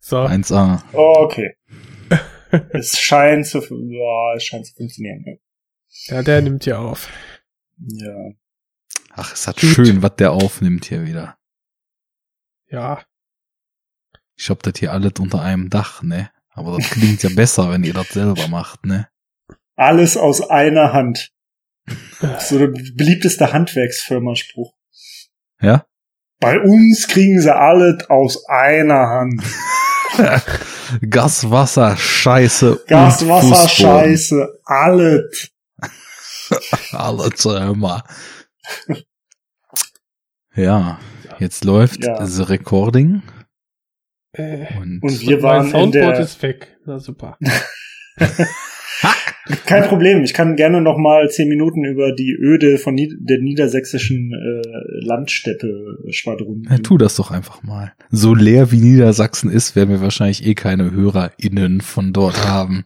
So. 1A. Oh, okay. es scheint zu, ja, es scheint zu funktionieren. Ja. Ja, der nimmt hier auf. ja. Ach, ist das Gut. schön, was der aufnimmt hier wieder. Ja. Ich hab das hier alles unter einem Dach, ne? Aber das klingt ja besser, wenn ihr das selber macht, ne? Alles aus einer Hand. So der beliebteste Handwerksfirma-Spruch. Ja? Bei uns kriegen sie alles aus einer Hand. Gas, Wasser, Scheiße. Gas, Wasser. Scheiße, alles. Alles immer. Ja, jetzt läuft Ja. the Recording. Äh, Und, Und wir mein waren in Soundboard der, ist weg. Na super. kein Problem, ich kann gerne noch mal zehn Minuten über die Öde von Nied der niedersächsischen äh, Landsteppe schwadronieren. ja, tu das doch einfach mal. So leer wie Niedersachsen ist, werden wir wahrscheinlich eh keine HörerInnen von dort haben.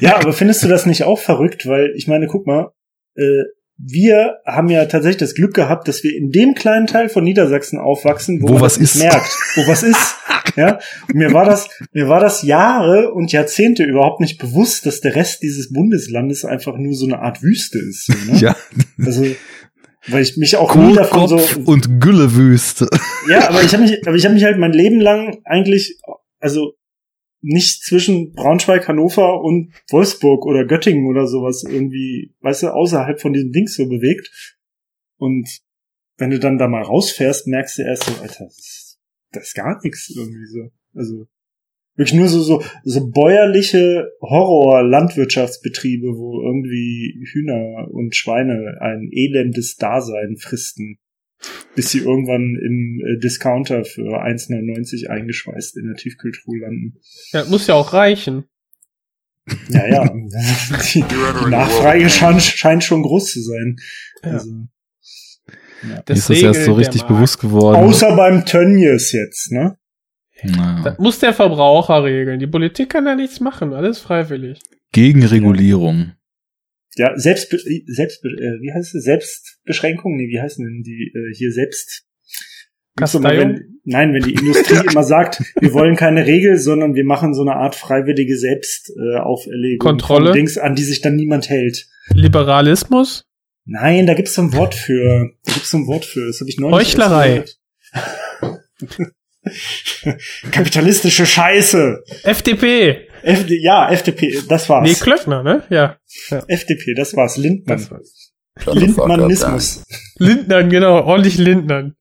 Ja, aber findest du das nicht auch verrückt? Weil ich meine, guck mal, äh, wir haben ja tatsächlich das Glück gehabt, dass wir in dem kleinen Teil von Niedersachsen aufwachsen, wo, Wo man was ist. merkt, wo was ist. Ja, und mir war das, mir war das Jahre und Jahrzehnte überhaupt nicht bewusst, dass der Rest dieses Bundeslandes einfach nur so eine Art Wüste ist. So, ne? Ja, Also, weil ich mich auch nie davon so, und Güllewüste. ja, aber ich habe mich, aber ich habe mich halt mein Leben lang eigentlich, also nicht zwischen Braunschweig, Hannover und Wolfsburg oder Göttingen oder sowas irgendwie, weißt du, außerhalb von diesem Ding so bewegt. Und wenn du dann da mal rausfährst, merkst du erst so, Alter, das ist, gar nichts irgendwie so. Also wirklich nur so so so bäuerliche Horror-Landwirtschaftsbetriebe, wo irgendwie Hühner und Schweine ein elendes Dasein fristen bis sie irgendwann im äh, Discounter für 1,99 eingeschweißt in der Tiefkühltruhe landen. Ja, muss ja auch reichen. Ja, ja. die, die Nachfrage scheint, scheint schon groß zu sein. Ja. Also, Mir ist das erst so richtig bewusst geworden. außer beim Tönnies jetzt, ne? Na, Das muss der Verbraucher regeln. Die Politik kann da nichts machen. Alles freiwillig. Gegenregulierung. Ja, selbst, selbst, äh, wie heißt es? Selbstbeschränkung? Nee, wie heißen denn die äh, hier selbst? Kasteiung? wenn, nein, wenn die Industrie immer sagt, wir wollen keine Regel, sondern wir machen so eine Art freiwillige Selbstauferlegung äh, Kontrolle? von Dings, an die sich dann niemand hält. Liberalismus? Nein, da gibt's so ein Wort für. Da gibt's so ein Wort für. Das habe ich neulich. Heuchlerei. Kapitalistische Scheiße. FDP. FD, ja, FDP, das war's. Nee, Klöckner, ne? Ja. FDP, das war's. Lindmann. Das war's. Lindmannismus. Lindnern, genau. Ordentlich Lindnern.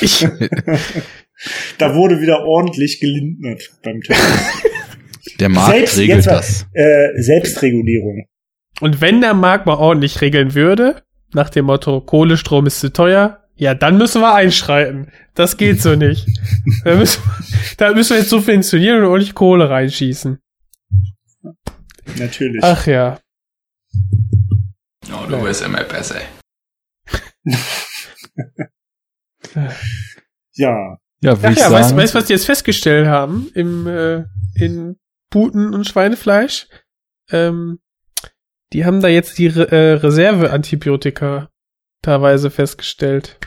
ich, Da wurde wieder ordentlich gelindnert beim Thema. Der Markt Selbst- regelt jetzt das. äh, Selbstregulierung. Und wenn der Markt mal ordentlich regeln würde, nach dem Motto, Kohle, Strom ist zu teuer, ja, dann müssen wir einschreiten. Das geht so nicht. da, müssen, da müssen wir jetzt subventionieren und ordentlich Kohle reinschießen. Natürlich. Ach ja. No, du bist immer besser. Ja. Ja, Ach ja, weißt sagen. du, weißt, was die jetzt festgestellt haben im äh, in Puten und Schweinefleisch? Ähm, die haben da jetzt die Re äh, Reserve-Antibiotika teilweise festgestellt.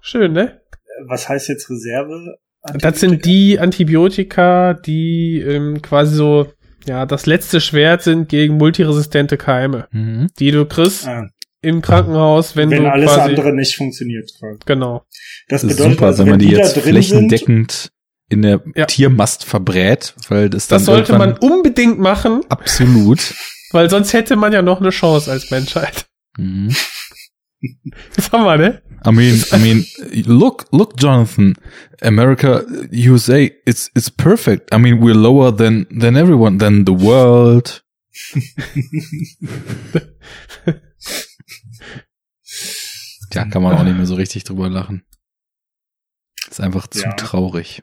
Schön, ne? Was heißt jetzt Reserve? Das sind die Antibiotika, die ähm, quasi so ja das letzte Schwert sind gegen multiresistente Keime, mhm. die du kriegst Ah, im Krankenhaus, wenn, wenn du alles quasi andere nicht funktioniert. quasi. genau. Das Das ist bedeutet, super, also, wenn man die da jetzt flächendeckend in der Ja. Tiermast verbrät, weil das dann Das sollte man unbedingt machen, absolut. Weil sonst hätte man ja noch eine Chance als Menschheit. Mhm. Das haben wir, ne? I mean, I mean, look, look, Jonathan, America, USA, it's it's perfect. I mean, we're lower than than everyone, than the world. Ja, kann man auch nicht mehr so richtig drüber lachen. Ist einfach zu Ja. traurig.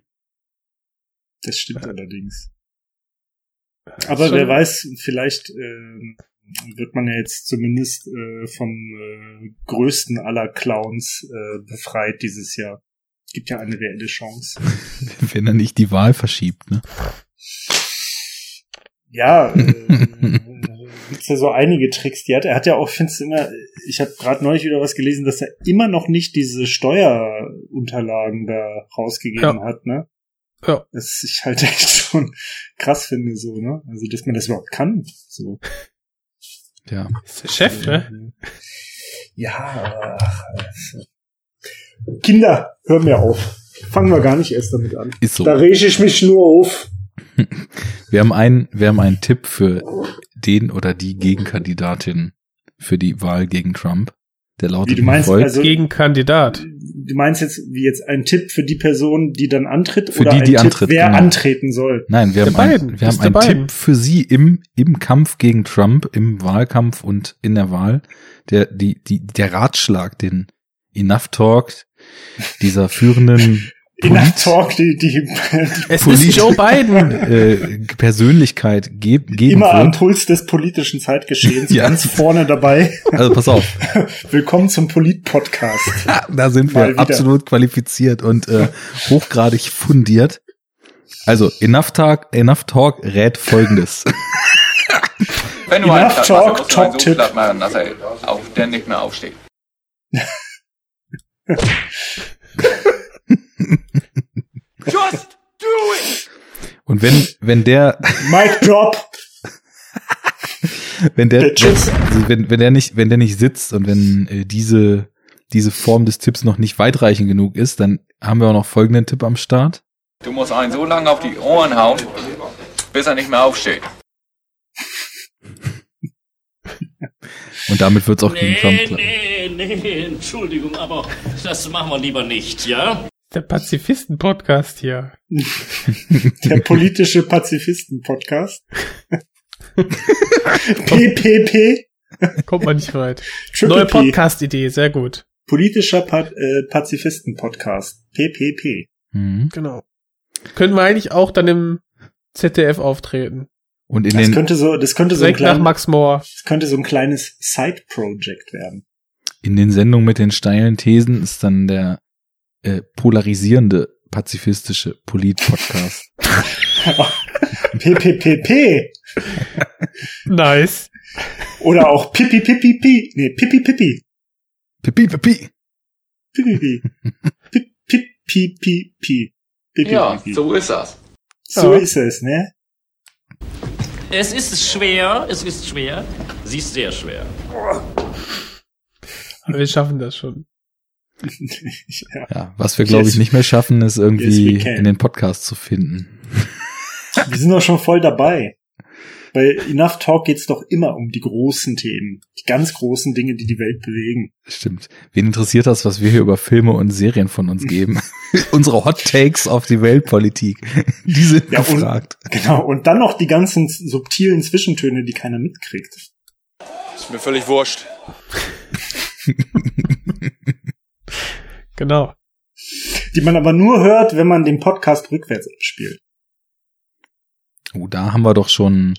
Das stimmt allerdings. Aber wer weiß, vielleicht ähm, wird man ja jetzt zumindest äh, vom äh, größten aller Clowns äh, befreit dieses Jahr. Gibt ja eine reelle Chance. Wenn er nicht die Wahl verschiebt, ne? Ja, äh, gibt's ja so einige Tricks, die hat. Er hat ja auch, find's immer, ich habe gerade neulich wieder was gelesen, dass er immer noch nicht diese Steuerunterlagen da rausgegeben Ja. hat, ne? Ja. Das ich halt echt schon krass finde, so, ne? Also, dass man das überhaupt kann. So. Ja. Ist der Chef, ne? Ja, Kinder, hör mir auf. Fangen wir gar nicht erst damit an. Ist so. Da rege ich mich nur auf. Wir haben einen, wir haben einen Tipp für den oder die Gegenkandidatin für die Wahl gegen Trump. Der lautet Wie du meinst, wie folgt. also, Gegenkandidat. du meinst jetzt, wie jetzt ein Tipp für die Person, die dann antritt, Für oder die, ein die Tipp, antritt, wer genau. antreten soll? Nein, wir Der haben, beiden. einen, wir haben einen. Tipp für Sie im, im Kampf gegen Trump, im Wahlkampf und in der Wahl. Der, die, die, der Ratschlag, den Enough Talk dieser führenden Enough Talk, die, die, die Es ist Joe Biden. äh, Persönlichkeit ge geben immer am. Puls des politischen Zeitgeschehens Ja. ganz vorne dabei. Also pass auf, Willkommen zum Polit-Podcast. da sind Mal wir wieder. absolut qualifiziert und äh, hochgradig fundiert. Also Enough Talk, Enough Talk rät folgendes. Wenn du Enough einen talk, einen top so tip. platt machen, dass er auch ständig mehr aufsteht. Just do it! Und wenn, wenn der, Mic drop. wenn der, Bitches. also wenn, wenn der nicht, wenn der nicht sitzt und wenn äh, diese, diese Form des Tipps noch nicht weitreichend genug ist, dann haben wir auch noch folgenden Tipp am Start. Du musst einen so lange auf die Ohren hauen, bis er nicht mehr aufsteht. Und damit wird's auch gegen Trump Nee, klappen. nee, nee, Entschuldigung, aber das machen wir lieber nicht, ja? Der Pazifisten-Podcast hier. Der politische Pazifisten-Podcast. PPP. Kommt man nicht weit. Triple Neue. Podcast-Idee, sehr gut. Politischer pa äh, Pazifisten-Podcast. PPP. Mhm. Genau. Können wir eigentlich auch dann im ZDF auftreten. Und in Das den, könnte so, das könnte so ein nach kleines, Max Moore. das könnte so ein kleines Side-Project werden. in den Sendungen mit den steilen Thesen ist dann der äh, polarisierende pazifistische Polit-Podcast. PPPP. Nice. Oder auch Pipi Pipi Pi. Nee, Pipi Pipi. Pipi, pipi. Pipi Pipi. Pipi Pipi Pi. Pipi Ja, so ist das. So Ja. ist es, ne? Es ist schwer, es ist schwer. Sie ist sehr schwer. Aber wir schaffen das schon. Ja. Ja, was wir glaube ich nicht mehr schaffen, ist irgendwie Yes, in den Podcast zu finden. Wir sind doch schon voll dabei. Bei Enough Talk geht's doch immer um die großen Themen. Die ganz großen Dinge, die die Welt bewegen. Stimmt. Wen interessiert das, was wir hier über Filme und Serien von uns geben? Unsere Hot Takes auf die Weltpolitik. Die sind Ja, und- gefragt. Genau. Und dann noch die ganzen subtilen Zwischentöne, die keiner mitkriegt. Ist mir völlig wurscht. Genau. Die man aber nur hört, wenn man den Podcast rückwärts abspielt. Oh, da haben wir doch schon,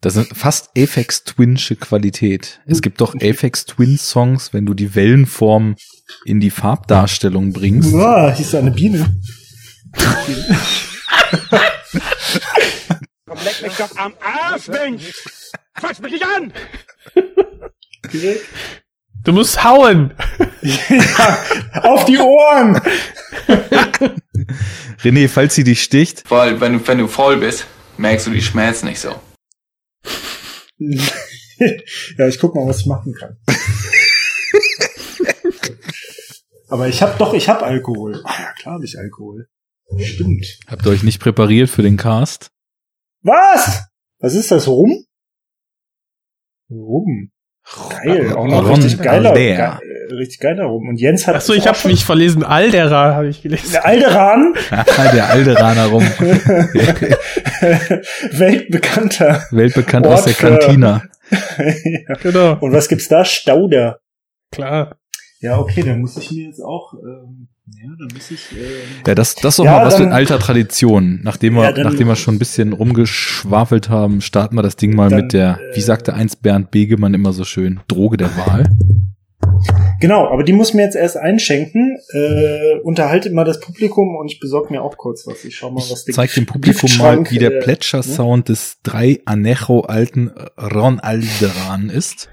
das sind fast Aphex Twinsche Qualität. Es gibt doch Aphex Twin Songs, wenn du die Wellenform in die Farbdarstellung bringst. Ah, hieß da eine Biene. Leck mich doch am Arsch, Mensch! Fass mich nicht an! Du musst hauen. Auf die Ohren! René, falls sie dich sticht, Weil, wenn du, wenn du voll bist, merkst du die Schmerzen nicht so. ja, ich guck mal, was ich machen kann. Aber ich hab doch, ich hab Alkohol. Ah ja, klar hab ich Alkohol. Stimmt. habt ihr euch nicht präpariert für den Cast? Was? Was ist das? Rum? Rum. Geil, auch noch Ron richtig geiler, ge richtig geiler Rum. Und Jens hat. Achso, ich habe schon- mich verlesen. Aldera habe ich gelesen. Der Alderan, der Alderaner rum. weltbekannter. Weltbekannt Ort aus der Kantina. ja. Genau. Und was gibt's da? Stauder. Klar. Ja, okay, dann muss ich mir jetzt auch, ähm, ja, dann muss ich, ähm, Ja, das, das ist doch Ja, mal was dann- in alter Tradition. Nachdem wir, Ja, dann- nachdem wir schon ein bisschen rumgeschwafelt haben, starten wir das Ding mal Dann, mit der, äh, wie sagte einst Bernd Begemann immer so schön, Droge der Wahl. Genau, aber die muss mir jetzt erst einschenken. Äh, unterhaltet mal das Publikum und ich besorge mir auch kurz was. Ich schau mal, was Zeig dem Publikum mal, wie der äh, Plätscher-Sound des drei Anejo alten Ron Alderan ist.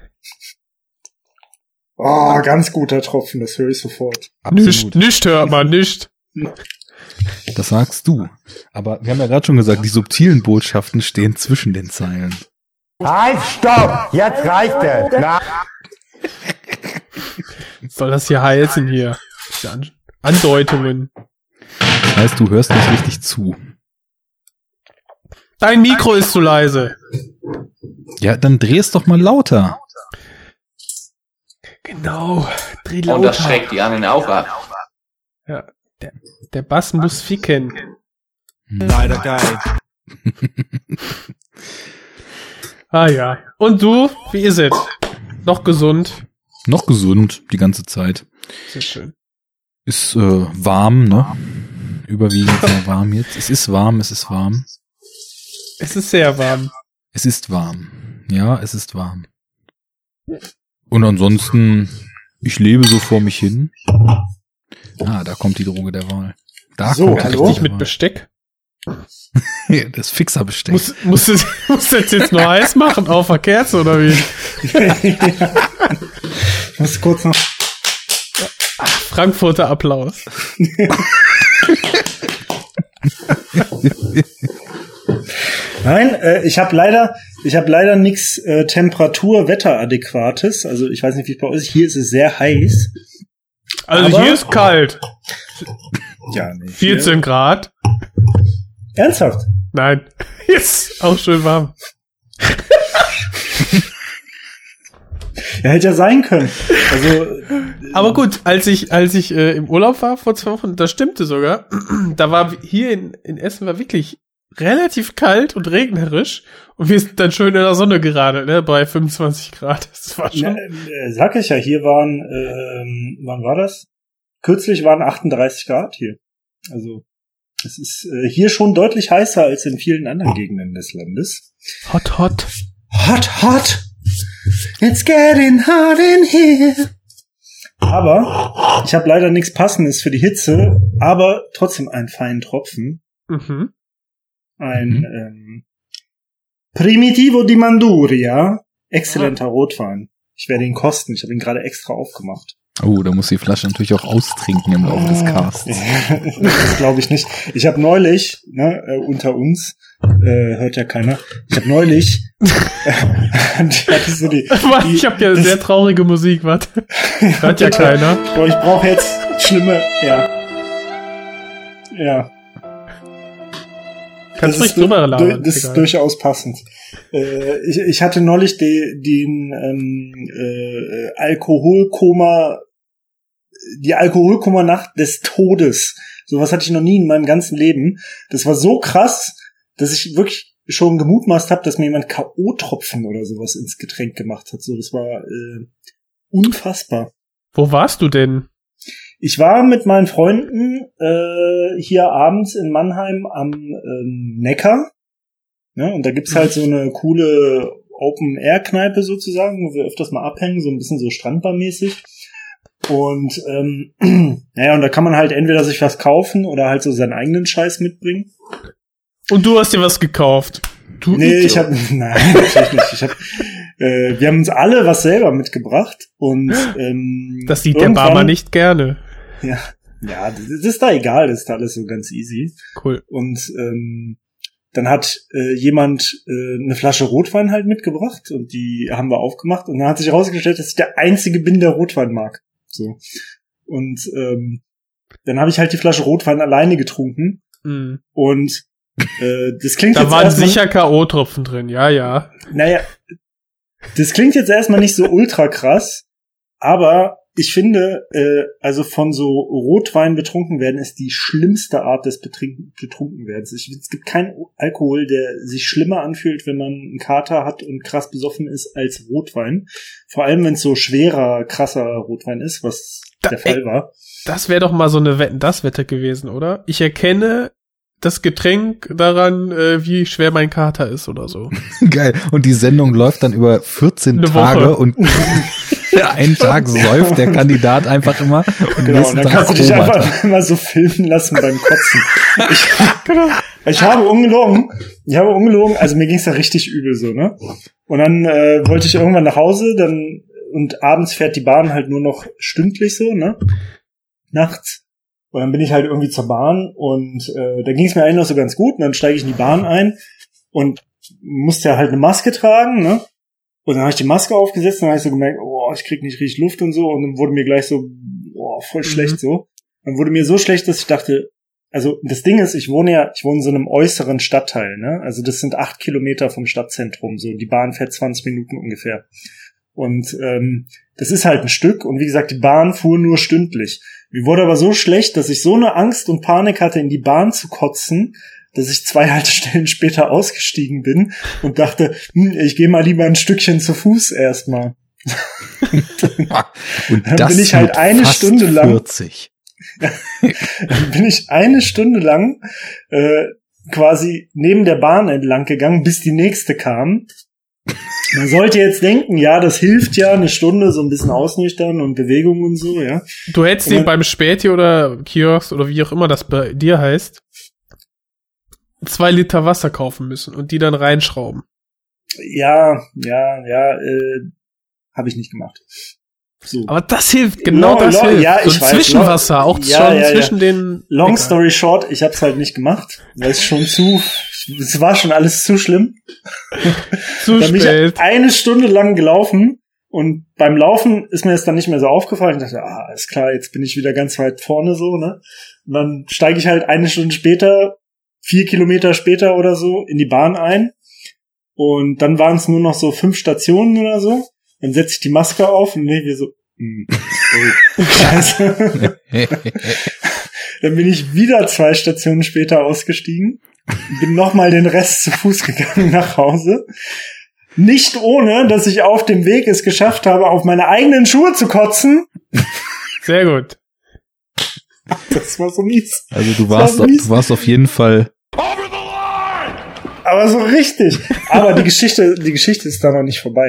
Oh, ganz guter Tropfen, das höre ich sofort. Nicht, nicht hört man, nicht. Das sagst du. Aber wir haben ja gerade schon gesagt, die subtilen Botschaften stehen zwischen den Zeilen. Halt, stopp! Jetzt reicht es! Na, Was soll das hier heißen hier? Andeutungen. Das heißt, du hörst nicht richtig zu. Dein Mikro ist zu leise. Ja, dann dreh es doch mal lauter. Genau. Dreh Und das lauter. schreckt die anderen auch ab. Ja, der, der Bass muss ficken. Leider geil. Ah ja. Und du? Wie ist es? Noch gesund? Noch gesund die ganze Zeit. Sehr schön. Ist äh, warm, ne? Überwiegend sehr warm jetzt. Es ist warm, es ist warm. Es ist sehr warm. Es ist warm. Ja, es ist warm. Und ansonsten, ich lebe so vor mich hin. Ah, da kommt die Droge der Wahl. Da So, kommt die hallo? Der mit Wahl. Besteck. Das Fixerbesteck. Muss, muss, es, muss das jetzt nur heiß machen auf der Kerze oder wie? Ich muss kurz noch. Frankfurter Applaus. Nein, äh, ich habe leider, ich habe leider nichts äh, Temperatur-Wetteradäquates. Also ich weiß nicht, wie es bei euch ist. Hier ist es sehr heiß. Also Aber- hier ist kalt. Ja, nee. 14 Grad. Ernsthaft? Nein. Ist auch schön warm. Ja, hätte ja sein können. Also Aber gut, als ich, als ich äh, im Urlaub war vor zwei Wochen, das stimmte sogar, da war hier in, in Essen war wirklich relativ kalt und regnerisch und wir sind dann schön in der Sonne gerade, ne, bei 25 Grad. Das war schon. äh, sag ich ja, hier waren, ähm, wann war das? Kürzlich waren 38 Grad hier. Also es ist äh, hier schon deutlich heißer als in vielen anderen Gegenden des Landes. Hot, hot. Hot, hot. It's getting hot in here. Aber ich habe leider nichts Passendes für die Hitze, aber trotzdem einen feinen Tropfen. Mhm. Ein Mhm. ähm, Primitivo di Manduria. Exzellenter Rotwein. Ich werde ihn kosten. Ich habe ihn gerade extra aufgemacht. Oh, da muss die Flasche natürlich auch austrinken im Laufe des Casts. das glaube ich nicht. Ich habe neulich, ne, äh, unter uns, äh, hört ja keiner, ich habe neulich, die so die, die ich habe ja das- sehr traurige Musik, warte. Hört ja keiner. Boah, ich brauche jetzt schlimme, ja. Ja. Kannst das ist, drüber labern. Das ist durchaus passend. Äh, ich, ich hatte neulich de, den ähm, äh, Alkoholkoma, die Alkoholkoma-Nacht des Todes. Sowas hatte ich noch nie in meinem ganzen Leben. Das war so krass, dass ich wirklich schon gemutmaßt habe, dass mir jemand K.O.-Tropfen oder sowas ins Getränk gemacht hat. So, das war äh, unfassbar. Wo warst du denn? Ich war mit meinen Freunden äh, hier abends in Mannheim am ähm, Neckar. Ne? Und da gibt's halt so eine coole Open-Air-Kneipe sozusagen, wo wir öfters mal abhängen, so ein bisschen so Strandbarmäßig. Und ähm, naja, und da kann man halt entweder sich was kaufen oder halt so seinen eigenen Scheiß mitbringen. Und du hast dir was gekauft. Du Nee, ich habe nein, natürlich nicht. Ich hab, äh, wir haben uns alle was selber mitgebracht und ähm, Das sieht der Barmer nicht gerne. Ja, ja, das ist da egal, das ist da alles so ganz easy. Cool. Und ähm, dann hat äh, jemand äh, eine Flasche Rotwein halt mitgebracht und die haben wir aufgemacht und dann hat sich herausgestellt, dass ich der einzige bin, der Rotwein mag. So. Und ähm, dann habe ich halt die Flasche Rotwein alleine getrunken Mhm. und äh, das klingt Da jetzt waren sicher K.O.-Tropfen drin, ja, ja. naja, das klingt jetzt erstmal nicht so ultra krass, aber ich finde, äh, also von so Rotwein betrunken werden ist die schlimmste Art des Betrink Betrunkenwerdens. Es gibt keinen Alkohol, der sich schlimmer anfühlt, wenn man einen Kater hat und krass besoffen ist, als Rotwein. Vor allem, wenn es so schwerer, krasser Rotwein ist, was Da- der Fall ey. war. Das wäre doch mal so eine Wetten, das Wette gewesen, oder? Ich erkenne das Getränk daran, äh, wie schwer mein Kater ist oder so. Geil. Und die Sendung läuft dann über 14 Eine Tage Woche. und Einen Tag säuft der Kandidat einfach immer. Und Genau, nächsten und dann Tag kannst du dich Koma. einfach immer so filmen lassen beim Kotzen. Ich, Genau. ich habe ungelogen, ich habe ungelogen, also mir ging's da richtig übel so, ne? Und dann äh, wollte ich irgendwann nach Hause, dann und abends fährt die Bahn halt nur noch stündlich so, ne? Nachts. Und dann bin ich halt irgendwie zur Bahn und äh, da ging's mir eigentlich noch so ganz gut. Und dann steige ich in die Bahn ein und musste ja halt eine Maske tragen, ne? Und dann habe ich die Maske aufgesetzt und dann habe ich so gemerkt, oh, ich krieg nicht richtig Luft und so. Und dann wurde mir gleich so, oh, voll schlecht so. Dann wurde mir so schlecht, dass ich dachte, also das Ding ist, ich wohne ja, ich wohne in so einem äußeren Stadtteil, ne? Also das sind acht Kilometer vom Stadtzentrum, so die Bahn fährt 20 Minuten ungefähr. Und ähm, das ist halt ein Stück und wie gesagt, die Bahn fuhr nur stündlich. Mir wurde aber so schlecht, dass ich so eine Angst und Panik hatte, in die Bahn zu kotzen, dass ich zwei Haltestellen später ausgestiegen bin und dachte, hm, ich gehe mal lieber ein Stückchen zu Fuß erstmal. Und Dann bin ich halt eine Stunde lang- 40. Dann bin ich eine Stunde lang äh, quasi neben der Bahn entlang gegangen, bis die nächste kam. Man sollte jetzt denken, ja, das hilft ja, eine Stunde so ein bisschen ausnüchtern und Bewegung und so, ja. Du hättest dann- beim Späti oder Kiosk oder wie auch immer das bei dir heißt, zwei Liter Wasser kaufen müssen und die dann reinschrauben. Ja, ja, ja, äh, habe ich nicht gemacht. So. Aber das hilft, genau Long- das long- hilft. ja, so ich weiß, Zwischenwasser, long- auch ja, schon ja, ja. zwischen den. Long story short, ich habe es halt nicht gemacht, weil es schon zu, es war schon alles zu schlimm. Zu Dann bin spät. ich eine Stunde lang gelaufen und beim Laufen ist mir das dann nicht mehr so aufgefallen. Ich dachte, ah, ist klar, jetzt bin ich wieder ganz weit vorne so, ne? Und dann steige ich halt eine Stunde später, vier Kilometer später oder so, in die Bahn ein. Und dann waren es nur noch so fünf Stationen oder so. Dann setze ich die Maske auf und denke mir so, hm, oh, scheiße. Dann bin ich wieder zwei Stationen später ausgestiegen, bin nochmal den Rest zu Fuß gegangen nach Hause. Nicht ohne, dass ich auf dem Weg es geschafft habe, auf meine eigenen Schuhe zu kotzen. Sehr gut. Das war so mies. Also du war warst, mies. du warst auf jeden Fall Aber so richtig. Aber die Geschichte, die Geschichte ist da noch nicht vorbei.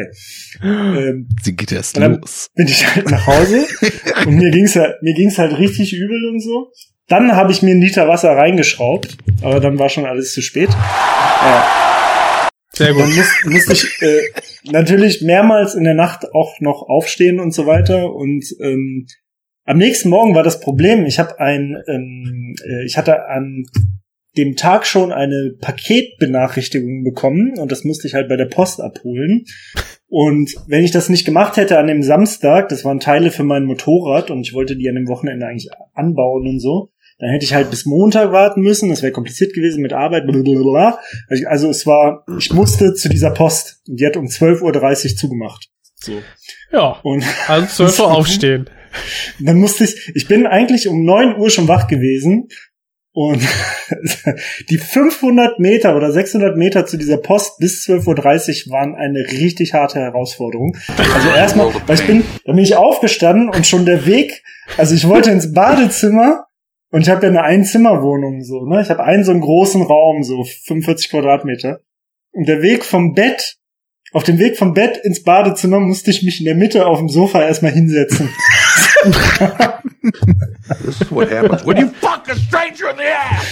Ähm, Sie geht erst los. bin ich halt nach Hause und mir ging's halt, mir ging's halt richtig übel und so. Dann habe ich mir einen Liter Wasser reingeschraubt, aber dann war schon alles zu spät. Sehr gut. Dann muss, musste ich äh, natürlich mehrmals in der Nacht auch noch aufstehen und so weiter. Und ähm, am nächsten Morgen war das Problem, ich habe ein, ähm, äh, ich hatte an dem Tag schon eine Paketbenachrichtigung bekommen und das musste ich halt bei der Post abholen. Und wenn ich das nicht gemacht hätte an dem Samstag, das waren Teile für mein Motorrad und ich wollte die an dem Wochenende eigentlich anbauen und so, dann hätte ich halt bis Montag warten müssen. Das wäre kompliziert gewesen mit Arbeit. Blablabla. Also es war, ich musste zu dieser Post. Und die hat um 12.30 Uhr zugemacht. So. Ja. Und Also 12 Uhr aufstehen. dann musste ich, ich bin eigentlich um 9 Uhr schon wach gewesen. Und die 500 Meter oder 600 Meter zu dieser Post bis 12.30 Uhr waren eine richtig harte Herausforderung. Also erstmal, weil ich bin, da bin ich aufgestanden und schon der Weg, also ich wollte ins Badezimmer und ich habe ja eine Einzimmerwohnung so, ne? Ich habe einen so einen großen Raum, so 45 Quadratmeter. Und der Weg vom Bett, auf dem Weg vom Bett ins Badezimmer musste ich mich in der Mitte auf dem Sofa erstmal hinsetzen. What happens when you Fuck a stranger in the ass!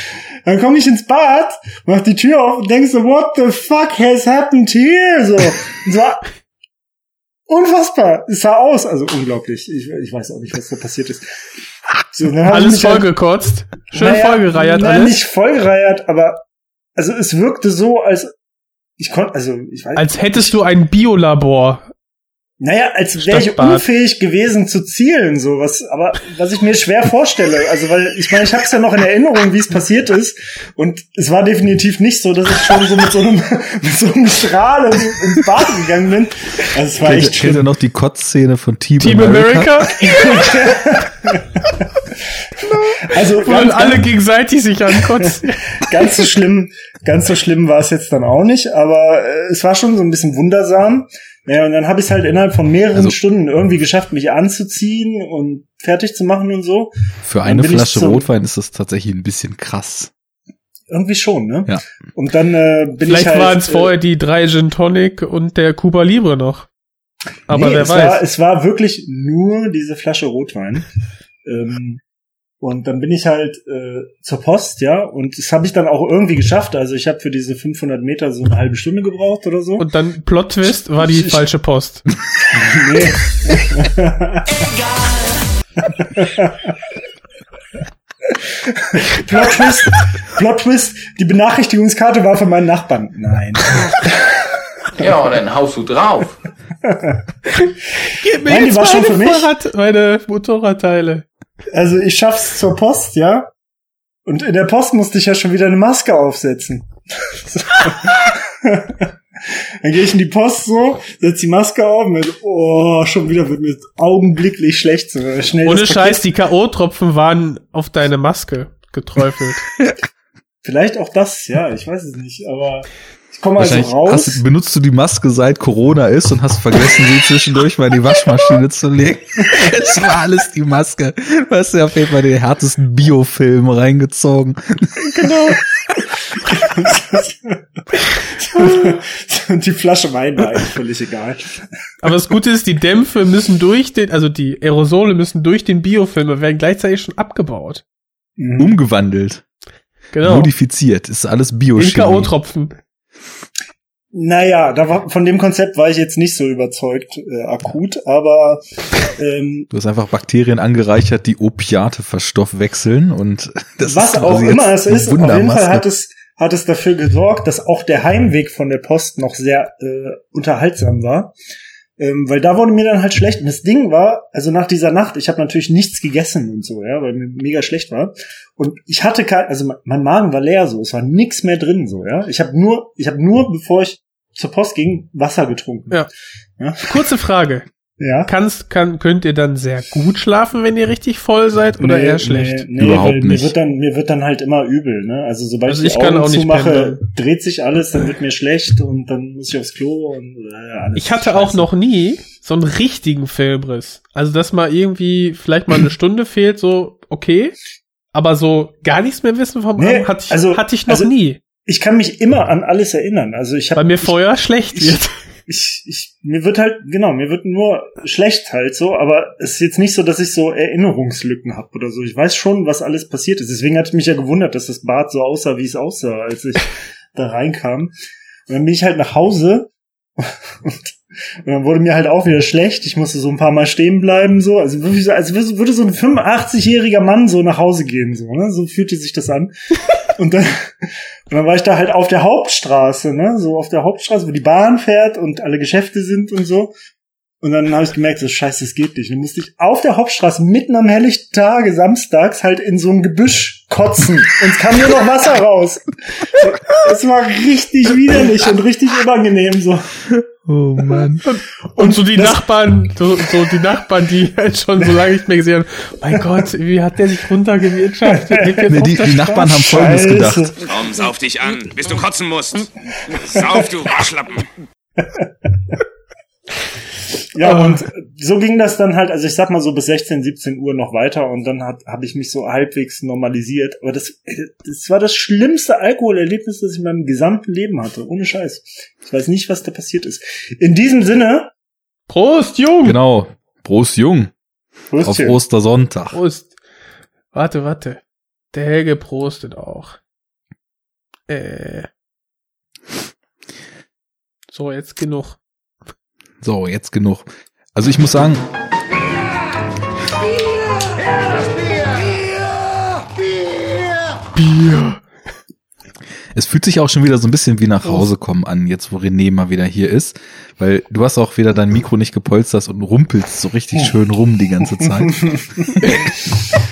Dann komme ich ins Bad, mach die Tür auf und denk so, what the fuck has happened here? So, Und so unfassbar. Es sah aus, also unglaublich. Ich, ich weiß auch nicht, was da passiert ist. So, Alles halt- vollgekotzt. Schön Naja, vollgereiert nein, alles. nicht vollgereiert, aber also es wirkte so, als ich konnte, also ich weiß Als hättest du ein Biolabor. Naja, als wäre ich unfähig gewesen zu zielen, so was, aber was ich mir schwer vorstelle. Also, weil ich meine, ich habe es ja noch in Erinnerung, wie es passiert ist, und es war definitiv nicht so, dass ich schon so mit so einem, mit so einem Strahl ins Bad gegangen bin. Also, es war Kennt, echt kennt ihr noch die Kotzszene von Team, Team America, Also, wo ganz, alle gegenseitig sich ankotzen. ganz so schlimm, ganz so schlimm war es jetzt dann auch nicht, aber äh, es war schon so ein bisschen wundersam. Ja, und dann habe ich es halt innerhalb von mehreren Also- Stunden irgendwie geschafft, mich anzuziehen und fertig zu machen und so. Für eine Flasche zum- Rotwein ist das tatsächlich ein bisschen krass. Irgendwie schon, ne? Ja. Und dann äh, bin Vielleicht ich halt. waren es äh, vorher die drei Gin Tonic und der Cuba Libre noch. Aber Nee, wer es weiß. War, es war wirklich nur diese Flasche Rotwein. ähm, und dann bin ich halt äh, zur Post, ja, und das habe ich dann auch irgendwie geschafft. Also ich habe für diese 500 Meter so eine halbe Stunde gebraucht oder so. Und dann Plot Twist war die Ich- falsche Post. nee. Plot Twist, Plot Twist, die Benachrichtigungskarte war von meinen Nachbarn. Nein. Ja, dann haust du drauf. Gib mir Nein, die jetzt war schon meine für mich. Fahrrad, meine Motorradteile. Also ich schaff's zur Post, ja. Und in der Post musste ich ja schon wieder eine Maske aufsetzen. Dann gehe ich in die Post so, setz die Maske auf und so, oh, schon wieder wird mir augenblicklich schlecht. So, schnell Ohne Scheiß, die K.O.-Tropfen waren auf deine Maske geträufelt. Vielleicht auch das, ja, ich weiß es nicht, aber ich komme also raus. hast, benutzt du die Maske seit Corona ist und hast vergessen, sie zwischendurch mal in die Waschmaschine zu legen. Es war alles die Maske. Du hast ja auf jeden Fall den härtesten Biofilm reingezogen. genau. Und die Flasche Wein war eigentlich völlig egal. Aber das Gute ist, die Dämpfe müssen durch den, also die Aerosole müssen durch den Biofilm und werden gleichzeitig schon abgebaut. Mhm. Umgewandelt. Genau. Modifiziert. Ist alles In Biochemie. K.O.-Tropfen. Naja, da war, von dem Konzept war ich jetzt nicht so überzeugt, äh, akut, aber ähm, Du hast einfach Bakterien angereichert, die Opiate verstoffwechseln und das was ist auch immer es ist, auf jeden Fall hat es, hat es dafür gesorgt, dass auch der Heimweg von der Post noch sehr äh, unterhaltsam war. Ähm, weil da wurde mir dann halt schlecht. Und das Ding war, also nach dieser Nacht, ich habe natürlich nichts gegessen und so, ja, weil mir mega schlecht war. Und ich hatte kein, also mein- Magen war leer so, es war nix mehr drin so, ja. Ich habe nur, ich habe nur, bevor ich zur Post ging, Wasser getrunken. Ja. Ja. Kurze Frage. Ja. Kannst, kann, könnt ihr dann sehr gut schlafen, wenn ihr richtig voll seid oder Nee, eher schlecht? Nee, nee, Überhaupt weil nicht. Mir wird, dann, mir wird dann halt immer übel, ne? Also sobald Also ich die ich kann Augen auch nicht zumache, dreht sich alles, dann wird mir schlecht und dann muss ich aufs Klo und äh, alles. Ich hatte auch scheiße. noch nie so einen richtigen Filmriss. Also, dass mal irgendwie vielleicht mal eine Stunde fehlt, so, okay. Aber so gar nichts mehr wissen vom Nee, Abend hatte ich, also- hatte ich noch also- nie. Ich kann mich immer an alles erinnern. Also ich habe Weil mir vorher schlecht wird. Ich, ich, mir wird halt, genau, mir wird nur schlecht halt so, aber es ist jetzt nicht so, dass ich so Erinnerungslücken habe oder so. Ich weiß schon, was alles passiert ist. Deswegen hat mich ja gewundert, dass das Bad so aussah, wie es aussah, als ich da reinkam. Und dann bin ich halt nach Hause und, und dann wurde mir halt auch wieder schlecht. Ich musste so ein paar Mal stehen bleiben, so. Also wirklich so, als würde würde so ein 85-jähriger Mann so nach Hause gehen, so, ne? So fühlte sich das an. Und dann, und dann war ich da halt auf der Hauptstraße, ne? So auf der Hauptstraße, wo die Bahn fährt und alle Geschäfte sind und so. Und dann habe ich gemerkt, so scheiße, das geht nicht. Dann musste ich auf der Hauptstraße mitten am helllichten Tage samstags halt in so ein Gebüsch kotzen. Und es kam nur noch Wasser raus. Es war richtig widerlich und richtig unangenehm so. Oh Mann. Und so die das- Nachbarn, so, so die Nachbarn, die halt schon so lange nicht mehr gesehen haben, mein Gott, wie hat der sich runtergewirtschaftet? Nee, die, die Nachbarn haben Folgendes Scheiße. gedacht. Komm, sauf dich an, bis du kotzen musst. Sauf, du Waschlappen. Ja, Ah. und so ging das dann halt, also ich sag mal so bis 16, 17 Uhr noch weiter und dann habe ich mich so halbwegs normalisiert. Aber das, das war das schlimmste Alkoholerlebnis, das ich in meinem gesamten Leben hatte. Ohne Scheiß. Ich weiß nicht, was da passiert ist. In diesem Sinne, Prost, Jung! Genau. Prost Jung. Auf Brüstchen. Ostersonntag. Prost. Warte, warte. Der Helge prostet auch. Äh. So, jetzt genug. So, jetzt genug. Also ich muss sagen, Bier. es fühlt sich auch schon wieder so ein bisschen wie nach Hause kommen an, jetzt wo René mal wieder hier ist. Weil du hast auch wieder dein Mikro nicht gepolstert und rumpelst so richtig schön rum die ganze Zeit.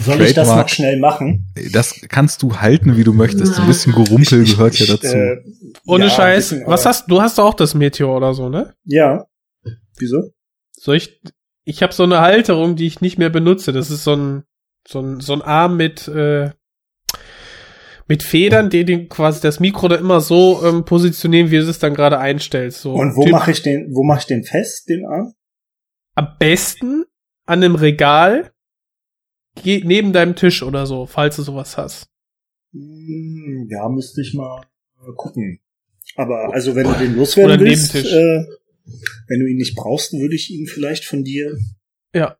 Soll ich das noch schnell machen? Das kannst du halten, wie du möchtest. So ein bisschen Gerumpel gehört ja dazu. äh, Ohne ja, Scheiß. bisschen, Was hast du? hast auch das Meteor oder so, ne? Ja. Wieso? Soll ich? Ich habe so eine Halterung, die ich nicht mehr benutze. Das ist so ein so ein so ein Arm mit äh, mit Federn, die den quasi das Mikro da immer so ähm, positionieren, wie du es dann gerade einstellst. So Und wo mache ich den, wo mache ich den fest, den Arm? am besten an einem Regal neben deinem Tisch oder so, falls du sowas hast. Hm, Ja, müsste ich mal äh, gucken. Aber also wenn du den loswerden Oder willst, äh, Wenn du ihn nicht brauchst, würde ich ihn vielleicht von dir Ja.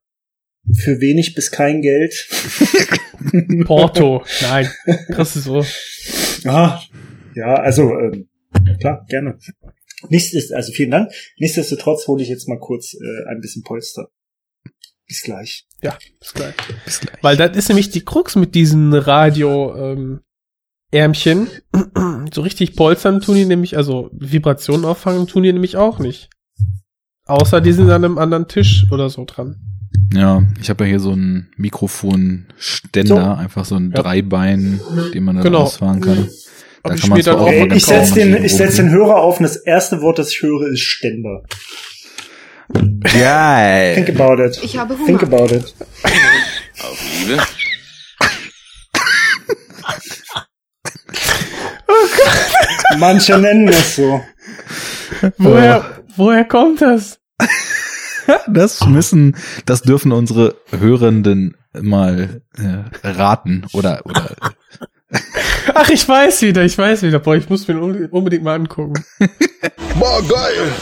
für wenig bis kein Geld. Porto. Nein. Kriegst du so. Ah, ja, also ähm, klar, gerne. Nichts ist, also vielen Dank. Nichtsdestotrotz hole ich jetzt mal kurz äh, ein bisschen Polster. Bis gleich. Ja, bis gleich. Bis gleich. Weil das ist nämlich die Krux mit diesen Radio ähm, Ärmchen. so richtig polstern tun die nämlich, also Vibrationen auffangen tun die nämlich auch nicht. Außer die sind an einem anderen Tisch oder so dran. Ja, ich habe ja hier so einen Mikrofonständer, So. einfach so ein Ja. Dreibein, den man dann Genau. ausfahren kann. Da ich kann man auch Ey, ich ganz setz kaum den, ich setz den. Hörer auf und das erste Wort, das ich höre, ist Ständer. Think Geil. about it. Ich habe Think Hunger. about it. Auf Liebe. Manche nennen es so. Woher, woher kommt das? Das müssen, das dürfen unsere Hörenden mal äh, raten oder oder Ach, ich weiß wieder, ich weiß wieder. Boah, ich muss mir unbedingt mal angucken. Boah, geil.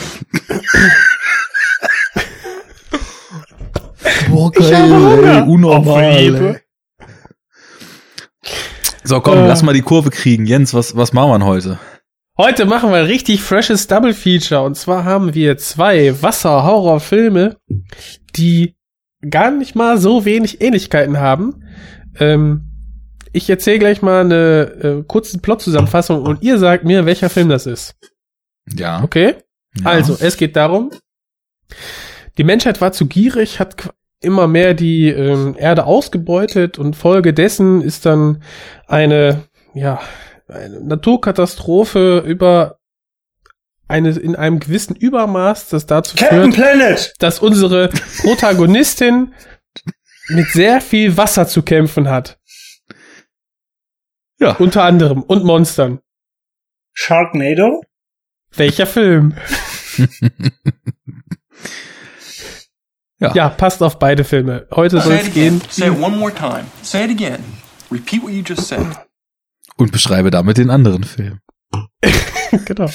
Boah, Ich habe Hunger. ey, unnormal. Auf Liebe. ey. So, komm, Äh. lass mal die Kurve kriegen. Jens, was was machen wir heute? Heute machen wir ein richtig freshes Double Feature. Und zwar haben wir zwei Wasser-Horror-Filme, die gar nicht mal so wenig Ähnlichkeiten haben. Ähm, ich erzähle gleich mal eine äh, kurze Plot-Zusammenfassung und ihr sagt mir, welcher Film das ist. Ja. Okay? ja. Also, es geht darum, die Menschheit war zu gierig, hat immer mehr die ähm, Erde ausgebeutet und Folge dessen ist dann eine, ja, eine Naturkatastrophe über eine, in einem gewissen Übermaß, das dazu Captain führt, Planet! dass unsere Protagonistin mit sehr viel Wasser zu kämpfen hat. Ja. Unter anderem. Und Monstern. Sharknado? Welcher Film? Ja. Ja, passt auf beide Filme. Heute soll es gehen. Say it one more time. Say it again. Repeat what you just said. Und beschreibe damit den anderen Film. genau.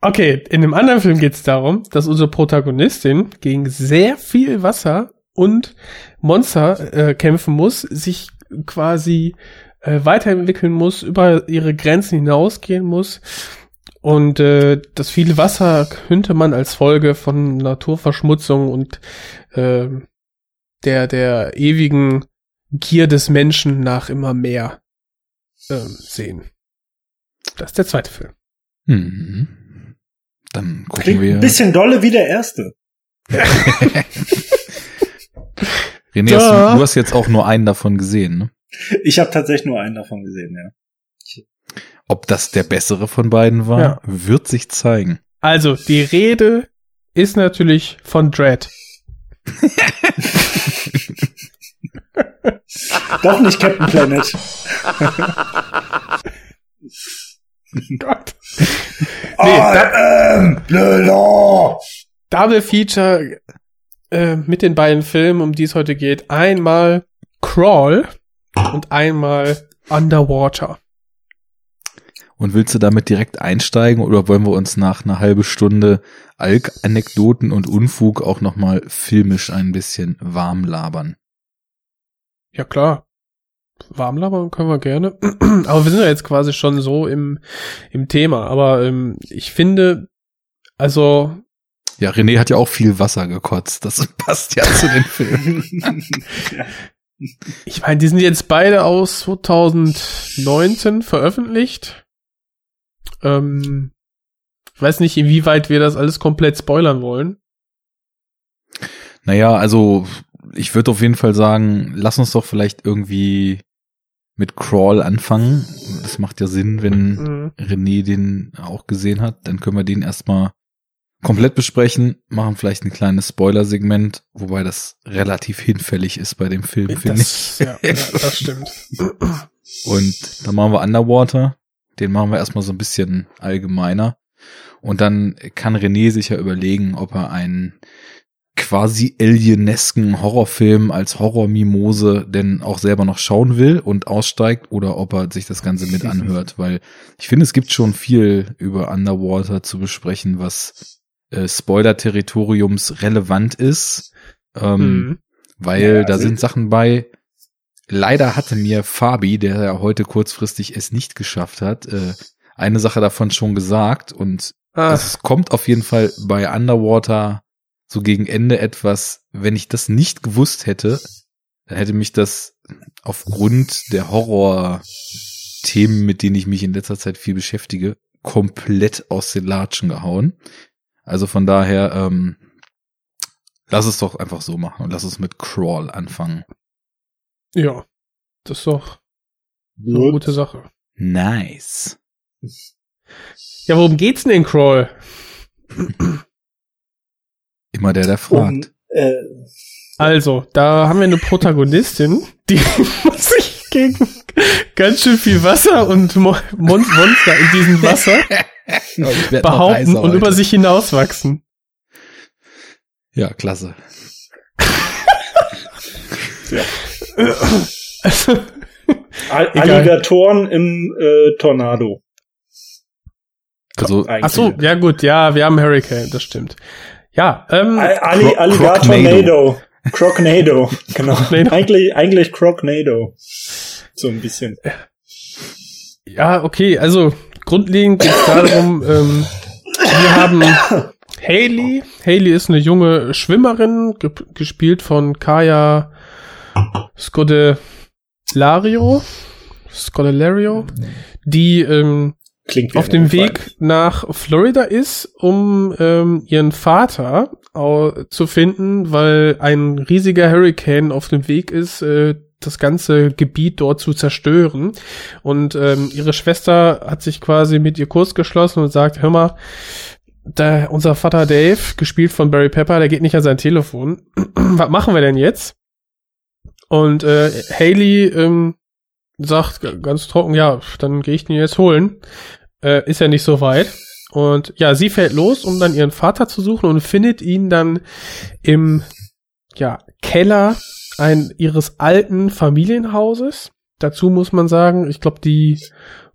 Okay, in dem anderen Film geht es darum, dass unsere Protagonistin gegen sehr viel Wasser und Monster äh, kämpfen muss, sich quasi äh, weiterentwickeln muss, über ihre Grenzen hinausgehen muss. Und äh, das viele Wasser könnte man als Folge von Naturverschmutzung und äh, der, der ewigen Gier des Menschen nach immer mehr ähm, sehen. Das ist der zweite Film. Mhm. Dann gucken Klingt wir. ein bisschen dolle wie der erste. René, hast du, du hast jetzt auch nur einen davon gesehen, ne? Ich habe tatsächlich nur einen davon gesehen, ja. Ob das der bessere von beiden war, Ja. wird sich zeigen. Also, die Rede ist natürlich von Dread. Doch nicht Captain Planet. Gott. I am Blöder. Double Feature äh, mit den beiden Filmen, um die es heute geht. Einmal Crawl und einmal Underwater. Und willst du damit direkt einsteigen oder wollen wir uns nach einer halben Stunde Alk-Anekdoten und Unfug auch nochmal filmisch ein bisschen warm labern? Ja, klar. Warm labern können wir gerne. aber wir sind ja jetzt quasi schon so im, im Thema. Aber ähm, ich finde, also Ja, René hat ja auch viel Wasser gekotzt. Das passt ja zu den Filmen. Ich meine, die sind jetzt beide aus 2019 veröffentlicht. Ähm, ich weiß nicht, inwieweit wir das alles komplett spoilern wollen. Naja, also ich würde auf jeden Fall sagen, lass uns doch vielleicht irgendwie mit Crawl anfangen. Das macht ja Sinn, wenn Mhm. René den auch gesehen hat. Dann können wir den erstmal komplett besprechen, machen vielleicht ein kleines Spoiler-Segment, wobei das relativ hinfällig ist bei dem Film, finde ich. Ja, ja, das stimmt. Und dann machen wir Underwater. Den machen wir erstmal so ein bisschen allgemeiner. Und dann kann René sich ja überlegen, ob er einen quasi alienesken Horrorfilm als Horrormimose denn auch selber noch schauen will und aussteigt oder ob er sich das Ganze mit anhört, weil ich finde, es gibt schon viel über Underwater zu besprechen, was äh, Spoiler-Territoriums relevant ist, ähm, Mhm. weil Ja, da also- sind Sachen bei. Leider hatte mir Fabi, der ja heute kurzfristig es nicht geschafft hat, äh, eine Sache davon schon gesagt und Ah, es kommt auf jeden Fall bei Underwater so gegen Ende etwas, wenn ich das nicht gewusst hätte, dann hätte mich das aufgrund der Horror-Themen, mit denen ich mich in letzter Zeit viel beschäftige, komplett aus den Latschen gehauen. Also von daher, ähm, lass es doch einfach so machen und lass es mit Crawl anfangen. Ja. Das ist doch eine gute Sache. Nice. Ja, worum geht's denn in Crawl? Immer der, der Um, fragt. äh, Also, da haben wir eine Protagonistin, die muss sich gegen ganz schön viel Wasser und Mo Mon Monster in diesem Wasser noch behaupten heißer und über sich hinauswachsen. Ja, klasse. Also. Alligatoren im äh, Tornado. Also, Eigentlich. ach so, ja gut, ja, wir haben Hurricane, das stimmt. Ja, ähm, Al- Ali Cro- Alligatornado. Crocnado. Genau. Crocnado. eigentlich, eigentlich Crocnado. So ein bisschen. ja, okay, also grundlegend geht es darum, ähm, wir haben Haley. Haley ist eine junge Schwimmerin, ge gespielt von Kaya Scodelario. Scodelario, die ähm, auf dem. Weg nach Florida ist, um ähm, ihren Vater zu finden, weil ein riesiger Hurricane auf dem Weg ist, äh, das ganze Gebiet dort zu zerstören. Und ähm, ihre Schwester hat sich quasi mit ihr Kurs geschlossen und sagt, hör mal, da, unser Vater Dave, gespielt von Barry Pepper, der geht nicht an sein Telefon. Was machen wir denn jetzt? Und äh, Haley ähm, sagt ganz trocken, ja, dann gehe ich den jetzt holen. Äh, ist ja nicht so weit. Und ja, sie fährt los, um dann ihren Vater zu suchen und findet ihn dann im ja, Keller ein, ihres alten Familienhauses. Dazu muss man sagen, ich glaube, die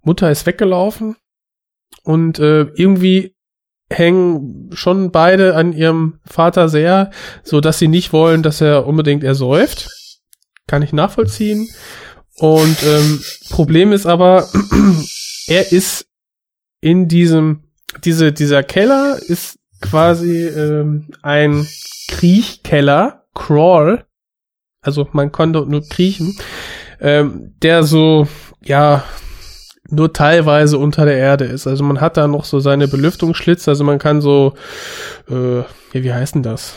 Mutter ist weggelaufen und äh, irgendwie hängen schon beide an ihrem Vater sehr, so dass sie nicht wollen, dass er unbedingt ersäuft. Kann ich nachvollziehen. Und ähm, Problem ist aber, er ist in diesem, diese, dieser Keller ist quasi ähm, ein Kriechkeller, Crawl, also man konnte nur kriechen, ähm, der so, ja, nur teilweise unter der Erde ist. Also man hat da noch so seine Belüftungsschlitze, also man kann so, äh, ja, wie heißt denn das?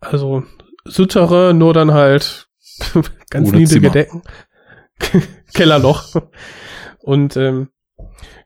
Also Souterrain, nur dann halt ganz Ohne niedrige Zimmer. Decken. Kellerloch. Und ähm,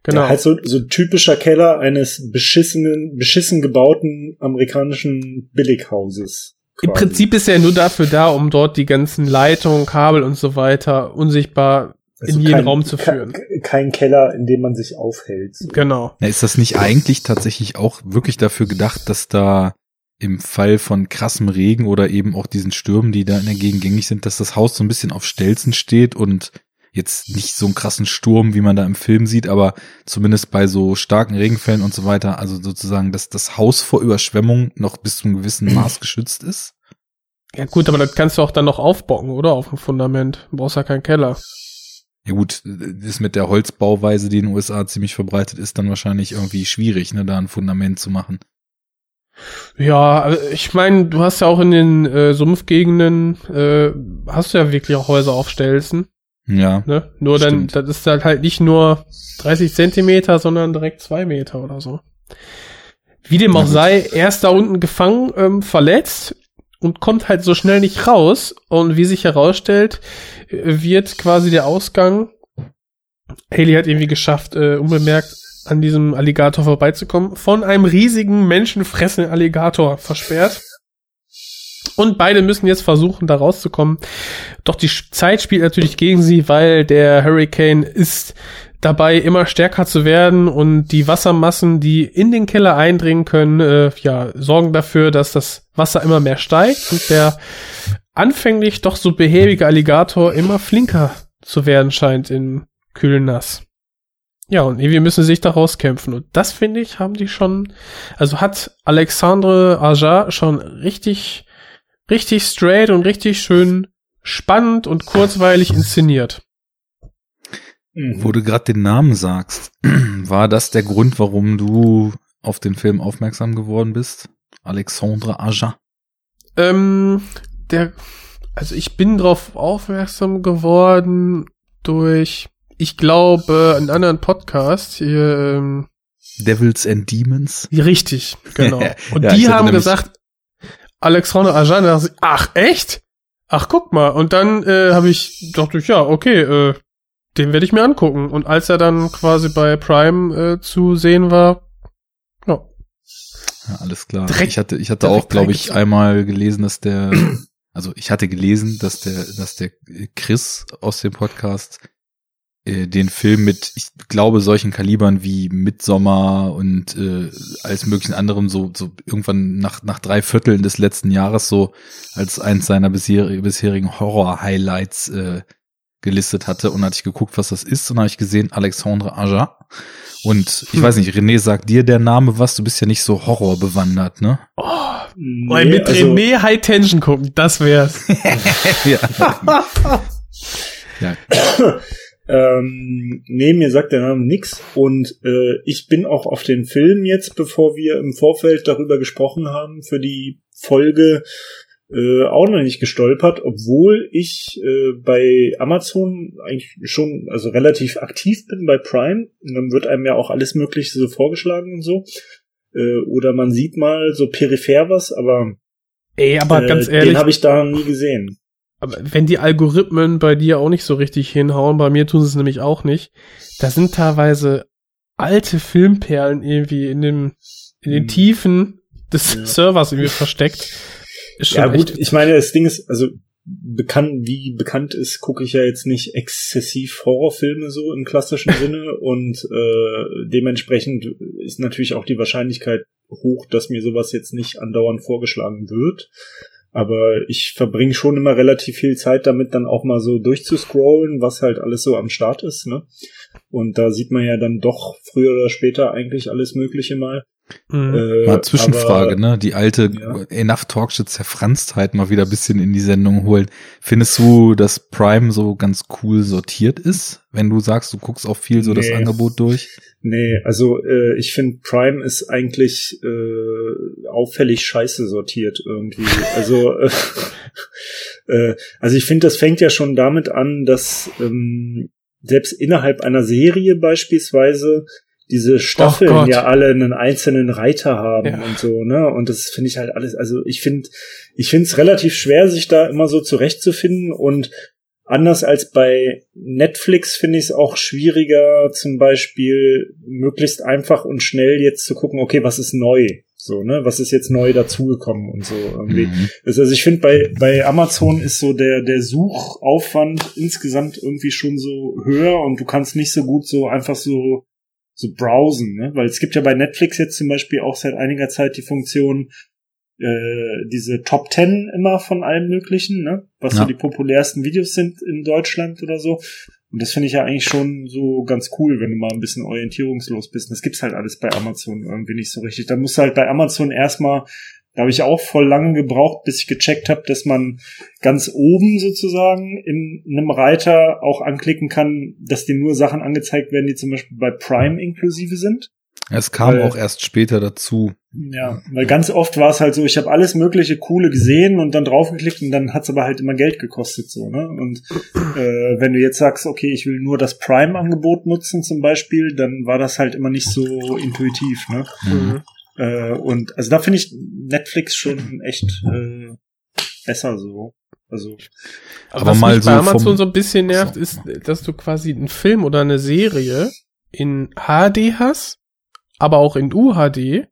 genau. Ja, halt so, so typischer Keller eines beschissenen, beschissen gebauten amerikanischen Billighauses. Im quasi. Prinzip ist er nur dafür da, um dort die ganzen Leitungen, Kabel und so weiter unsichtbar in Also jeden kein- Raum zu führen. Kein Keller, in dem man sich aufhält. So. Genau. Na, ist das nicht eigentlich tatsächlich auch wirklich dafür gedacht, dass da im Fall von krassem Regen oder eben auch diesen Stürmen, die da in der Gegend gängig sind, dass das Haus so ein bisschen auf Stelzen steht und jetzt nicht so einen krassen Sturm, wie man da im Film sieht, aber zumindest bei so starken Regenfällen und so weiter, also sozusagen, dass das Haus vor Überschwemmung noch bis zu einem gewissen Maß geschützt ist? Ja gut, aber das kannst du auch dann noch aufbocken, oder? Auf dem Fundament. Du brauchst ja keinen Keller. Ja gut, das mit der Holzbauweise, die in den USA ziemlich verbreitet ist, dann wahrscheinlich irgendwie schwierig, ne, da ein Fundament zu machen. Ja, also ich meine, du hast ja auch in den äh, Sumpfgegenden, äh, hast du ja wirklich auch Häuser auf Stelzen. Ja. Ne? Nur dann, Stimmt. das ist halt halt nicht nur 30 Zentimeter, sondern direkt zwei Meter oder so. Wie dem auch sei, er ist da unten gefangen, ähm, verletzt und kommt halt so schnell nicht raus. Und wie sich herausstellt, äh, wird quasi der Ausgang. Haley hat irgendwie geschafft, äh, unbemerkt an diesem Alligator vorbeizukommen, von einem riesigen menschenfressenden Alligator versperrt. Und beide müssen jetzt versuchen, da rauszukommen. Doch die Zeit spielt natürlich gegen sie, weil der Hurricane ist dabei, immer stärker zu werden und die Wassermassen, die in den Keller eindringen können, äh, ja, sorgen dafür, dass das Wasser immer mehr steigt und der anfänglich doch so behäbige Alligator immer flinker zu werden scheint in kühlen Nass. Ja, und irgendwie müssen sie sich da rauskämpfen. Und das finde ich, haben die schon, also hat Alexandre Aja schon richtig, richtig straight und richtig schön spannend und kurzweilig inszeniert. Mhm. Wo du gerade den Namen sagst, war das der Grund, warum du auf den Film aufmerksam geworden bist? Alexandre Aja. Ähm, der, also ich bin drauf aufmerksam geworden durch, ich glaube, einen anderen Podcast hier, ähm, Devils and Demons. richtig, genau. Und Ja, die haben gesagt, Alexandre Ajan, dachte ich, ach echt? Ach guck mal. Und dann äh, habe ich, dachte ich, ja, okay, äh, den werde ich mir angucken. Und als er dann quasi bei Prime äh, zu sehen war, ja, Ja, alles klar. Direkt- ich hatte, ich hatte auch, glaube ich, einmal gelesen, dass der, also ich hatte gelesen, dass der, dass der Chris aus dem Podcast äh, den Film mit, ich glaube, solchen Kalibern wie Midsommer und äh, alles möglichen anderem so, so irgendwann nach, nach drei Vierteln des letzten Jahres so als eins seiner bisher, bisherigen Horror-Highlights äh, gelistet hatte und hatte ich geguckt, was das ist und habe ich gesehen Alexandre Aja. Und ich Hm. weiß nicht, René, sagt dir der Name was? Du bist ja nicht so Horror bewandert, ne? oh, Nee, mit also- René High Tension gucken, das wär's. ja. ja. Ähm, nee, mir sagt der Name nix und äh, ich bin auch auf den Film jetzt, bevor wir im Vorfeld darüber gesprochen haben, für die Folge äh, auch noch nicht gestolpert, obwohl ich äh, bei Amazon eigentlich schon also relativ aktiv bin bei Prime. Und dann wird einem ja auch alles Mögliche so vorgeschlagen und so. Äh, oder man sieht mal so peripher was, aber, Ey, aber äh, ganz ehrlich, den habe ich da nie gesehen. Aber wenn die Algorithmen bei dir auch nicht so richtig hinhauen, bei mir tun sie es nämlich auch nicht, da sind teilweise alte Filmperlen irgendwie in dem, in den Hm. Tiefen des Ja. Servers irgendwie versteckt. Ja gut, ich meine, das Ding ist, also bekannt, wie bekannt ist, gucke ich ja jetzt nicht exzessiv Horrorfilme so im klassischen Sinne und äh, dementsprechend ist natürlich auch die Wahrscheinlichkeit hoch, dass mir sowas jetzt nicht andauernd vorgeschlagen wird. Aber ich verbringe schon immer relativ viel Zeit damit, dann auch mal so durchzuscrollen, was halt alles so am Start ist, ne? Und da sieht man ja dann doch früher oder später eigentlich alles Mögliche mal. Mhm. Äh, Mal Zwischenfrage, aber- ne? Die alte Ja. Enough Talkshit Zerfranstheit mal wieder ein bisschen in die Sendung holen. Findest du, dass Prime so ganz cool sortiert ist? Wenn du sagst, du guckst auch viel so das Nee. Angebot durch? Nee, also äh, ich finde Prime ist eigentlich äh, auffällig scheiße sortiert irgendwie. Also äh, äh, also ich finde, das fängt ja schon damit an, dass ähm, selbst innerhalb einer Serie beispielsweise diese Staffeln Gott. ja alle einen einzelnen Reiter haben Ja. und so, ne? Und das finde ich halt alles, also ich finde, ich finde es relativ schwer, sich da immer so zurechtzufinden und anders als bei Netflix finde ich es auch schwieriger, zum Beispiel möglichst einfach und schnell jetzt zu gucken, okay, was ist neu? So, ne? Was ist jetzt neu dazugekommen und so irgendwie. Mhm. Also also ich finde, bei, bei Amazon ist so der, der Suchaufwand insgesamt irgendwie schon so höher und du kannst nicht so gut so einfach so, so browsen, ne? Weil es gibt ja bei Netflix jetzt zum Beispiel auch seit einiger Zeit die Funktion, äh, diese Top 10 immer von allem Möglichen, ne? Was Ja. so die populärsten Videos sind in Deutschland oder so. Und das finde ich ja eigentlich schon so ganz cool, wenn du mal ein bisschen orientierungslos bist. Das gibt's halt alles bei Amazon irgendwie nicht so richtig. Da musst du halt bei Amazon erstmal, da habe ich auch voll lange gebraucht, bis ich gecheckt habe, dass man ganz oben sozusagen in einem Reiter auch anklicken kann, dass dir nur Sachen angezeigt werden, die zum Beispiel bei Prime inklusive sind. Es kam Weil- auch erst später dazu. Ja, weil ganz oft war es halt so, ich habe alles mögliche coole gesehen und dann draufgeklickt und dann hat's aber halt immer Geld gekostet so, ne? Und äh, wenn du jetzt sagst, okay, ich will nur das Prime-Angebot nutzen zum Beispiel, dann war das halt immer nicht so intuitiv, ne? Mhm. Äh, und also da finde ich Netflix schon echt äh, besser so. Also Aber, Aber was mal mich so bei vom- Amazon so ein bisschen nervt, So. ist, dass du quasi einen Film oder eine Serie in HD hast, aber auch in UHD.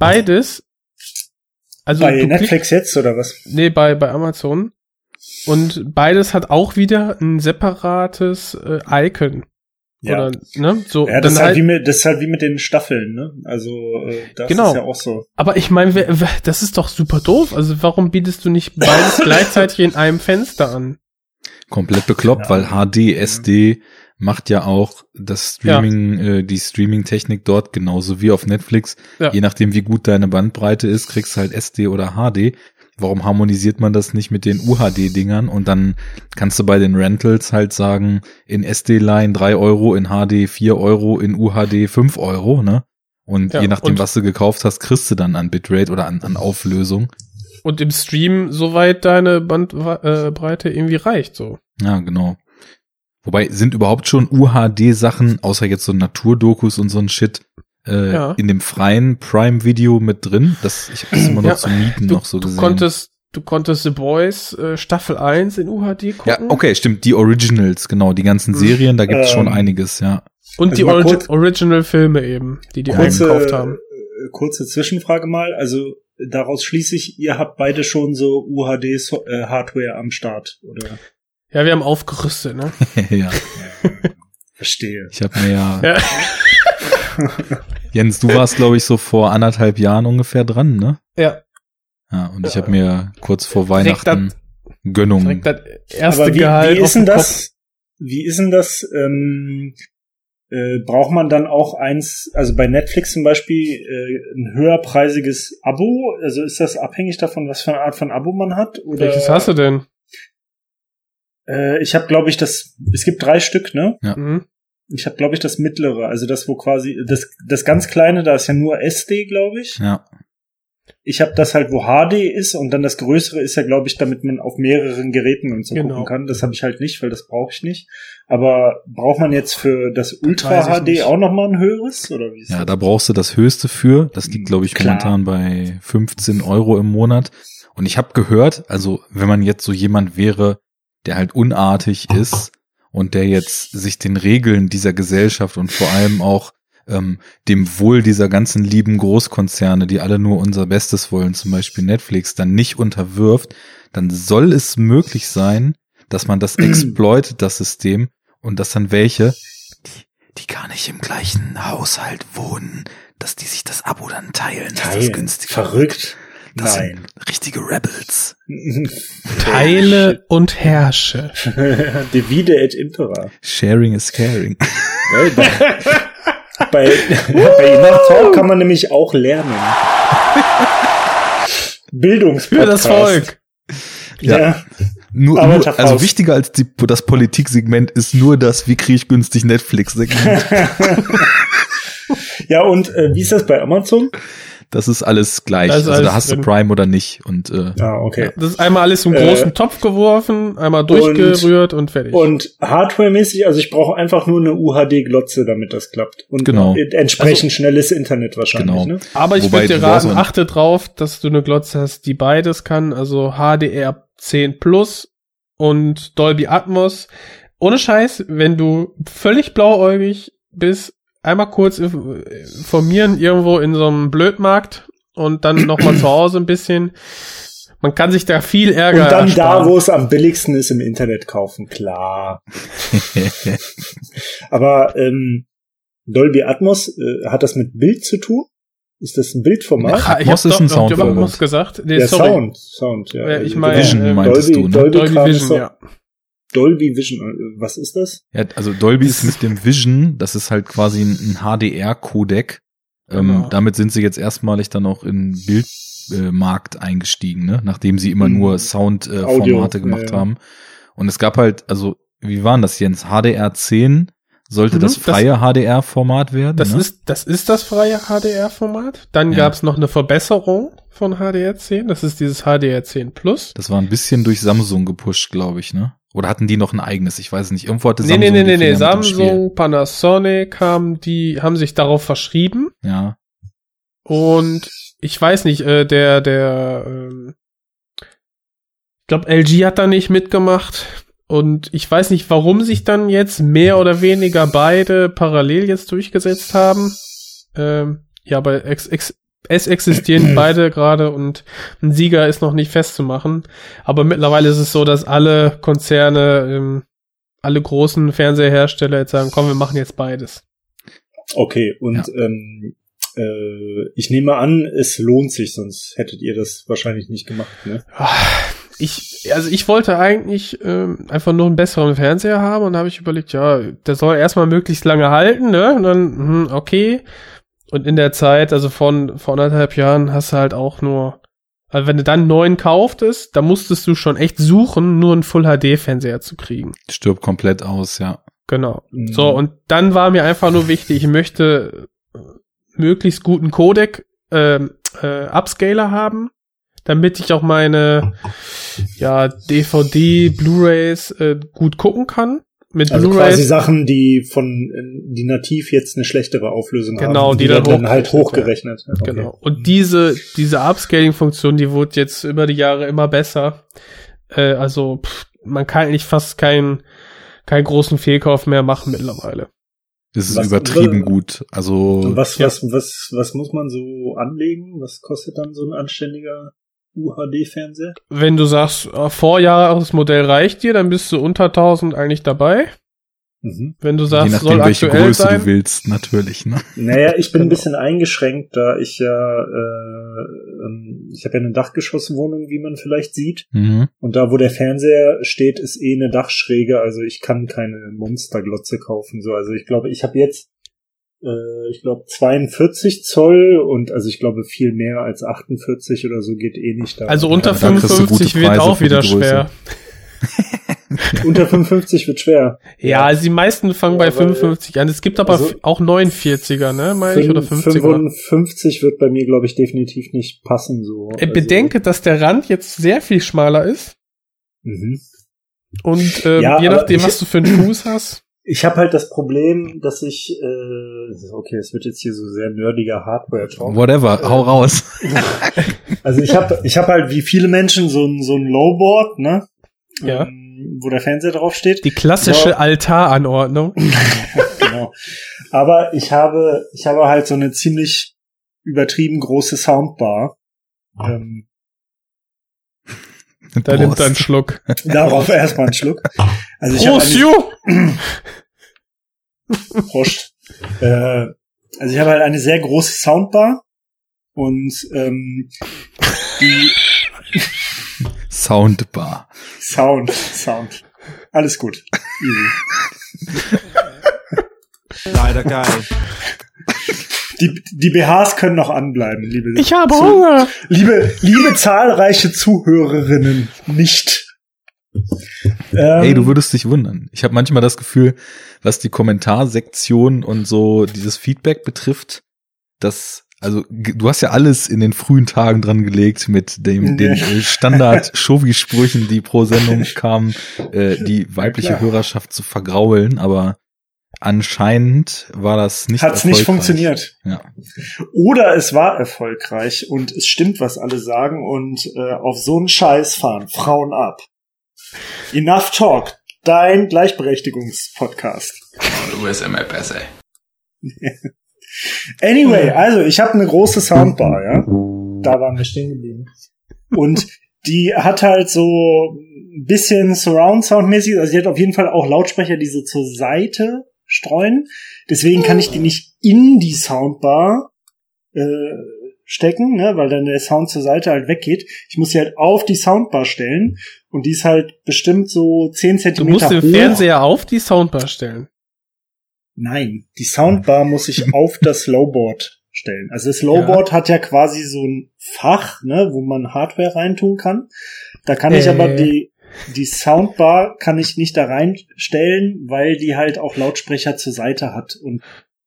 Beides. Also bei du klick- Netflix jetzt oder was? Nee, bei, bei Amazon. Und beides hat auch wieder ein separates äh, Icon. Oder, ne? So, ja, das ist, halt halt, wie mit, das ist halt wie mit den Staffeln, ne? Also äh, das Genau. ist ja auch so. aber ich meine, das ist doch super doof. Also warum bietest du nicht beides gleichzeitig in einem Fenster an? Komplett bekloppt, Ja. weil HD, SD, macht ja auch das Streaming, äh, die Streaming-Technik dort genauso wie auf Netflix. Ja. Je nachdem, wie gut deine Bandbreite ist, kriegst du halt SD oder HD. Warum harmonisiert man das nicht mit den UHD-Dingern? Und dann kannst du bei den Rentals halt sagen, in SD-Line 3 Euro, in HD 4 Euro, in UHD 5 Euro, ne? Und Ja, je nachdem, was du gekauft hast, kriegst du dann an Bitrate oder an, an Auflösung. Und im Stream, soweit deine Bandbreite äh, irgendwie reicht, so. Ja, genau. Wobei, sind überhaupt schon UHD-Sachen, außer jetzt so Naturdokus und so ein Shit, äh, Ja. in dem freien Prime-Video mit drin? Das, ich habe das immer noch Ja, zu mieten Du, noch so du gesehen. konntest, du konntest The Boys äh, Staffel 1 in UHD gucken. ja, okay, stimmt, die Originals, genau, die ganzen Mhm. Serien, da gibt's schon Ähm, einiges, ja. Und Also die kurz- Original-Filme eben, die die Kurze, eingekauft haben. äh, kurze Zwischenfrage mal. Also daraus schließe ich, ihr habt beide schon so UHD-Hardware am Start, oder? Ja, wir haben aufgerüstet, ne? ja. Verstehe. Ich habe mir ja, Ja. Jens, du warst, glaube ich, so vor anderthalb Jahren ungefähr dran, ne? Ja, Ja, und ich habe mir kurz vor Weihnachten Gönnung. direkt das erste Aber wie, Gehalt wie ist denn das? Wie ist denn das? Ähm, äh, braucht man dann auch eins, also bei Netflix zum Beispiel, äh, ein höherpreisiges Abo? Also ist das abhängig davon, was für eine Art von Abo man hat? Oder, Welches hast du denn? Äh, ich habe, glaube ich, das. Es gibt drei Stück, ne? Ja. Mhm. Ich habe, glaube ich, das mittlere, also das, wo quasi das das ganz kleine, da ist ja nur SD, glaube ich. Ja, Ich habe das halt, wo HD ist und dann das größere ist ja, glaube ich, damit man auf mehreren Geräten und so Genau. gucken kann. Das habe ich halt nicht, weil das brauche ich nicht. Aber braucht man jetzt für das Ultra HD nicht. auch noch mal ein höheres oder wie ist ja, das? da brauchst du das Höchste für. Das liegt, glaube ich, Klar. momentan bei 15 Euro im Monat. Und ich habe gehört, also wenn man jetzt so jemand wäre, der halt unartig ist und der jetzt sich den Regeln dieser Gesellschaft und vor allem auch ähm, dem Wohl dieser ganzen lieben Großkonzerne, die alle nur unser Bestes wollen, zum Beispiel Netflix, dann nicht unterwirft, dann soll es möglich sein, dass man das exploitet, das System, und dass dann welche, die, die gar nicht im gleichen Haushalt wohnen, dass die sich das Abo dann teilen, dass das Teilen. günstiger Verrückt. Das Nein. sind richtige Rebels. Teile und Herrsche. Divide et Impera. Sharing is caring. Ja, bei, bei, bei Enough Talk kann man nämlich auch lernen. Bildungspodcast. Für das Volk. Ja. Ja. Nur, nur also wichtiger als die, das Politiksegment ist nur das, wie kriege ich günstig Netflix-Segment. ja, und äh, wie ist das bei Amazon? Das ist alles gleich. Ist also alles da hast drin. du Prime oder nicht. Und äh, Ah, okay. Das ist einmal alles im Äh, großen Topf geworfen, einmal durchgerührt und, fertig. Und hardwaremäßig, also ich brauche einfach nur eine UHD-Glotze, damit das klappt. Und Genau. äh, entsprechend schnelles Internet wahrscheinlich. Genau. Ne? Aber ich würde dir raten, achte drauf, dass du eine Glotze hast, die beides kann, also HDR 10 Plus und Dolby Atmos. Ohne Scheiß, wenn du völlig blauäugig bist, einmal kurz inf- informieren irgendwo in so einem Blödmarkt und dann nochmal zu Hause ein bisschen. Man kann sich da viel Ärger Und dann da, ersparen. wo es am billigsten ist, im Internet kaufen, klar. Aber ähm, Dolby Atmos, äh, hat das mit Bild zu tun? Ist das ein Bildformat? Ich Atmos ist ein doch- doch Dolby Soundformat. Atmos gesagt. Nee, ja, sorry. Sound, Sound, ja. Ja, ich Also meine, Vision ähm, meintest Dolby, du, ne? Dolby, Dolby Vision, ja. Dolby Vision, äh, was ist das? ja, also Dolby ist mit dem Vision, das ist halt quasi ein, ein HDR-Codec. Ähm, Genau. damit sind sie jetzt erstmalig dann auch in Bildmarkt eingestiegen, ne? nachdem sie immer Mhm. nur Soundformate äh, gemacht ja, ja. haben. Und es gab halt, also wie waren das, Jens? HDR10 sollte Mhm, das freie HDR-Format werden. Das ne? ist, das ist das freie HDR-Format. Dann Ja. gab's noch eine Verbesserung von HDR10. Das ist dieses HDR10 Plus. Das war ein bisschen durch Samsung gepusht, glaube ich, ne? Oder hatten die noch ein eigenes? Ich weiß es nicht. Irgendwo hatte Nee, Samsung nee, nee, nee, nee. Samsung, Panasonic haben die, haben sich darauf verschrieben. Ja. Und ich weiß nicht, äh, der, der, ähm, ich glaube, LG hat da nicht mitgemacht. Und ich weiß nicht, warum sich dann jetzt mehr oder weniger beide parallel jetzt durchgesetzt haben. Ähm, ja, aber ex, ex, es existieren beide gerade und ein Sieger ist noch nicht festzumachen. Aber mittlerweile ist es so, dass alle Konzerne, ähm, alle großen Fernseherhersteller jetzt sagen, komm, wir machen jetzt beides. Okay, und ähm, äh, ich nehme an, es lohnt sich, sonst hättet ihr das wahrscheinlich nicht gemacht, ne? ich, also ich wollte eigentlich ähm, einfach nur einen besseren Fernseher haben und da habe ich überlegt, ja, der soll erstmal möglichst lange halten, ne? Und dann, hm, okay. Und in der Zeit, also von vor anderthalb Jahren, hast du halt auch nur, also wenn du dann einen neuen kauftest, da musstest du schon echt suchen, nur einen Full HD Fernseher zu kriegen. Stirbt komplett aus, ja. Genau. Mhm. So, und dann war mir einfach nur wichtig, ich möchte äh, möglichst guten Codec ähm, äh, Upscaler haben, damit ich auch meine ja, DVD, Blu-rays äh, gut gucken kann. Mit Also quasi Blu-rays. Sachen, die von die nativ jetzt eine schlechtere Auflösung Genau, haben. die dann werden halt hochgerechnet hochgerechnet. Okay. Genau. Und diese, diese Upscaling-Funktion, die wurde jetzt über die Jahre immer besser. Äh, also pff, man kann eigentlich fast keinen keinen großen Fehlkauf mehr machen mittlerweile. Das ist Was- übertrieben was- gut. Also Und was, Ja. was, was, was muss man so anlegen? Was kostet dann so ein anständiger UHD-Fernseher? Wenn du sagst, äh, Vorjahresmodell reicht dir, dann bist du unter 1000 eigentlich dabei. Mhm. Wenn du je sagst, nachdem, soll welche aktuell Größe sein. du willst, natürlich. Ne? Naja, ich bin ein Genau. bisschen eingeschränkt, da ich ja, äh, ähm, ich habe ja eine Dachgeschosswohnung, wie man vielleicht sieht. Mhm. Und da, wo der Fernseher steht, ist eh eine Dachschräge. Also ich kann keine Monsterglotze kaufen. So, also ich glaube, ich habe jetzt, äh, ich glaube 42 Zoll und also ich glaube viel mehr als 48 oder so geht eh nicht da. Also unter du 55 gute wird Preise auch wieder schwer. unter 55 wird schwer. Ja, also die meisten fangen bei Ja, weil- 55 an. Es gibt aber Also- auch 49er, ne, meine ich, oder 50er. 55 wird bei mir, glaube ich, definitiv nicht passen. So. Äh, Also, Bedenke, dass der Rand jetzt sehr viel schmaler ist. Mhm. Und ähm, Ja, je nachdem, ich- was du für einen Fuß hast. Ich habe halt das Problem, dass ich, äh, okay, es wird jetzt hier so sehr nerdiger Hardware-Talk. Whatever, hau raus. Also ich habe ich hab halt wie viele Menschen so ein, so ein Lowboard, ne? Ja. Ähm, wo der Fernseher draufsteht. Die klassische So. Altaranordnung. genau. Aber ich habe, ich habe halt so eine ziemlich übertrieben große Soundbar. Ähm, Da nimmt er einen. Schluck. darauf erstmal einen Schluck. Also ich habe Prost, eine, Ju! Prost. Äh, also ich habe halt eine sehr große Soundbar und ähm, die Soundbar. Sound, Sound. Alles gut. Easy. Leider geil. Die, die BHs können noch anbleiben, liebe, Ich habe Hunger. liebe, liebe zahlreiche Zuhörerinnen nicht. Ähm, Ey, du würdest dich wundern. Ich habe manchmal das Gefühl, was die Kommentarsektion und so dieses Feedback betrifft, dass also du hast ja alles in den frühen Tagen dran gelegt mit dem den Nee. äh, Standard Shovi-Sprüchen, die pro Sendung kamen, äh, die weibliche klar. Hörerschaft zu vergraulen, aber anscheinend war das nicht Hat's nicht funktioniert. Ja. Oder es war erfolgreich und es stimmt, was alle sagen und äh, auf so einen Scheiß fahren Frauen ab. Enough Talk, dein Gleichberechtigungspodcast. Du bist immer besser. Anyway, also ich habe eine große Soundbar, ja. Da waren wir stehen geblieben. Und die hat halt so ein bisschen Surround Sound mäßig, also die hat auf jeden Fall auch Lautsprecher, die so zur Seite streuen. Deswegen kann ich die nicht in die Soundbar äh, stecken, ne, weil dann der Sound zur Seite halt weggeht. Ich muss sie halt auf die Soundbar stellen und die ist halt bestimmt so 10 Du Zentimeter musst den hoch. Fernseher auf die Soundbar stellen. Nein, die Soundbar muss ich auf das Lowboard stellen. Also das Lowboard hat ja quasi so ein Fach, ne, wo man Hardware reintun kann. Da kann ich Äh. aber die die Soundbar kann ich nicht da reinstellen, weil die halt auch Lautsprecher zur Seite hat und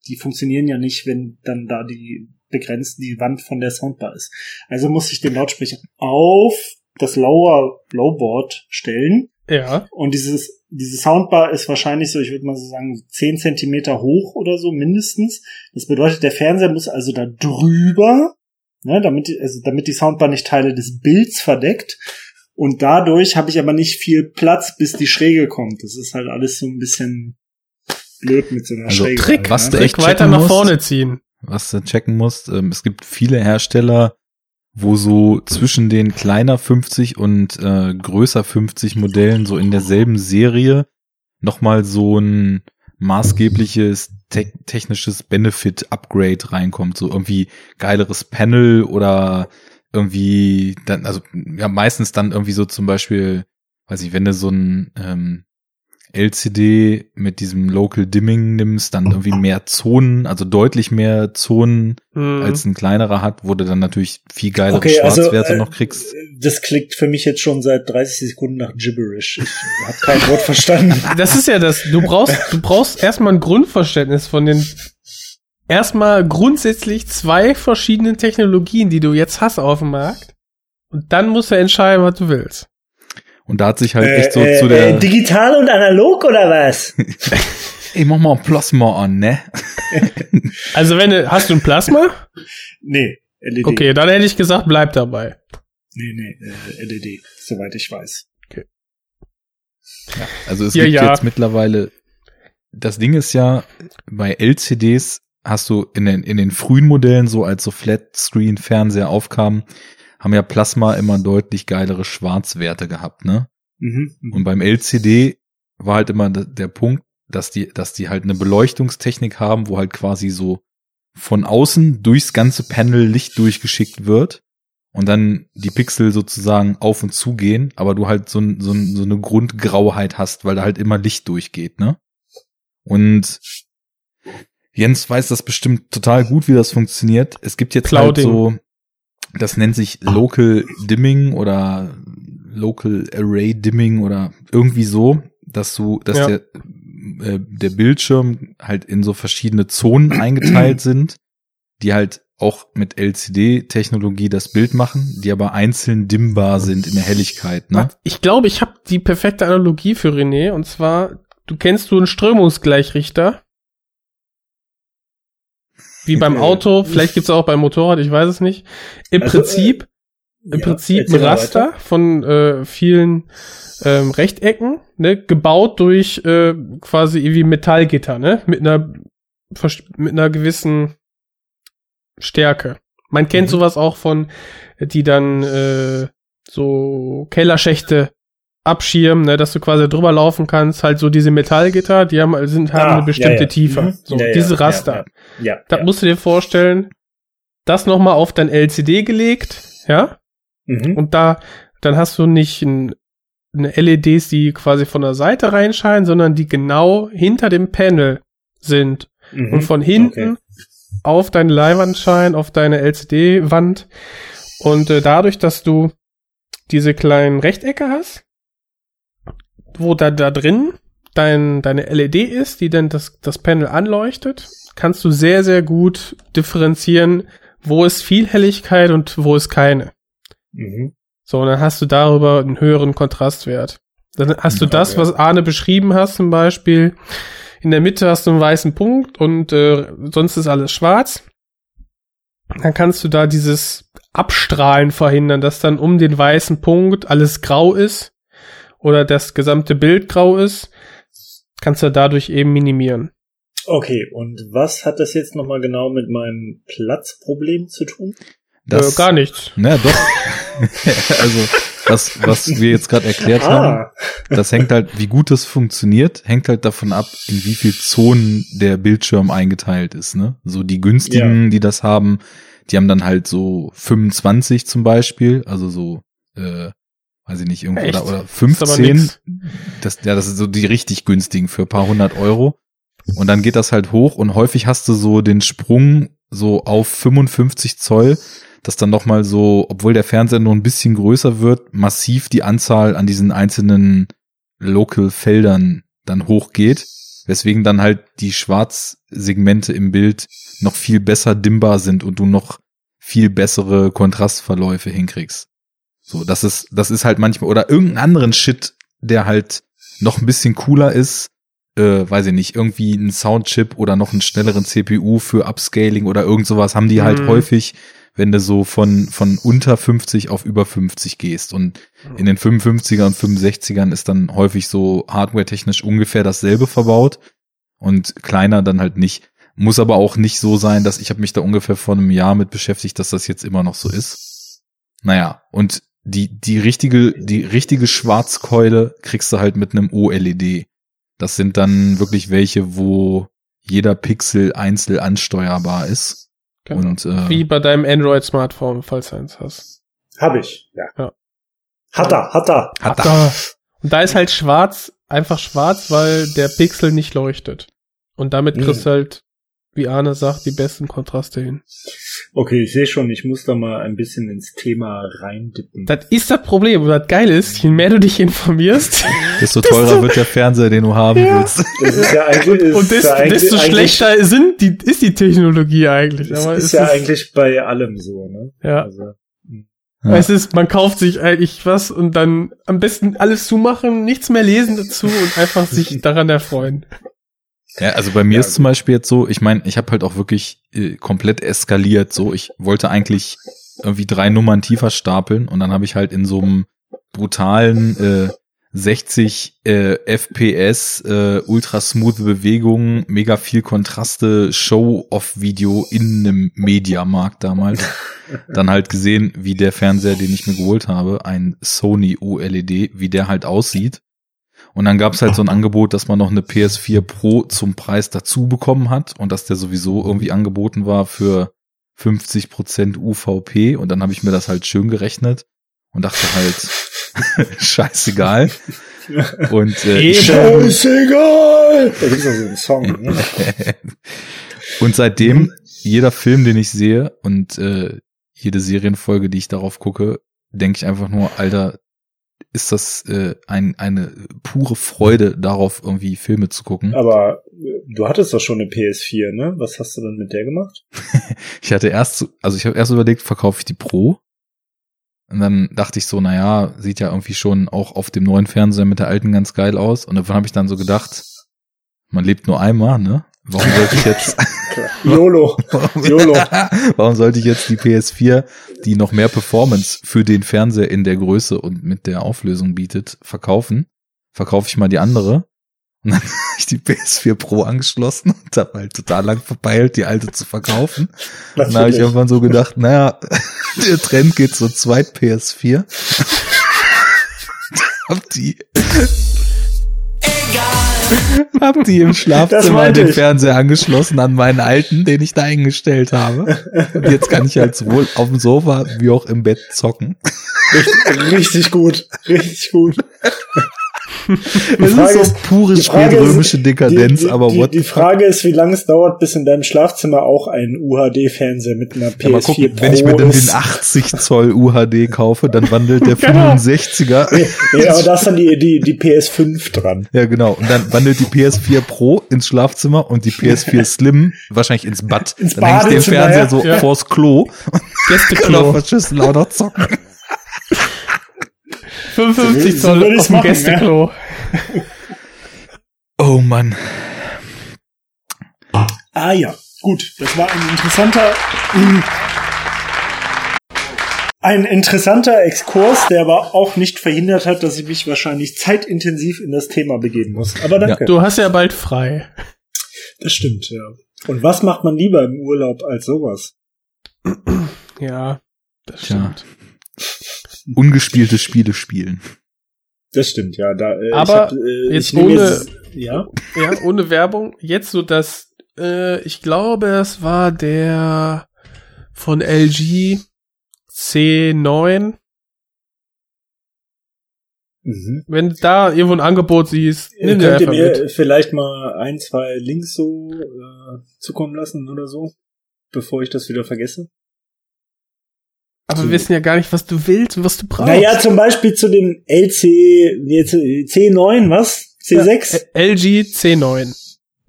die funktionieren ja nicht, wenn dann da die begrenzt die Wand von der Soundbar ist. Also muss ich den Lautsprecher auf das Lower Lowboard stellen Ja. und dieses, diese Soundbar ist wahrscheinlich so, ich würde mal so sagen, 10 Zentimeter hoch oder so mindestens. Das bedeutet, der Fernseher muss also da drüber, ne, damit, die- also damit die Soundbar nicht Teile des Bilds verdeckt. Und dadurch habe ich aber nicht viel Platz, bis die Schräge kommt. Das ist halt alles so ein bisschen blöd mit so einer Also Schräge. Trick, was ne? du Trick echt weiter nach musst. vorne ziehen. was du checken musst. Ähm, es gibt viele Hersteller, wo so zwischen den kleiner 50 und äh, größer 50 Modellen so in derselben Serie nochmal so ein maßgebliches te technisches Benefit-Upgrade reinkommt. So irgendwie geileres Panel oder irgendwie dann, also ja, meistens dann irgendwie so zum Beispiel, weiß ich, wenn du so ein ähm, LCD mit diesem Local Dimming nimmst, dann irgendwie mehr Zonen, also deutlich mehr Zonen Mhm. als ein kleinerer hat, wo du dann natürlich viel geilere Okay, also, Schwarzwerte äh, noch kriegst. Das klingt für mich jetzt schon seit 30 Sekunden nach Gibberish. Ich habe kein Wort verstanden. Das ist ja das. Du brauchst, du brauchst erstmal ein Grundverständnis von den erstmal grundsätzlich zwei verschiedenen Technologien, die du jetzt hast auf dem Markt. Und dann musst du entscheiden, was du willst. Und da hat sich halt Äh, echt so äh, zu der, äh, digital und analog oder was? ey, mach mal ein Plasma an, ne? Also wenn du, hast du ein Plasma? Nee, LED. Okay, dann hätte ich gesagt, bleib dabei. Nee, nee, äh, LED, soweit ich weiß. Also es Ja, gibt ja. jetzt mittlerweile, das Ding ist ja, bei LCDs hast du in den, in den frühen Modellen, so als so Flatscreen-Fernseher aufkamen, haben ja Plasma immer deutlich geilere Schwarzwerte gehabt, ne? Mhm. mhm. Und beim LCD war halt immer der, Punkt, dass die, dass die halt eine Beleuchtungstechnik haben, wo halt quasi so von außen durchs ganze Panel Licht durchgeschickt wird und dann die Pixel sozusagen auf und zu gehen, aber du halt so, so, so eine Grundgrauheit hast, weil da halt immer Licht durchgeht, ne? Und Jens weiß das bestimmt total gut, wie das funktioniert. Es gibt jetzt halt Clouding. so, das nennt sich Local Dimming oder Local Array Dimming oder irgendwie so, dass du, dass Ja. der, äh, der Bildschirm halt in so verschiedene Zonen eingeteilt sind, die halt auch mit LCD-Technologie das Bild machen, die aber einzeln dimmbar sind in der Helligkeit, ne? Ich glaube, ich habe die perfekte Analogie für René. Und zwar, du kennst du einen Strömungsgleichrichter? Wie beim Äh, Auto, vielleicht gibt's auch beim Motorrad, ich weiß es nicht. Im Also, Prinzip, im Ja, Prinzip ein Raster von äh, vielen ähm, Rechtecken, ne, gebaut durch äh, quasi irgendwie Metallgitter, ne, mit einer mit einer gewissen Stärke. Man kennt Mhm. sowas auch von, die dann äh, so Kellerschächte abschirmen, ne, dass du quasi drüber laufen kannst, halt so diese Metallgitter, die haben sind haben Ah, eine bestimmte ja, ja. Tiefe, Mhm. so Ja, diese Raster. Ja, ja, Da ja. musst du dir vorstellen, das nochmal auf dein LCD gelegt, ja, Mhm. und da, dann hast du nicht ein, eine LEDs, die quasi von der Seite reinscheinen, sondern die genau hinter dem Panel sind Mhm. und von hinten Okay. auf deine Leinwand scheinen, auf deine LCD-Wand. Und äh, dadurch, dass du diese kleinen Rechtecke hast, wo da, da drin dein, deine LED ist, die dann das, das Panel anleuchtet, kannst du sehr, sehr gut differenzieren, wo ist viel Helligkeit und wo ist keine. Mhm. So, und dann hast du darüber einen höheren Kontrastwert. Dann hast du das, was Arne beschrieben hast, zum Beispiel. In der Mitte hast du einen weißen Punkt und äh, sonst ist alles schwarz. Dann kannst du da dieses Abstrahlen verhindern, dass dann um den weißen Punkt alles grau ist oder das gesamte Bild grau ist. Kannst du dadurch eben minimieren. Okay, und was hat das jetzt nochmal genau mit meinem Platzproblem zu tun? Das, äh, gar nichts. Na doch. also, was, was wir jetzt gerade erklärt haben, Ah, das hängt halt, wie gut das funktioniert, hängt halt davon ab, in wie viel Zonen der Bildschirm eingeteilt ist, ne? So die günstigen, die das haben, die haben dann halt so 25 zum Beispiel, also so, äh, weiß ich nicht, irgendwo, Echt? oder, oder Ist aber 15. nix. Das, ja, das sind so die richtig günstigen für ein paar hundert Euro. Und dann geht das halt hoch und häufig hast du so den Sprung so auf 55 Zoll, dass dann noch mal so, obwohl der Fernseher nur ein bisschen größer wird, massiv die Anzahl an diesen einzelnen Local-Feldern dann hochgeht, weswegen dann halt die Schwarzsegmente im Bild noch viel besser dimmbar sind und du noch viel bessere Kontrastverläufe hinkriegst. So, das ist, das ist halt manchmal, oder irgendeinen anderen Shit, der halt noch ein bisschen cooler ist, äh, weiß ich nicht, irgendwie ein Soundchip oder noch einen schnelleren CPU für Upscaling oder irgend sowas haben die halt Mhm. häufig, wenn du so von, von unter 50 auf über 50 gehst. Und in den 55er und 65ern ist dann häufig so hardware-technisch ungefähr dasselbe verbaut und kleiner dann halt nicht. Muss aber auch nicht so sein, dass ich habe mich da ungefähr vor einem Jahr mit beschäftigt, dass das jetzt immer noch so ist. Naja, und die, die richtige, die richtige Schwarzkeule kriegst du halt mit einem OLED. Das sind dann wirklich welche, wo jeder Pixel einzeln ansteuerbar ist. Genau. Und äh, Wie bei deinem Android-Smartphone, falls du eins hast. Hab ich, ja. Ja. Hat er, hat er. Hat Da. Und da ist halt schwarz, einfach schwarz, weil der Pixel nicht leuchtet. Und damit Mhm. kriegst du halt, wie Arne sagt, die besten Kontraste hin. Okay, ich sehe schon, ich muss da mal ein bisschen ins Thema reindippen. Das ist das Problem. Und das Geile ist, je mehr du dich informierst, Desto teurer wird der Fernseher, den du haben Ja. willst. Das ist ja eigentlich, ist und desto, ja eigentlich, desto eigentlich- schlechter sind die, ist die Technologie eigentlich. Das ist es ja ist, eigentlich bei allem so, ne? ja. Also, Ja. Es ist, man kauft sich eigentlich was und dann am besten alles zumachen, nichts mehr lesen dazu und einfach sich daran erfreuen. Ja, also bei mir Ja, ist zum Beispiel jetzt so, ich meine, ich habe halt auch wirklich äh, komplett eskaliert. So, ich wollte eigentlich irgendwie drei Nummern tiefer stapeln und dann habe ich halt in so einem brutalen äh, 60 äh, FPS, äh, ultra smooth Bewegungen, mega viel Kontraste, Show-off-Video in einem Mediamarkt damals. dann halt gesehen, wie der Fernseher, den ich mir geholt habe, ein Sony OLED, wie der halt aussieht. Und dann gab es halt so ein Angebot, dass man noch eine PS4 Pro zum Preis dazu bekommen hat und dass der sowieso irgendwie angeboten war für 50% UVP. Und dann habe ich mir das halt schön gerechnet und dachte halt, scheißegal. Und äh, ich, Scheißegal! Da gibt's auch so einen Song, ne? und seitdem jeder Film, den ich sehe und äh, jede Serienfolge, die ich darauf gucke, denke ich einfach nur, Alter, ist das äh, ein, eine pure Freude, darauf irgendwie Filme zu gucken. Aber äh, du hattest doch schon eine PS4, ne? Was hast du denn mit der gemacht? Ich hatte erst, so- also ich habe erst überlegt, verkaufe ich die Pro? Und dann dachte ich so, naja, sieht ja irgendwie schon auch auf dem neuen Fernseher mit der alten ganz geil aus. Und davon habe ich dann so gedacht, man lebt nur einmal, ne? Warum sollte ich jetzt, YOLO. YOLO. warum sollte ich jetzt die PS4, die noch mehr Performance für den Fernseher in der Größe und mit der Auflösung bietet, verkaufen? Verkaufe ich mal die andere. Und dann habe ich die PS4 Pro angeschlossen und habe halt total lang verpeilt, die alte zu verkaufen. Dann habe ich Natürlich. irgendwann so gedacht, naja, der Trend geht zur zweit PS4. hab die. Hab die im Schlafzimmer den ich. Fernseher angeschlossen an meinen alten, den ich da eingestellt habe. Und jetzt kann ich halt sowohl auf dem Sofa wie auch im Bett zocken. Richtig, richtig gut. Richtig gut. Das Frage ist so pure die Frage ist- spätrömische Dekadenz, die, die, aber what die? Frage ist, wie lange es dauert, bis in deinem Schlafzimmer auch ein UHD-Fernseher mit einer PS4 Ja, mal gucken, Pro wenn ich mir dann den ist. 80 Zoll UHD kaufe, dann wandelt der Genau. 65er. Ja, aber da ist dann die, die, die PS5 dran. Ja, genau. Und dann wandelt die PS4 Pro ins Schlafzimmer und die PS4 Slim wahrscheinlich ins Bad. Ins dann hänge ich den Fernseher ja. so Ja. vors Klo und Gästeklo. der Schüssel auch noch zocken. 55 So Zoll ich's auf dem machen, Gästeklo. Oh Mann. Ah ja, gut. Das war ein interessanter, mh, ein interessanter Exkurs, der aber auch nicht verhindert hat, dass ich mich wahrscheinlich zeitintensiv in das Thema begeben muss. Aber danke. Du hast ja bald frei. Das stimmt, ja. Und was macht man lieber im Urlaub als sowas? Ja, das stimmt. Ungespielte Spiele spielen. Das stimmt, ja. Da, äh, Aber ich hab, äh, jetzt ohne- jetzt- ja. Ja, ohne Werbung. Jetzt so das, äh, ich glaube, es war der von LG C9. Mhm. Wenn du da irgendwo ein Angebot siehst, nimm dir Könnt ihr mir mit. vielleicht mal ein, zwei Links so äh, zukommen lassen oder so, bevor ich das wieder vergesse? Aber wir wissen ja gar nicht, was du willst und was du brauchst. Naja, zum Beispiel zu dem LC jetzt, äh, C9, was? C6? Ä- LG C9.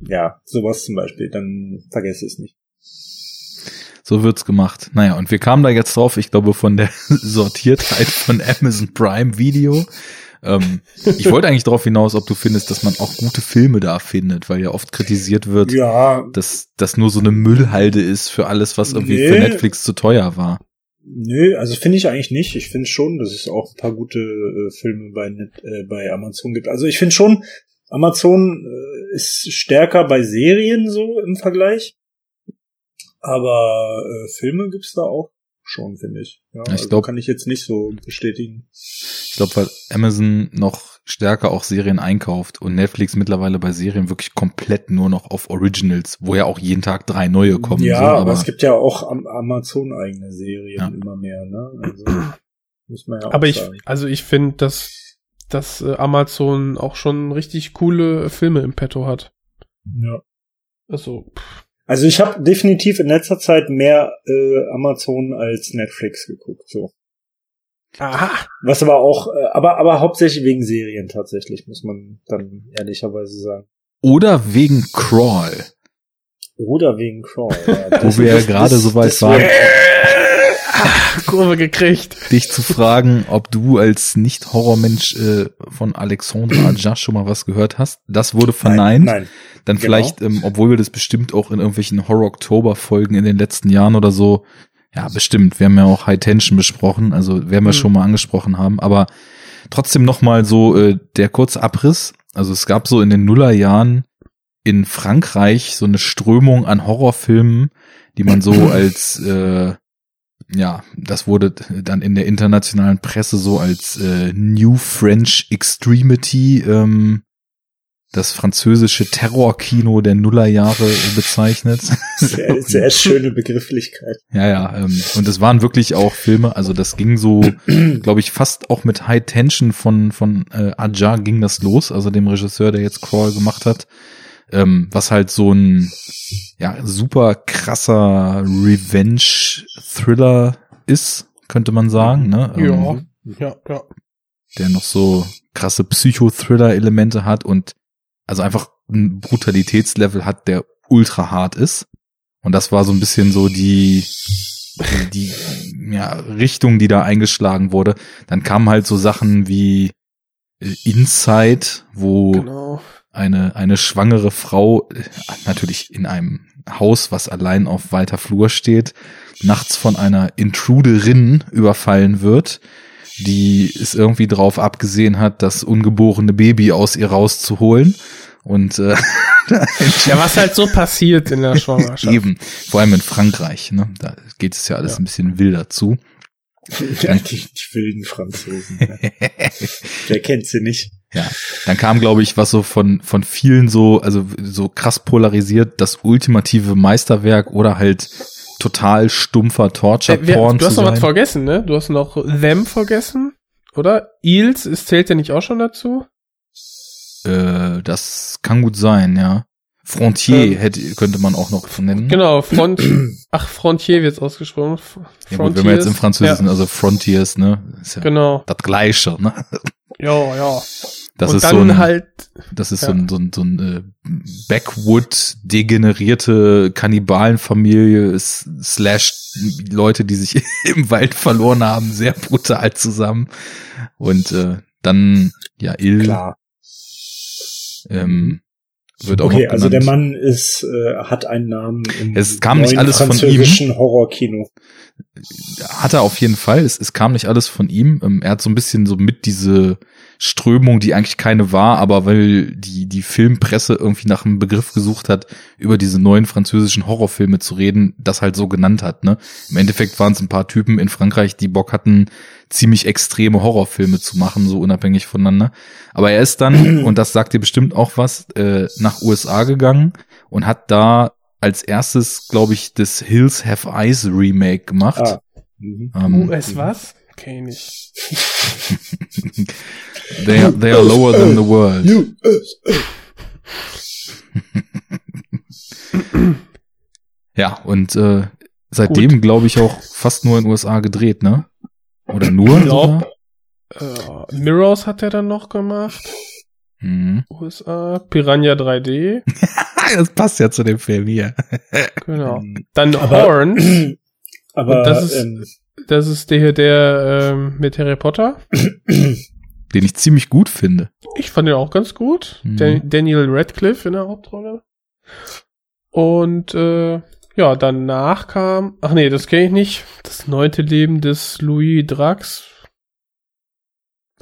Ja, sowas zum Beispiel, dann vergesse ich es nicht. So wird's gemacht. Naja, und wir kamen da jetzt drauf, ich glaube, von der Sortiertheit von Amazon Prime Video. Ähm, ich wollte eigentlich darauf hinaus, ob du findest, dass man auch gute Filme da findet, weil ja oft kritisiert wird, Ja, dass das nur so eine Müllhalde ist für alles, was irgendwie Nee. für Netflix zu teuer war. Nö, also finde ich eigentlich nicht. Ich finde schon, dass es auch ein paar gute äh, Filme bei, äh, bei Amazon gibt. Also ich finde schon, Amazon äh, ist stärker bei Serien so im Vergleich. Aber äh, Filme gibt's da auch schon, finde ich. Ja, ich also glaub- kann ich jetzt nicht so bestätigen. Ich glaube, weil Amazon noch stärker auch Serien einkauft und Netflix mittlerweile bei Serien wirklich komplett nur noch auf Originals, wo ja auch jeden Tag drei neue kommen. ja, so, aber, es gibt ja auch am Amazon eigene Serien Ja. immer mehr, ne? Also, Muss man ja auch Aber ich, sagen. also ich finde, dass, dass äh, Amazon auch schon richtig coole Filme im Petto hat. Ja. Also, pff, Also ich habe definitiv in letzter Zeit mehr äh, Amazon als Netflix geguckt, so. Aha, Was aber auch, äh, aber aber hauptsächlich wegen Serien tatsächlich, muss man dann ehrlicherweise sagen. Oder wegen Crawl, Oder wegen Crawl. Ja, wo wir ja gerade so weit waren, Kurve gekriegt. dich zu fragen, ob du als Nicht-Horrormensch äh, von Alexandre Aja schon mal was gehört hast. Das wurde verneint. Nein, nein. Dann Genau. vielleicht, ähm, obwohl wir das bestimmt auch in irgendwelchen Horror-Oktober-Folgen in den letzten Jahren oder so, ja, bestimmt. Wir haben ja auch High Tension besprochen, also werden wir Mhm. schon mal angesprochen haben. Aber trotzdem noch mal so äh, der kurze Abriss. Also es gab so in den Nullerjahren in Frankreich so eine Strömung an Horrorfilmen, die man so als äh, ja, das wurde dann in der internationalen Presse so als äh, New French Extremity, ähm, das französische Terrorkino der Nullerjahre bezeichnet. Sehr, sehr schöne Begrifflichkeit. Ja, ja, ähm, und es waren wirklich auch Filme, also das ging so, glaube ich, fast auch mit High Tension von, von äh, Aja ging das los, also dem Regisseur, der jetzt Crawl gemacht hat, ähm, was halt so ein, ja, super krasser Revenge-Thriller ist, könnte man sagen, ne? Ja, Ähm, ja, ja. der noch so krasse Psychothriller-Elemente hat und also einfach ein Brutalitätslevel hat, der ultra hart ist. Und das war so ein bisschen so die, die, ja, Richtung, die da eingeschlagen wurde. Dann kamen halt so Sachen wie äh, Inside, wo Genau. eine, eine schwangere Frau, äh, natürlich in einem Haus, was allein auf weiter Flur steht, nachts von einer Intruderin überfallen wird, die es irgendwie drauf abgesehen hat, das ungeborene Baby aus ihr rauszuholen. Und äh, Ja, was halt so passiert in der Schwangerschaft. eben, vor allem in Frankreich, ne? Da geht es ja alles Ja. ein bisschen wilder zu. Ja, die, die wilden Franzosen. Ja. Wer kennt sie nicht? Ja, dann kam, glaube ich, was so von, von vielen so, also so krass polarisiert, das ultimative Meisterwerk oder halt total stumpfer Äh, Torture-Porn du zu hast noch was sein. vergessen, ne? Du hast noch Them vergessen, oder? Eels, es zählt ja nicht auch schon dazu? Äh, das kann gut sein, ja. Frontier Ähm, hätte, könnte man auch noch nennen. Genau, Front, ach, Frontier wird's ausgesprochen. F- Ja, gut, wenn wir jetzt im. Französischen, Ja, also Frontiers, ne? Ja genau. das Gleiche, ne? Ja, ja. Das Und ist dann so ein, halt, das ist ja. so ein, so ein, so ein äh, Backwood degenerierte Kannibalenfamilie slash Leute, die sich im Wald verloren haben, sehr brutal zusammen. Und äh, dann, ja, Il Klar. ähm, wird auch Okay, noch also der. Mann ist, äh, hat einen Namen im Es kam nicht alles von ihm. französischen Horrorkino. hat er auf jeden Fall. Es, es kam nicht alles von ihm. Ähm, er hat so ein bisschen so mit diese Strömung, die eigentlich keine war, aber weil die, die Filmpresse irgendwie nach einem Begriff gesucht hat, über diese neuen französischen Horrorfilme zu reden, das halt so genannt hat. Ne? Im Endeffekt waren es ein paar Typen in Frankreich, die Bock hatten, ziemlich extreme Horrorfilme zu machen, so unabhängig voneinander. Aber er ist dann, und das sagt dir bestimmt auch was, äh, nach USA gegangen und hat da als erstes, glaube ich, das Hills Have Eyes Remake gemacht. Ah. Mhm. Ähm, US was? Okay, nicht. they, are, they are lower than the world. Ja, und äh, seitdem glaube ich auch fast nur in den USA gedreht, ne? Oder nur? Ich glaub? Äh, Mirrors hat er dann noch gemacht. Mhm. USA. Piranha 3D. Das passt ja zu dem Film hier. Genau. Ähm, Dann Aber- Horn. Aber Und das ist- ähm, Das ist der, der ähm, mit Harry Potter. Den ich ziemlich gut finde. Ich fand den auch ganz gut. Mhm. Dan Daniel Radcliffe in der Hauptrolle. Und äh, ja, danach kam, ach nee, das kenne ich nicht. Das neunte Leben des Louis Drax.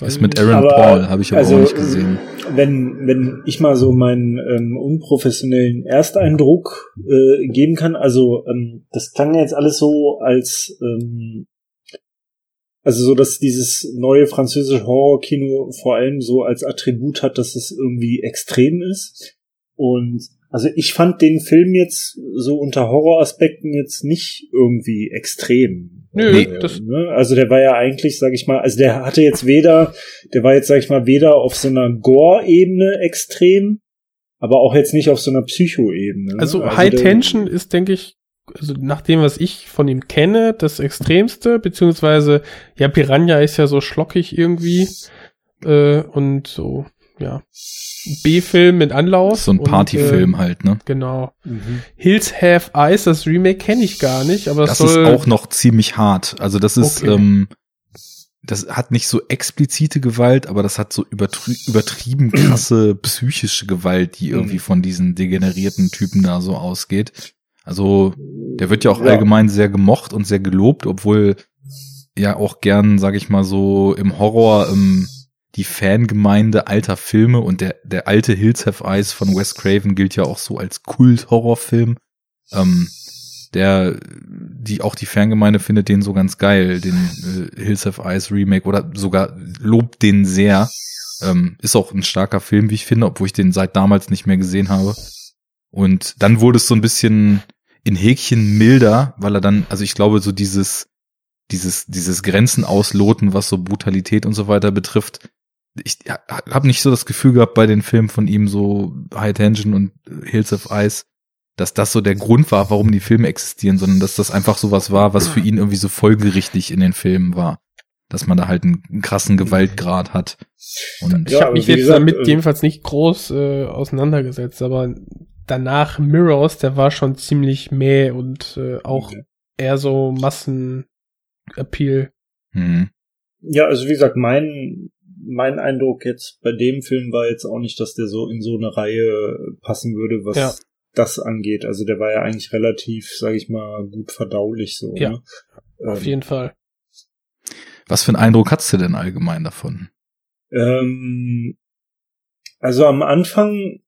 Ist mit Aaron Aber, Paul, habe ich aber also, auch nicht gesehen. wenn, wenn ich mal so meinen ähm, unprofessionellen Ersteindruck äh, geben kann, also ähm, das klang jetzt alles so als ähm, also so, dass dieses neue französische Horrorkino vor allem so als Attribut hat, dass es irgendwie extrem ist. Und also ich fand den Film jetzt so unter Horroraspekten jetzt nicht irgendwie extrem. Nö, Äh, das, ne? Also der war ja eigentlich, sag ich mal, also der hatte jetzt weder, der war jetzt, sag ich mal, weder auf so einer Gore-Ebene extrem, aber auch jetzt nicht auf so einer Psycho-Ebene. ne? also, High der- Tension ist, denke ich, also nach dem, was ich von ihm kenne, das Extremste, beziehungsweise, ja, Piranha ist ja so schlockig irgendwie, äh, und so, ja, B-Film mit Anlauf. So ein und, Partyfilm äh, halt, ne? Genau. Mhm. Hills Have Eyes, das Remake kenne ich gar nicht, aber das, Das ist soll, auch noch ziemlich hart. Also das ist, Okay. ähm, das hat nicht so explizite Gewalt, aber das hat so übertri übertrieben krasse psychische Gewalt, die irgendwie von diesen degenerierten Typen da so ausgeht. Also der wird ja auch Ja. allgemein sehr gemocht und sehr gelobt, obwohl ja auch gern, sag ich mal so, im Horror ähm, die Fangemeinde alter Filme und der, der alte Hills Have Eyes von Wes Craven gilt ja auch so als Kult-Horrorfilm. Ähm, der, die auch die Fangemeinde findet den so ganz geil, den äh, Hills Have Eyes Remake oder sogar lobt den sehr. Ähm, ist auch ein starker Film, wie ich finde, obwohl ich den seit damals nicht mehr gesehen habe. Und dann wurde es so ein bisschen in Häkchen milder, weil er dann, also ich glaube, so dieses, dieses, dieses Grenzen ausloten, was so Brutalität und so weiter betrifft. Ich habe nicht so das Gefühl gehabt bei den Filmen von ihm, so High Tension und Hills of Ice, dass das so der Grund war, warum die Filme existieren, sondern dass das einfach sowas war, was für ihn irgendwie so folgerichtig in den Filmen war. Dass man da halt einen, krassen Gewaltgrad hat. Und Ich Ja, habe aber mich jetzt gesagt, damit also- jedenfalls nicht groß äh, auseinandergesetzt, aber danach Mirrors, der war schon ziemlich mäh und äh, auch eher so Massenappeal. hm. Ja, also wie gesagt, mein, mein Eindruck jetzt bei dem Film war jetzt auch nicht, dass der so in so eine Reihe passen würde, was Ja. das angeht. Also der war ja eigentlich relativ, sage ich mal, gut verdaulich so. Ja, ne? Auf Ähm, jeden Fall. was für einen Eindruck hast du denn allgemein davon? Ähm, also am Anfang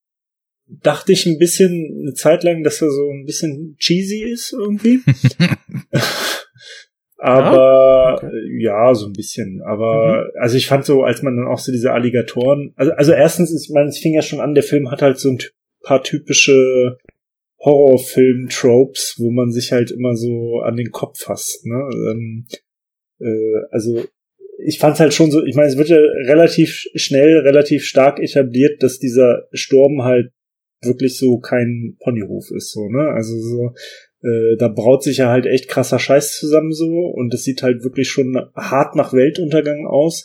dachte ich ein bisschen eine Zeit lang, dass er so ein bisschen cheesy ist irgendwie. Aber Ja? äh, ja, so ein bisschen. Aber also ich fand so, als man dann auch so diese Alligatoren, also, also erstens ist, man, es fing ja schon an, der Film hat halt so ein paar typische Horrorfilm-Tropes, wo man sich halt immer so an den Kopf fasst. Ne? Ähm, äh, also ich fand's halt schon so, ich meine, es wird ja relativ schnell, relativ stark etabliert, dass dieser Sturm halt wirklich so kein Ponyhof ist, so, ne? Also so, äh, da braut sich ja halt echt krasser Scheiß zusammen so und das sieht halt wirklich schon hart nach Weltuntergang aus.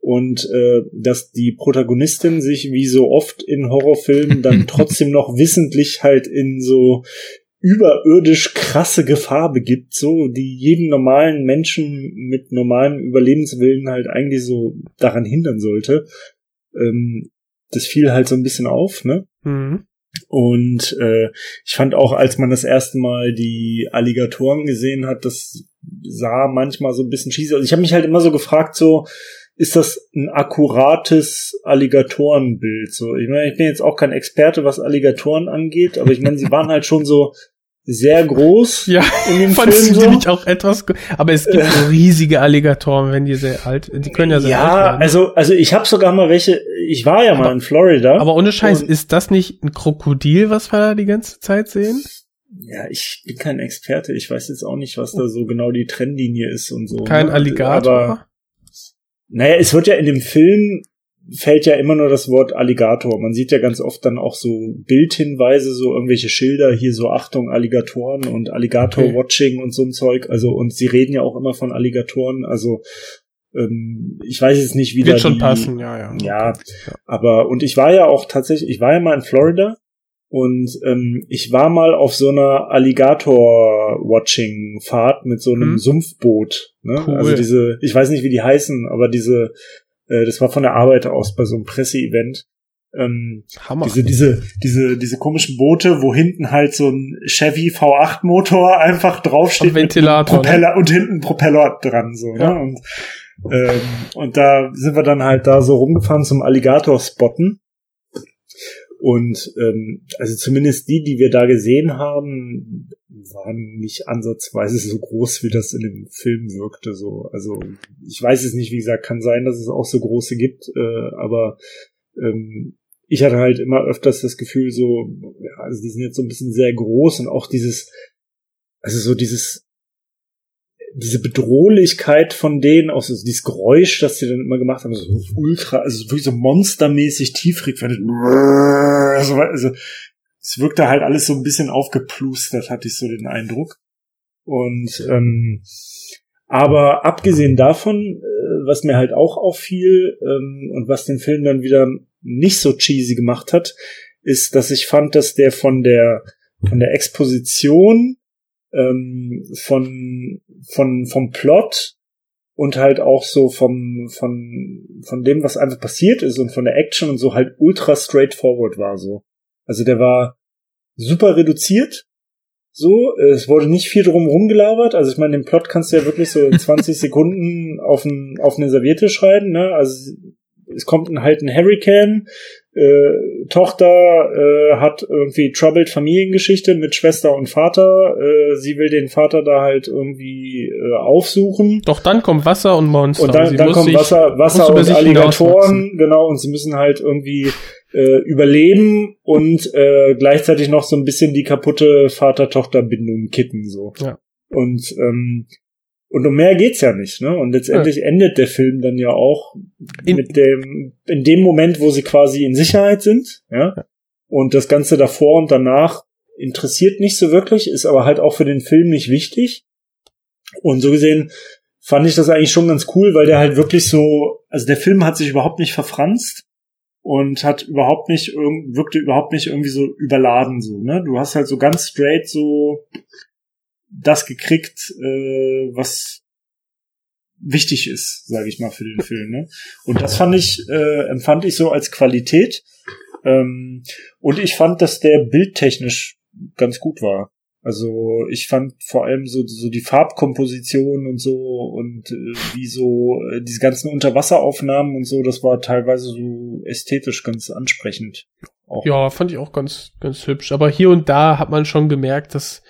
Und äh, dass die Protagonistin sich wie so oft in Horrorfilmen dann trotzdem noch wissentlich halt in so überirdisch krasse Gefahr begibt, so die jeden normalen Menschen mit normalem Überlebenswillen halt eigentlich so daran hindern sollte. Ähm, das fiel halt so ein bisschen auf, ne? Mhm. Und äh, ich fand auch, als man das erste Mal die Alligatoren gesehen hat, das sah manchmal so ein bisschen cheesy. aus. ich habe mich halt immer so gefragt, so ist das ein akkurates Alligatorenbild? So, ich meine, ich bin jetzt auch kein Experte, was Alligatoren angeht, aber ich meine, sie waren halt schon so sehr groß Ja, in dem fand Film ich so. nämlich auch etwas, aber es gibt so riesige Alligatoren, wenn die sehr alt, die können ja sehr alt Ja, werden. also also ich habe sogar mal welche. Ich war ja mal Aber- in Florida. aber ohne Scheiß, ist das nicht ein Krokodil, was wir da die ganze Zeit sehen? Ja, ich bin kein Experte. Ich weiß jetzt auch nicht, was da so genau die Trennlinie ist und so. Kein ne? Alligator? Aber, naja, es wird ja in dem Film fällt ja immer nur das Wort Alligator. Man sieht ja ganz oft dann auch so Bildhinweise, so irgendwelche Schilder, hier so Achtung, Alligatoren und Alligator-Watching und so ein Zeug. Also, und sie reden ja auch immer von Alligatoren. Also, ähm, ich weiß jetzt nicht, wie da Wird schon die, passen, ja, ja. Ja, Okay, ja. aber und ich war ja auch tatsächlich, ich war ja mal in Florida und ähm, ich war mal auf so einer Alligator-Watching-Fahrt mit so einem Hm. Sumpfboot. Ne? Cool. Also diese, ich weiß nicht, wie die heißen, aber diese, äh, das war von der Arbeit aus bei so einem Presseevent. Ähm, Hammer. diese, diese, diese, diese komischen Boote, wo hinten halt so ein Chevy V8 Motor einfach draufsteht. Und Ventilator, Mit einem Propeller und hinten ein Propeller dran, so, Ja. ne? Und, ähm, und da sind wir dann halt da so rumgefahren zum Alligator spotten. Und ähm, also zumindest die, die wir da gesehen haben, waren nicht ansatzweise so groß, wie das in dem Film wirkte. So, also ich weiß es nicht, wie gesagt, kann sein, dass es auch so große gibt, äh, aber ähm, ich hatte halt immer öfters das Gefühl, so, ja, also die sind jetzt so ein bisschen sehr groß und auch dieses, also so dieses diese Bedrohlichkeit von denen, auch so dieses Geräusch, das sie dann immer gemacht haben, so ultra, also wirklich so monstermäßig tieffrequent. Also, also es wirkte halt alles so ein bisschen aufgeplustert, hatte ich so den Eindruck. Und ähm, aber abgesehen davon, äh, was mir halt auch auffiel ähm, und was den Film dann wieder nicht so cheesy gemacht hat, ist, dass ich fand, dass der von der von der Exposition ähm, von von vom Plot und halt auch so vom von von dem, was einfach passiert ist und von der Action und so halt ultra straightforward war so. Also der war super reduziert so, es wurde nicht viel drum rumgelabert. Also ich meine, den Plot kannst du ja wirklich so in 20 Sekunden auf, ein, auf eine Serviette schreiben. Ne? Also es kommt ein, halt ein Hurricane, äh, Tochter äh, hat irgendwie troubled Familiengeschichte mit Schwester und Vater. Äh, sie will den Vater da halt irgendwie äh, aufsuchen. Doch dann kommt Wasser und Monster. Und dann, dann kommt Wasser, Wasser und Alligatoren, genau, und sie müssen halt irgendwie äh, überleben und äh, gleichzeitig noch so ein bisschen die kaputte Vater-Tochter-Bindung kitten so. Ja. Und ähm, und um mehr geht's ja nicht, ne? Und letztendlich ja. endet der Film dann ja auch in, mit dem in dem Moment, wo sie quasi in Sicherheit sind, ja? ja. Und das ganze davor und danach interessiert nicht so wirklich, ist aber halt auch für den Film nicht wichtig. Und so gesehen fand ich das eigentlich schon ganz cool, weil der halt wirklich so, also der Film hat sich überhaupt nicht verfranst und hat überhaupt nicht wirkte überhaupt nicht irgendwie so überladen so, ne? Du hast halt so ganz straight so das gekriegt, äh, was wichtig ist, sage ich mal, für den Film. Ne? Und das fand ich, äh, empfand ich so als Qualität. Ähm, und ich fand, dass der bildtechnisch ganz gut war. Also ich fand vor allem so, so die Farbkomposition und so und äh, wie so äh, diese ganzen Unterwasseraufnahmen und so, das war teilweise so ästhetisch ganz ansprechend. Auch. Ja, fand ich auch ganz, ganz hübsch. Aber hier und da hat man schon gemerkt, dass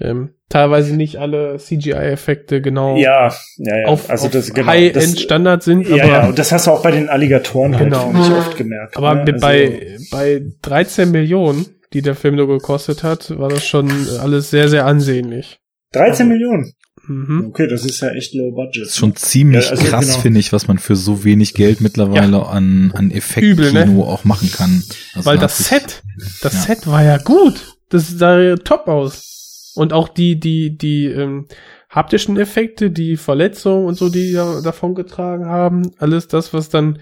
ähm, teilweise nicht alle CGI-Effekte genau ja, ja, ja. auf, also das, genau, High-End-Standard sind. Ja, aber, ja, und das hast du auch bei den Alligatoren halt genau. halt oft gemerkt. Aber ne? bei, also, bei 13 Millionen, die der Film nur gekostet hat, war das schon alles sehr, sehr ansehnlich. 13 also, Millionen? Mhm. Okay, das ist ja echt low budget. Das ist schon ziemlich ja, also krass, genau. finde ich, was man für so wenig Geld mittlerweile ja. an, an Effektkino ne? auch machen kann. Also Weil das Set, das ja. Set war ja gut. Das sah ja top aus. Und auch die, die, die ähm, haptischen Effekte, die Verletzungen und so, die da, davon getragen haben, alles das, was dann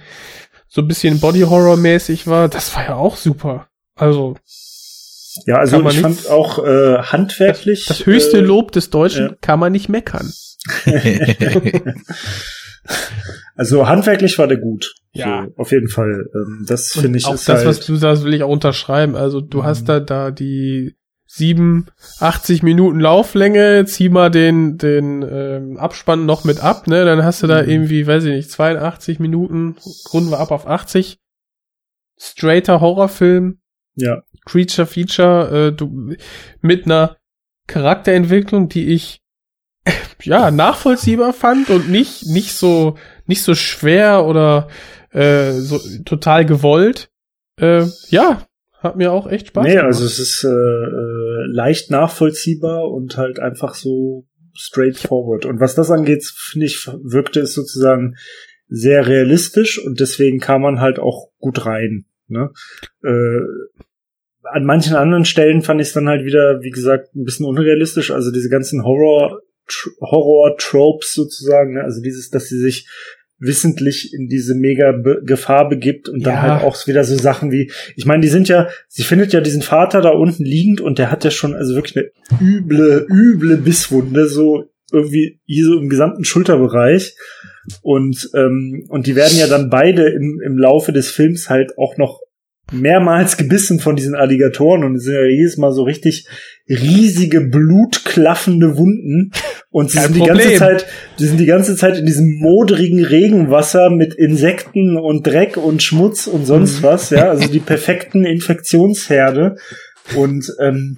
so ein bisschen Body-Horror-mäßig war, das war ja auch super. Also. Ja, also ich fand auch äh, handwerklich. Das, das höchste äh, Lob des Deutschen äh, kann man nicht meckern. also handwerklich war der gut. Ja. So, auf jeden Fall. Ähm, das finde ich auch das, halt was du sagst, will ich auch unterschreiben. Also du mhm. hast da da die sieben, 80 Minuten Lauflänge, zieh mal den, den ähm, Abspann noch mit ab, ne? Dann hast du da mhm. irgendwie, weiß ich nicht, 82 Minuten, runden wir ab auf 80. Straighter Horrorfilm. Ja. Creature Feature, äh, du, mit einer Charakterentwicklung, die ich ja nachvollziehbar fand und nicht nicht so nicht so schwer oder äh, so total gewollt. Äh, ja, hat mir auch echt Spaß nee, gemacht. Nee, also es ist äh, äh, leicht nachvollziehbar und halt einfach so straightforward. Und was das angeht, finde ich, wirkte es sozusagen sehr realistisch und deswegen kam man halt auch gut rein. Ne? Äh, an manchen anderen Stellen fand ich es dann halt wieder, wie gesagt, ein bisschen unrealistisch. Also diese ganzen Horror Horror-Tropes sozusagen, ne? also dieses, dass sie sich wissentlich in diese mega Be Gefahr begibt und dann ja. halt auch wieder so Sachen wie, ich meine, die sind ja, sie findet ja diesen Vater da unten liegend und der hat ja schon also wirklich eine üble, üble Bisswunde, so irgendwie hier so im gesamten Schulterbereich. Und, ähm, und die werden ja dann beide im, im Laufe des Films halt auch noch mehrmals gebissen von diesen Alligatoren und sind ja jedes Mal so richtig riesige blutklaffende Wunden und sie sind die ganze Zeit, die sind die ganze Zeit in diesem modrigen Regenwasser mit Insekten und Dreck und Schmutz und sonst mhm. was, ja, also die perfekten Infektionsherde und ähm,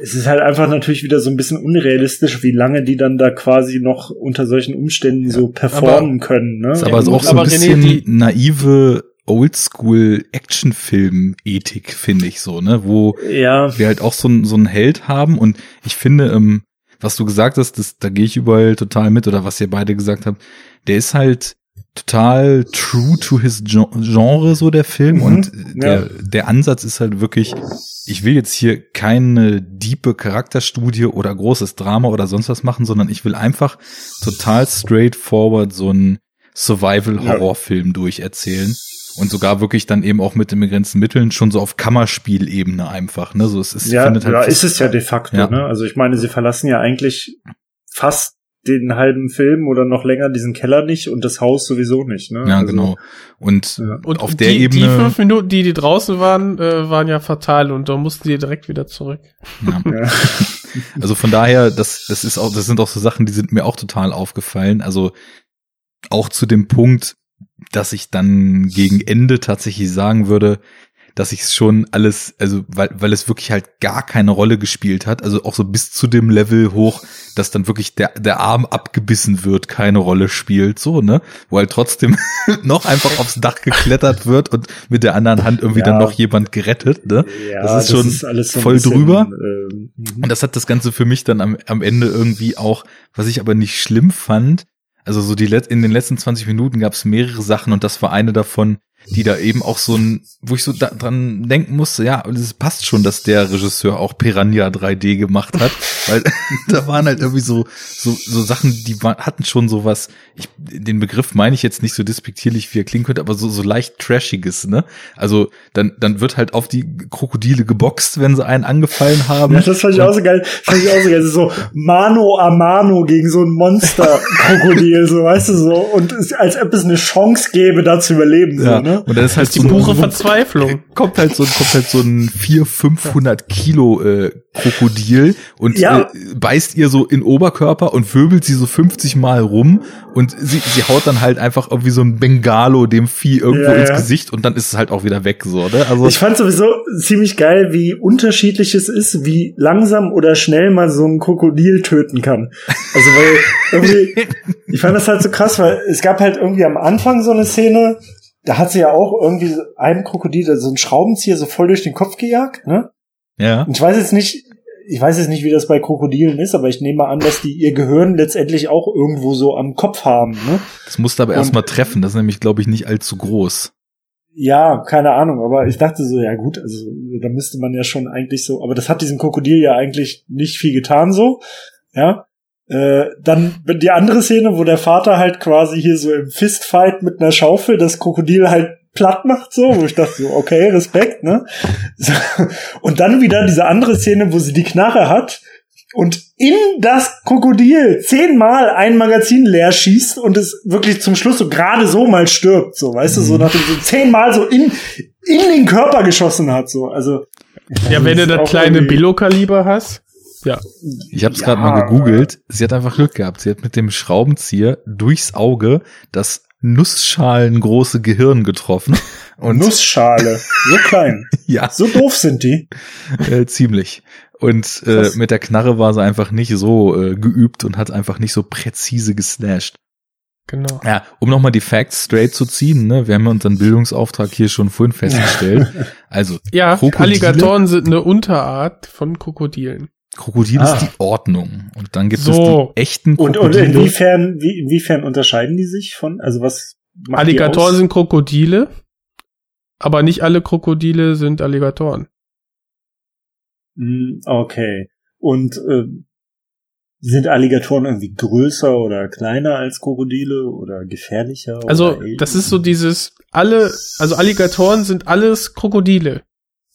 es ist halt einfach natürlich wieder so ein bisschen unrealistisch, wie lange die dann da quasi noch unter solchen Umständen so performen aber, können. Ne? Ist aber ja, auch so ein bisschen René, naive Oldschool-Actionfilm-Ethik, finde ich so, ne? Wo ja. wir halt auch so, so einen Held haben und ich finde, ähm, was du gesagt hast, das, da gehe ich überall total mit oder was ihr beide gesagt habt, der ist halt total true to his Gen- Genre, so der Film. Mhm, und ja. der, der Ansatz ist halt wirklich, ich will jetzt hier keine diepe Charakterstudie oder großes Drama oder sonst was machen, sondern ich will einfach total straightforward so einen Survival-Horrorfilm durcherzählen. Und sogar wirklich dann eben auch mit den begrenzten Mitteln schon so auf Kammerspielebene einfach, ne? So es ist, Ja, findet halt ja ist es ja de facto, Ja. ne? Also ich meine, sie verlassen ja eigentlich fast den halben Film oder noch länger diesen Keller nicht und das Haus sowieso nicht, ne? Ja, also, genau. Und Ja. Und auf der die, Ebene. Die fünf Minuten, die die draußen waren, äh, waren ja fatal und da mussten die direkt wieder zurück. Ja. Ja. Also von daher, das, das ist auch, das sind auch so Sachen, die sind mir auch total aufgefallen. Also auch zu dem Punkt, dass ich dann gegen Ende tatsächlich sagen würde, dass ich es schon alles, also weil, weil es wirklich halt gar keine Rolle gespielt hat, also auch so bis zu dem Level hoch, dass dann wirklich der, der Arm abgebissen wird, keine Rolle spielt, so, ne? Wo halt trotzdem noch einfach aufs Dach geklettert wird und mit der anderen Hand irgendwie Ja. dann noch jemand gerettet, ne? Ja, das ist schon alles so ein voll bisschen, drüber. ähm, Und das hat das Ganze für mich dann am, am Ende irgendwie auch, was ich aber nicht schlimm fand, also so die let in den letzten 20 Minuten gab es mehrere Sachen und das war eine davon, die da eben auch so ein, wo ich so da, dran denken musste, ja, es passt schon, dass der Regisseur auch Piranha 3D gemacht hat, weil da waren halt irgendwie so so so Sachen, die war, hatten schon sowas, ich den Begriff meine ich jetzt nicht so despektierlich, wie er klingen könnte, aber so so leicht trashiges, ne? Also dann dann wird halt auf die Krokodile geboxt, wenn sie einen angefallen haben. Ja, das fand ich auch so geil. Fand ich auch so geil. So Mano a Mano gegen so ein Monster-Krokodil, so weißt du so. Und als ob es eine Chance gäbe, da zu überleben, Ja, so, ne? und dann ist halt Die so pure Verzweiflung. kommt halt so kommt halt so ein 400, 500 Kilo äh, Krokodil und Ja. äh, beißt ihr so in Oberkörper und wirbelt sie so 50 Mal rum und sie, sie haut dann halt einfach irgendwie so ein Bengalo dem Vieh irgendwo Ja, ins ja. Gesicht und dann ist es halt auch wieder weg so, ne? Also Ich fand sowieso ziemlich geil, wie unterschiedlich es ist, wie langsam oder schnell man so ein Krokodil töten kann. Also weil irgendwie, ich fand das halt so krass, weil es gab halt irgendwie am Anfang so eine Szene, da hat sie ja auch irgendwie einem Krokodil so einen Schraubenzieher so voll durch den Kopf gejagt, ne? ja. Und ich weiß jetzt nicht, ich weiß jetzt nicht, wie das bei Krokodilen ist, aber ich nehme mal an, dass die ihr Gehirn letztendlich auch irgendwo so am Kopf haben, ne? Das musste aber erstmal treffen, das ist nämlich glaube ich nicht allzu groß. Ja, keine Ahnung, aber ich dachte so, ja gut, also da müsste man ja schon eigentlich so, aber das hat diesem Krokodil ja eigentlich nicht viel getan so, ja. Äh, dann die andere Szene, wo der Vater halt quasi hier so im Fistfight mit einer Schaufel das Krokodil halt platt macht, so, wo ich dachte so, okay, Respekt, ne? So. Und dann wieder diese andere Szene, wo sie die Knarre hat und in das Krokodil zehnmal ein Magazin leer schießt und es wirklich zum Schluss so gerade so mal stirbt, so, weißt du, so nachdem so zehnmal so in, in den Körper geschossen hat, so, also. Ja, wenn du das kleine Billo-Kaliber hast. Ja. Ich habe es Ja. gerade mal gegoogelt. Sie hat einfach Glück gehabt. Sie hat mit dem Schraubenzieher durchs Auge das nussschalengroße Gehirn getroffen. Und Nussschale, so klein, ja, so doof sind die. äh, ziemlich. Und äh, mit der Knarre war sie einfach nicht so äh, geübt und hat einfach nicht so präzise geslasht. Genau. Ja, um nochmal die Facts straight zu ziehen, ne? Wir haben ja unseren Bildungsauftrag hier schon vorhin festgestellt. Also, Ja, Krokodile? Alligatoren sind eine Unterart von Krokodilen. Krokodil Ah. ist die Ordnung. Und dann gibt So. es die echten Und, Krokodile. und inwiefern, wie, inwiefern unterscheiden die sich von, also was macht Alligatoren die aus? sind Krokodile, aber nicht alle Krokodile sind Alligatoren. Hm, Okay. Und äh, sind Alligatoren irgendwie größer oder kleiner als Krokodile oder gefährlicher? Also, oder das ist so dieses, alle, also Alligatoren sind alles Krokodile.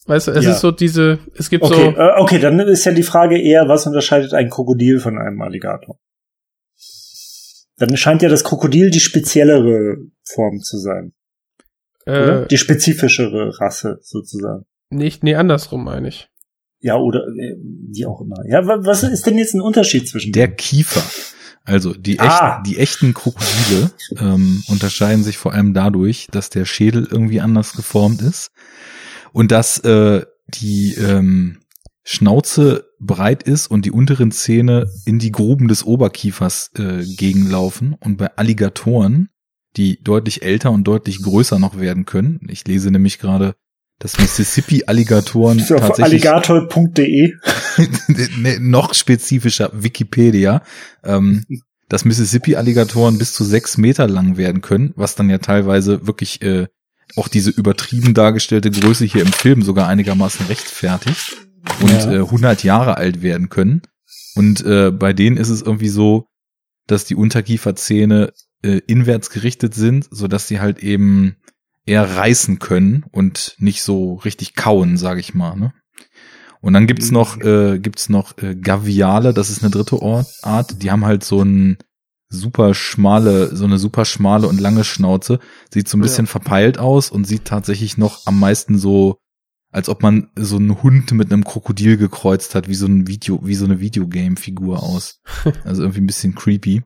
Weißt du, es Ja. ist so diese, es gibt Okay, so, äh, okay, dann ist ja die Frage eher, was unterscheidet ein Krokodil von einem Alligator? Dann scheint ja das Krokodil die speziellere Form zu sein, oder? äh, Die spezifischere Rasse sozusagen. nicht, nee, andersrum meine ich. Ja, oder äh, wie auch immer. Ja, wa- was ist denn jetzt ein Unterschied zwischen Der denen? Kiefer. Also die, echt, Ah. die echten Krokodile ähm, unterscheiden sich vor allem dadurch, dass der Schädel irgendwie anders geformt ist und dass äh, die ähm, Schnauze breit ist und die unteren Zähne in die Gruben des Oberkiefers äh, gegenlaufen. Und bei Alligatoren, die deutlich älter und deutlich größer noch werden können, ich lese nämlich gerade dass Mississippi-Alligatoren tatsächlich alligator.de. noch spezifischer Wikipedia, ähm, dass Mississippi-Alligatoren bis zu sechs Meter lang werden können, was dann ja teilweise wirklich äh, auch diese übertrieben dargestellte Größe hier im Film sogar einigermaßen rechtfertigt und Ja. äh, 100 Jahre alt werden können. Und äh, bei denen ist es irgendwie so, dass die Unterkieferzähne äh, inwärts gerichtet sind, so dass sie halt eben eher reißen können und nicht so richtig kauen, sage ich mal. Ne? Und dann gibt's noch äh, gibt's noch äh, Gaviale, das ist eine dritte Art. Die haben halt so ein super schmale, so eine super schmale und lange Schnauze. Sieht so ein bisschen verpeilt aus und sieht tatsächlich noch am meisten so, als ob man so einen Hund mit einem Krokodil gekreuzt hat, wie so ein Video, wie so eine Videogame-Figur aus. Also irgendwie ein bisschen creepy.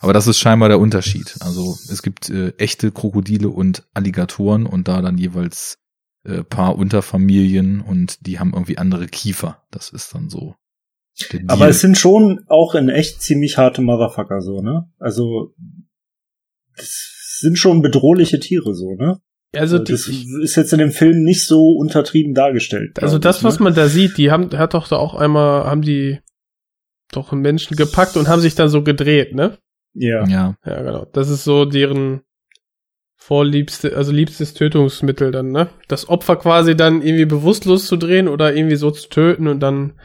Aber das ist scheinbar der Unterschied. Also es gibt äh, echte Krokodile und Alligatoren und da dann jeweils äh, paar Unterfamilien und die haben irgendwie andere Kiefer. Das ist dann so. Aber es sind schon auch in echt ziemlich harte Motherfucker so, ne? Also das sind schon bedrohliche Tiere so, ne? Also die, das ist jetzt in dem Film nicht so untertrieben dargestellt. also das, ich, was ne? man da sieht, die haben, hat doch da auch einmal, haben die doch einen Menschen gepackt und haben sich dann so gedreht, ne? Ja. ja, Ja, genau. Das ist so deren vorliebste, also liebstes Tötungsmittel dann, ne? Das Opfer quasi dann irgendwie bewusstlos zu drehen oder irgendwie so zu töten und dann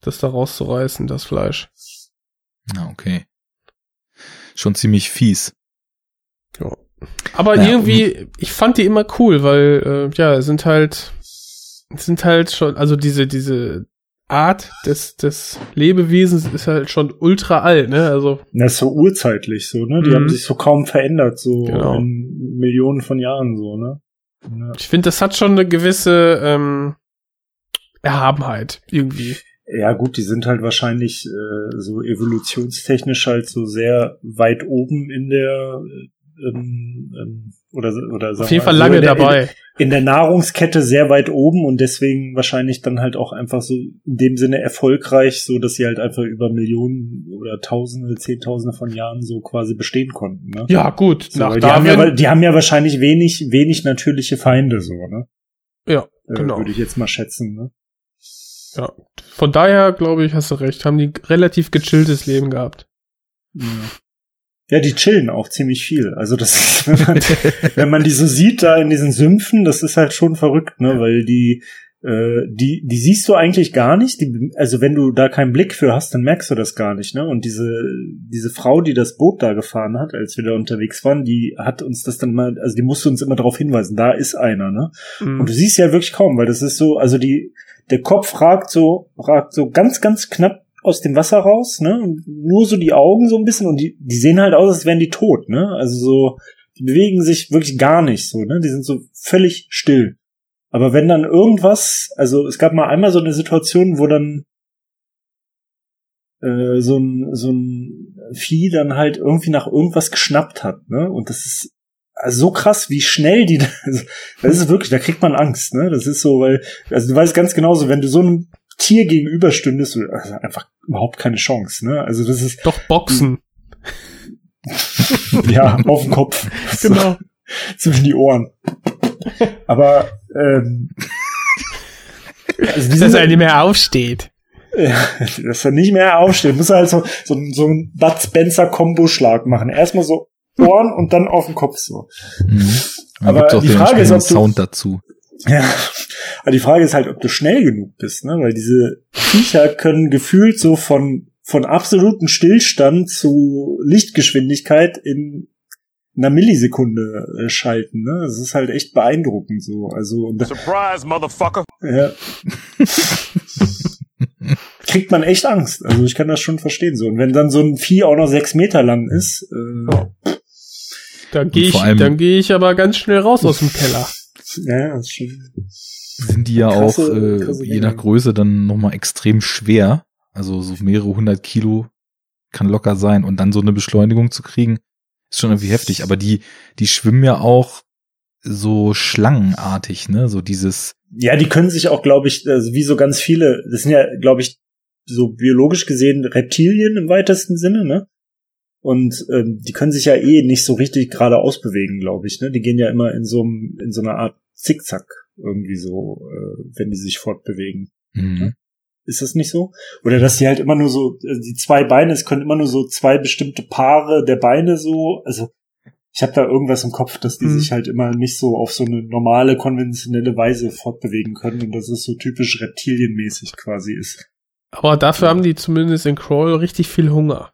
das da rauszureißen, das Fleisch. ja, okay. Schon ziemlich fies. Ja. Aber Ja, irgendwie, ich fand die immer cool, weil, äh, ja, es sind halt, sind halt schon, also diese, diese Art des, des Lebewesens ist halt schon ultra alt, ne? Also, Das ist so urzeitlich so, ne? Die Mhm. haben sich so kaum verändert, so Genau. in Millionen von Jahren so, ne? Ja. ich finde, das hat schon eine gewisse ähm, Erhabenheit, irgendwie. Ja, gut, die sind halt wahrscheinlich äh, so evolutionstechnisch halt so sehr weit oben in der äh, ähm, ähm, oder oder sagen Auf jeden wir Fall so lange in der, dabei. In, der Nahrungskette sehr weit oben und deswegen wahrscheinlich dann halt auch einfach so in dem Sinne erfolgreich, so dass sie halt einfach über Millionen oder Tausende, Zehntausende von Jahren so quasi bestehen konnten. Ne? Ja, gut, So, nach die, haben ja, die haben ja wahrscheinlich wenig, wenig natürliche Feinde, so, ne? Ja, Äh, genau. Würde ich jetzt mal schätzen, ne? Ja. Von daher, glaube ich, hast du recht, haben die relativ gechilltes Leben gehabt. Ja, die chillen auch ziemlich viel. Also das, wenn man, wenn man die so sieht da in diesen Sümpfen, das ist halt schon verrückt, ne? Weil die, äh, die, die siehst du eigentlich gar nicht. Die, also wenn du da keinen Blick für hast, dann merkst du das gar nicht, ne? Und diese, diese Frau, die das Boot da gefahren hat, als wir da unterwegs waren, die hat uns das dann mal, also die musste uns immer darauf hinweisen, da ist einer, ne? Mhm. Und du siehst ja wirklich kaum, weil das ist so, also die, der Kopf ragt so, ragt so ganz, ganz knapp aus dem Wasser raus, ne? Und nur so die Augen so ein bisschen und die, die sehen halt aus, als wären die tot, ne? Also so, die bewegen sich wirklich gar nicht so, ne? Die sind so völlig still. Aber wenn dann irgendwas, also es gab mal einmal so eine Situation, wo dann äh, so ein so ein Vieh dann halt irgendwie nach irgendwas geschnappt hat, ne? Und das ist also so krass, wie schnell die, also, das ist wirklich, da kriegt man Angst, ne? Das ist so, weil, also du weißt ganz genauso, wenn du so einem Tier gegenüberstündest, du also einfach überhaupt keine Chance, ne? Also das ist, Doch Boxen. ja, auf dem Kopf. genau. Zwischen die Ohren. Aber, ähm, also Dass er nicht mehr aufsteht. Ja, dass er nicht mehr aufsteht, muss er halt so, so, so einen Bud Spencer Kombo-Schlag machen. Erstmal so Ohren und dann auf den Kopf so. Mhm. Aber die Frage ist, ob du- Sound dazu. Ja, aber die Frage ist halt, ob du schnell genug bist, ne? Weil diese Viecher können gefühlt so von, von absolutem Stillstand zu Lichtgeschwindigkeit in einer Millisekunde äh, schalten, ne? Das ist halt echt beeindruckend so. Also, und Surprise, motherfucker. ja. kriegt man echt Angst. Also ich kann das schon verstehen so. Und wenn dann so ein Vieh auch noch sechs Meter lang ist, äh, Da gehe ich, dann gehe ich aber ganz schnell raus aus dem Keller. ja, das ist schon. Sind die ja Krasse- auch äh, krasse je nach. Größe dann nochmal extrem schwer. Also so mehrere hundert Kilo kann locker sein. Und dann so eine Beschleunigung zu kriegen, ist schon irgendwie heftig. Aber die, die schwimmen ja auch so schlangenartig, ne? So dieses, Ja, die können sich auch, glaube ich, also wie so ganz viele, das sind ja, glaube ich, so biologisch gesehen Reptilien im weitesten Sinne, ne? Und ähm, die können sich ja eh nicht so richtig geradeaus bewegen, glaube ich, ne? Die gehen ja immer in so einem, in so einer Art Zickzack irgendwie so, äh, wenn die sich fortbewegen. Mhm. Ist das nicht so? Oder dass die halt immer nur so, äh, die zwei Beine, es können immer nur so zwei bestimmte Paare der Beine so, also ich habe da irgendwas im Kopf, dass die Mhm. sich halt immer nicht so auf so eine normale, konventionelle Weise fortbewegen können und dass es so typisch reptilienmäßig quasi ist. Aber dafür haben die zumindest in Crawl richtig viel Hunger.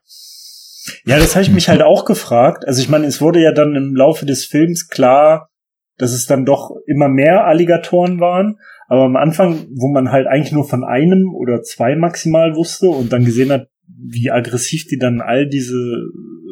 Ja, das habe ich mich halt auch gefragt. Also ich meine, es wurde ja dann im Laufe des Films klar, dass es dann doch immer mehr Alligatoren waren. Aber am Anfang, wo man halt eigentlich nur von einem oder zwei maximal wusste und dann gesehen hat, wie aggressiv die dann all diese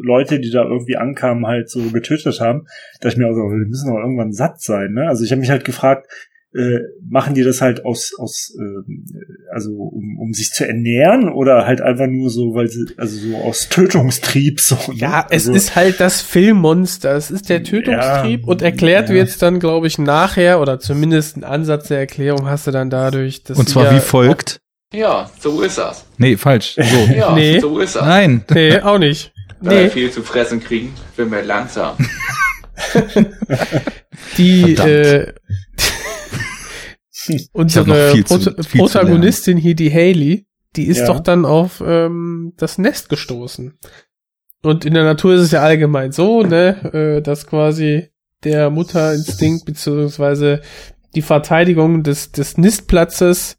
Leute, die da irgendwie ankamen, halt so getötet haben, dachte ich mir also, die müssen doch irgendwann satt sein. Ne? Also ich habe mich halt gefragt, äh, machen die das halt aus, aus ähm, also um, um sich zu ernähren oder halt einfach nur so, weil sie, also so aus Tötungstrieb so. Ne? Ja, es also, ist halt das Filmmonster. Es ist der Tötungstrieb Ja, und erklärt ja. wird's dann, glaube ich, nachher oder zumindest einen Ansatz der Erklärung hast du dann dadurch, dass Und zwar wie folgt. Ja, so ist das. Nee, falsch. So. Ja, Nee. so ist das. Nein. Nee, auch nicht. Wenn wir Nee, viel zu fressen kriegen, werden wir langsam. die Verdammt. äh, unsere viel zu- viel zu Protagonistin hier, die Haley, die ist Ja. doch dann auf ähm, das Nest gestoßen. Und in der Natur ist es ja allgemein so, ne, äh, dass quasi der Mutterinstinkt beziehungsweise die Verteidigung des, des Nistplatzes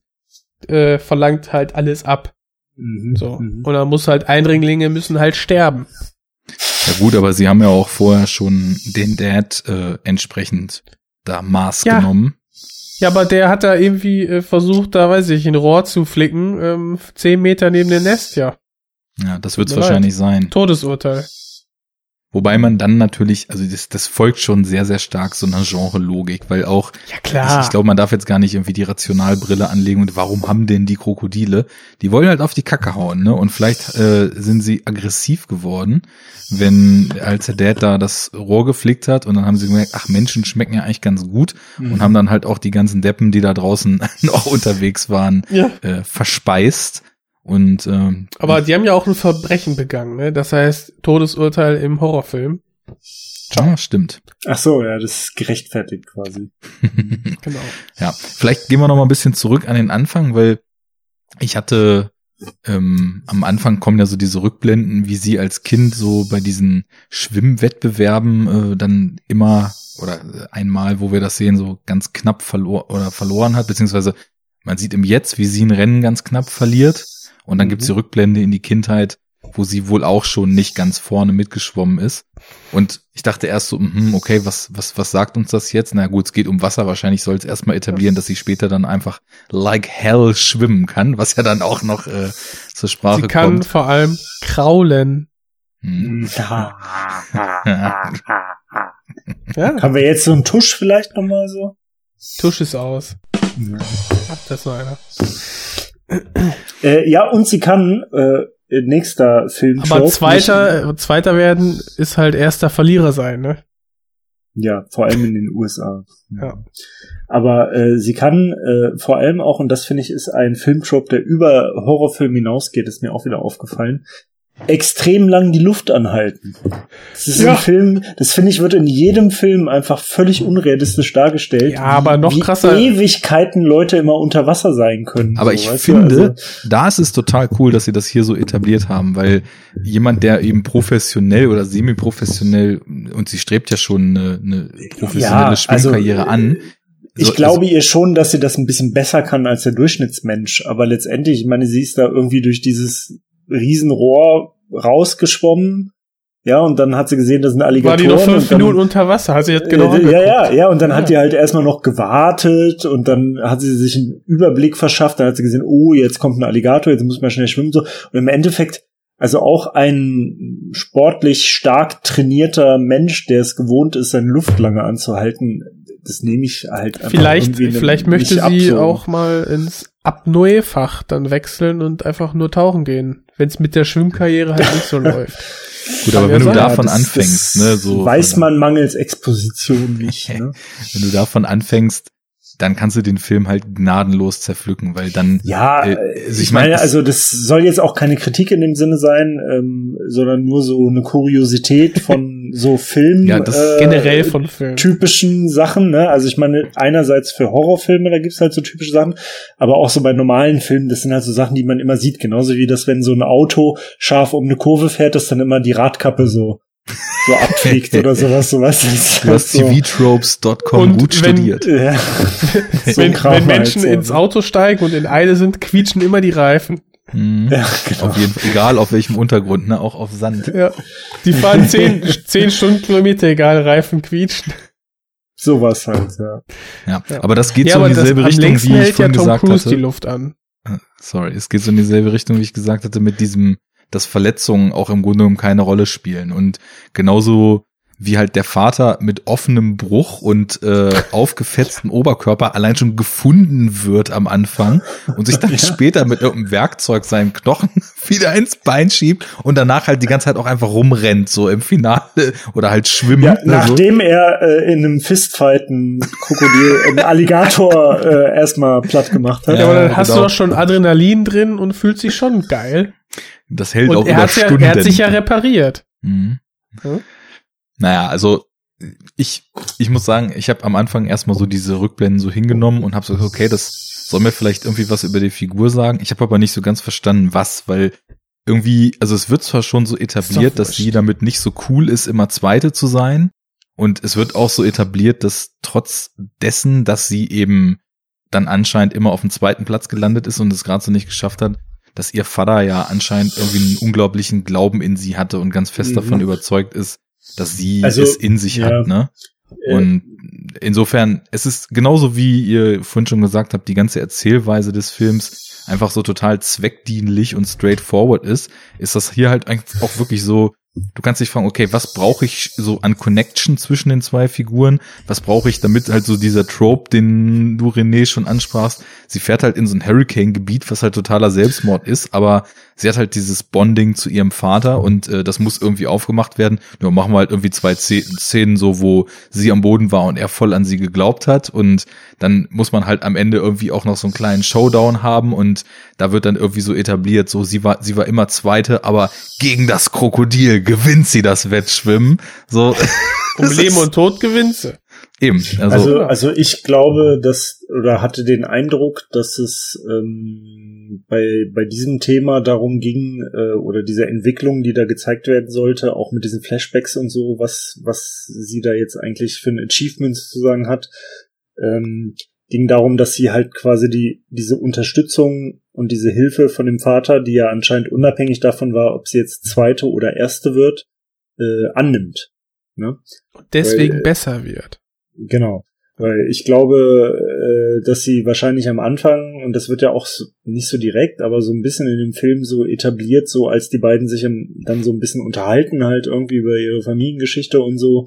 äh, verlangt halt alles ab. Mhm, So. mhm. Und dann muss halt Eindringlinge müssen halt sterben. Ja gut, aber sie haben ja auch vorher schon den Dad äh, entsprechend da Maß Ja. genommen. Ja, aber der hat da irgendwie äh, versucht, da weiß ich, ein Rohr zu flicken, ähm, zehn Meter neben dem Nest, ja. Ja, das wird es Tut mir wahrscheinlich sein. Todesurteil. Wobei man dann natürlich, also das, das folgt schon sehr, sehr stark so einer Genre-Logik, weil auch, Ja, ich, klar. ich glaube, man darf jetzt gar nicht irgendwie die Rationalbrille anlegen und warum haben denn die Krokodile? Die wollen halt auf die Kacke hauen, ne? Und vielleicht äh, sind sie aggressiv geworden, wenn, als der Dad da das Rohr geflickt hat und dann haben sie gemerkt, ach, Menschen schmecken ja eigentlich ganz gut Mhm. und haben dann halt auch die ganzen Deppen, die da draußen noch unterwegs waren, ja. äh, verspeist. Und ähm, Aber die haben ja auch ein Verbrechen begangen, ne? Das heißt, Todesurteil im Horrorfilm. ja, stimmt. Ach so, ja, das ist gerechtfertigt quasi. Genau. Ja, vielleicht gehen wir noch mal ein bisschen zurück an den Anfang, weil ich hatte ähm, am Anfang kommen ja so diese Rückblenden, wie sie als Kind so bei diesen Schwimmwettbewerben äh, dann immer oder einmal, wo wir das sehen, so ganz knapp verlor oder verloren hat, beziehungsweise man sieht im Jetzt, wie sie ein Rennen ganz knapp verliert und dann Mhm. gibt's die Rückblende in die Kindheit, wo sie wohl auch schon nicht ganz vorne mitgeschwommen ist. Und ich dachte erst so, mhm, okay, was, was, was sagt uns das jetzt? Na gut, es geht um Wasser. Wahrscheinlich soll es erstmal etablieren, dass sie später dann einfach like hell schwimmen kann, was ja dann auch noch äh, zur Sprache Sie kann kommt. vor allem kraulen. Hm. Ja. Ja, Haben wir jetzt so einen Tusch vielleicht nochmal so? Tusch ist aus. Ach, das ist noch einer. Äh, ja, und sie kann, äh, nächster Film. Aber zweiter, zweiter werden ist halt erster Verlierer sein, ne? Ja, vor allem in den USA. Ja. Aber äh, sie kann äh, vor allem auch, und das finde ich ist ein Filmtrope, der über Horrorfilm hinausgeht, ist mir auch wieder aufgefallen, extrem lang die Luft anhalten. Das ist Ja. ein Film, das finde ich, wird in jedem Film einfach völlig unrealistisch dargestellt. Ja, aber noch wie krasser- Ewigkeiten Leute immer unter Wasser sein können. Aber so, ich finde, Also, da ist es total cool, dass sie das hier so etabliert haben, weil jemand, der eben professionell oder semi-professionell, und sie strebt ja schon eine, eine professionelle Ja, also, Schwimmkarriere an. ich So, glaube ihr schon, dass sie das ein bisschen besser kann als der Durchschnittsmensch. Aber letztendlich, ich meine, sie ist da irgendwie durch dieses Riesenrohr rausgeschwommen. Ja, und dann hat sie gesehen, das sind War Alligatoren. die noch fünf dann, Minuten unter Wasser? Hat sie jetzt genau äh, ja, ja, ja, und dann hat Ja. die halt erstmal noch gewartet und dann hat sie sich einen Überblick verschafft, dann hat sie gesehen, oh, jetzt kommt ein Alligator, jetzt muss man schnell schwimmen so. Und im Endeffekt, also auch ein sportlich stark trainierter Mensch, der es gewohnt ist, seine Luft lange anzuhalten, das nehme ich halt einfach Vielleicht, vielleicht möchte sie so. auch mal ins Apnoe-Fach dann wechseln und einfach nur tauchen gehen, wenn es mit der Schwimmkarriere halt nicht so läuft. Gut, aber wenn du davon das, anfängst, das ne, so weiß man mangels Exposition nicht. Ne? wenn du davon anfängst, dann kannst du den Film halt gnadenlos zerpflücken, weil dann Ja, äh, äh, also ich, mein, meine, es- also das soll jetzt auch keine Kritik in dem Sinne sein, ähm, sondern nur so eine Kuriosität von so Film Ja, das äh, Generell von Filmen. typischen Sachen, ne? Also ich meine, einerseits für Horrorfilme, da gibt's halt so typische Sachen, aber auch so bei normalen Filmen, das sind halt so Sachen, die man immer sieht, genauso wie das, wenn so ein Auto scharf um eine Kurve fährt, dass dann immer die Radkappe so so abfliegt oder sowas, so weißt du. hast halt so, tvtropes.com gut wenn- studiert. ja. So wenn, wenn halt Menschen so, ins? Auto steigen und in Eile sind, quietschen immer die Reifen. Mhm. Ja, genau. Auf jeden Fall, egal auf welchem Untergrund, ne, auch auf Sand. Ja. Die fahren zehn, zehn Stundenkilometer, egal, Reifen quietschen. Sowas halt, ja. Ja, Ja. aber das geht ja, so in dieselbe Richtung, wie ich hält ja vorhin Tom gesagt Cruise die hatte. Luft an. Sorry, es geht so in dieselbe Richtung, wie ich gesagt hatte, mit diesem, dass Verletzungen auch im Grunde genommen keine Rolle spielen. Und genauso wie halt der Vater mit offenem Bruch und äh, aufgefetztem Oberkörper allein schon gefunden wird am Anfang und sich dann Ja. später mit irgendeinem Werkzeug seinen Knochen wieder ins Bein schiebt und danach halt die ganze Zeit auch einfach rumrennt, so im Finale oder halt schwimmt. Ja, ne, so. nachdem er äh, in einem Fistfight ein Krokodil, einen Alligator äh, erstmal platt gemacht hat. Ja, aber dann hast genau. du doch schon Adrenalin drin und fühlt sich schon geil. Das hält Und auch er, über hat ja, Stunden. er hat sich ja repariert. Mhm. Hm? Naja, also ich, ich muss sagen, ich habe am Anfang erstmal so diese Rückblenden so hingenommen und habe so, okay, das soll mir vielleicht irgendwie was über die Figur sagen. Ich habe aber nicht so ganz verstanden, was, weil irgendwie, also es wird zwar schon so etabliert, dass sie damit nicht so cool ist, immer Zweite zu sein. Und es wird auch so etabliert, dass trotz dessen, dass sie eben dann anscheinend immer auf dem zweiten Platz gelandet ist und es gerade so nicht geschafft hat, dass ihr Vater ja anscheinend irgendwie einen unglaublichen Glauben in sie hatte und ganz fest Mhm. davon überzeugt ist, dass sie Also, es in sich ja. hat, ne? Äh, Und insofern, es ist genauso wie ihr vorhin schon gesagt habt, die ganze Erzählweise des Films einfach so total zweckdienlich und straightforward ist, ist das hier halt auch wirklich so, du kannst dich fragen, okay, was brauche ich so an Connection zwischen den zwei Figuren? Was brauche ich, damit halt so dieser Trope, den du René schon ansprachst, sie fährt halt in so ein Hurricane-Gebiet, was halt totaler Selbstmord ist, aber sie hat halt dieses Bonding zu ihrem Vater und äh, das muss irgendwie aufgemacht werden. Nur machen wir halt irgendwie zwei Szenen so, wo sie am Boden war und er voll an sie geglaubt hat und dann muss man halt am Ende irgendwie auch noch so einen kleinen Showdown haben und da wird dann irgendwie so etabliert, so sie war sie war immer Zweite, aber gegen das Krokodil gewinnt sie das Wettschwimmen. So Um Leben und Tod gewinnt sie. eben. Also, Also, also ich glaube, dass oder hatte den Eindruck, dass es ähm, bei bei diesem Thema darum ging äh, oder dieser Entwicklung, die da gezeigt werden sollte, auch mit diesen Flashbacks und so, was was sie da jetzt eigentlich für ein Achievement sozusagen hat, ähm, ging darum, dass sie halt quasi die diese Unterstützung und diese Hilfe von dem Vater, die ja anscheinend unabhängig davon war, ob sie jetzt zweite oder erste wird, äh, annimmt. Ne? Deswegen Weil- besser wird. Genau. Weil ich glaube, äh, dass sie wahrscheinlich am Anfang, und das wird ja auch nicht so direkt, aber so ein bisschen in dem Film so etabliert, so als die beiden sich dann so ein bisschen unterhalten, halt irgendwie über ihre Familiengeschichte und so.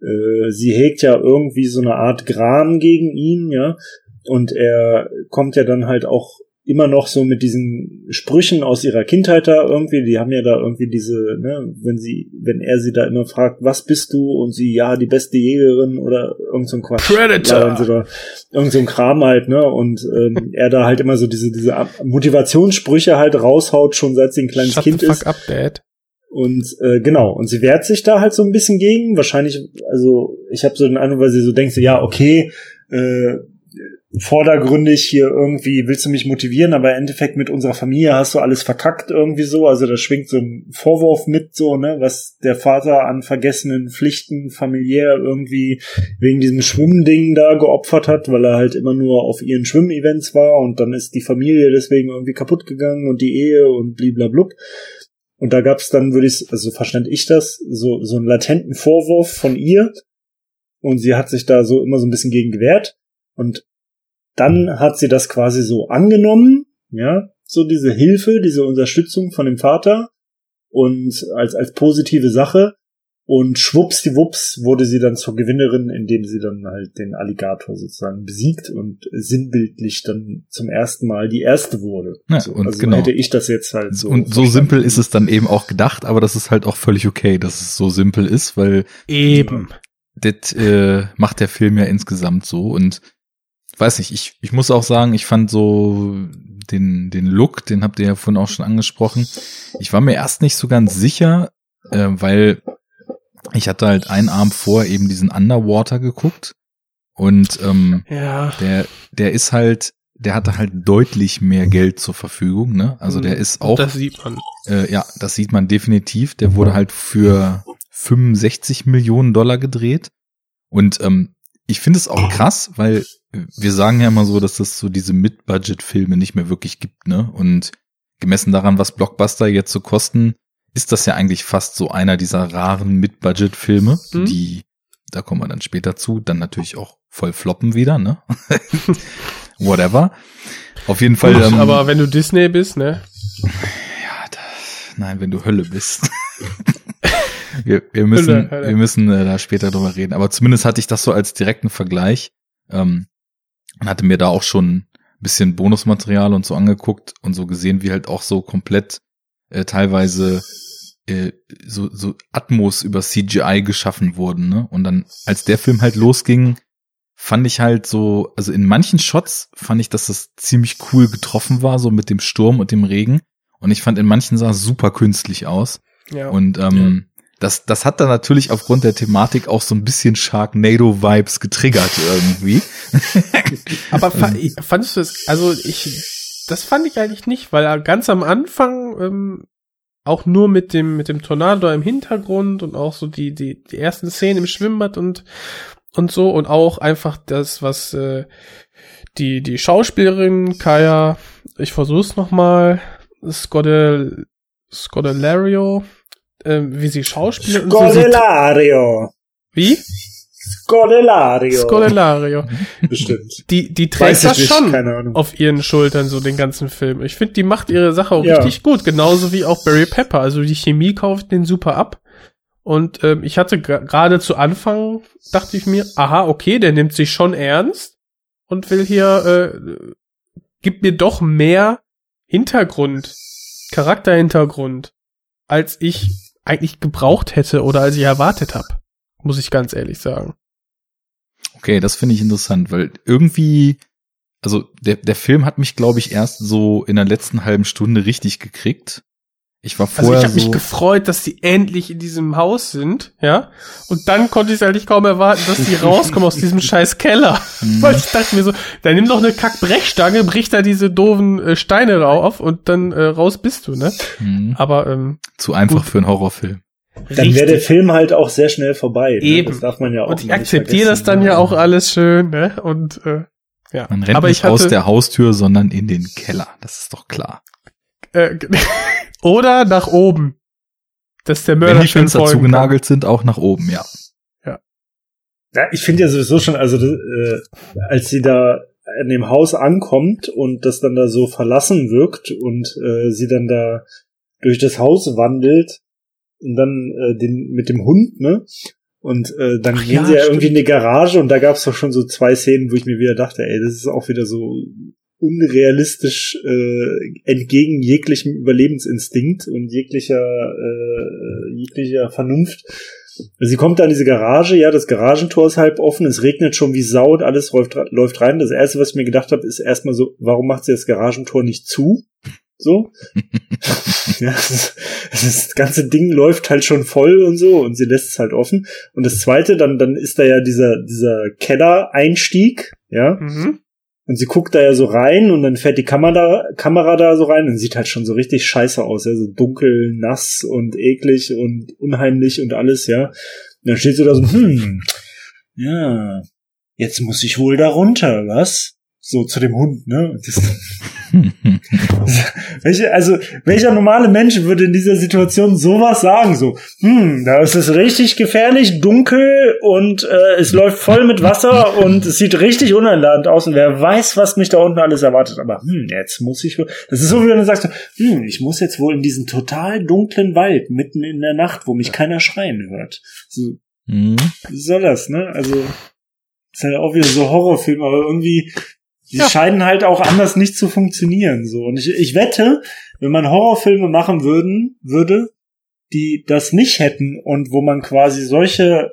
Äh, sie hegt ja irgendwie so eine Art Gram gegen ihn, ja. Und er kommt ja dann halt auch immer noch so mit diesen Sprüchen aus ihrer Kindheit da irgendwie, die haben ja da irgendwie diese, ne, wenn sie, wenn er sie da immer fragt, was bist du? Und sie, ja, die beste Jägerin oder irgend so ein Quatsch. Predator. Ja, irgend so ein Kram halt, ne, und ähm, er da halt immer so diese, diese Motivationssprüche halt raushaut, schon seit sie ein kleines Shut Kind the ist. fuck up, Dad. Und äh, genau, und sie wehrt sich da halt so ein bisschen gegen. Wahrscheinlich, also ich habe so den Eindruck, weil sie so denkt, so, ja, okay, äh, vordergründig hier irgendwie willst du mich motivieren, aber im Endeffekt mit unserer Familie hast du alles verkackt irgendwie so. Also da schwingt so ein Vorwurf mit so, ne, was der Vater an vergessenen Pflichten familiär irgendwie wegen diesem Schwimmding da geopfert hat, weil er halt immer nur auf ihren Schwimmevents war und dann ist die Familie deswegen irgendwie kaputt gegangen und die Ehe und bliblablub. Und da gab's dann, würde ich, also verstand ich das, so, so einen latenten Vorwurf von ihr. Und sie hat sich da so immer so ein bisschen gegen gewehrt. Und dann hat sie das quasi so angenommen, ja, so diese Hilfe, diese Unterstützung von dem Vater und als, als positive Sache. Und schwuppsdiwupps wurde sie dann zur Gewinnerin, indem sie dann halt den Alligator sozusagen besiegt und sinnbildlich dann zum ersten Mal die erste wurde. Ja, so, und also genau. hätte ich das jetzt halt so. und so verstanden. simpel ist es dann eben auch gedacht, aber das ist halt auch völlig okay, dass es so simpel ist, weil Eben. das äh, macht der Film ja insgesamt so und weiß nicht, ich, ich muss auch sagen, ich fand so den, den Look, den habt ihr ja vorhin auch schon angesprochen. Ich war mir erst nicht so ganz sicher, äh, weil ich hatte halt einen Abend vor eben diesen Underwater geguckt und ähm, Ja. der, der ist halt, der hatte halt deutlich mehr Geld zur Verfügung, ne? Also der ist auch, Das sieht man. äh, ja, das sieht man definitiv. Der wurde halt für 65 Millionen Dollar gedreht. Und ähm, ich finde es auch krass, weil wir sagen ja immer so, dass es so diese Mid-Budget-Filme nicht mehr wirklich gibt, ne? Und gemessen daran, was Blockbuster jetzt so kosten, ist das ja eigentlich fast so einer dieser raren Mid-Budget-Filme, Mhm. die, da kommen wir dann später zu, dann natürlich auch voll floppen wieder, ne? Whatever. Auf jeden Fall. Gut, ähm, aber wenn du Disney bist, ne? ja, da, nein, wenn du Hölle bist. wir, wir müssen, wir müssen äh, da später drüber reden. Aber zumindest hatte ich das so als direkten Vergleich ähm, und hatte mir da auch schon ein bisschen Bonusmaterial und so angeguckt und so gesehen, wie halt auch so komplett äh, teilweise äh, so, so Atmos über CGI geschaffen wurden. Ne? Und dann, als der Film halt losging, fand ich halt so, also in manchen Shots fand ich, dass das ziemlich cool getroffen war, so mit dem Sturm und dem Regen. Und ich fand in manchen sah es super künstlich aus. Ja. Und ähm, das, das hat dann natürlich aufgrund der Thematik auch so ein bisschen Sharknado-Vibes getriggert irgendwie. Aber fa fandest du es, also ich, das fand ich eigentlich nicht, weil ganz am Anfang ähm, auch nur mit dem mit dem Tornado im Hintergrund und auch so die die die ersten Szenen im Schwimmbad und und so und auch einfach das was äh, die die Schauspielerin Kaya, ich versuch's noch mal, Scodel Scodelario, äh, wie sie schauspielt und so sieht, wie Scodelario. Scodelario. Bestimmt. Die die trägt das nicht, schon auf ihren Schultern so den ganzen Film. Ich finde, die macht ihre Sache auch Ja. richtig gut, genauso wie auch Barry Pepper. Also die Chemie kauft den super ab. Und ähm, ich hatte gerade zu Anfang dachte ich mir, aha, okay, der nimmt sich schon ernst und will hier äh, gibt mir doch mehr Hintergrund, Charakterhintergrund, als ich eigentlich gebraucht hätte oder als ich erwartet habe. Muss ich ganz ehrlich sagen. Okay, das finde ich interessant, weil irgendwie, also der, der Film hat mich, glaube ich, erst so in der letzten halben Stunde richtig gekriegt. Ich war Also vorher ich habe mich so, gefreut, dass die endlich in diesem Haus sind, ja. Und dann konnte ich es eigentlich kaum erwarten, dass die rauskommen aus diesem scheiß Keller. Mhm. Weil ich dachte mir so, dann nimm doch eine Kackbrechstange, brich da diese doofen äh, Steine rauf und dann äh, raus bist du, ne? Hm, Aber ähm, zu einfach gut. für einen Horrorfilm. Dann wäre der Film halt auch sehr schnell vorbei. Ne? Eben. Das darf man ja auch und ich akzeptiere das dann ja ne? auch alles schön, ne? Und äh, ja. Man rennt Aber nicht ich hatte, aus der Haustür, sondern in den Keller. Das ist doch klar. Äh, oder nach oben. Dass der Mörder Wenn die schön Fenster zugenagelt sind, auch nach oben, ja. Ja, ich finde ja sowieso schon, also äh, als sie da in dem Haus ankommt und das dann da so verlassen wirkt und äh, sie dann da durch das Haus wandelt und dann äh, den mit dem Hund, ne? Und äh, dann Ach gehen ja, sie ja irgendwie in stimmt. die Garage und da gab's doch schon so zwei Szenen, wo ich mir wieder dachte, ey, das ist auch wieder so unrealistisch äh, entgegen jeglichem Überlebensinstinkt und jeglicher äh, jeglicher Vernunft. Sie kommt da in diese Garage, ja, das Garagentor ist halb offen, es regnet schon wie Sau und alles läuft, läuft rein. Das erste, was ich mir gedacht habe, ist erstmal so, warum macht sie das Garagentor nicht zu? So. ja, das, das ganze Ding läuft halt schon voll und so und sie lässt es halt offen. Und das zweite, dann, dann ist da ja dieser, dieser Keller-Einstieg, ja. Mhm. Und sie guckt da ja so rein und dann fährt die Kamera, Kamera da so rein und sieht halt schon so richtig scheiße aus, ja, so dunkel, nass und eklig und unheimlich und alles, ja. Und dann steht sie da so, hm, ja, jetzt muss ich wohl da runter, was? So zu dem Hund, ne? Und das, also, welcher normale Mensch würde in dieser Situation sowas sagen? So, hm, da ist es richtig gefährlich, dunkel und äh, es läuft voll mit Wasser und es sieht richtig uneinladend aus und wer weiß, was mich da unten alles erwartet. Aber hm, jetzt muss ich wohl. Das ist so, wie wenn du sagst, hm, ich muss jetzt wohl in diesen total dunklen Wald mitten in der Nacht, wo mich keiner schreien hört. So, Hm. wie soll das, ne? Also, ist halt auch wieder so Horrorfilm, aber irgendwie, die Ja. scheinen halt auch anders nicht zu funktionieren, so. Und ich, ich wette, wenn man Horrorfilme machen würden, würde, die das nicht hätten und wo man quasi solche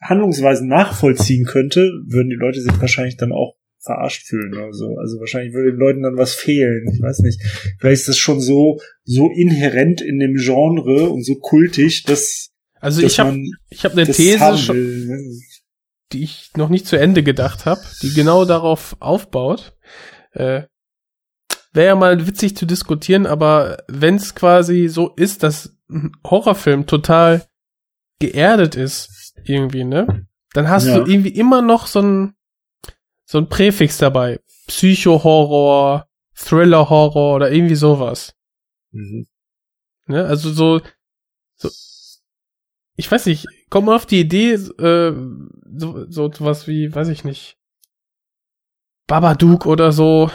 Handlungsweisen nachvollziehen könnte, würden die Leute sich wahrscheinlich dann auch verarscht fühlen oder so. Also wahrscheinlich würde den Leuten dann was fehlen. Ich weiß nicht. Vielleicht ist das schon so, so inhärent in dem Genre und so kultig, dass, Also dass ich habe man ich hab eine These, schon, ne? Die ich noch nicht zu Ende gedacht habe, die genau darauf aufbaut. Äh, Wäre ja mal witzig zu diskutieren, aber wenn es quasi so ist, dass ein Horrorfilm total geerdet ist, irgendwie, ne? Dann hast Ja. du irgendwie immer noch so ein so ein Präfix dabei. Psycho-Horror, Thriller-Horror oder irgendwie sowas. Mhm. Ne? Also so, so, ich weiß nicht, komm mal auf die Idee, äh, so, so was wie, weiß ich nicht, Babadook oder so,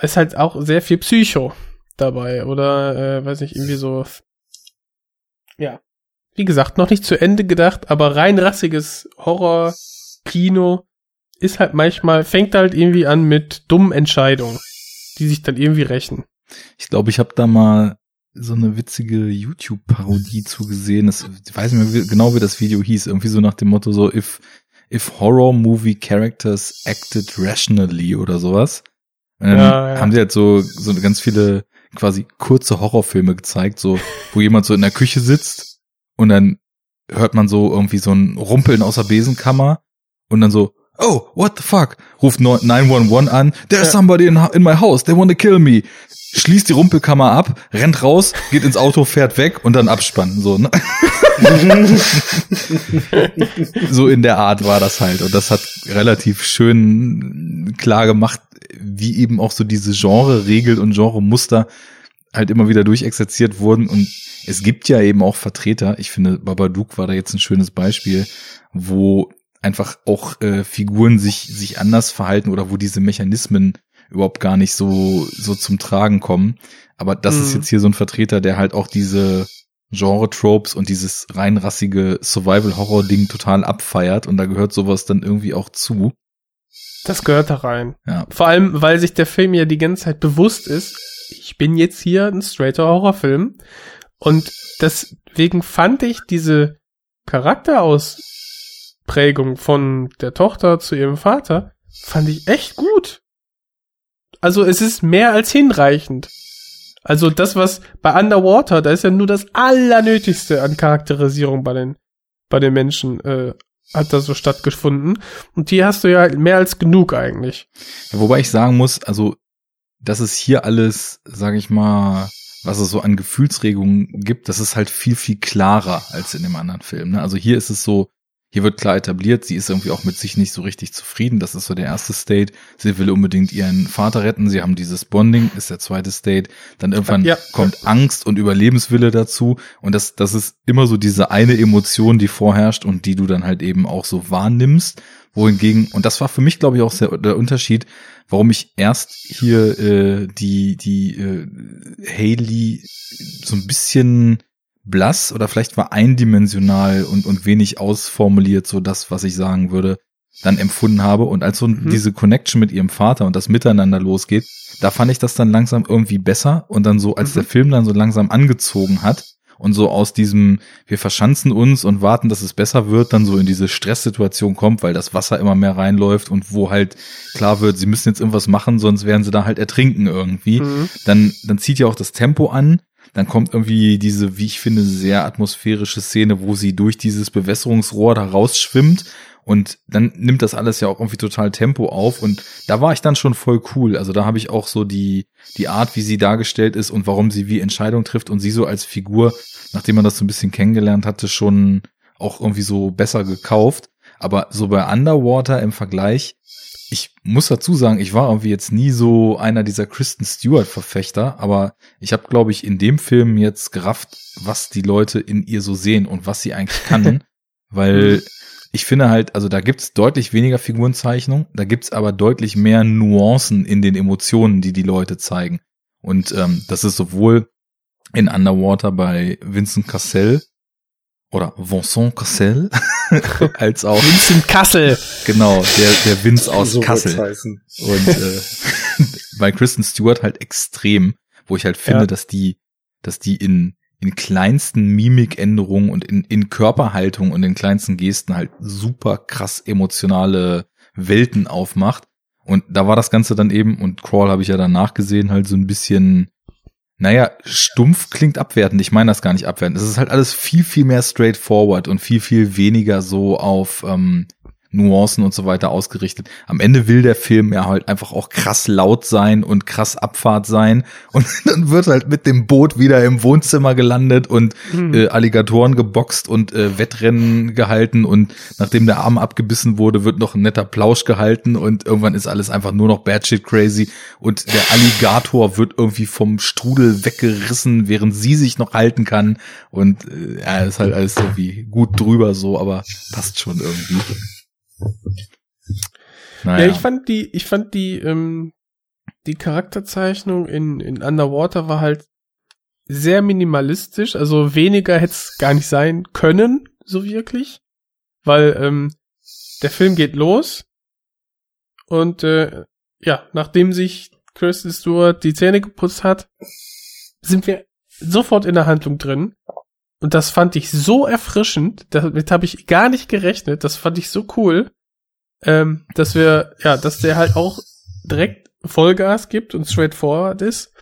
ist halt auch sehr viel Psycho dabei oder, äh, weiß ich, irgendwie so, ja. Wie gesagt, noch nicht zu Ende gedacht, aber rein rassiges Horror-Kino ist halt manchmal, fängt halt irgendwie an mit dummen Entscheidungen, die sich dann irgendwie rächen. Ich glaube, ich habe da mal so eine witzige YouTube-Parodie zugesehen. Das, ich weiß nicht mehr genau, wie das Video hieß. Irgendwie so nach dem Motto so, if, if horror movie characters acted rationally oder sowas. Und dann Ja, ja. haben sie halt so, so ganz viele quasi kurze Horrorfilme gezeigt, so, wo jemand so in der Küche sitzt und dann hört man so irgendwie so ein Rumpeln aus der Besenkammer und dann so, oh, what the fuck? Ruft 911 an, there's somebody in, in my house, they want to kill me. Schließt die Rumpelkammer ab, rennt raus, geht ins Auto, fährt weg und dann abspannen, so, ne? so in der Art war das halt. Und das hat relativ schön klar gemacht, wie eben auch so diese Genre-Regeln und Genre-Muster halt immer wieder durchexerziert wurden. Und es gibt ja eben auch Vertreter, ich finde, Babadook war da jetzt ein schönes Beispiel, wo einfach auch äh, Figuren sich, sich anders verhalten oder wo diese Mechanismen überhaupt gar nicht so, so zum Tragen kommen. Aber das ist Mhm. jetzt hier so ein Vertreter, der halt auch diese Genre-Tropes und dieses reinrassige Survival-Horror-Ding total abfeiert und da gehört sowas dann irgendwie auch zu. Das gehört da rein. Ja. Vor allem, weil sich der Film ja die ganze Zeit bewusst ist, ich bin jetzt hier ein straighter Horrorfilm. Und deswegen fand ich diese Charakterausprägung von der Tochter zu ihrem Vater, fand ich echt gut. Also es ist mehr als hinreichend. Also das, was bei Underwater, da ist ja nur das Allernötigste an Charakterisierung bei den, bei den Menschen, äh, hat da so stattgefunden. Und hier hast du ja mehr als genug eigentlich. Ja, Wobei ich sagen muss, also, dass es hier alles, sage ich mal, was es so an Gefühlsregungen gibt, das ist halt viel, viel klarer als in dem anderen Film. Ne? Also hier ist es so, hier wird klar etabliert, sie ist irgendwie auch mit sich nicht so richtig zufrieden. Das ist so der erste State. Sie will unbedingt ihren Vater retten. Sie haben dieses Bonding, ist der zweite State. Dann irgendwann Ja. kommt Angst und Überlebenswille dazu. Und das, das ist immer so diese eine Emotion, die vorherrscht und die du dann halt eben auch so wahrnimmst. Wohingegen, und das war für mich, glaube ich, auch sehr, der Unterschied, warum ich erst hier äh, die, die äh, Haley so ein bisschen blass oder vielleicht war eindimensional und, und wenig ausformuliert, so das, was ich sagen würde, dann empfunden habe. Und als so Mhm. diese Connection mit ihrem Vater und das Miteinander losgeht, da fand ich das dann langsam irgendwie besser. Und dann so, als Mhm. der Film dann so langsam angezogen hat und so aus diesem, wir verschanzen uns und warten, dass es besser wird, dann so in diese Stresssituation kommt, weil das Wasser immer mehr reinläuft und wo halt klar wird, sie müssen jetzt irgendwas machen, sonst werden sie da halt ertrinken irgendwie Mhm. dann, dann zieht ja auch das Tempo an. Dann kommt irgendwie diese, wie ich finde, sehr atmosphärische Szene, wo sie durch dieses Bewässerungsrohr da rausschwimmt. Und dann nimmt das alles ja auch irgendwie total Tempo auf. Und da war ich dann schon voll cool. Also da habe ich auch so die, die Art, wie sie dargestellt ist und warum sie wie Entscheidung trifft und sie so als Figur, nachdem man das so ein bisschen kennengelernt hatte, schon auch irgendwie so besser gekauft. Aber so bei Underwater im Vergleich, ich muss dazu sagen, ich war irgendwie jetzt nie so einer dieser Kristen Stewart Verfechter, aber ich habe, glaube ich, in dem Film jetzt gerafft, was die Leute in ihr so sehen und was sie eigentlich kann, weil ich finde halt, also da gibt's deutlich weniger Figurenzeichnung, da gibt's aber deutlich mehr Nuancen in den Emotionen, die die Leute zeigen. Und ähm, das ist sowohl in Underwater bei Vincent Cassell oder Vincent Cassell als auch Vincent Kassel. genau der der Vince aus so Kassel heißen. und äh, bei Kristen Stewart halt extrem, wo ich halt finde, Ja. dass die, dass die in in kleinsten Mimikänderungen und in, in Körperhaltung und in kleinsten Gesten halt super krass emotionale Welten aufmacht. Und da war das Ganze dann eben, und Crawl habe ich ja danach gesehen, halt so ein bisschen, naja, stumpf klingt abwertend. Ich meine das gar nicht abwertend. Es ist halt alles viel, viel mehr straightforward und viel, viel weniger so auf ähm, Nuancen und so weiter ausgerichtet. Am Ende will der Film ja halt einfach auch krass laut sein und krass Abfahrt sein. Und dann wird halt mit dem Boot wieder im Wohnzimmer gelandet und Hm. äh, Alligatoren geboxt und äh, Wettrennen gehalten. Und nachdem der Arm abgebissen wurde, wird noch ein netter Plausch gehalten. Und irgendwann ist alles einfach nur noch bad shit crazy. Und der Alligator wird irgendwie vom Strudel weggerissen, während sie sich noch halten kann. Und äh, ja, ist halt alles irgendwie gut drüber so, aber passt schon irgendwie. Naja. Ja, ich fand die, ich fand die, ähm, die Charakterzeichnung in, in Underwater war halt sehr minimalistisch, also weniger hätte es gar nicht sein können, so wirklich. Weil ähm, der Film geht los und äh, ja, nachdem sich Kristen Stewart die Zähne geputzt hat, sind wir sofort in der Handlung drin. Und das fand ich so erfrischend, damit habe ich gar nicht gerechnet, das fand ich so cool ähm, dass wir, ja, dass der halt auch direkt Vollgas gibt und straightforward ist.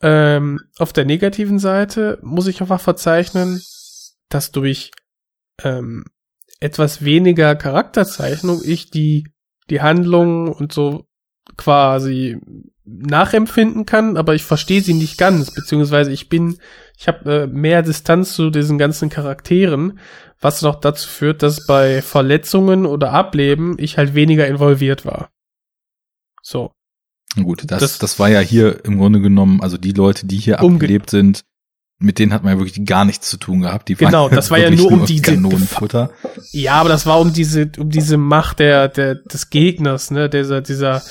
Ähm, auf der negativen Seite muss ich einfach verzeichnen, dass durch ähm, etwas weniger Charakterzeichnung ich die die Handlung und so quasi nachempfinden kann, aber ich verstehe sie nicht ganz, beziehungsweise ich bin, ich habe äh, mehr Distanz zu diesen ganzen Charakteren, was noch dazu führt, dass bei Verletzungen oder Ableben ich halt weniger involviert war. So. Gut, das, Das- das, war ja hier im Grunde genommen, also die Leute, die hier abgelebt sind, mit denen hat man ja wirklich gar nichts zu tun gehabt. Die Genau, das war ja nur um diese Kanonenfutter. Ja, aber das war um diese, um diese Macht der, der, des Gegners, ne, dieser, dieser,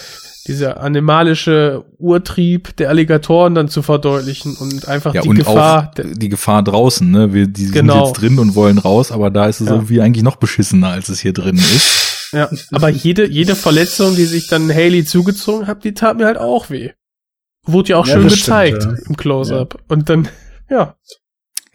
dieser animalische Urtrieb der Alligatoren dann zu verdeutlichen und einfach Ja, die und Gefahr. auch die Gefahr draußen, ne? Wir, die Genau. sind jetzt drin und wollen raus, aber da ist es Ja. irgendwie eigentlich noch beschissener, als es hier drin ist. ja, aber jede, jede Verletzung, die sich dann Haley zugezogen hat, die tat mir halt auch weh. Wurde ja auch Ja, schön gezeigt stimmt, ja. im Close-Up. Und dann, ja,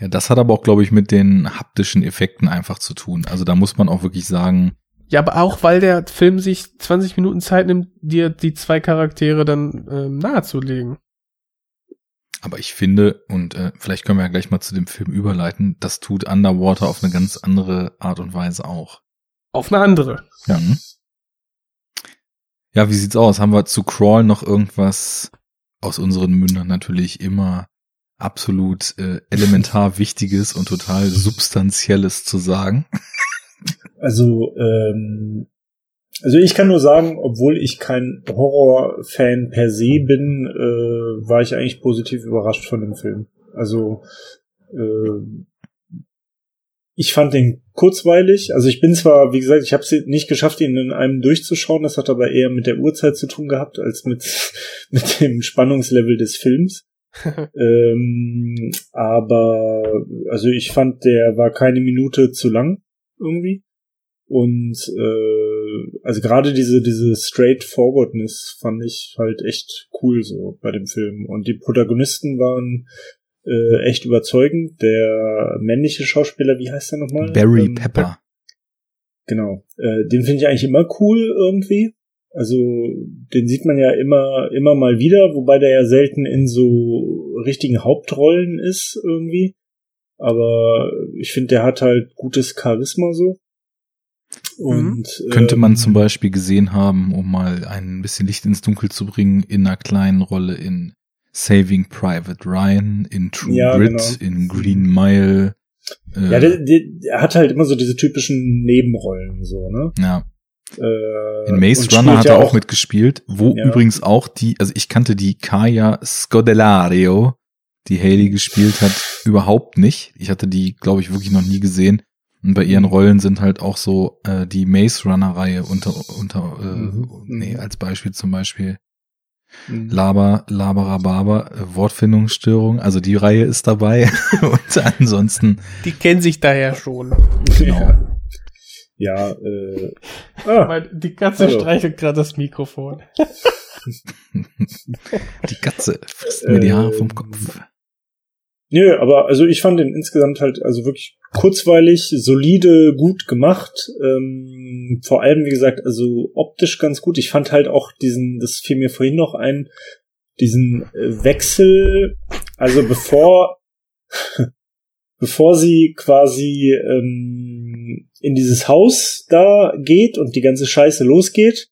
Ja, das hat aber auch, glaube ich, mit den haptischen Effekten einfach zu tun. Also da muss man auch wirklich sagen, Ja, aber auch weil der Film sich 20 Minuten Zeit nimmt, dir die zwei Charaktere dann ähm, nahezulegen. aber ich finde, und äh, vielleicht können wir ja gleich mal zu dem Film überleiten, das tut Underwater auf eine ganz andere Art und Weise auch. Auf eine andere. Ja, hm? ja wie sieht's aus? Haben wir zu Crawl noch irgendwas aus unseren Mündern natürlich immer absolut äh, elementar Wichtiges und total Substanzielles zu sagen? Also, ähm, also ich kann nur sagen, obwohl ich kein Horror-Fan per se bin, äh, war ich eigentlich positiv überrascht von dem Film. Also, äh, ich fand den kurzweilig. Also ich bin zwar, wie gesagt, ich habe es nicht geschafft, ihn in einem durchzuschauen. Das hat aber eher mit der Uhrzeit zu tun gehabt als mit mit dem Spannungslevel des Films. ähm, aber also ich fand, der war keine Minute zu lang irgendwie. Und äh, also gerade diese diese Straightforwardness fand ich halt echt cool so bei dem Film. Und die Protagonisten waren äh, echt überzeugend. Der männliche Schauspieler, wie heißt er nochmal? Barry Ähm, Pepper. Genau. Äh, den finde ich eigentlich immer cool irgendwie. Also den sieht man ja immer immer mal wieder, wobei der ja selten in so richtigen Hauptrollen ist irgendwie. Aber ich finde, der hat halt gutes Charisma so. Und Könnte man ähm, zum Beispiel gesehen haben, um mal ein bisschen Licht ins Dunkel zu bringen, in einer kleinen Rolle in Saving Private Ryan, in True Ja, Grit, genau. in Green Mile. Äh, Ja, der, der, der hat halt immer so diese typischen Nebenrollen so, ne? ja. Äh, In Maze Runner hat ja er auch mitgespielt, wo Ja. übrigens auch die, also ich kannte die Kaya Scodelario, die Haley gespielt hat, überhaupt nicht. Ich hatte die, glaube ich, wirklich noch nie gesehen. Und bei ihren Rollen sind halt auch so äh, die Maze Runner Reihe unter unter äh, Mhm. nee, als Beispiel zum Beispiel Mhm. Laber, Laberababa, äh, Wortfindungsstörung, also die Reihe ist dabei. Und ansonsten, Die kennen sich daher schon. genau. Ja, äh, ah, die Katze Hallo. streichelt gerade das Mikrofon. Die Katze frisst mir die Haare vom Kopf. Nö, aber also ich fand den insgesamt halt also wirklich kurzweilig, solide, gut gemacht. Ähm, vor allem, wie gesagt, also optisch ganz gut. Ich fand halt auch diesen, das fiel mir vorhin noch ein, diesen äh, Wechsel, also bevor bevor sie quasi ähm, in dieses Haus da geht und die ganze Scheiße losgeht,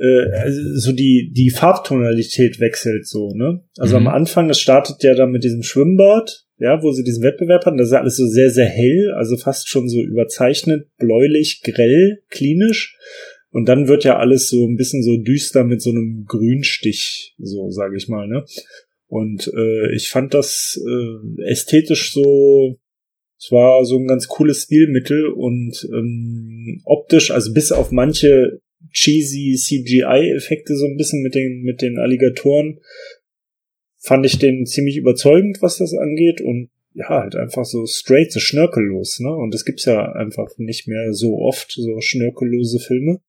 äh, also so die die Farbtonalität wechselt so, ne? Also Mhm. am Anfang, das startet ja dann mit diesem Schwimmbad, ja, wo sie diesen Wettbewerb hatten, das ist ja alles so sehr sehr hell, also fast schon so überzeichnet, bläulich, grell, klinisch. Und dann wird ja alles so ein bisschen so düster mit so einem Grünstich, so sage ich mal, ne? Und äh, ich fand das äh, ästhetisch so, es war so ein ganz cooles Stilmittel und ähm, optisch, also bis auf manche cheesy CGI-Effekte so ein bisschen mit den mit den Alligatoren, fand ich den ziemlich überzeugend, was das angeht und ja, halt einfach so straight, so schnörkellos, ne? Und das gibt's ja einfach nicht mehr so oft, so schnörkellose Filme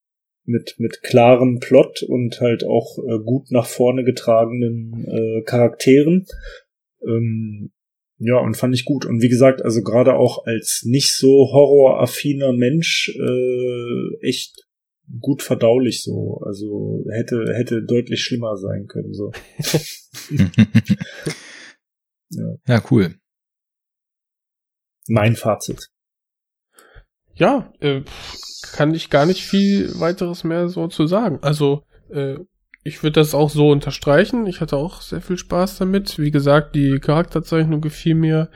mit, mit klarem Plot und halt auch äh, gut nach vorne getragenen äh, Charakteren. Ähm, ja, und fand ich gut. Und wie gesagt, also gerade auch als nicht so horroraffiner Mensch äh, echt gut verdaulich so. Also hätte, hätte deutlich schlimmer sein können. So. Ja. ja, cool. Mein Fazit. Ja, äh, kann ich gar nicht viel weiteres mehr so zu sagen. Also, äh, ich würde das auch so unterstreichen. Ich hatte auch sehr viel Spaß damit. Wie gesagt, die Charakterzeichnung gefiel mir.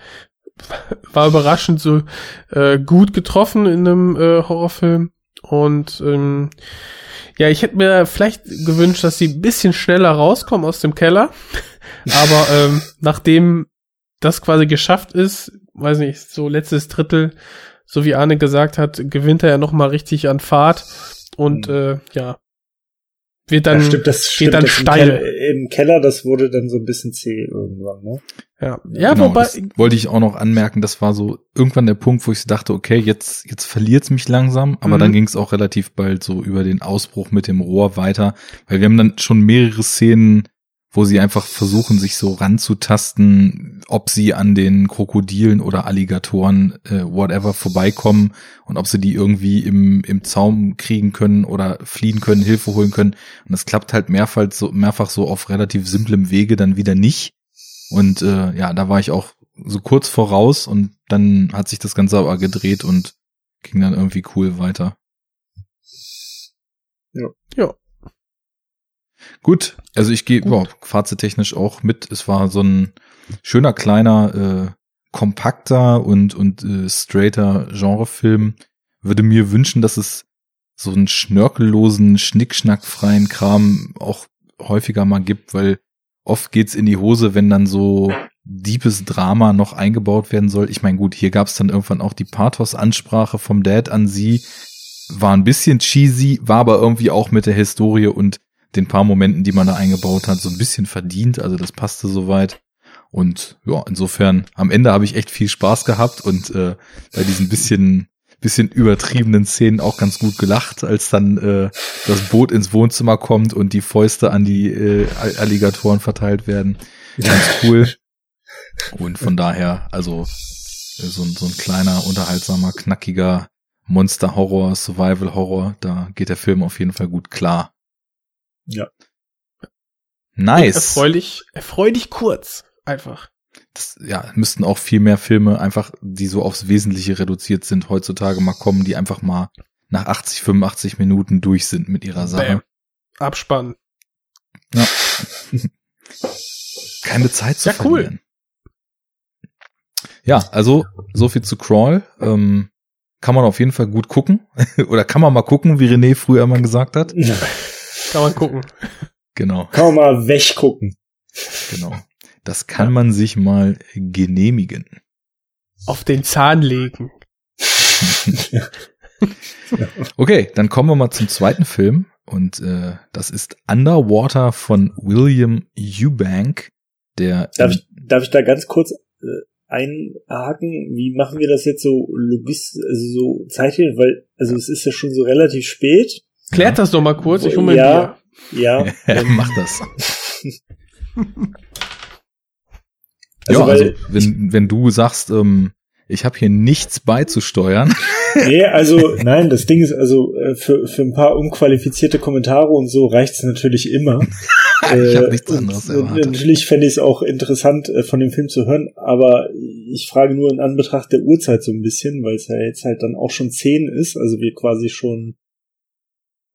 War überraschend so äh, gut getroffen in einem äh, Horrorfilm. Und ähm, ja, ich hätte mir vielleicht gewünscht, dass sie ein bisschen schneller rauskommen aus dem Keller. Aber ähm, nachdem das quasi geschafft ist, weiß nicht, so letztes Drittel, so wie Arne gesagt hat, gewinnt er ja noch mal richtig an Fahrt. Und äh, ja, wird dann ja, stimmt, das geht stimmt, dann das im steil. Keller, Im Keller, das wurde dann so ein bisschen zäh irgendwann, ne? Ja, ja genau, wobei das wollte ich auch noch anmerken, das war so irgendwann der Punkt, wo ich dachte, okay, jetzt, jetzt verliert's mich langsam, aber Mhm. dann ging es auch relativ bald so über den Ausbruch mit dem Rohr weiter, weil wir haben dann schon mehrere Szenen, wo sie einfach versuchen, sich so ranzutasten, ob sie an den Krokodilen oder Alligatoren, äh, whatever, vorbeikommen und ob sie die irgendwie im, im Zaum kriegen können oder fliehen können, Hilfe holen können. Und das klappt halt mehrfach so, mehrfach so auf relativ simplem Wege dann wieder nicht. Und äh, ja, da war ich auch so kurz voraus und dann hat sich das Ganze aber gedreht und ging dann irgendwie cool weiter. Ja. Ja. Gut, also ich gehe Gut. ja, fazittechnisch auch mit. Es war so ein schöner, kleiner, äh, kompakter und, und äh, straighter Genrefilm. Würde mir wünschen, dass es so einen schnörkellosen, schnickschnackfreien Kram auch häufiger mal gibt, weil oft geht's in die Hose, wenn dann so deepes Drama noch eingebaut werden soll. Ich meine, gut, hier gab's dann irgendwann auch die Pathos-Ansprache vom Dad an sie. War ein bisschen cheesy, war aber irgendwie auch mit der Historie und den paar Momenten, die man da eingebaut hat, so ein bisschen verdient. Also das passte soweit. Und ja, insofern, am Ende habe ich echt viel Spaß gehabt und äh, bei diesen bisschen, bisschen übertriebenen Szenen auch ganz gut gelacht, als dann äh, das Boot ins Wohnzimmer kommt und die Fäuste an die äh, All- Alligatoren verteilt werden. Ganz cool. Und von daher, also äh, so, ein- so ein kleiner, unterhaltsamer, knackiger Monster-Horror, Survival-Horror, da geht der Film auf jeden Fall gut klar. Ja. Nice. erfreulich, erfreulich kurz, einfach. das, ja, müssten auch viel mehr Filme einfach, die so aufs Wesentliche reduziert sind, heutzutage mal kommen, die einfach mal nach 80, 85 Minuten durch sind mit ihrer Sache. Bam. Abspann. Ja. Keine Zeit zu Ja, cool. verlieren. Ja, also so viel zu Crawl. Ähm, kann man auf jeden Fall gut gucken. Oder kann man mal gucken, wie René früher mal gesagt hat. Kann man gucken. Genau, Kann man mal weggucken. genau. Das kann man sich mal genehmigen. Auf den Zahn legen. Okay, dann kommen wir mal zum zweiten Film. Und äh, das ist Underwater von William Eubank. Der Darf ich, darf ich da ganz kurz äh, einhaken? Wie machen wir das jetzt so logistisch, also so zeitlich? Weil, also es ist ja schon so relativ spät. Klärt das doch mal kurz, ich hol mir Ja. Bier. Ja. ähm, Mach das. Also, ja, also wenn, wenn du sagst, ähm, ich habe hier nichts beizusteuern. Nee, also nein, das Ding ist also äh, für, für ein paar unqualifizierte Kommentare und so reicht's natürlich immer. ich habe Äh, nichts anderes erwartet. Natürlich fände ich es auch interessant, äh, von dem Film zu hören, aber ich frage nur in Anbetracht der Uhrzeit so ein bisschen, weil es ja jetzt halt dann auch schon zehn ist, also wir quasi schon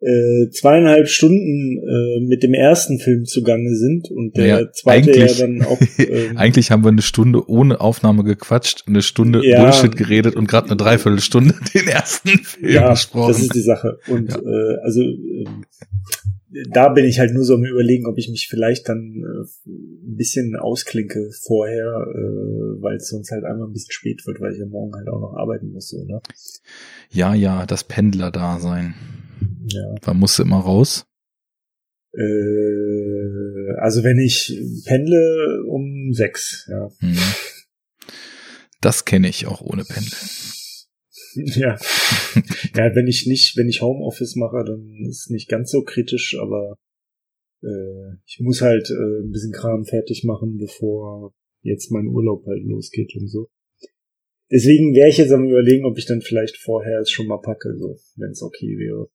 äh, zweieinhalb Stunden äh, mit dem ersten Film zugange sind und der Ja, zweite ja dann auch ähm, Eigentlich haben wir eine Stunde ohne Aufnahme gequatscht, eine Stunde Ja. Bullshit geredet und gerade eine Dreiviertelstunde den ersten Film ja, besprochen. das ist die Sache. Und Ja. äh, also ähm, da bin ich halt nur so am überlegen, ob ich mich vielleicht dann äh, ein bisschen ausklinke vorher, äh, weil es sonst halt einmal ein bisschen spät wird, weil ich ja morgen halt auch noch arbeiten muss, so, ne? ja, ja, das Pendler-Dasein. Ja. Wann musst du immer raus? Äh, also wenn ich pendle um sechs, ja. Mhm. Das kenne ich auch ohne Pendeln. ja. ja, wenn ich nicht, wenn ich Homeoffice mache, dann ist es nicht ganz so kritisch, aber äh, ich muss halt äh, ein bisschen Kram fertig machen, bevor jetzt mein Urlaub halt losgeht und so. Deswegen wäre ich jetzt am überlegen, ob ich dann vielleicht vorher es schon mal packe, so, wenn es okay wäre.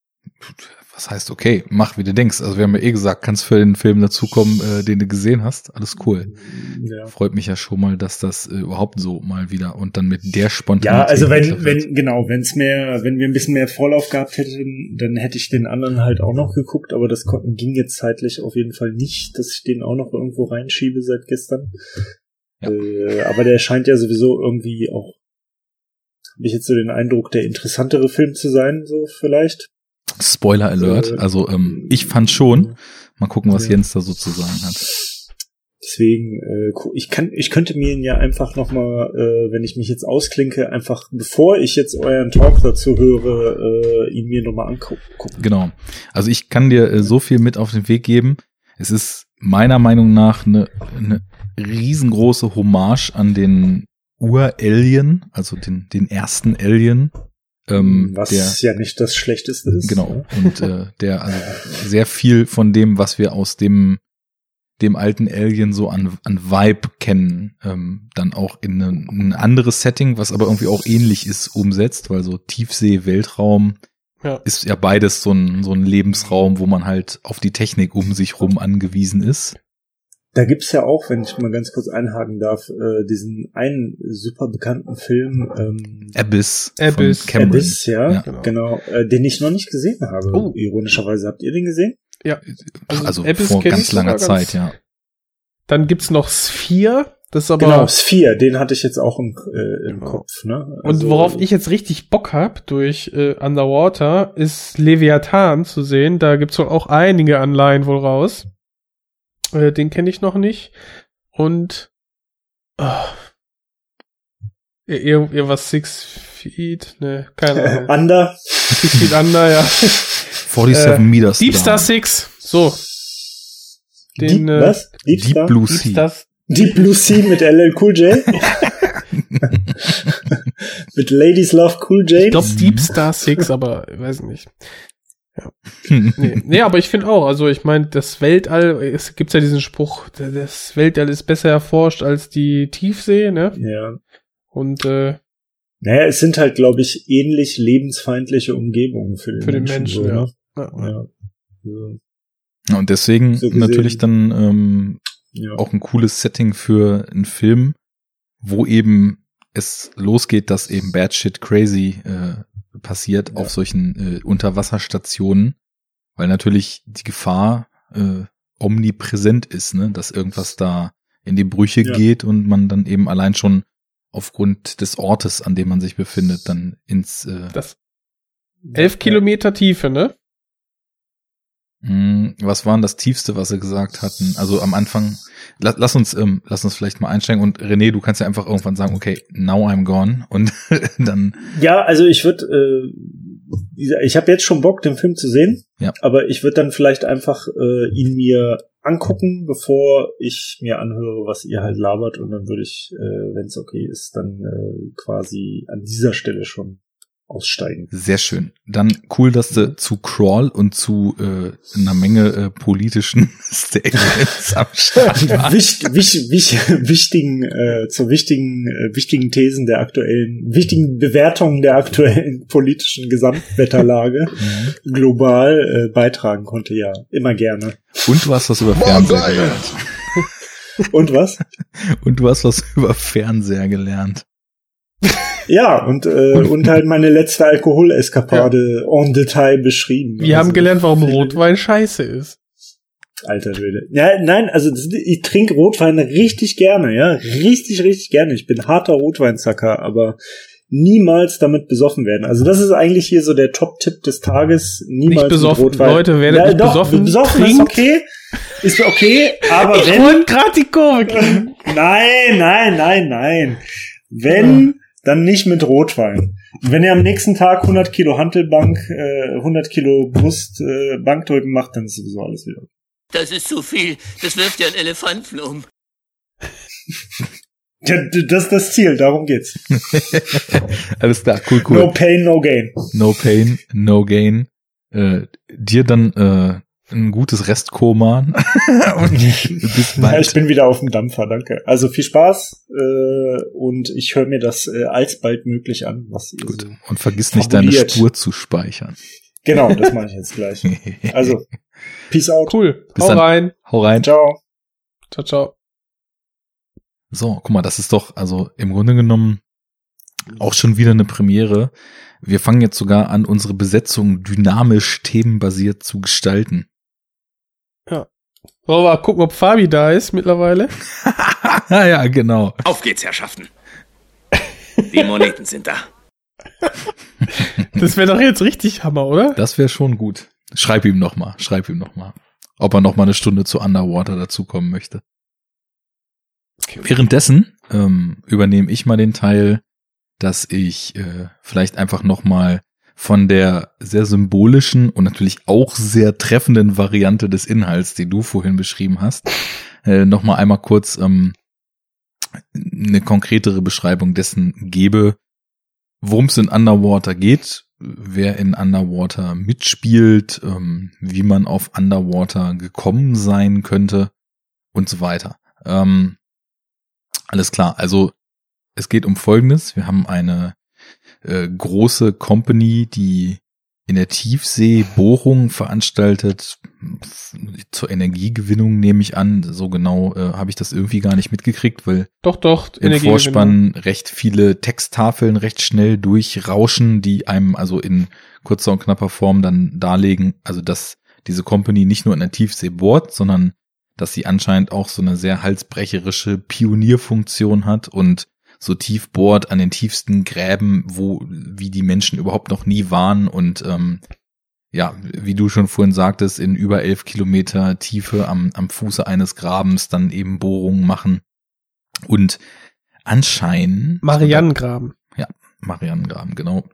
Was heißt okay? Mach wie du denkst. Also wir haben ja eh gesagt, kannst für den Film dazukommen, äh, den du gesehen hast. Alles cool. Ja. Freut mich ja schon mal, dass das äh, überhaupt so mal wieder und dann mit der Spontanität. Ja, also wenn, wenn, genau, wenn es mehr, wenn wir ein bisschen mehr Vorlauf gehabt hätten, dann hätte ich den anderen halt auch noch geguckt, aber das ging jetzt zeitlich auf jeden Fall nicht, dass ich den auch noch irgendwo reinschiebe seit gestern. Ja. Äh, aber der scheint ja sowieso irgendwie auch, habe ich jetzt so den Eindruck, der interessantere Film zu sein, so vielleicht. Spoiler Alert. Äh, Also ähm, ich fand schon. Mal gucken, was Ja. Jens da so zu sagen hat. Deswegen, äh, ich kann, ich könnte mir ihn ja einfach noch mal, äh, wenn ich mich jetzt ausklinke, einfach bevor ich jetzt euren Talk dazu höre, äh, ihn mir noch mal angucken. Genau. Also ich kann dir äh, so viel mit auf den Weg geben. Es ist meiner Meinung nach eine, eine riesengroße Hommage an den Ur-Alien, also den, den ersten Alien. Ähm, was der, ja nicht das Schlechteste ist. Genau. Und äh, der also sehr viel von dem, was wir aus dem dem alten Alien so an, an Vibe kennen, ähm, dann auch in ein, ein anderes Setting, was aber irgendwie auch ähnlich ist, umsetzt, weil so Tiefsee, Weltraum Ja. ist ja beides so ein, so ein Lebensraum, wo man halt auf die Technik um sich rum angewiesen ist. Da gibt's ja auch, wenn ich mal ganz kurz einhaken darf, äh, diesen einen super bekannten Film ähm, Abyss, Abyss. von Cameron. Abyss, ja, Ja. genau, genau äh, den ich noch nicht gesehen habe. Oh. Ironischerweise habt ihr den gesehen? Also Also, Abyss vor ganz langer sogar ganz- Zeit, ja. Dann gibt's noch Sphere, das ist aber genau, Sphere, den hatte ich jetzt auch im, äh, im Genau. Kopf. Ne? Und Also, worauf ich jetzt richtig Bock hab durch äh, Underwater ist Leviathan zu sehen. Da gibt's wohl auch einige Anleihen wohl raus. Äh, den kenne ich noch nicht. Und ah, ir- ir- irgendwas Six Feet, ne, keine Ahnung. Under, Six Feet Under, ja. 47 Äh, Meters. Deep Star down. Six. So. Den, Deep, äh, was? Deep, Deep Star? Blue Deep Sea. Star Deep Blue Sea mit LL Cool J. mit Ladies Love Cool J. Ich glaube Deep Star Six, aber ich weiß nicht. Nee, nee aber ich finde auch, also ich meine, das Weltall, es gibt ja diesen Spruch, das Weltall ist besser erforscht als die Tiefsee, ne? Ja. Und äh, Naja, es sind halt, glaube ich, ähnlich lebensfeindliche Umgebungen für den Für den Menschen. Menschen, so, ja. ne? ja. ja. Ja, und deswegen So gesehen. natürlich dann ähm, ja. auch ein cooles Setting für einen Film, wo eben es losgeht, dass eben Bad Shit Crazy äh, passiert Ja. auf solchen äh, Unterwasserstationen, weil natürlich die Gefahr äh, omnipräsent ist, ne, dass irgendwas da in die Brüche Ja. geht und man dann eben allein schon aufgrund des Ortes, an dem man sich befindet, dann ins äh, Das elf Kilometer Tiefe, ne? Hm, Was war denn das Tiefste, was sie gesagt hatten? Also am Anfang, lass, lass uns, ähm, lass uns vielleicht mal einsteigen und René, du kannst ja einfach irgendwann sagen, okay, now I'm gone und dann, Ja, also ich würde, äh, ich habe jetzt schon Bock, den Film zu sehen, Ja. aber ich würde dann vielleicht einfach äh, ihn mir angucken, bevor ich mir anhöre, was ihr halt labert und dann würde ich, äh, wenn es okay ist, dann äh, quasi an dieser Stelle schon aussteigen. Sehr schön. Dann cool, dass du zu Crawl und zu äh, einer Menge äh, politischen Statements am Start warst. Wicht, wicht, wicht, wichtigen, äh, zu wichtigen, äh, wichtigen Thesen der aktuellen, wichtigen Bewertungen der aktuellen politischen Gesamtwetterlage global äh, beitragen konnte, ja, immer gerne. Und du hast was über Fernseher gelernt. Und was? Und du hast was über Fernseher gelernt. Ja, und, äh, und halt meine letzte Alkoholeskapade en Detail beschrieben. Wir Also, haben gelernt, warum Rotwein scheiße ist. Alter Schwede. Ja, nein, also ich trinke Rotwein richtig gerne, ja. Richtig, richtig gerne. Ich bin harter Rotweinzacker, aber niemals damit besoffen werden. Also das ist eigentlich hier so der Top-Tipp des Tages. Niemals Nicht besoffen. Rotwein. Leute, werdet ja, nicht doch, besoffen. Besoffen ist Trinkt. okay. Ist okay, aber Ich wenn. wollte gerade die Kurve kriegen. Nein, nein, nein, nein. Wenn, dann nicht mit Rotwein. Und wenn ihr am nächsten Tag 100 Kilo Hantelbank, äh, 100 Kilo Brust, äh, Bankdrücken macht, dann ist sowieso alles wieder. Das ist zu viel. Das wirft ja einen Elefanten um. Ja, das ist das Ziel, darum geht's. Alles klar, cool, cool. No pain, no gain. No pain, no gain. Äh, dir dann äh, ein gutes Restkoma. Ja, bald. ich bin wieder auf dem Dampfer, danke. Also viel Spaß äh, und ich höre mir das äh, alsbald möglich an, was ihr Gut. so. Und vergiss nicht, deine fabuliert. Spur zu speichern. Genau, das mache ich jetzt gleich. Also, peace out. Cool. Bis Hau dann. rein. Hau rein. Ciao. Ciao, ciao. So, guck mal, das ist doch, also im Grunde genommen auch schon wieder eine Premiere. Wir fangen jetzt sogar an, unsere Besetzung dynamisch themenbasiert zu gestalten. Wollen wir mal gucken, ob Fabi da ist mittlerweile? ja, ja, genau. Auf geht's, Herrschaften. Die Moneten sind da. Das wäre doch jetzt richtig Hammer, oder? Das wäre schon gut. Schreib ihm noch mal, schreib ihm noch mal, ob er noch mal eine Stunde zu Underwater dazukommen möchte. Währenddessen ähm, übernehme ich mal den Teil, dass ich äh, vielleicht einfach noch mal von der sehr symbolischen und natürlich auch sehr treffenden Variante des Inhalts, die du vorhin beschrieben hast, äh, noch mal einmal kurz ähm, eine konkretere Beschreibung dessen gebe, worum es in Underwater geht, wer in Underwater mitspielt, ähm, wie man auf Underwater gekommen sein könnte und so weiter. Ähm, alles klar, also es geht um Folgendes. Wir haben eine äh, große Company, die in der Tiefsee Bohrungen veranstaltet zur Energiegewinnung nehme ich an. So genau äh, habe ich das irgendwie gar nicht mitgekriegt, weil Doch, doch. im. Vorspann recht viele Texttafeln recht schnell durchrauschen, die einem also in kurzer und knapper Form dann darlegen, also dass diese Company nicht nur in der Tiefsee bohrt, sondern dass sie anscheinend auch so eine sehr halsbrecherische Pionierfunktion hat und so tief bohrt an den tiefsten Gräben, wo wie die Menschen überhaupt noch nie waren und ähm, ja, wie du schon vorhin sagtest, in über elf Kilometer Tiefe am, am Fuße eines Grabens dann eben Bohrungen machen. Und anscheinend. Marianengraben. Marianengraben, genau.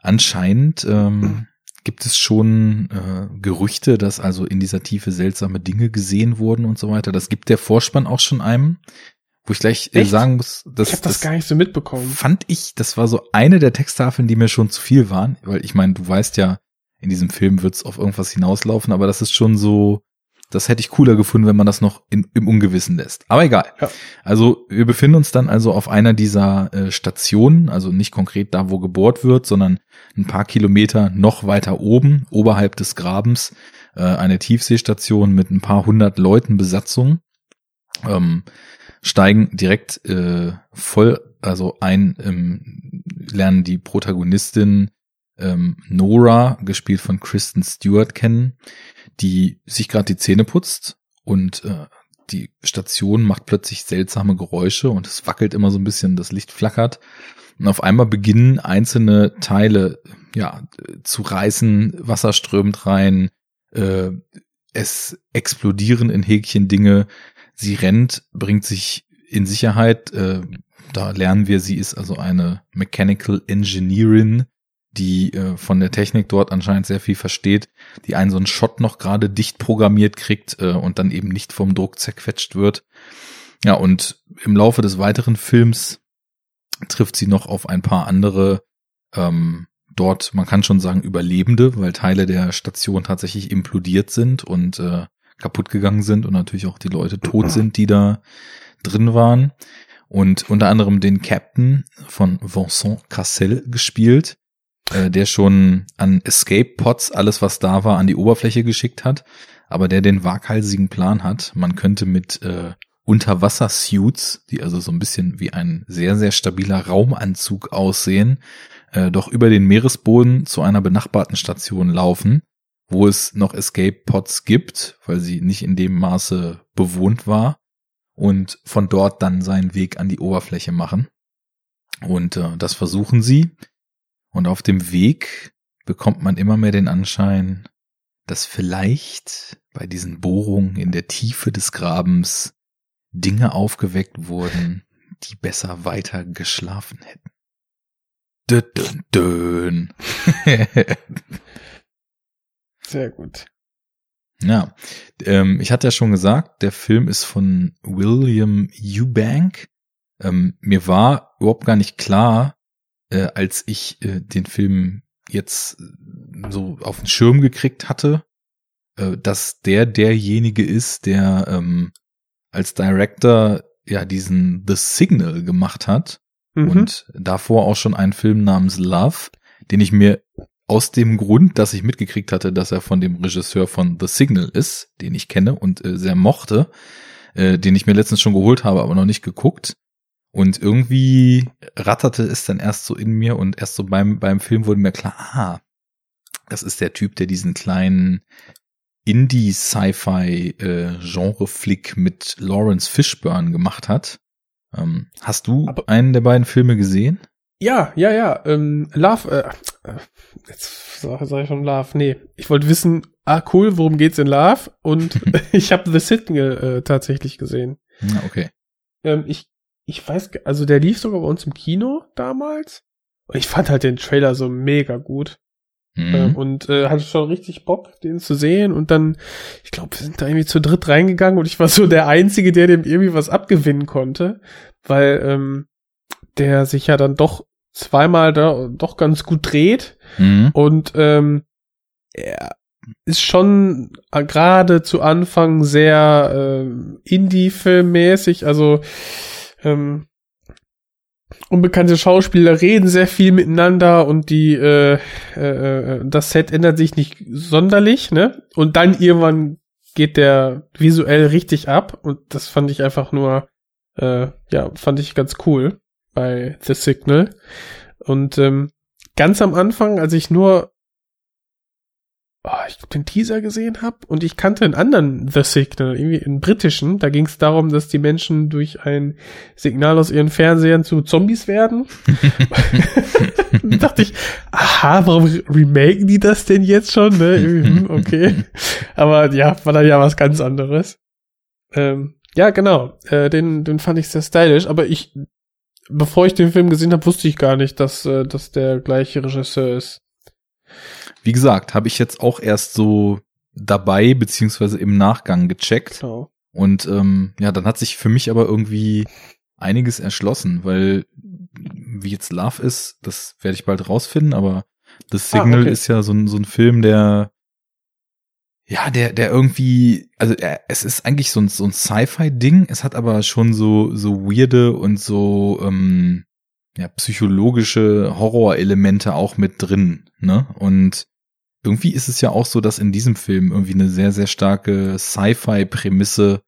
Anscheinend ähm, gibt es schon äh, Gerüchte, dass also in dieser Tiefe seltsame Dinge gesehen wurden und so weiter. Das gibt der Vorspann auch schon einem, wo ich gleich äh, Echt? sagen muss, dass Ich habe das, gar nicht so mitbekommen. fand ich, das war so eine der Texttafeln, die mir schon zu viel waren, weil ich meine, du weißt ja, in diesem Film wird es auf irgendwas hinauslaufen, aber das ist schon so, das hätte ich cooler gefunden, wenn man das noch in, im Ungewissen lässt. Aber egal. Ja. Also wir befinden uns dann also auf einer dieser äh, Stationen, also nicht konkret da, wo gebohrt wird, sondern ein paar Kilometer noch weiter oben, oberhalb des Grabens, äh, eine Tiefseestation mit ein paar hundert Leuten Besatzung. Ähm, steigen direkt äh, voll also ein, ähm, lernen die Protagonistin ähm, Nora, gespielt von Kristen Stewart, kennen, die sich gerade die Zähne putzt und äh, die Station macht plötzlich seltsame Geräusche und es wackelt immer so ein bisschen, das Licht flackert. Und auf einmal beginnen einzelne Teile ja zu reißen, Wasser strömt rein, äh, es explodieren in Häkchen Dinge, sie rennt, bringt sich in Sicherheit, äh, da lernen wir, sie ist also eine Mechanical Engineerin, die äh, von der Technik dort anscheinend sehr viel versteht, die einen so einen Shot noch gerade dicht programmiert kriegt äh, und dann eben nicht vom Druck zerquetscht wird. Ja, und im Laufe des weiteren Films trifft sie noch auf ein paar andere ähm, dort, man kann schon sagen, Überlebende, weil Teile der Station tatsächlich implodiert sind und äh, kaputt gegangen sind und natürlich auch die Leute tot sind, die da drin waren. Und unter anderem den Captain von Vincent Cassel gespielt, äh, der schon an Escape Pods alles, was da war, an die Oberfläche geschickt hat, aber der den waghalsigen Plan hat, man könnte mit äh, Unterwassersuits, die also so ein bisschen wie ein sehr, sehr stabiler Raumanzug aussehen, äh, doch über den Meeresboden zu einer benachbarten Station laufen, wo es noch Escape Pods gibt, weil sie nicht in dem Maße bewohnt war und von dort dann seinen Weg an die Oberfläche machen. Und äh, das versuchen sie. Und auf dem Weg bekommt man immer mehr den Anschein, dass vielleicht bei diesen Bohrungen in der Tiefe des Grabens Dinge aufgeweckt wurden, die besser weiter geschlafen hätten. Dün, dün, dün. Sehr gut. Ja, ähm, ich hatte ja schon gesagt, der Film ist von William Eubank. Ähm, mir war überhaupt gar nicht klar, äh, als ich äh, den Film jetzt so auf den Schirm gekriegt hatte, äh, dass der derjenige ist, der ähm, als Director ja diesen The Signal gemacht hat Mhm. und davor auch schon einen Film namens Love, den ich mir aus dem Grund, dass ich mitgekriegt hatte, dass er von dem Regisseur von The Signal ist, den ich kenne und äh, sehr mochte, äh, den ich mir letztens schon geholt habe, aber noch nicht geguckt. Und irgendwie ratterte es dann erst so in mir und erst so beim, beim Film wurde mir klar, ah, das ist der Typ, der diesen kleinen Indie-Sci-Fi-Genre-Flick mit Lawrence Fishburne gemacht hat. Ähm, hast du Aber- einen der beiden Filme gesehen? Ja, ja, ja. Ähm, Love, äh, äh, jetzt sag, sag ich schon Love. Nee, ich wollte wissen, ah cool, worum geht's in Love? Und ich habe The Signal äh, tatsächlich gesehen. Ja, okay. Ähm, ich, ich weiß, also der lief sogar bei uns im Kino damals. Und ich fand halt den Trailer so mega gut. Äh, Mhm. und äh, hatte schon richtig Bock, den zu sehen. Und dann, ich glaube, wir sind da irgendwie zu dritt reingegangen und ich war so der Einzige, der dem irgendwie was abgewinnen konnte. Weil ähm, der sich ja dann doch zweimal da doch ganz gut dreht. Mhm. Und ähm, er ist schon gerade zu Anfang sehr ähm, Indie-Filmmäßig, also ähm, unbekannte Schauspieler reden sehr viel miteinander und die äh, äh, äh, das Set ändert sich nicht sonderlich, ne? Und dann irgendwann geht der visuell richtig ab und das fand ich einfach nur äh, ja, fand ich ganz cool bei The Signal. Und ähm, ganz am Anfang, als ich nur oh, ich glaub, den Teaser gesehen habe und ich kannte einen anderen The Signal, irgendwie einen britischen, da ging es darum, dass die Menschen durch ein Signal aus ihren Fernsehern zu Zombies werden. Dachte ich, aha, warum remaken die das denn jetzt schon? Ne? Hm, okay. Aber ja, war dann ja was ganz anderes. Ähm, ja, genau. Äh, den, den fand ich sehr stylisch, aber ich, bevor ich den Film gesehen habe, wusste ich gar nicht, dass, äh, dass der gleiche Regisseur ist. Wie gesagt, habe ich jetzt auch erst so dabei beziehungsweise im Nachgang gecheckt. Genau. Und ähm, ja, dann hat sich für mich aber irgendwie einiges erschlossen, weil wie jetzt Love ist, das werde ich bald rausfinden, aber The Signal okay. ist ja so ein, so ein Film, der ja, der, der irgendwie, also er, es ist eigentlich so ein, so ein Sci-Fi-Ding, es hat aber schon so, so weirde und so, ähm, ja, psychologische Horrorelemente auch mit drin, ne? Und irgendwie ist es ja auch so, dass in diesem Film irgendwie eine sehr, sehr starke Sci-Fi-Prämisse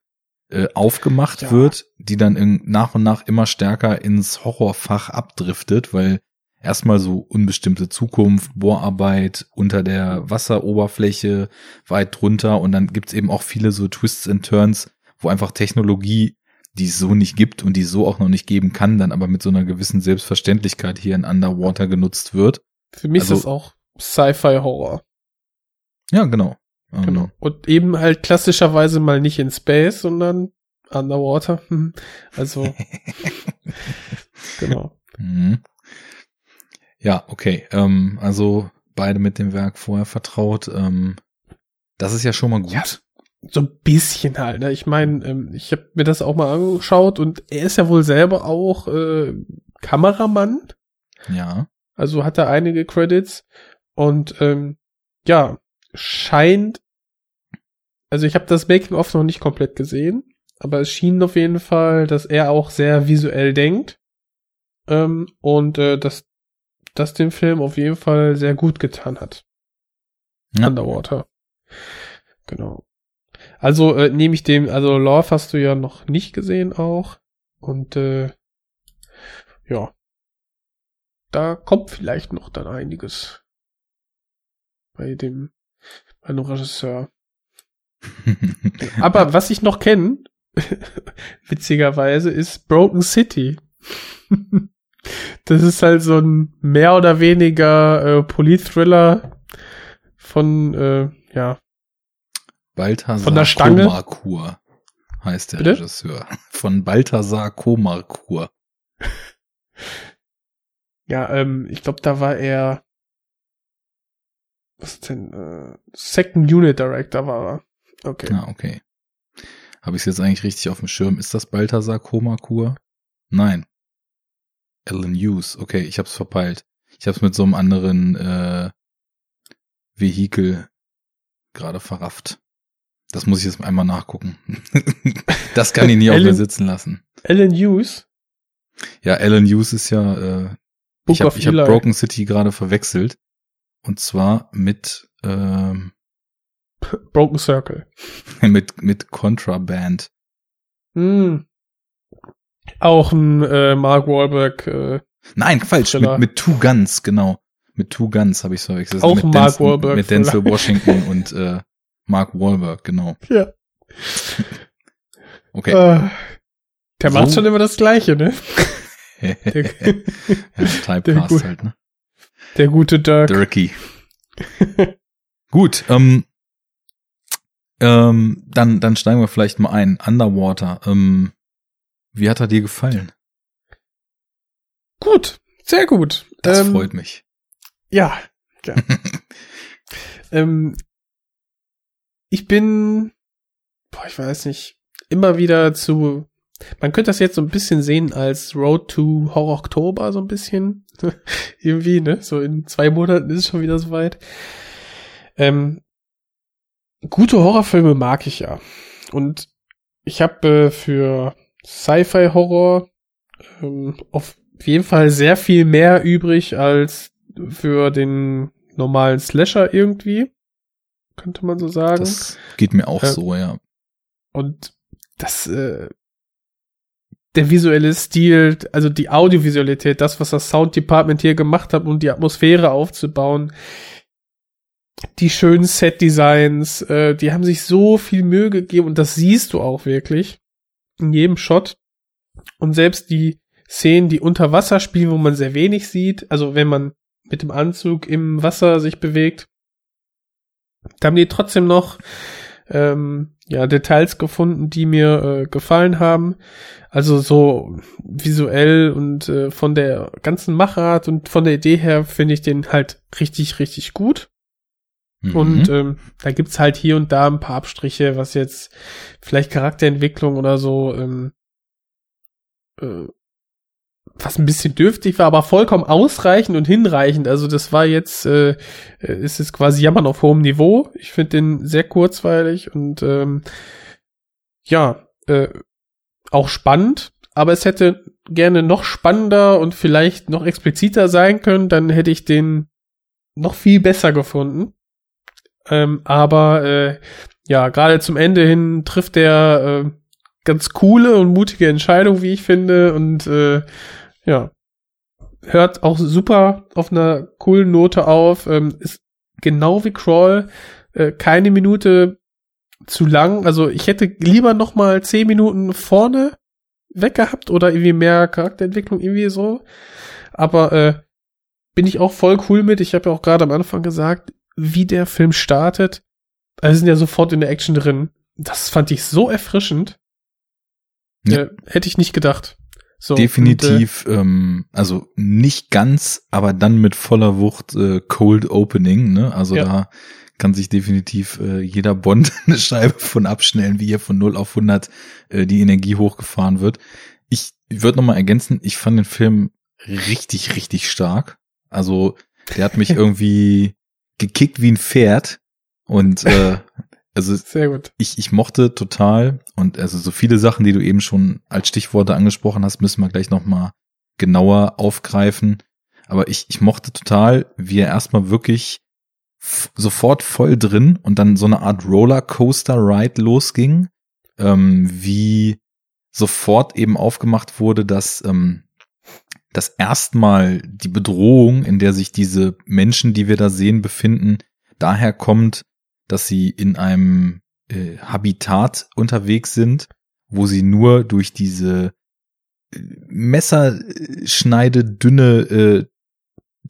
äh, aufgemacht Ja. wird, die dann in, nach und nach immer stärker ins Horrorfach abdriftet, weil erstmal so unbestimmte Zukunft, Bohrarbeit unter der Wasseroberfläche, weit drunter und dann gibt's eben auch viele so Twists and Turns, wo einfach Technologie, die es so nicht gibt und die es so auch noch nicht geben kann, dann aber mit so einer gewissen Selbstverständlichkeit hier in Underwater genutzt wird. Für mich Also- ist das auch Sci-Fi-Horror. Ja, genau. Ähm, Genau. Und eben halt klassischerweise mal nicht in Space, sondern Underwater. Also, genau. Mhm. Ja, okay. Ähm, also beide mit dem Werk vorher vertraut. Ähm, das ist ja schon mal gut. Ja. So ein bisschen halt. Ne? Ich meine, ähm, ich habe mir das auch mal angeschaut und er ist ja wohl selber auch äh, Kameramann. Ja. Also hat er einige Credits und ähm, ja, scheint, also ich habe das Making-of noch nicht komplett gesehen, aber es schien auf jeden Fall, dass er auch sehr visuell denkt ähm, und äh, dass das dem Film auf jeden Fall sehr gut getan hat. Ja. Underwater. Genau. Also äh, nehme ich dem, also Love hast du ja noch nicht gesehen auch. Und äh, ja. Da kommt vielleicht noch dann einiges bei dem, bei dem Regisseur. Aber was ich noch kenne, witzigerweise, ist Broken City. das ist halt so ein mehr oder weniger äh, Politthriller von, äh, ja, Balthasar Von der Stange? Komarkur heißt der Bitte? Regisseur. Von Balthasar Komarkur. Ja, ähm, ich glaube, da war er. Was denn? Äh, Second Unit Director war er. Okay. Ah, okay. Habe ich es jetzt eigentlich richtig auf dem Schirm? Ist das Balthasar Komarkur? Nein. Alan Hughes. Okay, ich hab's verpeilt. Ich hab's mit so einem anderen äh, Vehikel gerade verrafft. Das muss ich jetzt einmal nachgucken. das kann ich nie auf mir sitzen lassen. Alan Hughes, Ja, Alan Hughes ist ja, äh, Book ich habe hab. Broken City gerade verwechselt. Und zwar mit, ähm, Broken Circle. mit, mit Contraband. Hm. Auch ein äh, Mark Wahlberg. Äh, Nein, falsch, mit, mit Two Guns, genau. Mit Two Guns habe ich verwechselt. Auch mit Mark Denzel, Wahlberg Mit Denzel. Washington und äh, Mark Wahlberg, genau. ja. Okay. Äh, der So. macht schon immer das Gleiche, ne? ja, Der, Typecast gut. halt, ne? der gute Dirk. Dirky. Gut, ähm, ähm, dann, dann steigen wir vielleicht mal ein. Underwater. Ähm, wie hat er dir gefallen? Gut, sehr gut. Das Ähm, freut mich. Ja, ja. ähm, ich bin, boah, ich weiß nicht, immer wieder zu, man könnte das jetzt so ein bisschen sehen als Road to Horror Oktober, so ein bisschen. Irgendwie, ne? So in zwei Monaten ist es schon wieder soweit. Ähm, gute Horrorfilme mag ich ja. Und ich habe äh, für Sci-Fi-Horror ähm, auf jeden Fall sehr viel mehr übrig als für den normalen Slasher irgendwie. Könnte man so sagen. Das geht mir auch Äh, so, ja. Und das, äh, der visuelle Stil, also die Audiovisualität, das, was das Sound Department hier gemacht hat, um die Atmosphäre aufzubauen, die schönen Set-Designs, äh, die haben sich so viel Mühe gegeben und das siehst du auch wirklich in jedem Shot. Und selbst die Szenen, die unter Wasser spielen, wo man sehr wenig sieht, also wenn man mit dem Anzug im Wasser sich bewegt, da haben die trotzdem noch ähm, ja, Details gefunden, die mir äh, gefallen haben. Also so visuell und äh, von der ganzen Machart und von der Idee her finde ich den halt richtig, richtig gut. Mhm. Und ähm, da gibt's halt hier und da ein paar Abstriche, was jetzt vielleicht Charakterentwicklung oder so, ähm, äh, was ein bisschen dürftig war, aber vollkommen ausreichend und hinreichend. Also das war jetzt, äh, äh, ist es quasi Jammern auf hohem Niveau. Ich finde den sehr kurzweilig und ähm, ja, äh, auch spannend, aber es hätte gerne noch spannender und vielleicht noch expliziter sein können, dann hätte ich den noch viel besser gefunden. Ähm, aber äh, ja, gerade zum Ende hin trifft er äh, ganz coole und mutige Entscheidung, wie ich finde, und äh, ja, hört auch super auf einer coolen Note auf, ähm, ist genau wie Crawl äh, keine Minute zu lang. Also ich hätte lieber noch mal zehn Minuten vorne weg gehabt oder irgendwie mehr Charakterentwicklung irgendwie so. Aber äh, bin ich auch voll cool mit. Ich habe ja auch gerade am Anfang gesagt, wie der Film startet. Also wir sind ja sofort in der Action drin. Das fand ich so erfrischend. Ja. Äh, hätte ich nicht gedacht. So, Definitiv, ähm, also nicht ganz, aber dann mit voller Wucht äh, Cold Opening, ne? Also Ja. da kann sich definitiv äh, jeder Bond eine Scheibe von abschnellen, wie hier von 0 auf 100 äh, die Energie hochgefahren wird. Ich würde noch mal ergänzen, ich fand den Film richtig, richtig stark. Also der hat mich irgendwie gekickt wie ein Pferd und äh, also Sehr gut. ich, ich mochte total und also so viele Sachen, die du eben schon als Stichworte angesprochen hast, müssen wir gleich nochmal genauer aufgreifen. Aber ich, ich mochte total, wie er erstmal wirklich sofort voll drin und dann so eine Art Rollercoaster-Ride losging, ähm, wie sofort eben aufgemacht wurde, dass ähm, das erstmal die Bedrohung, in der sich diese Menschen, die wir da sehen, befinden, daher kommt, dass sie in einem äh, Habitat unterwegs sind, wo sie nur durch diese äh, Messerschneide dünne äh,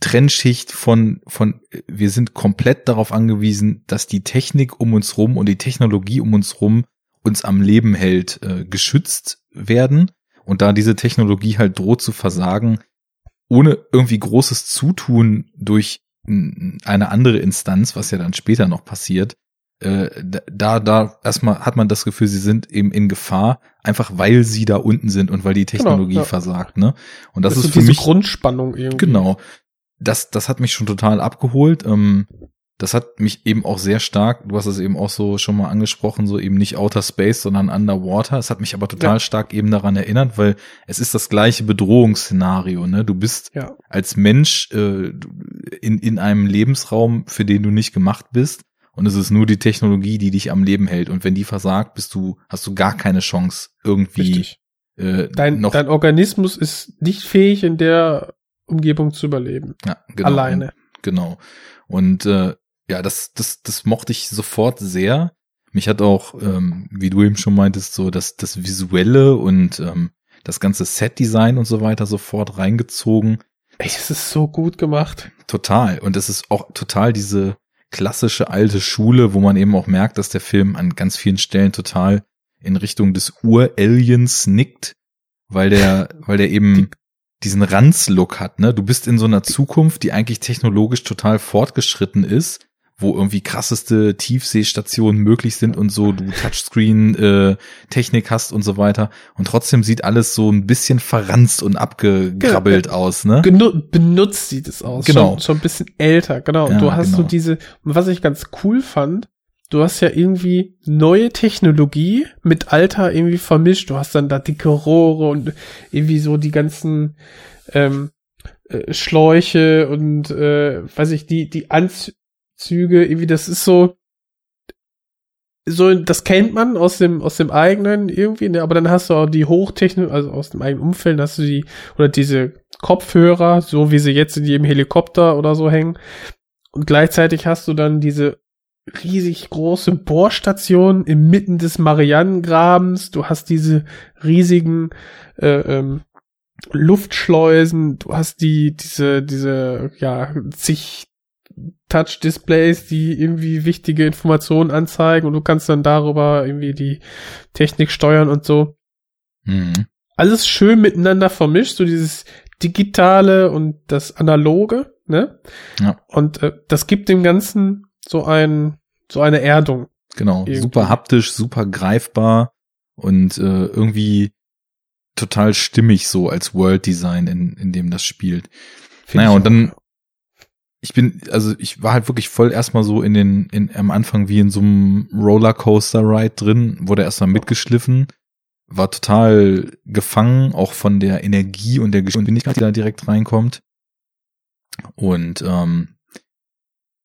Trennschicht von von wir sind komplett darauf angewiesen, dass die Technik um uns rum und die Technologie um uns rum uns am Leben hält, äh, geschützt werden und da diese Technologie halt droht zu versagen, ohne irgendwie großes Zutun durch eine andere Instanz, was ja dann später noch passiert, äh, da, da erstmal hat man das Gefühl, sie sind eben in Gefahr, einfach weil sie da unten sind und weil die Technologie Genau, ja. versagt, ne? Und das, Das, ist ist für diese mich Grundspannung irgendwie. Genau. Das, das hat mich schon total abgeholt. Ähm, das hat mich eben auch sehr stark, du hast es eben auch so schon mal angesprochen, so eben nicht Outer Space, sondern Underwater. Es hat mich aber total Ja. stark eben daran erinnert, weil es ist das gleiche Bedrohungsszenario. Ne? Du bist Ja. als Mensch äh, in, in einem Lebensraum, für den du nicht gemacht bist. Und es ist nur die Technologie, die dich am Leben hält. Und wenn die versagt, bist du, hast du gar keine Chance, irgendwie äh, Dein, noch dein Organismus ist nicht fähig, in der Umgebung zu überleben. ja, genau. Alleine. Genau. Und äh, ja, das, das, das mochte ich sofort sehr. Mich hat auch, ähm, wie du eben schon meintest, so das, das Visuelle und ähm, das ganze Set-Design und so weiter sofort reingezogen. Ey, es ist so gut gemacht. Total. Und es ist auch total diese klassische alte Schule, wo man eben auch merkt, dass der Film an ganz vielen Stellen total in Richtung des Ur-Aliens nickt, weil der, weil der eben diesen Ranz-Look hat, ne? Du bist in so einer Zukunft, die eigentlich technologisch total fortgeschritten ist, wo irgendwie krasseste Tiefseestationen möglich sind und so, du Touchscreen äh, Technik hast und so weiter und trotzdem sieht alles so ein bisschen verranzt und abgegrabbelt aus, ne? Benutzt sieht es aus. Genau. Schon, schon ein bisschen älter, genau. Und Ja, du hast so genau. diese, und was ich ganz cool fand, du hast ja irgendwie neue Technologie mit Alter irgendwie vermischt. Du hast dann da dicke Rohre und irgendwie so die ganzen ähm, äh, Schläuche und äh, weiß ich, die, die Anzüge, irgendwie, das ist so, so, das kennt man aus dem, aus dem eigenen irgendwie, ne? aber dann hast du auch die Hochtechnik, also aus dem eigenen Umfeld, hast du die, oder diese Kopfhörer, so wie sie jetzt in jedem Helikopter oder so hängen. Und gleichzeitig hast du dann diese riesig große Bohrstation inmitten des Marianengrabens. Du hast diese riesigen äh, ähm, Luftschleusen. Du hast die diese diese ja zig Touch-Displays, die irgendwie wichtige Informationen anzeigen und du kannst dann darüber irgendwie die Technik steuern und so Mhm. alles schön miteinander vermischt, so dieses digitale und das analoge, ne? Ja. Und äh, das gibt dem Ganzen so ein so eine Erdung. Genau, Irgendwie. super haptisch, super greifbar und äh, irgendwie total stimmig so als World Design, in, in dem das spielt. Find naja, und dann. Ich bin, also ich war halt wirklich voll erstmal so in den, in, am Anfang wie in so einem Rollercoaster-Ride drin, wurde erstmal mitgeschliffen, war total gefangen, auch von der Energie und der Geschwindigkeit, die da direkt reinkommt. Und ähm,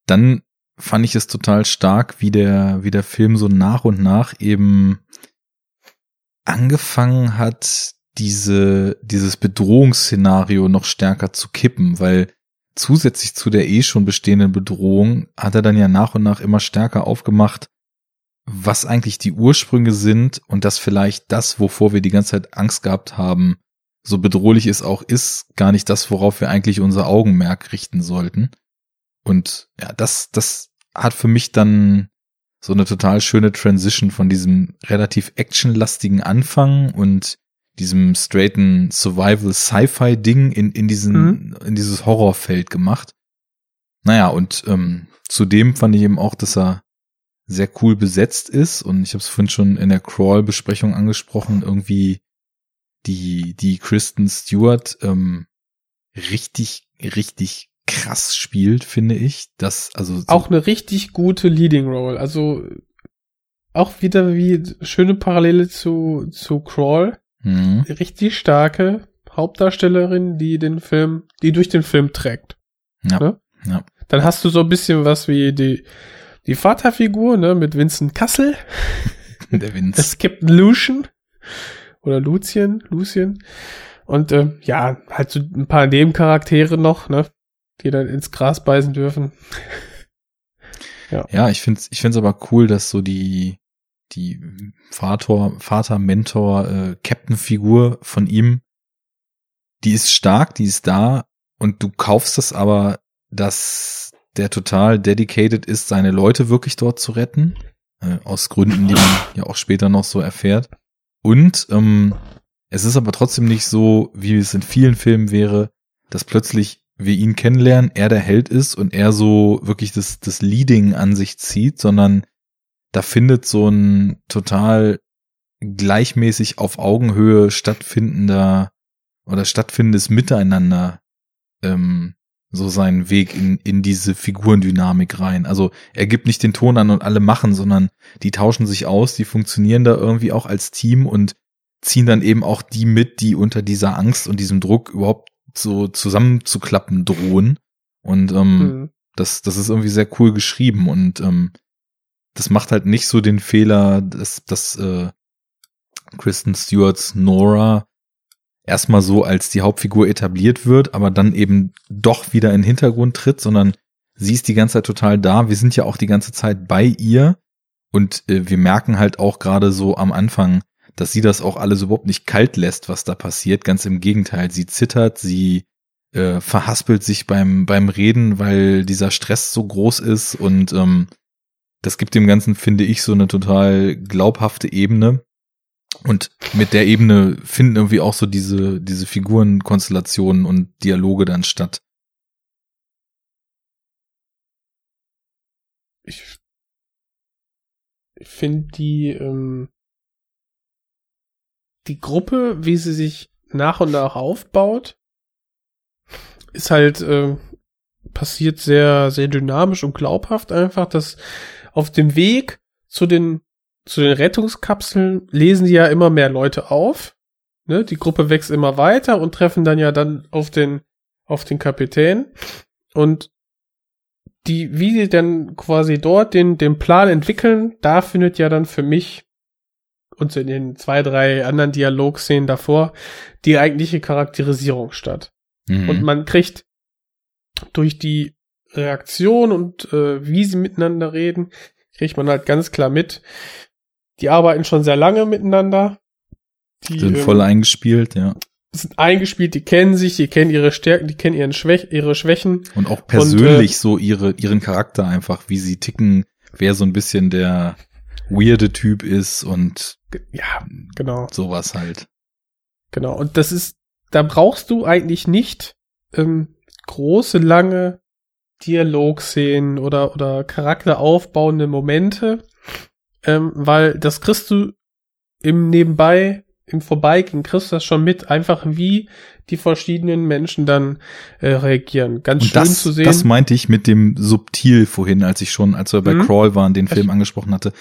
dann fand ich es total stark, wie der, wie der Film so nach und nach eben angefangen hat, diese, dieses Bedrohungsszenario noch stärker zu kippen, weil zusätzlich zu der eh schon bestehenden Bedrohung hat er dann ja nach und nach immer stärker aufgemacht, was eigentlich die Ursprünge sind und dass vielleicht das, wovor wir die ganze Zeit Angst gehabt haben, so bedrohlich es auch ist, gar nicht das, worauf wir eigentlich unser Augenmerk richten sollten. Und ja, das, das hat für mich dann so eine total schöne Transition von diesem relativ actionlastigen Anfang und diesem straighten Survival-Sci-Fi-Ding in, in diesen, in dieses Horrorfeld gemacht. Naja, und ähm, zudem fand ich eben auch, dass er sehr cool besetzt ist und ich habe es vorhin schon in der Crawl-Besprechung angesprochen, irgendwie die, die Kristen Stewart ähm, richtig, richtig krass spielt, finde ich. Das, also. So Auch eine richtig gute Leading Role. Also, auch wieder wie schöne Parallele zu, zu Crawl. Mhm. Richtig starke Hauptdarstellerin, die den Film, die durch den Film trägt. Ja. Ne? Ja. Dann hast du so ein bisschen was wie die, die Vaterfigur, ne, mit Vincent Kassel. Der Vince. Es gibt Lucian. Oder Lucien, Lucien. Und äh, ja, halt so ein paar Nebencharaktere noch, ne? Die dann ins Gras beißen dürfen. Ja, ich find's, ich find's aber cool, dass so die, die Vater, Vater, Mentor, äh, Captain-Figur von ihm, die ist stark, die ist da und du kaufst das aber, dass der total dedicated ist, seine Leute wirklich dort zu retten. Äh, aus Gründen, die man ja auch später noch so erfährt. Und ähm, es ist aber trotzdem nicht so, wie es in vielen Filmen wäre, dass plötzlich wir ihn kennenlernen, er der Held ist und er so wirklich das, das Leading an sich zieht, sondern da findet so ein total gleichmäßig auf Augenhöhe stattfindender oder stattfindendes Miteinander ähm, so seinen Weg in, in diese Figurendynamik rein. Also er gibt nicht den Ton an und alle machen, sondern die tauschen sich aus, die funktionieren da irgendwie auch als Team und ziehen dann eben auch die mit, die unter dieser Angst und diesem Druck überhaupt so zusammenzuklappen drohen. Und ähm, Mhm. das, das ist irgendwie sehr cool geschrieben und ähm, das macht halt nicht so den Fehler, dass, dass äh, Kristen Stewarts Nora erstmal so als die Hauptfigur etabliert wird, aber dann eben doch wieder in den Hintergrund tritt, sondern sie ist die ganze Zeit total da. Wir sind ja auch die ganze Zeit bei ihr und äh, wir merken halt auch gerade so am Anfang, dass sie das auch alles überhaupt nicht kalt lässt, was da passiert. Ganz im Gegenteil, sie zittert, sie äh, verhaspelt sich beim beim Reden, weil dieser Stress so groß ist und ähm, das gibt dem Ganzen, finde ich, so eine total glaubhafte Ebene. Und mit der Ebene finden irgendwie auch so diese, diese Figurenkonstellationen und Dialoge dann statt. Ich, finde die, ähm, die Gruppe, wie sie sich nach und nach aufbaut, ist halt äh, passiert sehr, sehr dynamisch und glaubhaft einfach, dass auf dem Weg zu den zu den Rettungskapseln lesen die ja immer mehr Leute auf. Ne? Die Gruppe wächst immer weiter und treffen dann ja dann auf den auf den Kapitän und die, wie die dann quasi dort den, den Plan entwickeln, da findet ja dann für mich und so in den zwei, drei anderen Dialogszenen davor die eigentliche Charakterisierung statt. Mhm. Und man kriegt durch die Reaktion und äh, wie sie miteinander reden, kriegt man halt ganz klar mit, die arbeiten schon sehr lange miteinander. Die sind ähm, voll eingespielt, ja. sind eingespielt, die kennen sich, die kennen ihre Stärken, die kennen ihren Schwäch ihre Schwächen. Und auch persönlich äh, so ihre, ihren Charakter einfach, wie sie ticken, wer so ein bisschen der weirde Typ ist und Ja, genau. sowas halt. Genau, und das ist, da brauchst du eigentlich nicht ähm, große, lange Dialogszenen oder, oder charakteraufbauende Momente, ähm, weil das kriegst du im Nebenbei, im Vorbeigehen, kriegst du das schon mit, einfach wie die verschiedenen Menschen dann äh, reagieren. Ganz Und schön das, zu sehen. das meinte ich mit dem Subtil vorhin, als ich schon, als wir bei Mhm. Crawl waren, den Film Ich- angesprochen hatte.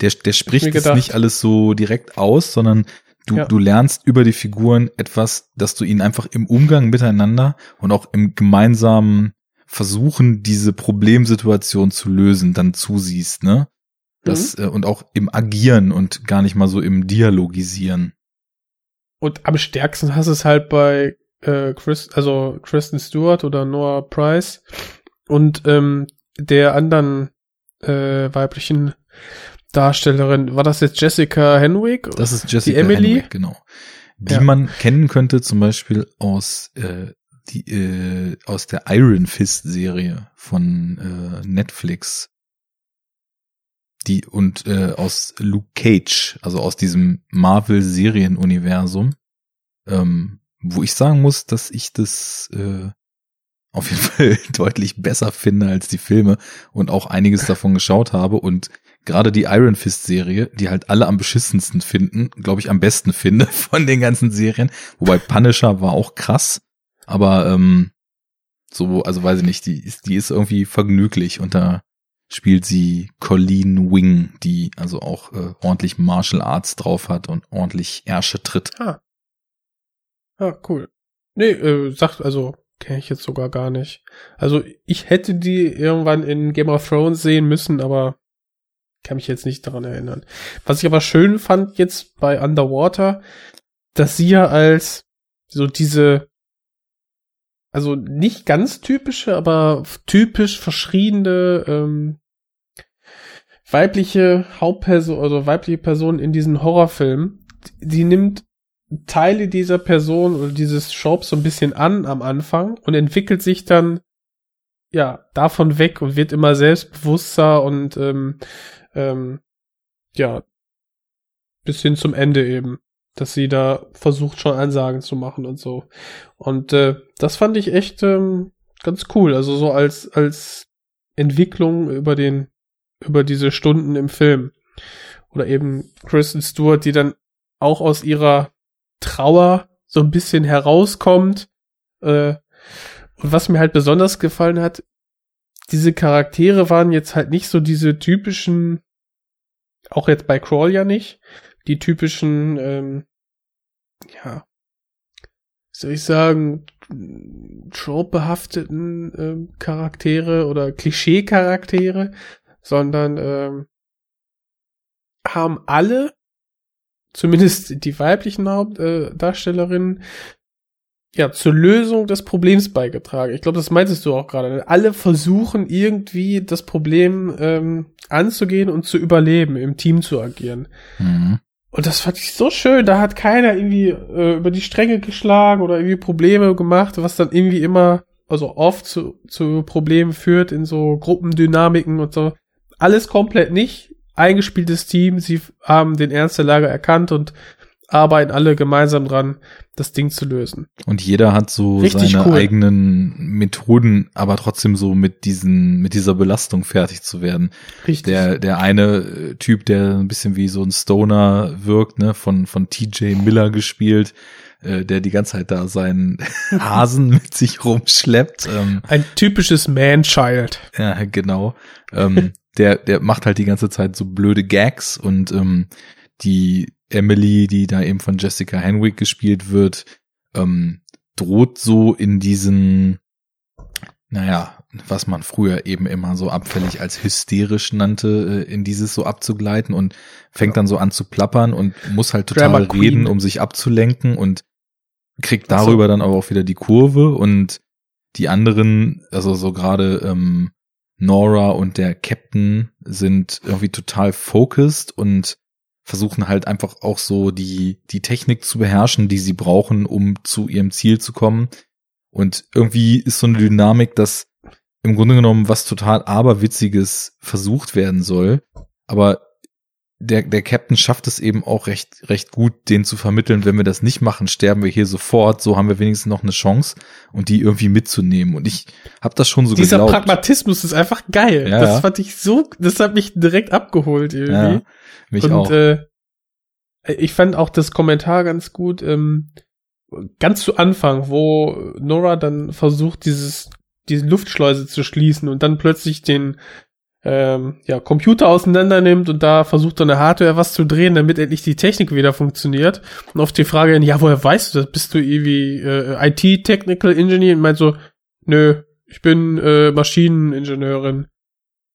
Der, der spricht es nicht alles so direkt aus, sondern du, Ja. du lernst über die Figuren etwas, dass du ihnen einfach im Umgang miteinander und auch im gemeinsamen Versuchen, diese Problemsituation zu lösen, dann zusiehst, ne? Das, Mhm. äh, und auch im Agieren und gar nicht mal so im Dialogisieren. Und am stärksten hast du es halt bei äh, Chris, also Kristen Stewart oder Noah Price und ähm, der anderen äh, weiblichen Darstellerin. War das jetzt Jessica Henwick? Das ist Jessica Emily? Henwick, genau. Die Ja. man kennen könnte zum Beispiel aus äh, die äh, aus der Iron Fist Serie von äh, Netflix. Die und äh, aus Luke Cage, also aus diesem Marvel Serienuniversum, ähm, wo ich sagen muss, dass ich das äh, auf jeden Fall deutlich besser finde als die Filme und auch einiges davon geschaut habe und gerade die Iron Fist Serie, die halt alle am beschissensten finden, glaube ich am besten finde von den ganzen Serien. Wobei Punisher war auch krass, aber ähm, So, also weiß ich nicht, die ist, die ist irgendwie vergnüglich und da spielt sie Colleen Wing, die also auch äh, ordentlich Martial Arts drauf hat und ordentlich Ärsche tritt. Ah. Ah, cool. Nee, äh, sagt, also kenne ich jetzt sogar gar nicht. Also ich hätte die irgendwann in Game of Thrones sehen müssen, aber kann mich jetzt nicht daran erinnern. Was ich aber schön fand jetzt bei Underwater, dass sie ja als so diese, also nicht ganz typische, aber typisch verschriebene ähm, weibliche Hauptperson, also weibliche Person in diesen Horrorfilmen, die nimmt Teile dieser Person oder dieses Shops so ein bisschen an am Anfang und entwickelt sich dann ja davon weg und wird immer selbstbewusster und ähm, ähm, ja bis hin zum Ende eben, dass sie da versucht schon Ansagen zu machen und so. Und äh, das fand ich echt ähm, ganz cool, also so als als Entwicklung über den über diese Stunden im Film. Oder eben Kristen Stewart, die dann auch aus ihrer Trauer so ein bisschen herauskommt. Äh, und was mir halt besonders gefallen hat, diese Charaktere waren jetzt halt nicht so diese typischen, auch jetzt bei Crawl ja nicht, die typischen, ähm, ja, soll ich sagen, trope-behafteten ähm, Charaktere oder Klischee-Charaktere, sondern ähm, haben alle zumindest die weiblichen Hauptdarstellerinnen, ja, zur Lösung des Problems beigetragen. Ich glaube, das meintest du auch gerade. Alle versuchen irgendwie das Problem ähm, anzugehen und zu überleben, im Team zu agieren. Mhm. Und das fand ich so schön. Da hat keiner irgendwie äh, über die Stränge geschlagen oder irgendwie Probleme gemacht, was dann irgendwie immer, also oft zu, zu Problemen führt in so Gruppendynamiken und so. Alles komplett nicht eingespieltes Team. Sie haben den Ernst der Lage erkannt und arbeiten alle gemeinsam dran, das Ding zu lösen. Und jeder hat so Richtig seine cool. eigenen Methoden, aber trotzdem so mit diesen, mit dieser Belastung fertig zu werden. Richtig. Der, der eine äh, Typ, der ein bisschen wie so ein Stoner wirkt, ne, von, von TJ Miller gespielt, äh, der die ganze Zeit da seinen Hasen mit sich rumschleppt. Ähm, Ein typisches Man-Child. Ja, genau. Ähm, der, der macht halt die ganze Zeit so blöde Gags und ähm, die Emily, die da eben von Jessica Henwick gespielt wird, ähm, droht so in diesen, naja, was man früher eben immer so abfällig als hysterisch nannte, äh, in dieses so abzugleiten und fängt dann so an zu plappern und muss halt total reden, um sich abzulenken und kriegt darüber dann aber auch wieder die Kurve und die anderen, also so gerade ähm, Nora und der Captain sind irgendwie total focused und versuchen halt einfach auch so die, die Technik zu beherrschen, die sie brauchen, um zu ihrem Ziel zu kommen. Und irgendwie ist so eine Dynamik, dass im Grunde genommen was total aberwitziges versucht werden soll, aber der, der Captain schafft es eben auch recht, recht gut, den zu vermitteln, wenn wir das nicht machen, sterben wir hier sofort, so haben wir wenigstens noch eine Chance und die irgendwie mitzunehmen. Und ich habe das schon so Dieser geglaubt. Pragmatismus ist einfach geil. Ja, das fand ich so, das hat mich direkt abgeholt irgendwie. Ja, mich und, auch. Äh, ich fand auch das Kommentar ganz gut, ähm, ganz zu Anfang, wo Nora dann versucht, dieses, diese Luftschleuse zu schließen und dann plötzlich den ähm, ja, Computer auseinander nimmt und da versucht dann eine Hardware was zu drehen, damit endlich die Technik wieder funktioniert. Und auf die Frage, ja, woher weißt du das? Bist du irgendwie äh, IT-Technical Engineer? Und meint so, nö, ich bin äh, Maschineningenieurin.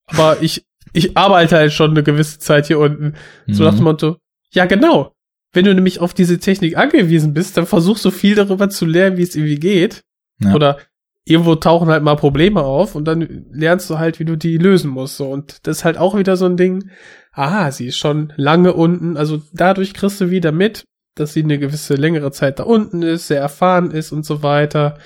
Aber ich, ich arbeite halt schon eine gewisse Zeit hier unten. Mhm. So nach dem Motto, ja, genau. Wenn du nämlich auf diese Technik angewiesen bist, dann versuch so viel darüber zu lernen, wie es irgendwie geht. Ja. Oder irgendwo tauchen halt mal Probleme auf und dann lernst du halt, wie du die lösen musst. So. Und das ist halt auch wieder so ein Ding. Ah, sie ist schon lange unten. Also dadurch kriegst du wieder mit, dass sie eine gewisse längere Zeit da unten ist, sehr erfahren ist und so weiter.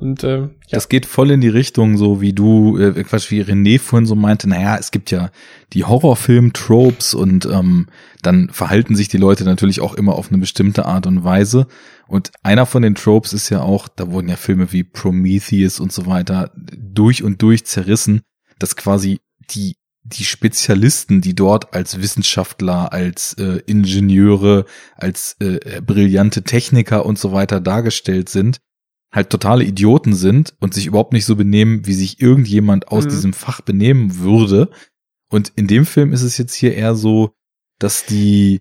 Und äh, ja. Das geht voll in die Richtung, so wie du, äh, Quatsch, wie René vorhin so meinte, naja, es gibt ja die Horrorfilm-Tropes und ähm, dann verhalten sich die Leute natürlich auch immer auf eine bestimmte Art und Weise. Und einer von den Tropes ist ja auch, da wurden ja Filme wie Prometheus und so weiter durch und durch zerrissen, dass quasi die die Spezialisten, die dort als Wissenschaftler, als äh, Ingenieure, als äh, brillante Techniker und so weiter dargestellt sind, halt totale Idioten sind und sich überhaupt nicht so benehmen, wie sich irgendjemand aus Mhm. diesem Fach benehmen würde. Und in dem Film ist es jetzt hier eher so, dass die,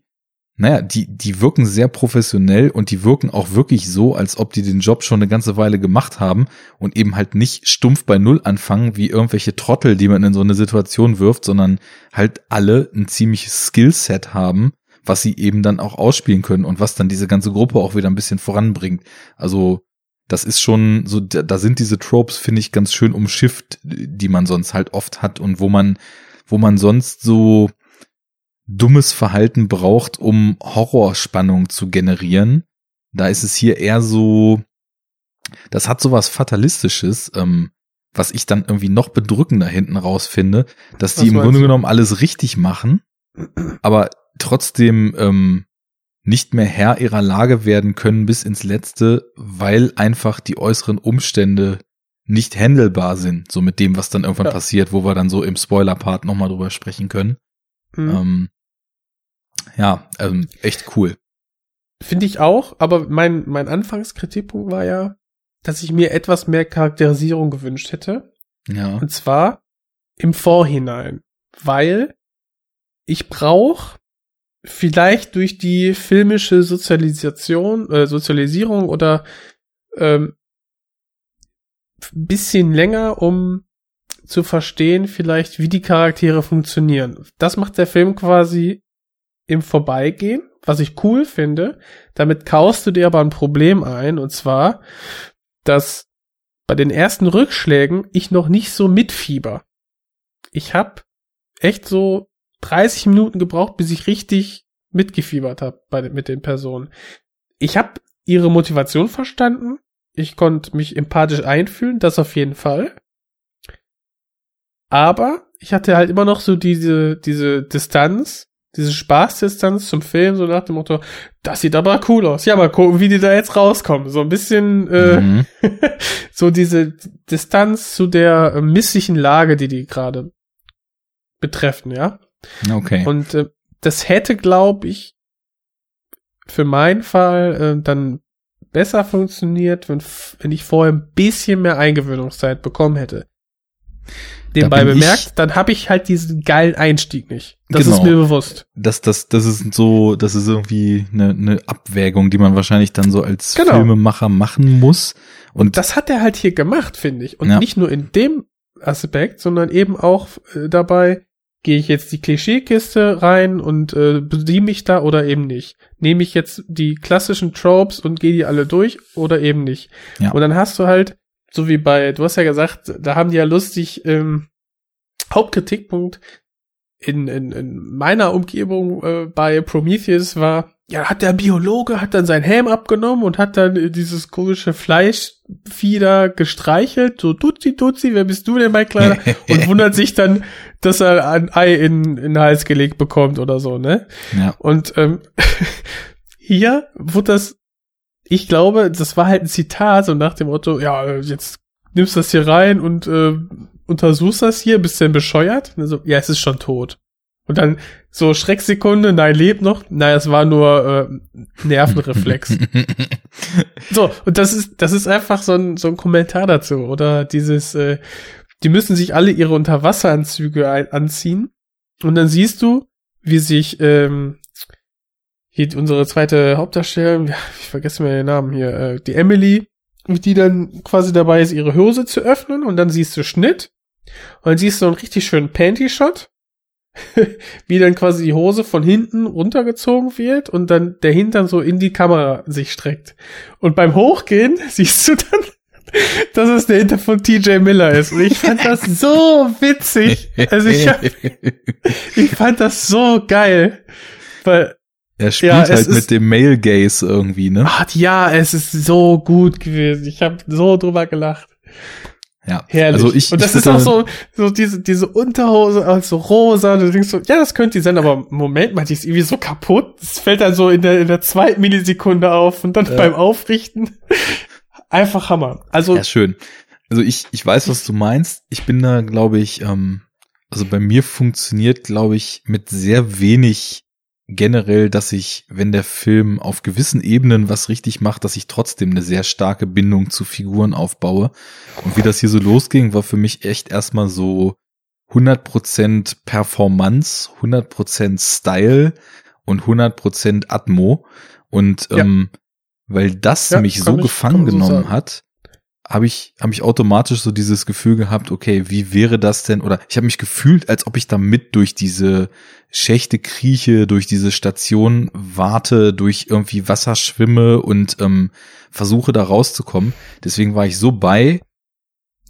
naja, die, die wirken sehr professionell und die wirken auch wirklich so, als ob die den Job schon eine ganze Weile gemacht haben und eben halt nicht stumpf bei Null anfangen, wie irgendwelche Trottel, die man in so eine Situation wirft, sondern halt alle ein ziemliches Skillset haben, was sie eben dann auch ausspielen können und was dann diese ganze Gruppe auch wieder ein bisschen voranbringt. Also, das ist schon so, da sind diese Tropes, finde ich, ganz schön umschifft, die man sonst halt oft hat und wo man, wo man sonst so dummes Verhalten braucht, um Horrorspannung zu generieren. Da ist es hier eher so, das hat sowas Fatalistisches, ähm, was ich dann irgendwie noch bedrückender hinten raus finde, dass Was die im Grunde du? genommen alles richtig machen, aber trotzdem ähm, nicht mehr Herr ihrer Lage werden können bis ins Letzte, weil einfach die äußeren Umstände nicht handelbar sind, so mit dem, was dann irgendwann Ja. passiert, wo wir dann so im Spoiler-Part nochmal drüber sprechen können. Mhm. Ähm, ja, ähm, echt cool. Finde ich auch, aber mein, mein Anfangskritikpunkt war ja, dass ich mir etwas mehr Charakterisierung gewünscht hätte. Ja. Und zwar im Vorhinein. Weil ich brauche vielleicht durch die filmische Sozialisation, äh, Sozialisierung oder ähm, bisschen länger, um zu verstehen, vielleicht, wie die Charaktere funktionieren. Das macht der Film quasi im Vorbeigehen, was ich cool finde. Damit kaust du dir aber ein Problem ein, und zwar, dass bei den ersten Rückschlägen ich noch nicht so mitfieber. Ich habe echt so 30 Minuten gebraucht, bis ich richtig mitgefiebert habe bei mit den Personen. Ich habe ihre Motivation verstanden. Ich konnte mich empathisch einfühlen, das auf jeden Fall. Aber ich hatte halt immer noch so diese, diese Distanz, diese Spaßdistanz zum Film, so nach dem Motto, das sieht aber cool aus. Ja, mal gucken, wie die da jetzt rauskommen. So ein bisschen äh, Mhm. so diese Distanz zu der äh, misslichen Lage, die die gerade betreffen, ja. Okay. Und äh, das hätte, glaube ich, für meinen Fall äh, dann besser funktioniert, wenn, wenn ich vorher ein bisschen mehr Eingewöhnungszeit bekommen hätte. Nebenbei bin ich- bemerkt, dann habe ich halt diesen geilen Einstieg nicht. Das Genau. ist mir bewusst. das, das, das ist so, das ist irgendwie eine, eine Abwägung, die man wahrscheinlich dann so als Genau. Filmemacher machen muss. Und Das hat er halt hier gemacht, finde ich. Und Ja. nicht nur in dem Aspekt, sondern eben auch äh, dabei, gehe ich jetzt die Klischeekiste rein und äh, bediene mich da oder eben nicht. Nehme ich jetzt die klassischen Tropes und gehe die alle durch oder eben nicht. Ja. Und dann hast du halt, so wie bei, du hast ja gesagt, da haben die ja lustig, ähm, Hauptkritikpunkt in, in, in meiner Umgebung äh, bei Prometheus war, ja, hat der Biologe, hat dann seinen Helm abgenommen und hat dann äh, dieses komische Fleischvieh da gestreichelt, so Tutsi, Tutsi, wer bist du denn, mein Kleiner? und wundert sich dann, dass er ein Ei in, in den Hals gelegt bekommt oder so, ne? ja, Und ähm, hier wurde das, ich glaube, das war halt ein Zitat, so nach dem Motto, ja, jetzt nimmst du das hier rein und äh, untersuchst das hier, bist du denn bescheuert? Und er so, ja, es ist schon tot. Und dann so Schrecksekunde, nein, lebt noch. Nein, es war nur äh, Nervenreflex. so, und das ist, das ist einfach so ein, so ein Kommentar dazu. Oder dieses, äh, die müssen sich alle ihre Unterwasseranzüge anziehen. Und dann siehst du, wie sich ähm, hier unsere zweite Hauptdarstellerin, ja, ich vergesse mir den Namen hier, äh, die Emily, die dann quasi dabei ist, ihre Hose zu öffnen und dann siehst du Schnitt und dann siehst du einen richtig schönen Panty-Shot, wie dann quasi die Hose von hinten runtergezogen wird und dann der Hintern so in die Kamera sich streckt. Und beim Hochgehen siehst du dann, dass es der Hintern von TJ Miller ist. Und ich fand das so witzig. Also ich, hab, ich fand das so geil. Weil er spielt Ja, halt mit dem Male Gaze irgendwie, ne? Ach, ja, es ist so gut gewesen. Ich habe so drüber gelacht. Ja. Herrlich. Also ich, und das ich ist auch so, so diese, diese Unterhose, also rosa. Du denkst so, ja, das könnte die sein, aber Moment mal, die ist irgendwie so kaputt. Das fällt dann so in der, in der zweiten Millisekunde auf und dann Ja. beim Aufrichten. Einfach Hammer. Also, Ja, schön. Also ich, ich weiß, was du meinst. Ich bin da, glaube ich, ähm, also bei mir funktioniert, glaube ich, mit sehr wenig generell, dass ich, wenn der Film auf gewissen Ebenen was richtig macht, dass ich trotzdem eine sehr starke Bindung zu Figuren aufbaue. Und wie das hier so losging, war für mich echt erstmal so 100% Performance, 100% Style und 100% Atmo. Und Ja. ähm, weil das Ja, mich so ich- gefangen so genommen sagen. hat, habe ich, habe ich automatisch so dieses Gefühl gehabt, okay, wie wäre das denn? Oder ich habe mich gefühlt, als ob ich da mit durch diese Schächte krieche, durch diese Station warte, durch irgendwie Wasser schwimme und ähm, versuche da rauszukommen. Deswegen war ich so bei,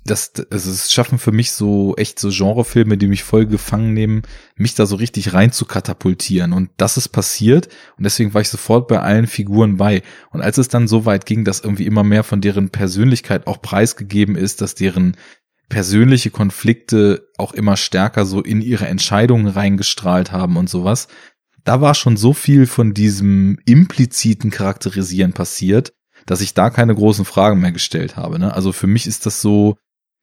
dass also es schaffen für mich so echt so Genrefilme, die mich voll gefangen nehmen, mich da so richtig rein zu katapultieren. Und das ist passiert und deswegen war ich sofort bei allen Figuren bei. Und als es dann so weit ging, dass irgendwie immer mehr von deren Persönlichkeit auch preisgegeben ist, dass deren persönliche Konflikte auch immer stärker so in ihre Entscheidungen reingestrahlt haben und sowas, da war schon so viel von diesem impliziten Charakterisieren passiert, dass ich da keine großen Fragen mehr gestellt habe. Ne? Also für mich ist das so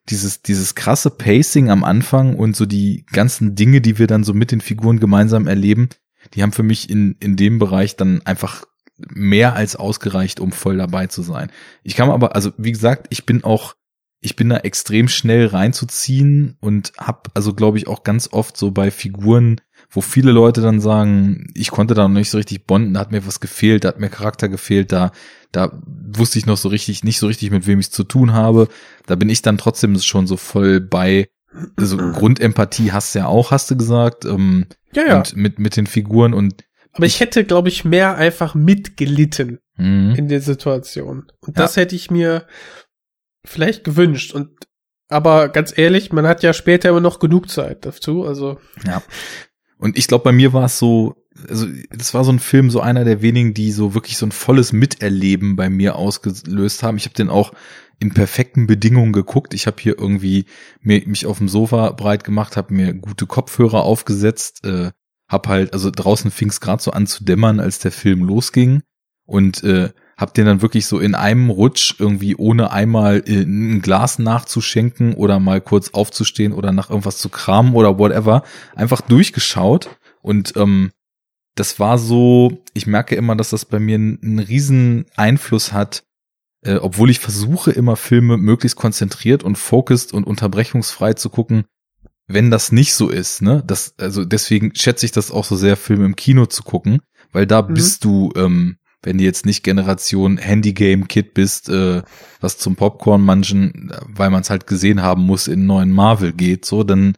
dieses, dieses krasse Pacing am Anfang und so die ganzen Dinge, die wir dann so mit den Figuren gemeinsam erleben, die haben für mich in, in dem Bereich dann einfach mehr als ausgereicht, um voll dabei zu sein. Ich kann aber, also wie gesagt, ich bin auch, ich bin da extrem schnell reinzuziehen und hab also glaube ich auch ganz oft so bei Figuren, wo viele Leute dann sagen, ich konnte da noch nicht so richtig bonden, da hat mir was gefehlt, da hat mir Charakter gefehlt, da da wusste ich noch so richtig nicht so richtig mit wem ich zu tun habe. Da bin ich dann trotzdem schon so voll bei also Grundempathie hast du ja auch, hast du gesagt, ähm, Ja, ja. und mit mit den Figuren und Aber ich hätte, glaube ich, mehr einfach mitgelitten mh, in der Situation. Und Ja. das hätte ich mir vielleicht gewünscht. Und aber ganz ehrlich, man hat ja später immer noch genug Zeit dazu. Also Ja. Und ich glaube, bei mir war es so, also das war so ein Film, so einer der wenigen, die so wirklich so ein volles Miterleben bei mir ausgelöst haben. Ich habe den auch in perfekten Bedingungen geguckt. Ich habe hier irgendwie mir, mich auf dem Sofa breit gemacht, habe mir gute Kopfhörer aufgesetzt, äh, hab halt, also draußen fing es gerade so an zu dämmern, als der Film losging und äh, hab den dann wirklich so in einem Rutsch irgendwie ohne einmal äh, ein Glas nachzuschenken oder mal kurz aufzustehen oder nach irgendwas zu kramen oder whatever, einfach durchgeschaut und ähm, das war so, ich merke immer, dass das bei mir einen, einen riesen Einfluss hat, äh, obwohl ich versuche immer Filme möglichst konzentriert und focused und unterbrechungsfrei zu gucken, wenn das nicht so ist, ne? Das, also deswegen schätze ich das auch so sehr, Filme im Kino zu gucken, weil da Mhm. bist du, ähm, wenn du jetzt nicht Generation Handygame-Kid bist, äh, was zum Popcorn manchen, weil man es halt gesehen haben muss, in neuen Marvel geht, so, dann,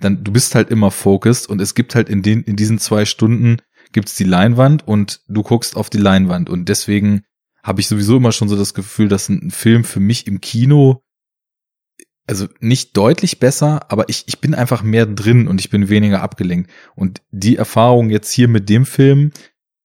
dann, du bist halt immer focused und es gibt halt in den, in diesen zwei Stunden gibt's die Leinwand und du guckst auf die Leinwand und deswegen habe ich sowieso immer schon so das Gefühl, dass ein Film für mich im Kino also nicht deutlich besser, aber ich, ich bin einfach mehr drin und ich bin weniger abgelenkt. Und die Erfahrung jetzt hier mit dem Film,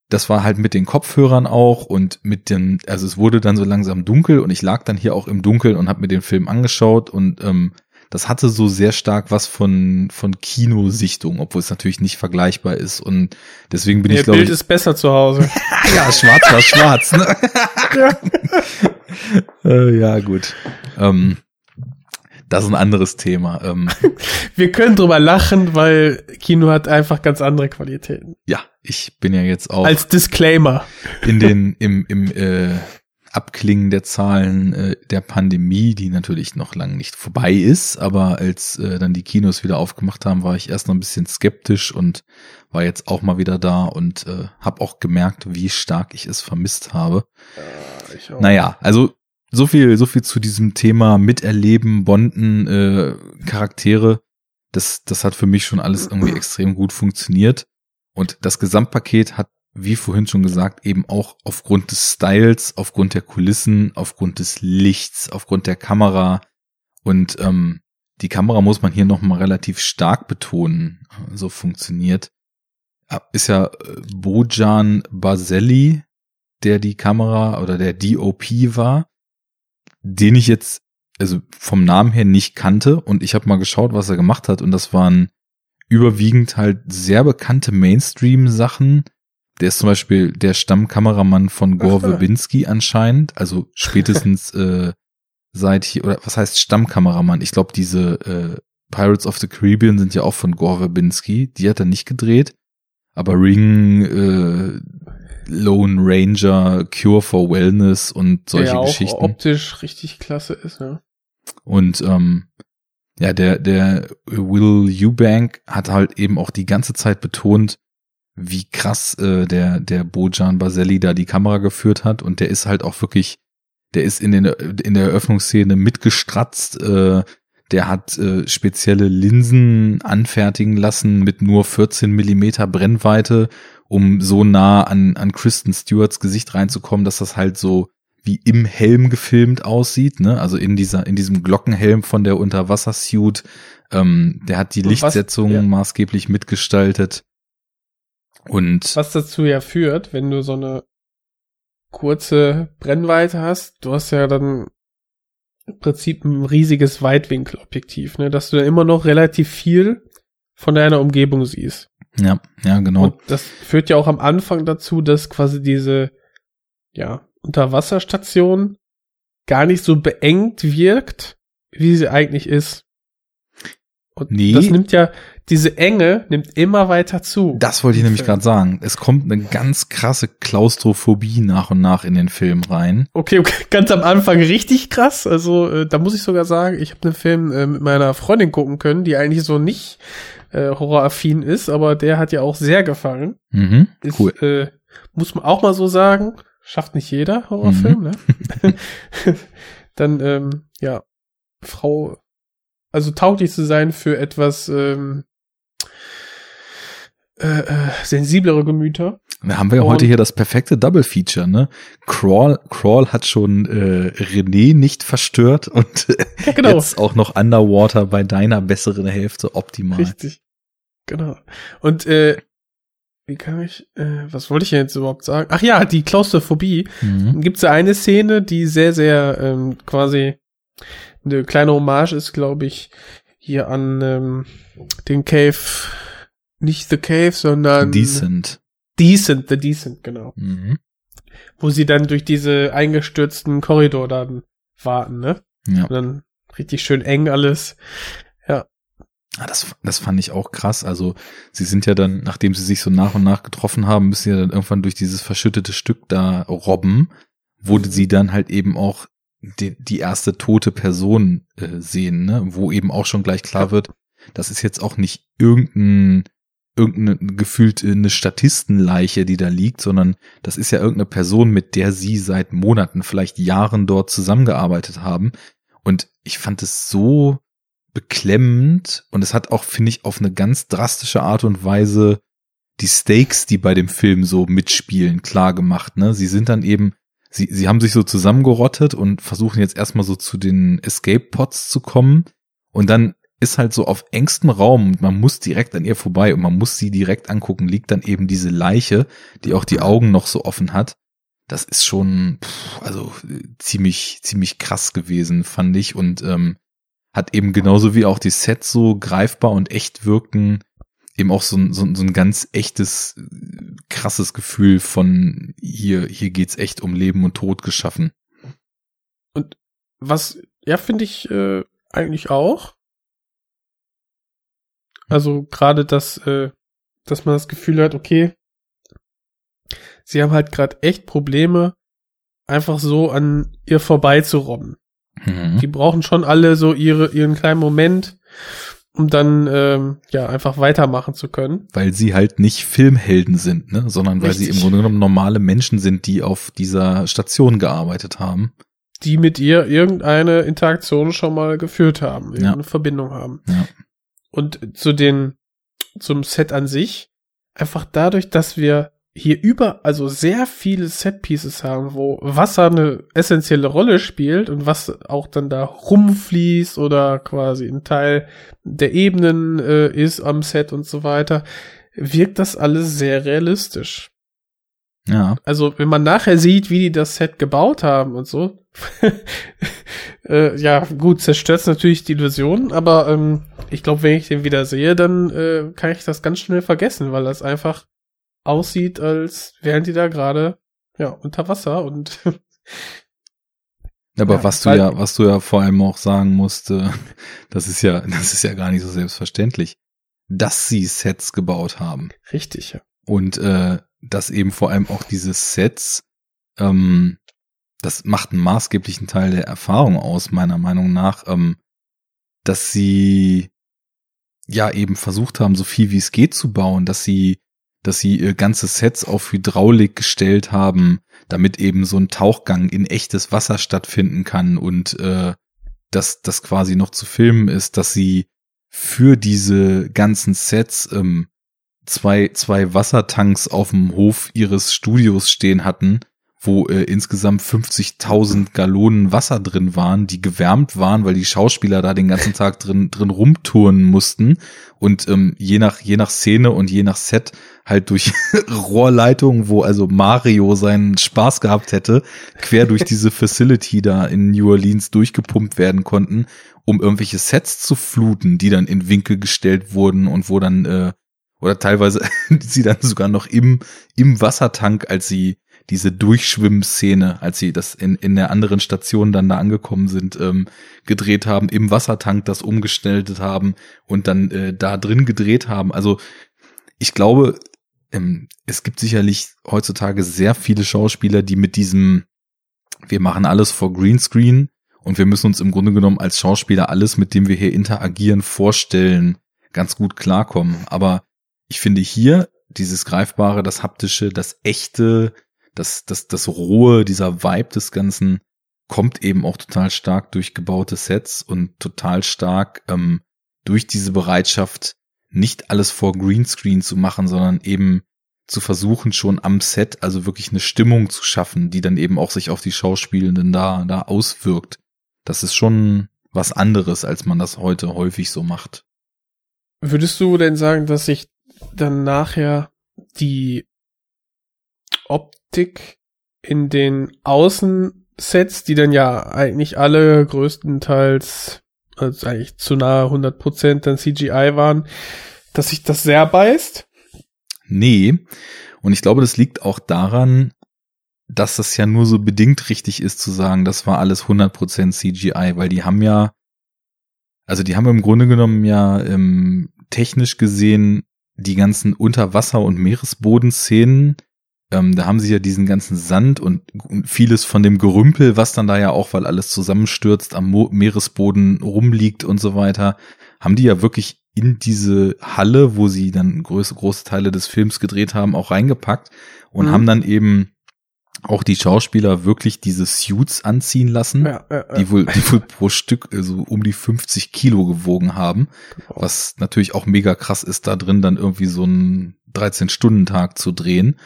das war halt mit den Kopfhörern auch und mit den, also es wurde dann so langsam dunkel und ich lag dann hier auch im Dunkeln und habe mir den Film angeschaut und ähm, das hatte so sehr stark was von von Kinosichtung, obwohl es natürlich nicht vergleichbar ist und deswegen bin Ihr ich glaube Bild ich ist besser zu Hause. ja schwarz war schwarz. Ne? äh, ja gut. Ähm, das ist ein anderes Thema. Ähm, Wir können drüber lachen, weil Kino hat einfach ganz andere Qualitäten. ja, ich bin ja jetzt auch Als Disclaimer. in den im im äh, Abklingen der Zahlen äh, der Pandemie, die natürlich noch lang nicht vorbei ist, aber als äh, dann die Kinos wieder aufgemacht haben, war ich erst noch ein bisschen skeptisch und war jetzt auch mal wieder da und äh, habe auch gemerkt, wie stark ich es vermisst habe. Ich auch. Naja, also so viel, so viel zu diesem Thema Miterleben, Bonden, äh, Charaktere. Das, das hat für mich schon alles irgendwie extrem gut funktioniert. Und das Gesamtpaket hat, wie vorhin schon gesagt, eben auch aufgrund des Styles, aufgrund der Kulissen, aufgrund des Lichts, aufgrund der Kamera. Und ähm, die Kamera muss man hier nochmal relativ stark betonen, so funktioniert. Ist ja äh, Bojan Baselli, der die Kamera oder der DOP war, den ich jetzt also vom Namen her nicht kannte. Und ich habe mal geschaut, was er gemacht hat. Und das waren überwiegend halt sehr bekannte Mainstream-Sachen. Der ist zum Beispiel der Stammkameramann von Gore. Verbinski anscheinend, also spätestens äh, seit hier, oder was heißt Stammkameramann? Ich glaube, diese äh, Pirates of the Caribbean sind ja auch von Gore Verbinski, die hat er nicht gedreht. Aber Ring, äh, Lone Ranger, Cure for Wellness und solche der ja auch Geschichten. optisch richtig klasse ist, ne? Und ähm, ja, der, der Will Eubank hat halt eben auch die ganze Zeit betont, wie krass äh, der, der Bojan Baselli da die Kamera geführt hat. Und der ist halt auch wirklich, der ist in, den, in der Eröffnungsszene mitgestratzt, äh, der hat äh, spezielle Linsen anfertigen lassen mit nur 14 Millimeter Brennweite, um so nah an, an Kristen Stewarts Gesicht reinzukommen, dass das halt so wie im Helm gefilmt aussieht, ne? Also in dieser, in diesem Glockenhelm von der Unterwassersuit. Ähm, der hat die Und was- Lichtsetzung ja. maßgeblich mitgestaltet. Und Was dazu ja führt, wenn du so eine kurze Brennweite hast, du hast ja dann im Prinzip ein riesiges Weitwinkelobjektiv, ne, dass du dann immer noch relativ viel von deiner Umgebung siehst. ja, ja, genau. Und das führt ja auch am Anfang dazu, dass quasi diese, ja, Unterwasserstation gar nicht so beengt wirkt, wie sie eigentlich ist. Und Nee. das nimmt ja, diese Enge nimmt immer weiter zu. Das wollte ich nämlich gerade sagen. Es kommt eine ganz krasse Klaustrophobie nach und nach in den Film rein. Okay, okay, ganz am Anfang richtig krass. Also äh, da muss ich sogar sagen, ich habe den Film äh, mit meiner Freundin gucken können, die eigentlich so nicht äh, horroraffin ist, aber der hat ja auch sehr gefallen. Mhm, Ist, cool. äh, muss man auch mal so sagen. Schafft nicht jeder Horrorfilm, ne? Dann, ähm, ja, Frau, also tauglich zu sein für etwas ähm, äh, äh, sensiblere Gemüter. Da haben wir ja heute hier das perfekte Double Feature, ne? Crawl, Crawl hat schon äh, René nicht verstört und äh, Ja, genau. jetzt auch noch Underwater bei deiner besseren Hälfte optimal. Richtig. Genau. Und äh, wie kann ich, äh, was wollte ich jetzt überhaupt sagen? Ach ja, die Klaustrophobie. Mhm. Gibt es ja eine Szene, die sehr, sehr ähm, quasi eine kleine Hommage ist, glaube ich, hier an ähm, den Cave, nicht The Cave, sondern Decent. Decent, The Decent, genau. Mhm. Wo sie dann durch diese eingestürzten Korridor dann warten, ne? Ja. Und dann richtig schön eng alles. Ah, Das, das fand ich auch krass. Also sie sind ja dann, nachdem sie sich so nach und nach getroffen haben, müssen sie ja dann irgendwann durch dieses verschüttete Stück da robben, wo sie dann halt eben auch die, die erste tote Person äh, sehen, ne? wo eben auch schon gleich klar wird, das ist jetzt auch nicht irgendein irgendeine gefühlt äh, eine Statistenleiche, die da liegt, sondern das ist ja irgendeine Person, mit der sie seit Monaten, vielleicht Jahren dort zusammengearbeitet haben. Und ich fand es so beklemmend und es hat auch, finde ich, auf eine ganz drastische Art und Weise die Stakes, die bei dem Film so mitspielen, klar gemacht. Ne? Sie sind dann eben, sie, sie haben sich so zusammengerottet und versuchen jetzt erstmal so zu den Escape-Pods zu kommen und dann ist halt so auf engstem Raum und man muss direkt an ihr vorbei und man muss sie direkt angucken, liegt dann eben diese Leiche, die auch die Augen noch so offen hat. Das ist schon, pff, also äh, ziemlich, ziemlich krass gewesen, fand ich und ähm, hat eben genauso wie auch die Sets so greifbar und echt wirken, eben auch so ein, so, so ein ganz echtes, krasses Gefühl von hier, hier geht's echt um Leben und Tod geschaffen. Was, ja, finde ich äh, eigentlich auch. Also gerade das, äh, dass man das Gefühl hat, okay, sie haben halt gerade echt Probleme, einfach so an ihr vorbeizurobben. Mhm. Die brauchen schon alle so ihre, ihren kleinen Moment, um dann ähm, ja einfach weitermachen zu können. Weil sie halt nicht Filmhelden sind, ne? sondern weil sie Richtig. im Grunde genommen normale Menschen sind, die auf dieser Station gearbeitet haben. Die mit ihr irgendeine Interaktion schon mal geführt haben, irgendeine Verbindung haben. Ja. Und zu den, zum Set an sich, einfach dadurch, dass wir hier über, also sehr viele Set-Pieces haben, wo Wasser eine essentielle Rolle spielt und was auch dann da rumfließt oder quasi ein Teil der Ebenen äh, ist am Set und so weiter, wirkt das alles sehr realistisch. Ja, Also, wenn man nachher sieht, wie die das Set gebaut haben und so, äh, ja, gut, zerstört natürlich die Illusion, aber ähm, ich glaube, wenn ich den wieder sehe, dann äh, kann ich das ganz schnell vergessen, weil das einfach aussieht, als wären die da gerade ja unter Wasser und aber Ja, was du ja, was du ja vor allem auch sagen musst, äh, das ist ja, das ist ja gar nicht so selbstverständlich, dass sie Sets gebaut haben. richtig, ja. und äh, dass eben vor allem auch diese Sets, ähm, das macht einen maßgeblichen Teil der Erfahrung aus, meiner Meinung nach, ähm, dass sie ja eben versucht haben, so viel wie es geht zu bauen, dass sie, dass sie äh, ganze Sets auf Hydraulik gestellt haben, damit eben so ein Tauchgang in echtes Wasser stattfinden kann und äh, dass das quasi noch zu filmen ist, dass sie für diese ganzen Sets ähm, zwei, zwei Wassertanks auf dem Hof ihres Studios stehen hatten, wo äh, insgesamt 50.000 Gallonen Wasser drin waren, die gewärmt waren, weil die Schauspieler da den ganzen Tag drin drin rumtouren mussten. Und ähm, je nach je nach Szene und je nach Set halt durch Rohrleitungen, wo also Mario seinen Spaß gehabt hätte, quer durch diese Facility da in New Orleans durchgepumpt werden konnten, um irgendwelche Sets zu fluten, die dann in Winkel gestellt wurden und wo dann äh, oder teilweise sie dann sogar noch im im Wassertank, als sie diese Durchschwimmszene, als sie das in, in der anderen Station dann da angekommen sind, ähm, gedreht haben, im Wassertank das umgestellt haben und dann äh, da drin gedreht haben. Also ich glaube, ähm, es gibt sicherlich heutzutage sehr viele Schauspieler, die mit diesem, wir machen alles vor Greenscreen und wir müssen uns im Grunde genommen als Schauspieler alles, mit dem wir hier interagieren, vorstellen, ganz gut klarkommen. Aber ich finde hier dieses Greifbare, das Haptische, das Echte, das, das, das Rohe, dieser Vibe des Ganzen kommt eben auch total stark durch gebaute Sets und total stark ähm, durch diese Bereitschaft, nicht alles vor Greenscreen zu machen, sondern eben zu versuchen, schon am Set, also wirklich eine Stimmung zu schaffen, die dann eben auch sich auf die Schauspielenden da, da auswirkt. Das ist schon was anderes, als man das heute häufig so macht. Würdest du denn sagen, dass sich dann nachher die Optik in den Außensets, die dann ja eigentlich alle größtenteils, also eigentlich zu nahe 100% dann CGI waren, dass sich das sehr beißt? Nee. Und ich glaube, das liegt auch daran, dass das ja nur so bedingt richtig ist zu sagen, das war alles 100% CGI, weil die haben ja, also die haben im Grunde genommen ja ähm, technisch gesehen die ganzen Unterwasser- und Meeresbodenszenen ähm, da haben sie ja diesen ganzen Sand und, vieles von dem Gerümpel, was dann da ja auch, weil alles zusammenstürzt, am Mo Meeresboden rumliegt und so weiter, haben die ja wirklich in diese Halle, wo sie dann große, große Teile des Films gedreht haben, auch reingepackt und mhm. haben dann eben auch die Schauspieler wirklich diese Suits anziehen lassen, ja, ja, ja. die wohl, die wohl pro Stück so also um die 50 Kilo gewogen haben, was natürlich auch mega krass ist, da drin dann irgendwie so einen 13-Stunden-Tag zu drehen.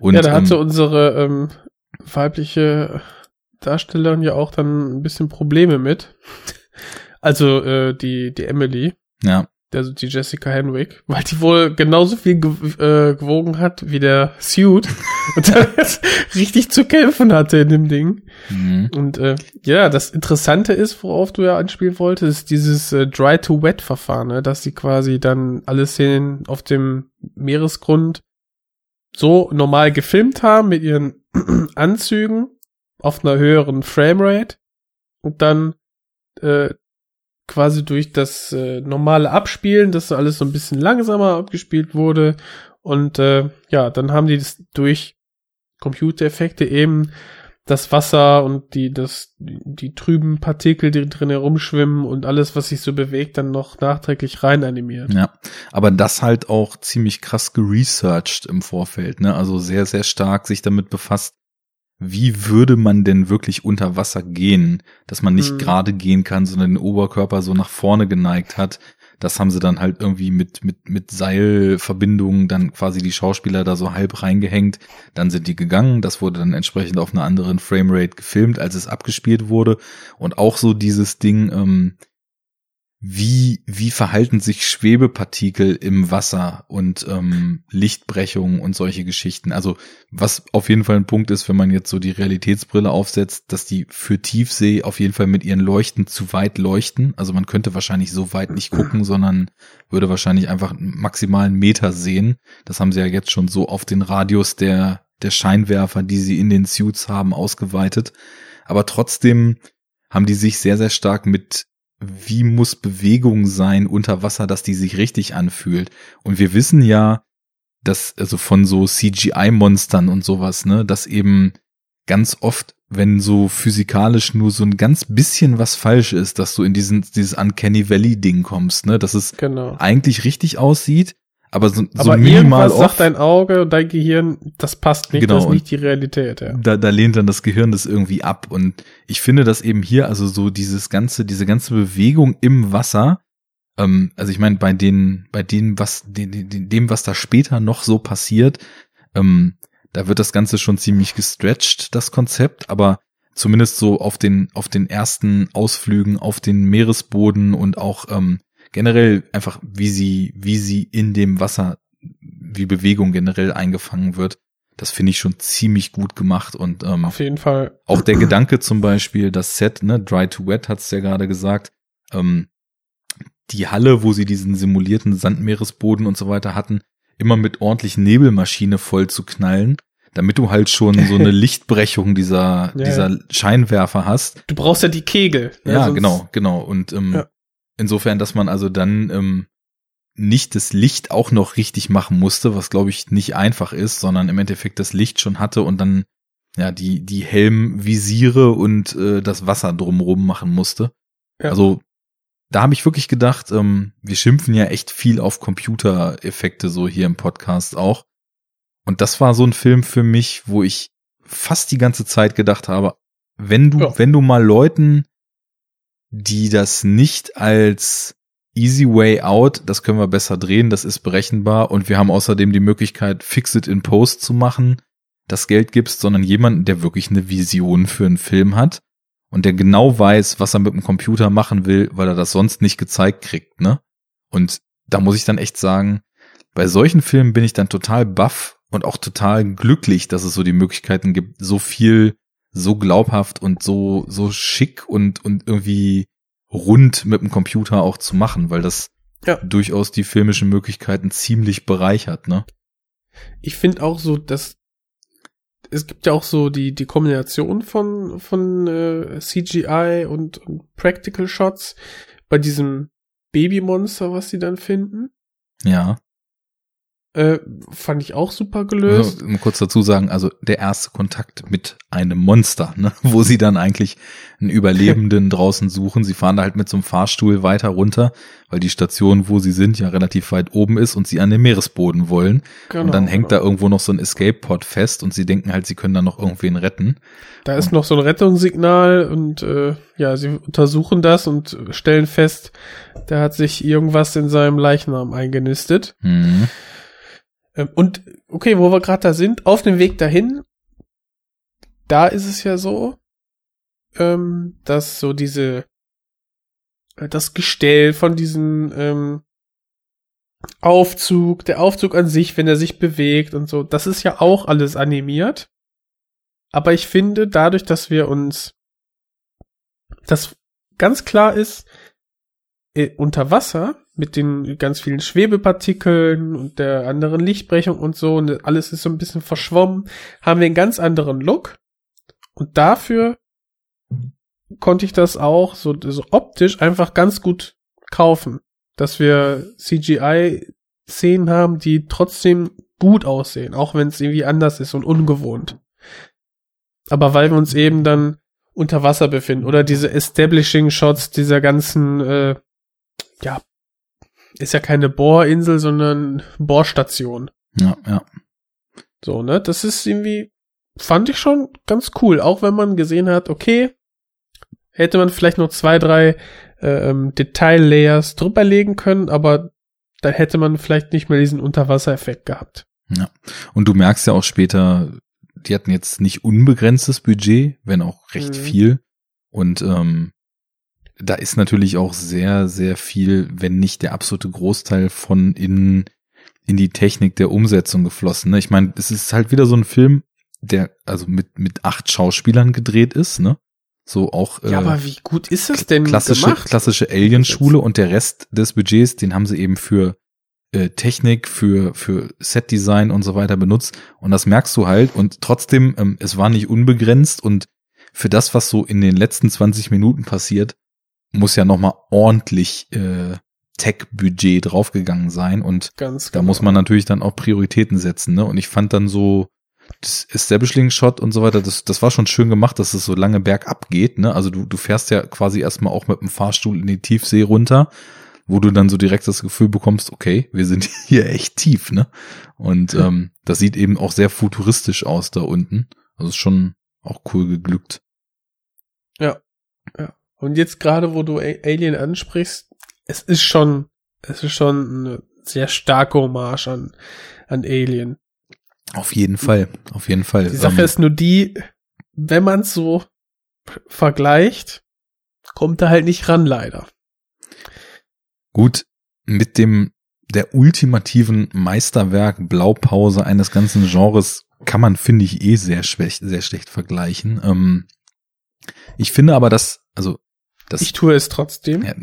Und, ja, da hatte ähm, unsere ähm, weibliche Darstellerin ja auch dann ein bisschen Probleme mit. Also äh, die, die Emily. Ja also die Jessica Henwick, weil die wohl genauso viel ge äh, gewogen hat wie der Suit und dann richtig zu kämpfen hatte in dem Ding. Mhm. Und äh, ja, das Interessante ist, worauf du ja anspielen wolltest, ist dieses äh, Dry-to-Wet-Verfahren, ne? dass sie quasi dann alle Szenen auf dem Meeresgrund so normal gefilmt haben mit ihren Anzügen auf einer höheren Framerate und dann äh, quasi durch das äh, normale Abspielen, dass alles so ein bisschen langsamer abgespielt wurde. Und äh, ja, dann haben die das durch Computereffekte eben das Wasser und die, das, die trüben Partikel, die drin herumschwimmen und alles, was sich so bewegt, dann noch nachträglich rein animiert. Ja, aber das halt auch ziemlich krass geresearched im Vorfeld, ne? Also sehr, sehr stark sich damit befasst, wie würde man denn wirklich unter Wasser gehen, dass man nicht mhm. gerade gehen kann, sondern den Oberkörper so nach vorne geneigt hat. Das haben sie dann halt irgendwie mit, mit, mit Seilverbindungen dann quasi die Schauspieler da so halb reingehängt. Dann sind die gegangen. Das wurde dann entsprechend auf einer anderen Framerate gefilmt, als es abgespielt wurde. Und auch so dieses Ding, ähm, wie, wie verhalten sich Schwebepartikel im Wasser und ähm, Lichtbrechungen und solche Geschichten. Also was auf jeden Fall ein Punkt ist, wenn man jetzt so die Realitätsbrille aufsetzt, dass die für Tiefsee auf jeden Fall mit ihren Leuchten zu weit leuchten. Also man könnte wahrscheinlich so weit nicht gucken, sondern würde wahrscheinlich einfach einen maximalen Meter sehen. Das haben sie ja jetzt schon so auf den Radius der, der Scheinwerfer, die sie in den Suits haben, ausgeweitet. Aber trotzdem haben die sich sehr, sehr stark mit wie muss Bewegung sein unter Wasser, dass die sich richtig anfühlt. Und wir wissen ja, das, also von so CGI-Monstern und sowas, ne, dass eben ganz oft, wenn so physikalisch nur so ein ganz bisschen was falsch ist, dass du in diesen, dieses Uncanny Valley-Ding kommst, ne, dass es Genau. eigentlich richtig aussieht, aber so, so Aber minimal irgendwas off. sagt dein Auge und dein Gehirn, das passt nicht, Genau, das ist nicht die Realität, ja. da, da lehnt dann das Gehirn das irgendwie ab. Und ich finde das eben hier, also so dieses ganze, diese ganze Bewegung im Wasser, ähm, also ich meine, bei den, bei dem, was, dem, dem, was da später noch so passiert, ähm, da wird das Ganze schon ziemlich gestretched, das Konzept, aber zumindest so auf den, auf den ersten Ausflügen auf den Meeresboden und auch ähm, generell einfach, wie sie, wie sie in dem Wasser, wie Bewegung generell eingefangen wird, das finde ich schon ziemlich gut gemacht und ähm, Auf jeden Fall. auch der Gedanke zum Beispiel, das Set, ne, Dry to Wet hat's ja gerade gesagt, ähm, die Halle, wo sie diesen simulierten Sandmeeresboden und so weiter hatten, immer mit ordentlich Nebelmaschine voll zu knallen, damit du halt schon so eine Lichtbrechung dieser, Ja, dieser Scheinwerfer hast. Du brauchst ja die Kegel. ne, Ja, sonst- genau, genau. Und ähm, Ja. Insofern, dass man also dann ähm, nicht das Licht auch noch richtig machen musste, was glaube ich nicht einfach ist, sondern im Endeffekt das Licht schon hatte und dann ja die die Helmvisiere und äh, das Wasser drumrum machen musste. Ja. Also da habe ich wirklich gedacht, ähm, wir schimpfen ja echt viel auf Computereffekte so hier im Podcast auch. Und das war so ein Film für mich, wo ich fast die ganze Zeit gedacht habe, wenn du, Ja. wenn du mal Leuten, die das nicht als easy way out, das können wir besser drehen, das ist berechenbar und wir haben außerdem die Möglichkeit, fix it in post zu machen, das Geld gibst, sondern jemanden, der wirklich eine Vision für einen Film hat und der genau weiß, was er mit dem Computer machen will, weil er das sonst nicht gezeigt kriegt, ne? Und da muss ich dann echt sagen, bei solchen Filmen bin ich dann total baff und auch total glücklich, dass es so die Möglichkeiten gibt, so viel, so glaubhaft und so, so schick und, und irgendwie rund mit dem Computer auch zu machen, weil das Ja. durchaus die filmischen Möglichkeiten ziemlich bereichert, ne? Ich finde auch so, dass es gibt ja auch so die, die Kombination von, von äh, CGI und, und Practical Shots bei diesem Babymonster, was sie dann finden. Ja. Äh, fand ich auch super gelöst. Mal kurz dazu sagen, also der erste Kontakt mit einem Monster, ne, wo sie dann eigentlich einen Überlebenden draußen suchen. Sie fahren da halt mit so einem Fahrstuhl weiter runter, weil die Station, wo sie sind, ja relativ weit oben ist und sie an den Meeresboden wollen. Genau, und dann hängt genau. da irgendwo noch so ein Escape-Pod fest und sie denken halt, sie können da noch irgendwen retten. Da ist noch so ein Rettungssignal und äh, ja, sie untersuchen das und stellen fest, da hat sich irgendwas in seinem Leichnam eingenistet. Mhm. Ähm, und okay, wo wir gerade da sind, auf dem Weg dahin, da ist es ja so, ähm, dass so diese äh, das Gestell von diesem ähm, Aufzug, der Aufzug an sich, wenn er sich bewegt und so, das ist ja auch alles animiert. Aber ich finde, dadurch, dass wir uns das ganz klar ist, äh, unter Wasser mit den ganz vielen Schwebepartikeln und der anderen Lichtbrechung und so und alles ist so ein bisschen verschwommen, haben wir einen ganz anderen Look. Und dafür konnte ich das auch so, so optisch einfach ganz gut kaufen, dass wir CGI-Szenen haben, die trotzdem gut aussehen, auch wenn es irgendwie anders ist und ungewohnt. Aber weil wir uns eben dann unter Wasser befinden oder diese Establishing Shots dieser ganzen, äh, ja, ist ja keine Bohrinsel, sondern Bohrstation. Ja, ja. So, ne? Das ist irgendwie, fand ich schon ganz cool, auch wenn man gesehen hat, okay, hätte man vielleicht noch zwei, drei äh, ähm, Detail-Layers drüberlegen können, aber dann hätte man vielleicht nicht mehr diesen Unterwassereffekt gehabt. Ja. Und du merkst ja auch später, die hatten jetzt nicht unbegrenztes Budget, wenn auch recht Mhm. viel. Und ähm, da ist natürlich auch sehr, sehr viel, wenn nicht der absolute Großteil von in, in die Technik der Umsetzung geflossen. Ne? Ich meine, es ist halt wieder so ein Film, der also mit, mit acht Schauspielern gedreht ist, ne? So auch Ja, äh, aber wie gut ist das denn klassische, gemacht? klassische Alien-Schule und der Rest des Budgets, den haben sie eben für äh, Technik, für, für Set-Design und so weiter benutzt. Und das merkst du halt. Und trotzdem, ähm, es war nicht unbegrenzt und für das, was so in den letzten 20 Minuten passiert, muss ja nochmal ordentlich äh, Tech-Budget draufgegangen sein und Ganz da genau. muss man natürlich dann auch Prioritäten setzen, ne? Und ich fand dann so das Establishing-Shot und so weiter, das, das war schon schön gemacht, dass es so lange bergab geht, ne? Also du, du fährst ja quasi erstmal auch mit dem Fahrstuhl in die Tiefsee runter, wo du dann so direkt das Gefühl bekommst, okay, wir sind hier echt tief, ne? Und ähm, das sieht eben auch sehr futuristisch aus da unten. Also ist schon auch cool geglückt. Und jetzt gerade, wo du Alien ansprichst, es ist schon, es ist schon eine sehr starke Hommage an, an Alien. Auf jeden Fall, auf jeden Fall. Die Sache Ähm, ist nur die, wenn man es so vergleicht, kommt er halt nicht ran, leider. Gut, mit dem der ultimativen Meisterwerk Blaupause eines ganzen Genres kann man, finde ich, eh sehr schlecht, sehr schlecht vergleichen. Ähm, ich finde aber, dass, also, das, Ich tue es trotzdem. ja,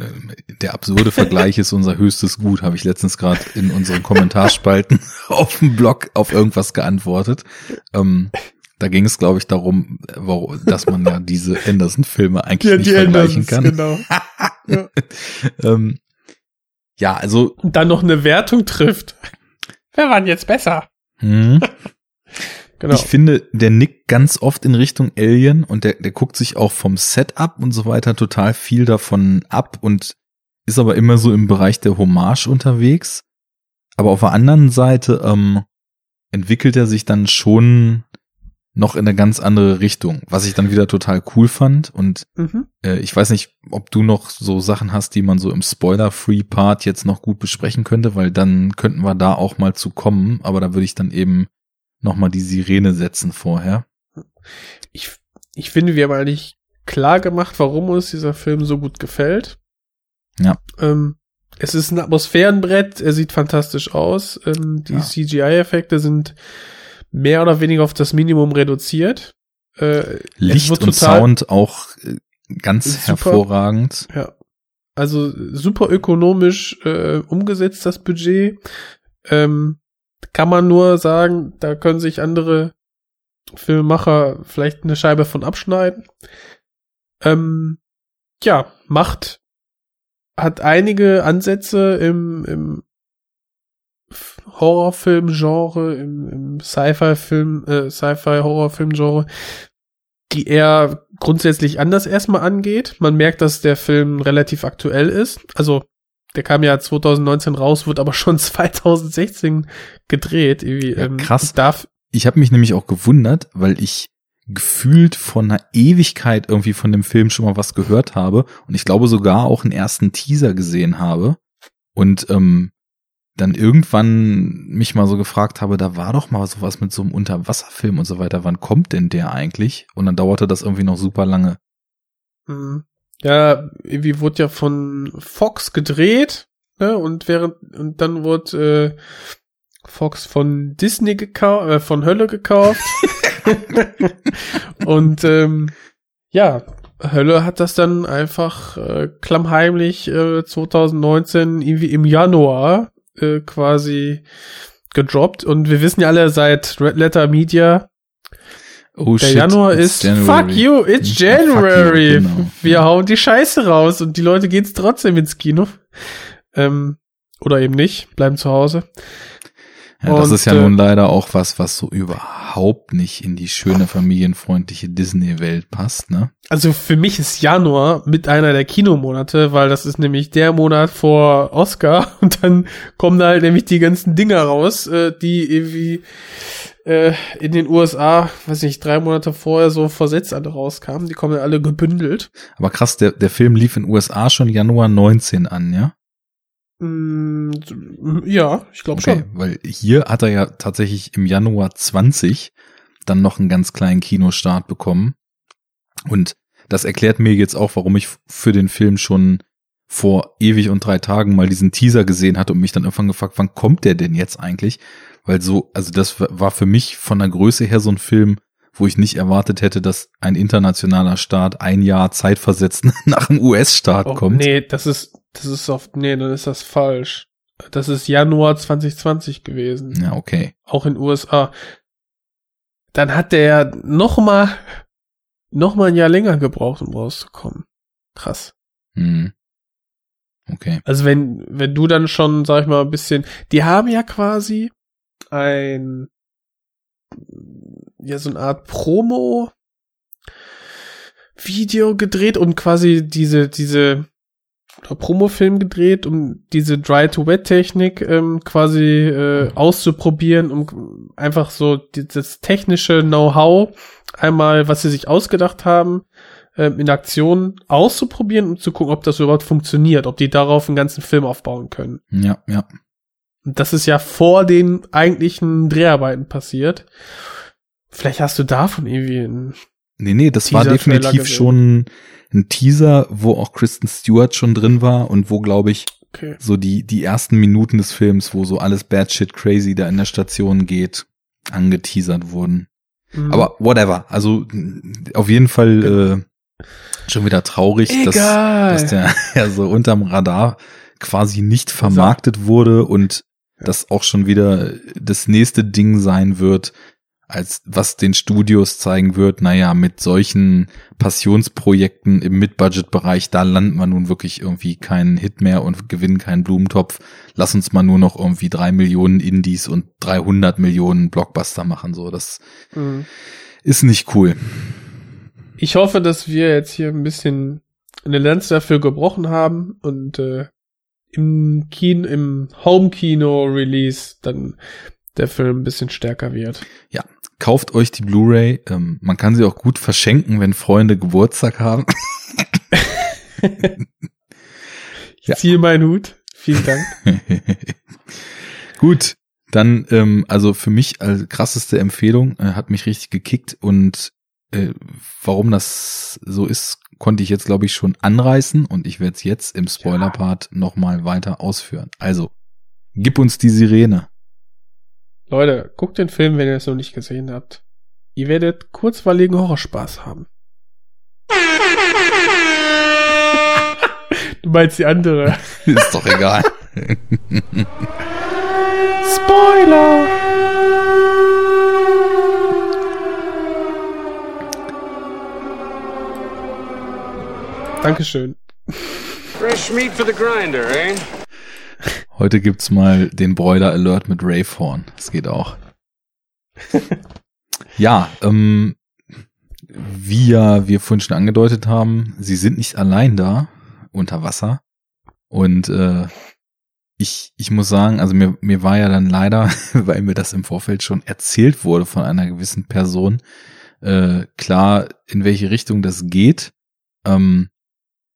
der absurde Vergleich ist unser höchstes Gut, habe ich letztens gerade in unseren Kommentarspalten auf dem Blog auf irgendwas geantwortet. Ähm, da ging es, glaube ich, darum, dass man ja diese Anderson-Filme eigentlich nicht vergleichen kann. genau. ähm, ja, also Und dann noch eine Wertung trifft. Wer war denn jetzt besser? hm, Genau. ich finde, der nickt ganz oft in Richtung Alien und der, der guckt sich auch vom Setup und so weiter total viel davon ab und ist aber immer so im Bereich der Hommage unterwegs. Aber auf der anderen Seite ähm, entwickelt er sich dann schon noch in eine ganz andere Richtung, was ich dann wieder total cool fand und mhm. Äh, ich weiß nicht, ob du noch so Sachen hast, die man so im Spoiler-Free-Part jetzt noch gut besprechen könnte, weil dann könnten wir da auch mal zu kommen, aber da würde ich dann eben noch mal die Sirene setzen vorher. ich, ich finde, wir haben eigentlich klar gemacht, warum uns dieser Film so gut gefällt. Ja. Ähm, es ist ein Atmosphärenbrett, er sieht fantastisch aus. Ähm, die Ja. CGI-Effekte sind mehr oder weniger auf das Minimum reduziert. Äh, Licht und Sound auch äh, ganz Super. hervorragend. Ja. Also super ökonomisch äh, umgesetzt, das Budget. Ähm, kann man nur sagen, da können sich andere Filmemacher vielleicht eine Scheibe von abschneiden. Ähm, ja, macht, hat einige Ansätze im, im Horrorfilm-Genre, im, im Sci-Fi-Film, äh, Sci-Fi-Horrorfilm-Genre, die er grundsätzlich anders erstmal angeht. Man merkt, dass der Film relativ aktuell ist. Also, der kam ja 2019 raus, wird aber schon 2016 gedreht. Irgendwie, Ja, ähm, krass. Darf, Ich habe mich nämlich auch gewundert, weil ich gefühlt von einer Ewigkeit irgendwie von dem Film schon mal was gehört habe und ich glaube sogar auch einen ersten Teaser gesehen habe und ähm, dann irgendwann mich mal so gefragt habe, da war doch mal sowas mit so einem Unterwasserfilm und so weiter, wann kommt denn der eigentlich? Und dann dauerte das irgendwie noch super lange. Mhm. Ja, irgendwie wurde ja von Fox gedreht, ne? Und während und dann wurde äh, Fox von Disney gekauft, äh, von Hölle gekauft. und ähm, ja, Hölle hat das dann einfach äh, klammheimlich äh, 2019 irgendwie im Januar äh, quasi gedroppt. Und wir wissen ja alle seit Red Letter Media, Oh der shit, Januar ist January. Fuck you, it's Ja, fuck you, January. genau. Wir hauen die Scheiße raus und die Leute gehen's trotzdem ins Kino. Ähm, oder eben nicht, bleiben zu Hause. Ja, das Und, ist ja äh, nun leider auch was, was so überhaupt nicht in die schöne familienfreundliche Disney-Welt passt, ne? Also für mich ist Januar mit einer der Kinomonate, weil das ist nämlich der Monat vor Oscar und dann kommen da halt nämlich die ganzen Dinger raus, äh, die irgendwie äh, in den USA, weiß nicht, drei Monate vorher so versetzt alle rauskamen. Die kommen alle gebündelt. Aber krass, der, der Film lief in den USA schon Januar 19 an, ja? Mm, ja, ich glaube Okay, schon. weil hier hat er ja tatsächlich im Januar 20 dann noch einen ganz kleinen Kinostart bekommen. Und das erklärt mir jetzt auch, warum ich für den Film schon vor ewig und drei Tagen mal diesen Teaser gesehen hatte und mich dann irgendwann gefragt, wann kommt der denn jetzt eigentlich? Weil so, also das war für mich von der Größe her so ein Film, wo ich nicht erwartet hätte, dass ein internationaler Start ein Jahr zeitversetzt nach dem US-Start Oh, kommt. nee, das ist, das ist oft, nee, dann ist das falsch. Das ist Januar 2020 gewesen. Ja, okay. Auch in USA. Dann hat der noch mal, noch mal ein Jahr länger gebraucht, um rauszukommen. Krass. Hm. Okay. Also wenn, wenn du dann schon, sag ich mal, ein bisschen, die haben ja quasi ein, ja, so eine Art Promo Video gedreht und quasi diese, diese, Promofilm gedreht, um diese Dry-to-Wet-Technik ähm, quasi äh, auszuprobieren, um einfach so das technische Know-how einmal, was sie sich ausgedacht haben, ähm, in Aktion auszuprobieren um zu gucken, ob das überhaupt funktioniert, ob die darauf einen ganzen Film aufbauen können. Ja, ja. Das ist ja vor den eigentlichen Dreharbeiten passiert. Vielleicht hast du davon irgendwie einen Nee, nee, das war definitiv schon ein Teaser, wo auch Kristen Stewart schon drin war und wo, glaube ich, okay. so die, die ersten Minuten des Films, wo so alles bad shit crazy da in der Station geht, angeteasert wurden. Mhm. Aber whatever. Also auf jeden Fall äh, schon wieder traurig, dass, dass der ja so unterm Radar quasi nicht vermarktet wurde und das auch schon wieder das nächste Ding sein wird, als was den Studios zeigen wird, naja, mit solchen Passionsprojekten im Mid-Budget-Bereich, da landet man nun wirklich irgendwie keinen Hit mehr und gewinnen keinen Blumentopf. Lass uns mal nur noch irgendwie drei Millionen Indies und 300 Millionen Blockbuster machen, so. Das mhm. ist nicht cool. Ich hoffe, dass wir jetzt hier ein bisschen eine Lanze dafür gebrochen haben und äh, im Kino, im Home-Kino-Release dann der Film ein bisschen stärker wird. Ja, kauft euch die Blu-ray. Ähm, man kann sie auch gut verschenken, wenn Freunde Geburtstag haben. ich ja. ziehe meinen Hut. Vielen Dank. gut, dann ähm, also für mich als krasseste Empfehlung äh, hat mich richtig gekickt und äh, warum das so ist, konnte ich jetzt glaube ich schon anreißen und ich werde es jetzt im Spoiler-Part ja. nochmal weiter ausführen. Also, gib uns die Sirene. Leute, guckt den Film, wenn ihr es noch nicht gesehen habt. Ihr werdet kurzweiligen Horrorspaß haben. du meinst die andere. Ist doch egal. Spoiler! Dankeschön. Fresh meat for the grinder, eh? Heute gibt's mal den Broiler Alert mit Rayhorn. Das geht auch. ja, ähm, wie ja wir vorhin schon angedeutet haben, sie sind nicht allein da unter Wasser. Und äh, ich, ich muss sagen, also mir, mir war ja dann leider, weil mir das im Vorfeld schon erzählt wurde von einer gewissen Person, äh, klar, in welche Richtung das geht. Ähm,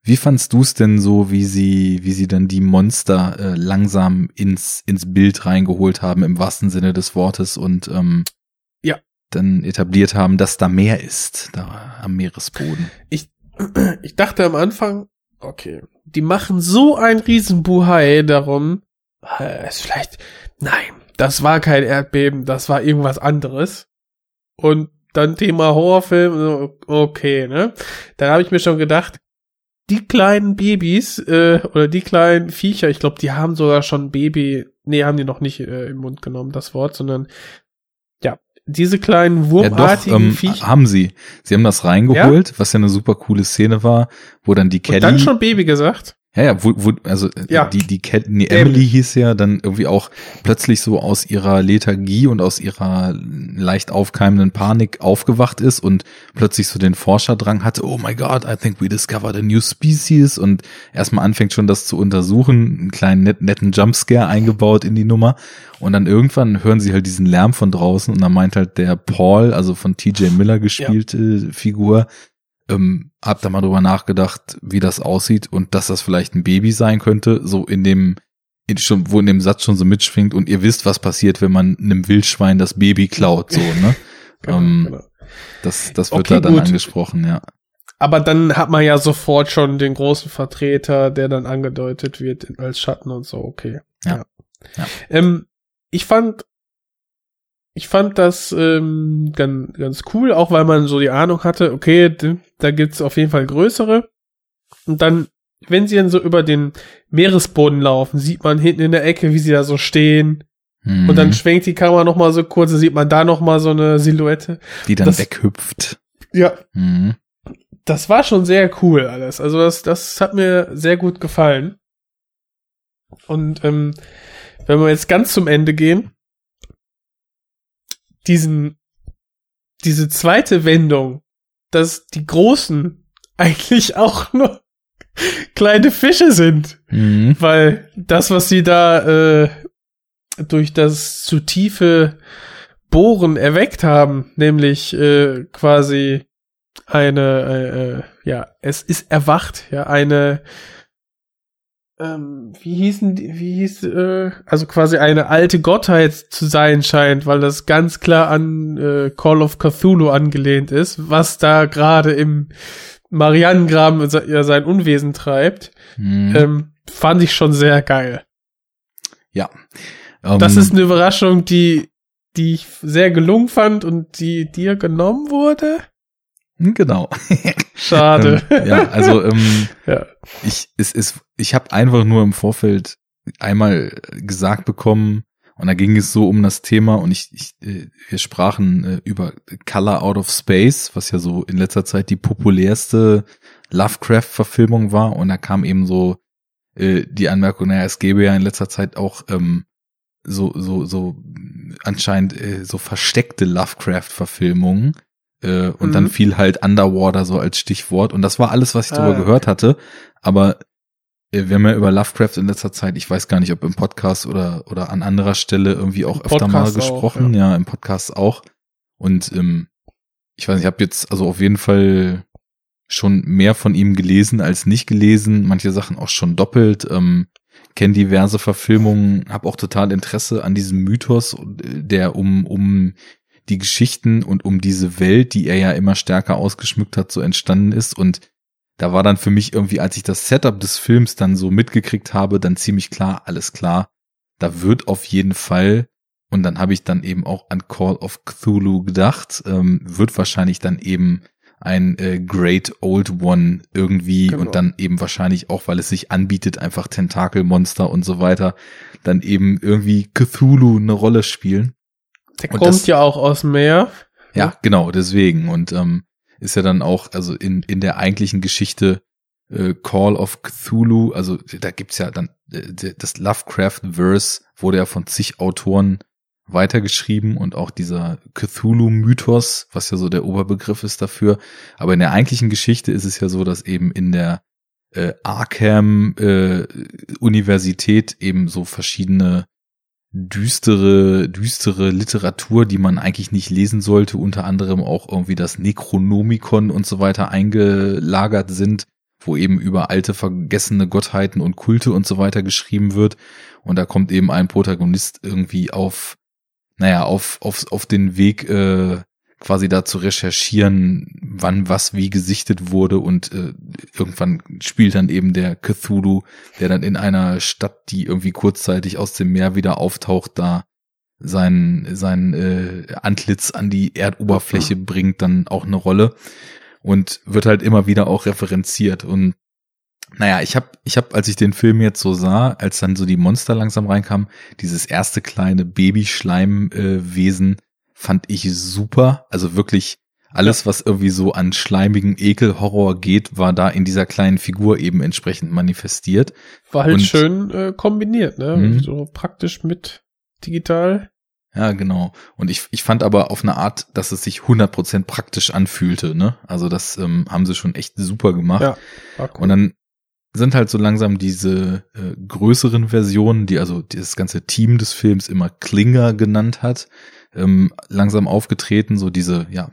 wie fandst du es denn so, wie sie, wie sie dann die Monster äh, langsam ins ins Bild reingeholt haben im wahrsten Sinne des Wortes und ähm, ja dann etabliert haben, dass da mehr ist da am Meeresboden? Ich ich dachte am Anfang, okay, die machen so ein Riesenbuhai darum, äh, es vielleicht, nein, das war kein Erdbeben, das war irgendwas anderes und dann Thema Horrorfilm, okay, ne? Dann habe ich mir schon gedacht, die kleinen Babys äh, oder die kleinen Viecher, ich glaube, die haben sogar schon Baby, nee, haben die noch nicht äh, im Mund genommen, das Wort, sondern ja, diese kleinen wurmartigen ja, doch, ähm, Viecher. Haben sie. Sie haben das reingeholt, ja? was ja eine super coole Szene war, wo dann die Kelly. Und dann schon Baby gesagt? Ja, ja, wo, wo, also ja. die, die Cat, nee, Emily hieß ja dann irgendwie auch plötzlich so aus ihrer Lethargie und aus ihrer leicht aufkeimenden Panik aufgewacht ist und plötzlich so den Forscherdrang hatte, oh my god, I think we discovered a new species und erstmal anfängt schon das zu untersuchen, einen kleinen net, netten Jumpscare eingebaut in die Nummer und dann irgendwann hören sie halt diesen Lärm von draußen und dann meint halt der Paul, also von TJ Miller gespielte ja. Figur, ähm, hab da mal drüber nachgedacht, wie das aussieht und dass das vielleicht ein Baby sein könnte, so in dem, in schon, wo in dem Satz schon so mitschwingt und ihr wisst, was passiert, wenn man einem Wildschwein das Baby klaut, so, ne? genau, ähm, genau. Das, das wird okay, da dann gut. angesprochen, ja. Aber dann hat man ja sofort schon den großen Vertreter, der dann angedeutet wird als Schatten und so, okay. Ja. ja. ja. Ähm, ich fand ich fand das ähm, ganz, ganz cool, auch weil man so die Ahnung hatte, okay, da gibt's auf jeden Fall größere. Und dann, wenn sie dann so über den Meeresboden laufen, sieht man hinten in der Ecke, wie sie da so stehen. Mhm. Und dann schwenkt die Kamera noch mal so kurz, da sieht man da noch mal so eine Silhouette. Die dann das, weghüpft. Ja. Mhm. Das war schon sehr cool alles. Also das, das hat mir sehr gut gefallen. Und ähm, wenn wir jetzt ganz zum Ende gehen, diesen, diese zweite Wendung, dass die Großen eigentlich auch nur kleine Fische sind, Mhm. weil das, was sie da äh, durch das zu tiefe Bohren erweckt haben, nämlich äh, quasi eine, äh, äh, ja, es ist erwacht, ja, eine, ähm, wie hießen die, wie hieß, äh, also quasi eine alte Gottheit zu sein scheint, weil das ganz klar an äh, Call of Cthulhu angelehnt ist, was da gerade im Marianengraben ja, sein Unwesen treibt, Mhm. ähm, fand ich schon sehr geil. ja. Ähm, Das ist eine Überraschung, die, die ich sehr gelungen fand und die dir genommen wurde. Genau. Schade. ähm, ja, also ähm, Ja. ich es ist ich habe einfach nur im Vorfeld einmal gesagt bekommen und da ging es so um das Thema und ich, ich äh, wir sprachen äh, über Color Out of Space, was ja so in letzter Zeit die populärste Lovecraft Verfilmung war und da kam eben so äh, die Anmerkung, naja, es gäbe ja in letzter Zeit auch ähm, so so so anscheinend äh, so versteckte Lovecraft Verfilmungen äh, und Mhm. dann fiel halt Underwater so als Stichwort und das war alles, was ich Ah, darüber okay. gehört hatte, aber äh, wir haben ja über Lovecraft in letzter Zeit, ich weiß gar nicht, ob im Podcast oder oder an anderer Stelle irgendwie auch Im öfter mal Podcast auch, gesprochen, ja. im Podcast auch und ähm, ich weiß nicht, ich habe jetzt also auf jeden Fall schon mehr von ihm gelesen als nicht gelesen, manche Sachen auch schon doppelt, ähm, kenne diverse Verfilmungen, habe auch total Interesse an diesem Mythos, äh, der um um die Geschichten und um diese Welt, die er ja immer stärker ausgeschmückt hat, so entstanden ist und da war dann für mich irgendwie, als ich das Setup des Films dann so mitgekriegt habe, dann ziemlich klar, alles klar, da wird auf jeden Fall, und dann habe ich dann eben auch an Call of Cthulhu gedacht, ähm, wird wahrscheinlich dann eben ein äh, Great Old One irgendwie Genau. und dann eben wahrscheinlich auch, weil es sich anbietet, einfach Tentakelmonster und so weiter, dann eben irgendwie Cthulhu eine Rolle spielen. Der Und kommt das- ja auch aus dem Meer. Ja, genau, deswegen. Und ähm, ist ja dann auch, also in, in der eigentlichen Geschichte äh, Call of Cthulhu, also da gibt's ja dann äh, das Lovecraft-Verse wurde ja von zig Autoren weitergeschrieben und auch dieser Cthulhu-Mythos, was ja so der Oberbegriff ist dafür. Aber in der eigentlichen Geschichte ist es ja so, dass eben in der äh, Arkham äh, eben so verschiedene düstere, düstere Literatur, die man eigentlich nicht lesen sollte, unter anderem auch irgendwie das Necronomicon und so weiter eingelagert sind, wo eben über alte vergessene Gottheiten und Kulte und so weiter geschrieben wird. Und da kommt eben ein Protagonist irgendwie auf, naja, auf, auf, auf den Weg, äh, quasi da zu recherchieren, wann was wie gesichtet wurde und äh, irgendwann spielt dann eben der Cthulhu, der dann in einer Stadt, die irgendwie kurzzeitig aus dem Meer wieder auftaucht, da sein sein äh, Antlitz an die Erdoberfläche bringt, dann auch eine Rolle und wird halt immer wieder auch referenziert und naja, ich habe, ich hab, als ich den Film jetzt so sah, als dann so die Monster langsam reinkamen, dieses erste kleine Babyschleimwesen fand ich super. Also wirklich alles, was irgendwie so an schleimigen Ekelhorror geht, war da in dieser kleinen Figur eben entsprechend manifestiert. War halt Und- schön äh, kombiniert, ne? Mhm. So praktisch mit digital. Ja, genau. Und ich, ich fand aber auf eine Art, dass es sich 100% praktisch anfühlte, ne? Also das ähm, haben sie schon echt super gemacht. Ja, cool. Und dann sind halt so langsam diese äh, größeren Versionen, die also dieses ganze Team des Films immer Klinger genannt hat, ähm, langsam aufgetreten, so diese, ja,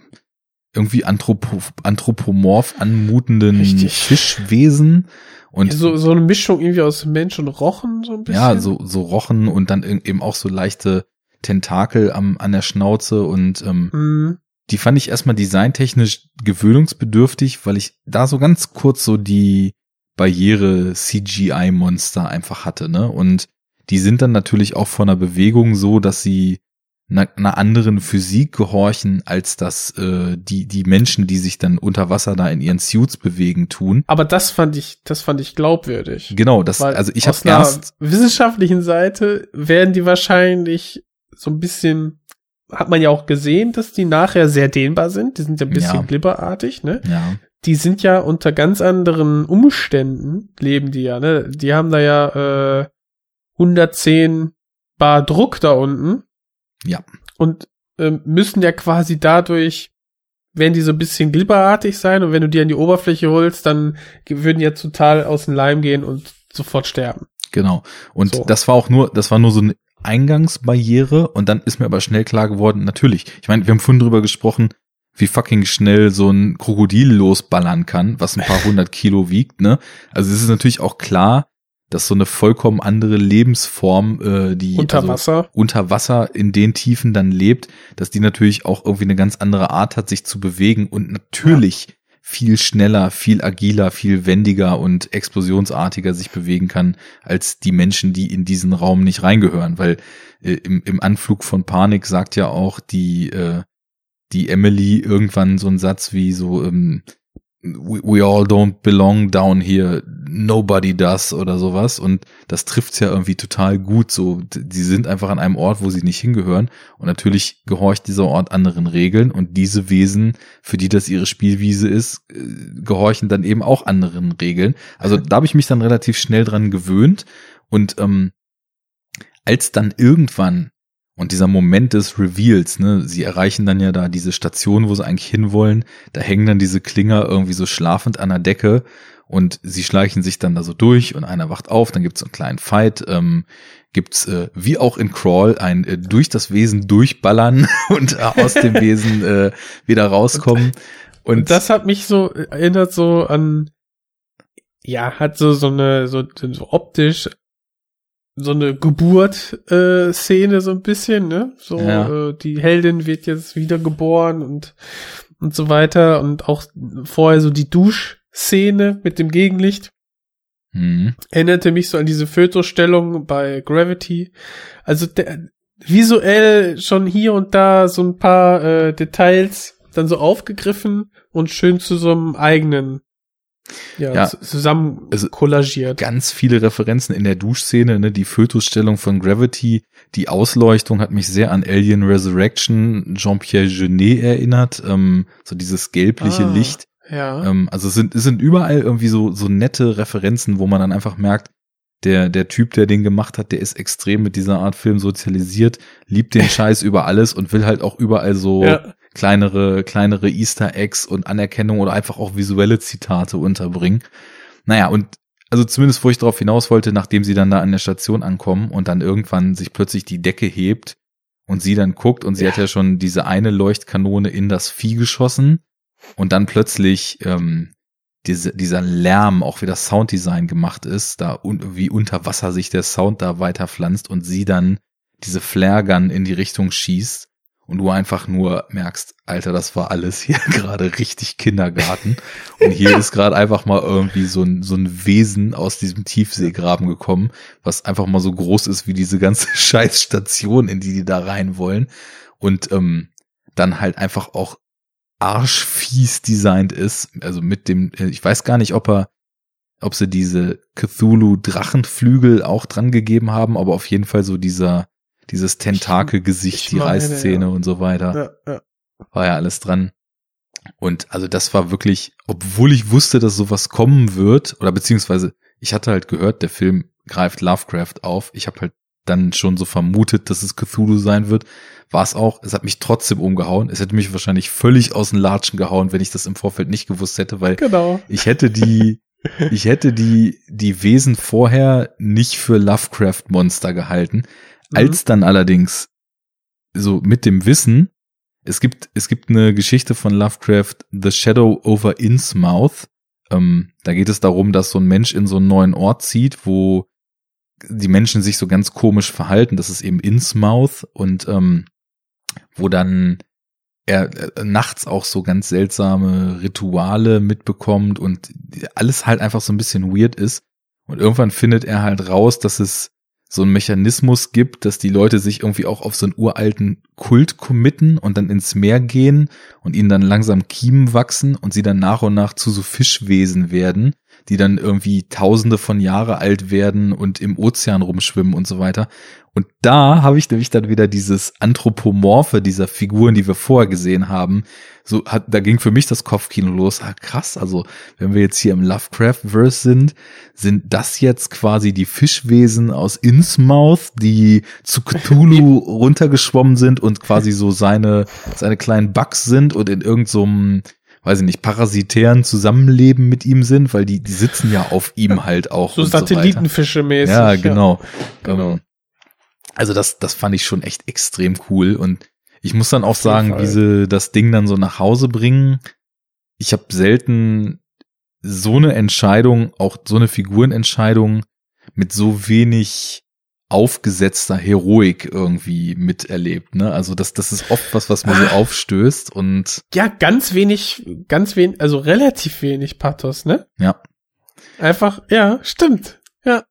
irgendwie anthropo anthropomorph anmutenden Richtig. Fischwesen und so, so eine Mischung irgendwie aus Mensch und Rochen, so ein bisschen. ja, so, so Rochen und dann eben auch so leichte Tentakel am, an der Schnauze und ähm, Mhm. die fand ich erstmal designtechnisch gewöhnungsbedürftig, weil ich da so ganz kurz so die Barriere CGI-Monster einfach hatte, ne? Und die sind dann natürlich auch von der Bewegung so, dass sie einer, anderen Physik gehorchen, als das äh, die, die Menschen, die sich dann unter Wasser da in ihren Suits bewegen, tun. Aber das fand ich, das fand ich glaubwürdig. Genau, das, Weil also ich habe erst, wissenschaftlichen Seite werden die wahrscheinlich so ein bisschen, hat man ja auch gesehen, dass die nachher sehr dehnbar sind. Die sind ja ein bisschen Ja. glibberartig, ne? ja, Die sind ja unter ganz anderen Umständen leben die ja, ne? Die haben da ja, äh, 110 Bar Druck da unten. Ja. Und ähm, müssen ja quasi dadurch, werden die so ein bisschen glibberartig sein und wenn du die an die Oberfläche holst, dann würden die ja total aus dem Leim gehen und sofort sterben. Genau. Und So. das war auch nur, das war nur so eine Eingangsbarriere und dann ist mir aber schnell klar geworden, natürlich, ich meine, wir haben vorhin drüber gesprochen, wie fucking schnell so ein Krokodil losballern kann, was ein paar hundert Kilo wiegt, ne? Also es ist natürlich auch klar, dass so eine vollkommen andere Lebensform, äh, die Unter also Wasser. unter Wasser in den Tiefen dann lebt, dass die natürlich auch irgendwie eine ganz andere Art hat, sich zu bewegen und natürlich viel schneller, viel agiler, viel wendiger und explosionsartiger sich bewegen kann als die Menschen, die in diesen Raum nicht reingehören, weil äh, im, im Anflug von Panik sagt ja auch die äh, die Emily irgendwann so einen Satz wie so ähm, we, we all don't belong down here, nobody does oder sowas. Und das trifft's ja irgendwie total gut. So. Die sind einfach an einem Ort, wo sie nicht hingehören. Und natürlich gehorcht dieser Ort anderen Regeln. Und diese Wesen, für die das ihre Spielwiese ist, äh, gehorchen dann eben auch anderen Regeln. Also da habe ich mich dann relativ schnell dran gewöhnt. Und ähm, als dann irgendwann und dieser Moment des Reveals, ne, sie erreichen dann ja da diese Station, wo sie eigentlich hinwollen, da hängen dann diese Klinger irgendwie so schlafend an der Decke und sie schleichen sich dann da so durch und einer wacht auf, dann gibt's so einen kleinen Fight, ähm, gibt's äh, wie auch in Crawl ein äh, durch das Wesen durchballern und äh, aus dem Wesen äh, wieder rauskommen. Und, Und das hat mich so erinnert so an, ja, hat so so eine so, so optisch so eine Geburt-Szene so ein bisschen, ne? So Ja. äh, die Heldin wird jetzt wiedergeboren und und so weiter und auch vorher so die Duschszene mit dem Gegenlicht hm, erinnerte mich so an diese Fötusstellung bei Gravity. Also der, visuell schon hier und da so ein paar äh, Details dann so aufgegriffen und schön zu so einem eigenen ja, Ja. zu- zusammen Also kollagiert. ganz viele Referenzen in der Duschszene, ne, die Fötusstellung von Gravity, die Ausleuchtung hat mich sehr an Alien Resurrection, Jean-Pierre Genet erinnert, ähm, so dieses gelbliche Ah, Licht. Ja. Ähm, also es sind, es sind überall irgendwie so, so nette Referenzen, wo man dann einfach merkt, der, der Typ, der den gemacht hat, der ist extrem mit dieser Art Film sozialisiert, liebt den Scheiß über alles und will halt auch überall so ja. Kleinere, kleinere Easter Eggs und Anerkennung oder einfach auch visuelle Zitate unterbringen. Naja, und also zumindest, wo ich darauf hinaus wollte, nachdem sie dann da an der Station ankommen und dann irgendwann sich plötzlich die Decke hebt und sie dann guckt und sie hat ja schon diese eine Leuchtkanone in das Vieh geschossen und dann plötzlich ähm, diese, dieser Lärm, auch wie das Sounddesign gemacht ist, da un wie unter Wasser sich der Sound da weiter pflanzt und sie dann diese Flare-Gun in die Richtung schießt und du einfach nur merkst, Alter, das war alles hier gerade richtig Kindergarten. Und hier ist gerade einfach mal irgendwie so ein, so ein Wesen aus diesem Tiefseegraben gekommen, was einfach mal so groß ist wie diese ganze Scheißstation, in die die da rein wollen. Und ähm, dann halt einfach auch arschfies designt ist. Also mit dem, äh, ich weiß gar nicht, ob er, ob sie diese Cthulhu-Drachenflügel auch dran gegeben haben, aber auf jeden Fall so dieser, dieses Tentakelgesicht, ich die Reißzähne ja. und so weiter Ja, ja. war ja alles dran. Und also das war wirklich, obwohl ich wusste, dass sowas kommen wird, oder beziehungsweise ich hatte halt gehört, der Film greift Lovecraft auf. Ich habe halt dann schon so vermutet, dass es Cthulhu sein wird. War es auch. Es hat mich trotzdem umgehauen. Es hätte mich wahrscheinlich völlig aus den Latschen gehauen, wenn ich das im Vorfeld nicht gewusst hätte, weil Genau. ich hätte die, ich hätte die, die Wesen vorher nicht für Lovecraft-Monster gehalten. Als dann allerdings so mit dem Wissen, es gibt, es gibt eine Geschichte von Lovecraft, The Shadow over Innsmouth. Ähm, da geht es darum, dass so ein Mensch in so einen neuen Ort zieht, wo die Menschen sich so ganz komisch verhalten. Das ist eben Innsmouth und ähm, wo dann er äh, nachts auch so ganz seltsame Rituale mitbekommt und alles halt einfach so ein bisschen weird ist. Und irgendwann findet er halt raus, dass es so einen Mechanismus gibt, dass die Leute sich irgendwie auch auf so einen uralten Kult committen und dann ins Meer gehen und ihnen dann langsam Kiemen wachsen und sie dann nach und nach zu so Fischwesen werden, die dann irgendwie tausende von Jahre alt werden und im Ozean rumschwimmen und so weiter. Und da habe ich nämlich dann wieder dieses Anthropomorphe dieser Figuren, die wir vorher gesehen haben. So hat, da ging für mich das Kopfkino los. Ah, krass. Also, wenn wir jetzt hier im Lovecraft-Verse sind, sind das jetzt quasi die Fischwesen aus Innsmouth, die zu Cthulhu runtergeschwommen sind und quasi so seine, seine kleinen Bugs sind und in irgendeinem, so weiß ich nicht, parasitären Zusammenleben mit ihm sind, weil die, die sitzen ja auf ihm halt auch. So Satellitenfische mäßig. Ja, genau. Genau. Ähm, also das, das fand ich schon echt extrem cool und ich muss dann auch Auf sagen, wie sie das Ding dann so nach Hause bringen. Ich habe selten so eine Entscheidung, auch so eine Figurenentscheidung mit so wenig aufgesetzter Heroik irgendwie miterlebt. Ne? Also das, das ist oft was, was mir so aufstößt und Ja, ganz wenig, ganz wenig, also relativ wenig Pathos, ne? ja, Einfach, ja, stimmt. Ja.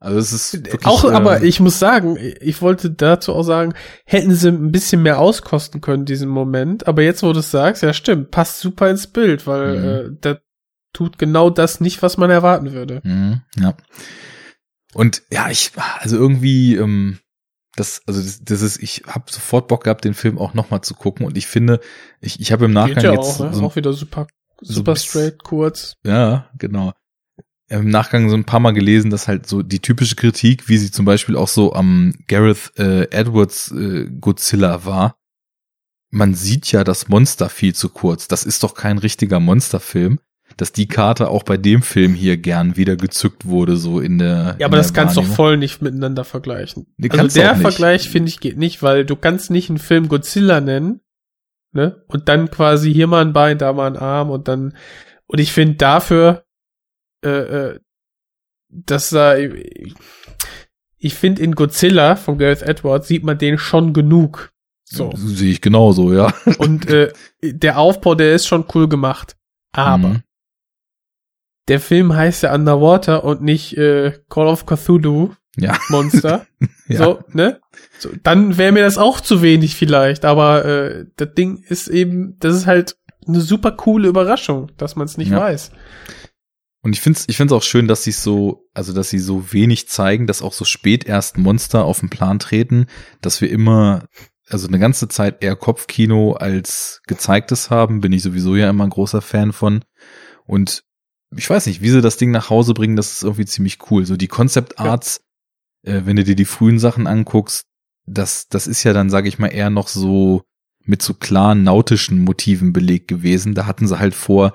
also es ist wirklich, auch, äh, aber ich muss sagen, ich wollte dazu auch sagen, hätten sie ein bisschen mehr auskosten können, diesen Moment. Aber jetzt, wo du es sagst, ja, stimmt, passt super ins Bild, weil Mhm. äh, da tut genau das nicht, was man erwarten würde. Mhm, ja. Und ja, ich, also irgendwie, ähm, das, also das, das ist, ich habe sofort Bock gehabt, den Film auch nochmal zu gucken. Und ich finde, ich, ich habe im Nachgang Geht ja jetzt auch, ne? so, auch wieder super, so super bis- straight, kurz. ja, genau. Im Nachgang so ein paar Mal gelesen, dass halt so die typische Kritik, wie sie zum Beispiel auch so am Gareth äh, Edwards äh, Godzilla war. Man sieht ja das Monster viel zu kurz. Das ist doch kein richtiger Monsterfilm. Dass die Karte auch bei dem Film hier gern wieder gezückt wurde, so in der. Ja, aber das kannst du doch voll nicht miteinander vergleichen. Nee, also der. Vergleich, finde ich, geht nicht, weil du kannst nicht einen Film Godzilla nennen, ne? Und dann quasi hier mal ein Bein, da mal ein Arm und dann, und ich finde dafür, äh, äh, dass da, ich finde in Godzilla von Gareth Edwards sieht man den schon genug. So. Sehe ich genauso, ja. Und äh, der Aufbau, der ist schon cool gemacht. Aber Mhm. Der Film heißt ja Underwater und nicht äh, Call of Cthulhu Ja. Monster. Ja. So, ne? So, dann wäre mir das auch zu wenig vielleicht, aber äh, das Ding ist eben, das ist halt eine super coole Überraschung, dass man es nicht Ja. weiß. Und ich finde es ich find's auch schön, dass sie so, also dass sie so wenig zeigen, dass auch so spät erst Monster auf den Plan treten, dass wir immer, also eine ganze Zeit eher Kopfkino als gezeigtes haben, bin ich sowieso ja immer ein großer Fan von. Und ich weiß nicht, wie sie das Ding nach Hause bringen, das ist irgendwie ziemlich cool. So die Concept Arts, äh, wenn du dir die frühen Sachen anguckst, das, das ist ja dann, sage ich mal, eher noch so mit so klaren nautischen Motiven belegt gewesen. Da hatten sie halt vor,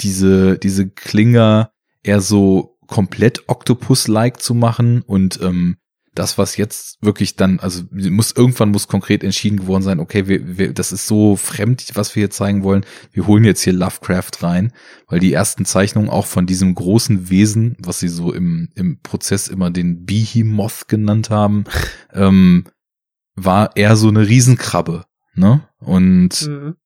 diese, diese Klinger eher so komplett Octopus-like zu machen und ähm, das, was jetzt wirklich dann, also muss irgendwann muss konkret entschieden geworden sein, okay, wir, wir, das ist so fremd, was wir hier zeigen wollen, wir holen jetzt hier Lovecraft rein, weil die ersten Zeichnungen auch von diesem großen Wesen, was sie so im, im Prozess immer den Behemoth genannt haben, ähm, war eher so eine Riesenkrabbe, ne? Und Mhm.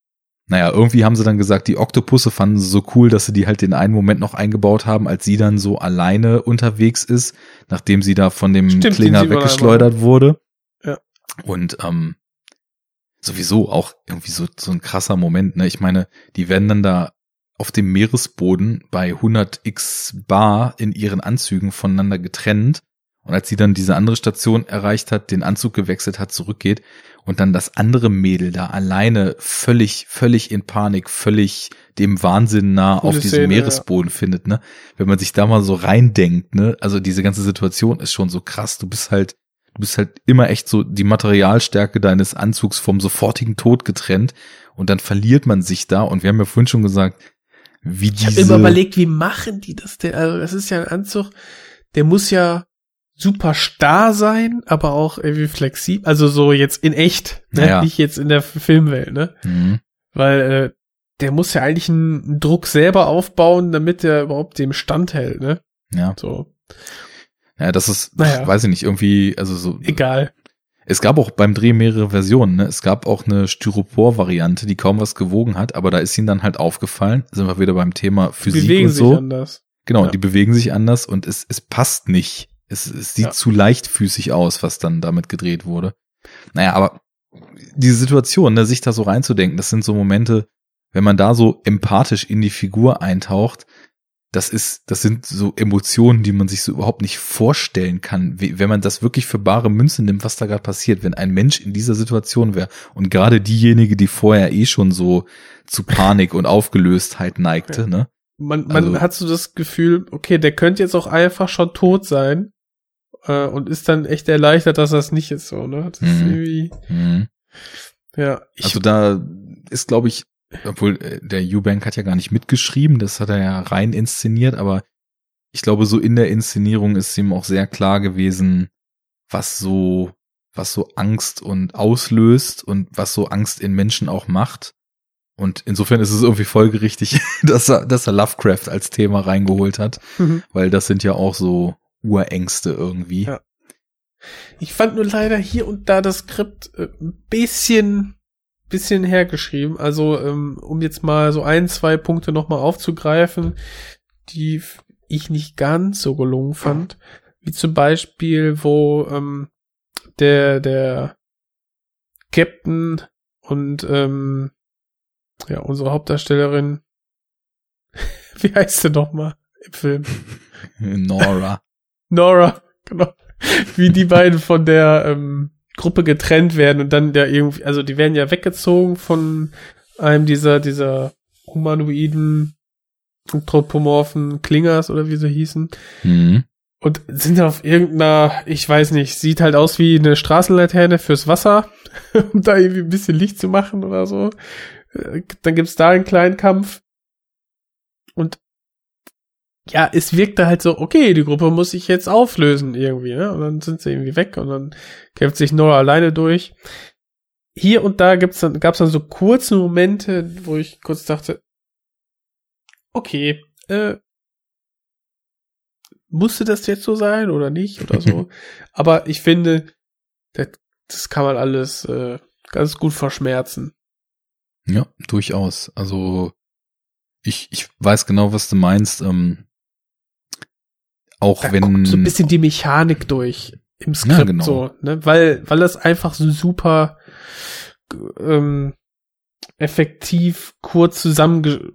Naja, irgendwie haben sie dann gesagt, die Oktopusse fanden sie so cool, dass sie die halt den einen Moment noch eingebaut haben, als sie dann so alleine unterwegs ist, nachdem sie da von dem Stimmt, Klinger weggeschleudert wurde. Ja. Und ähm, sowieso auch irgendwie so, so ein krasser Moment. Ne? Ich meine, die werden dann da auf dem Meeresboden bei 100 x Bar in ihren Anzügen voneinander getrennt. Und als sie dann diese andere Station erreicht hat, den Anzug gewechselt hat, zurückgeht und dann das andere Mädel da alleine völlig, völlig in Panik, völlig dem Wahnsinn nah Coole auf diesem Szene, Meeresboden findet, ne? Wenn man sich da mal so reindenkt, ne? Also diese ganze Situation ist schon so krass. Du bist halt, du bist halt immer echt so die Materialstärke deines Anzugs vom sofortigen Tod getrennt und dann verliert man sich da und wir haben ja vorhin schon gesagt, wie Ich habe diese, immer überlegt, wie machen die das denn? Also das ist ja ein Anzug, der muss ja super starr sein, aber auch irgendwie flexibel, also so jetzt in echt, ne? Ja. nicht jetzt in der Filmwelt, ne? Mhm. Weil äh, der muss ja eigentlich einen Druck selber aufbauen, damit der überhaupt dem standhält, ne? ja, So, ja, das ist, Naja. weiß ich nicht, irgendwie, also so, egal. Es gab auch beim Dreh mehrere Versionen. Ne? Es gab auch eine Styropor-Variante, die kaum was gewogen hat, aber da ist ihnen dann halt aufgefallen, sind wir wieder beim Thema Die Physik bewegen und sich so. anders. Genau, Ja. die bewegen sich anders und es, es passt nicht. Es, es sieht Ja. zu leichtfüßig aus, was dann damit gedreht wurde. Naja, aber diese Situation, ne, sich da so reinzudenken, das sind so Momente, wenn man da so empathisch in die Figur eintaucht, das ist, das sind so Emotionen, die man sich so überhaupt nicht vorstellen kann, wie, wenn man das wirklich für bare Münze nimmt, was da gerade passiert, wenn ein Mensch in dieser Situation wäre und gerade diejenige, die vorher eh schon so zu Panik und Aufgelöstheit neigte, Ja. ne? Man, man Also- hat so das Gefühl, okay, der könnte jetzt auch einfach schon tot sein äh, und ist dann echt erleichtert, dass das nicht ist so, ne? Das ist Mhm. irgendwie, Mhm. ja. Ich, Also da ist, glaube ich, obwohl äh, der Eubank hat ja gar nicht mitgeschrieben, das hat er ja rein inszeniert, aber ich glaube, so in der Inszenierung ist ihm auch sehr klar gewesen, was so, was so Angst und auslöst und was so Angst in Menschen auch macht. Und insofern ist es irgendwie folgerichtig, dass er, dass er Lovecraft als Thema reingeholt hat, Mhm. weil das sind ja auch so Urängste irgendwie. Ja. ich fand nur leider hier und da das Skript äh, ein bisschen, bisschen hergeschrieben. Also, ähm, um jetzt mal so ein, zwei Punkte nochmal aufzugreifen, die ich nicht ganz so gelungen fand. Wie zum Beispiel, wo ähm, der, der Captain und ähm, ja, unsere Hauptdarstellerin, wie heißt sie nochmal im Film? Nora. Nora, genau. Wie die beiden von der ähm, Gruppe getrennt werden und dann der irgendwie, also die werden ja weggezogen von einem dieser, dieser humanoiden anthropomorphen Klingers oder wie sie hießen Mhm. und sind auf irgendeiner, ich weiß nicht, sieht halt aus wie eine Straßenlaterne fürs Wasser, um da irgendwie ein bisschen Licht zu machen oder so. Äh, Dann gibt's da einen kleinen Kampf. Und ja, es wirkte halt so, okay, die Gruppe muss sich jetzt auflösen irgendwie, ne? Und dann sind sie irgendwie weg und dann kämpft sich Nora alleine durch. Hier und da gibt's dann, gab's dann so kurze Momente, wo ich kurz dachte, okay, äh, musste das jetzt so sein oder nicht oder so. Aber ich finde, das, das kann man alles äh, ganz gut verschmerzen. Ja, durchaus. Also ich, ich weiß genau, was du meinst. Ähm, auch Da wenn so ein bisschen die Mechanik durch im Skript Ja, genau. so, ne? Weil, weil das einfach so super ähm, effektiv kurz zusammen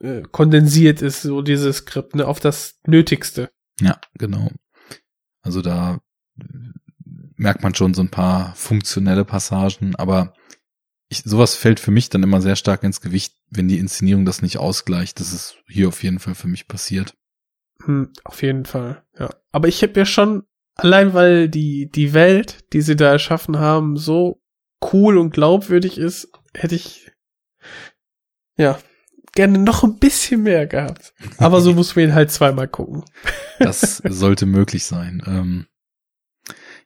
äh, kondensiert ist, so dieses Skript, ne, auf das Nötigste. ja, genau. Also da merkt man schon so ein paar funktionelle Passagen, aber ich, sowas fällt für mich dann immer sehr stark ins Gewicht, wenn die Inszenierung das nicht ausgleicht. Das ist hier auf jeden Fall für mich passiert. Hm, auf jeden Fall, ja. Aber ich habe ja schon, allein weil die, die Welt, die sie da erschaffen haben, so cool und glaubwürdig ist, hätte ich, ja, gerne noch ein bisschen mehr gehabt. Aber so muss man ihn halt zweimal gucken. Das sollte möglich sein. Ähm,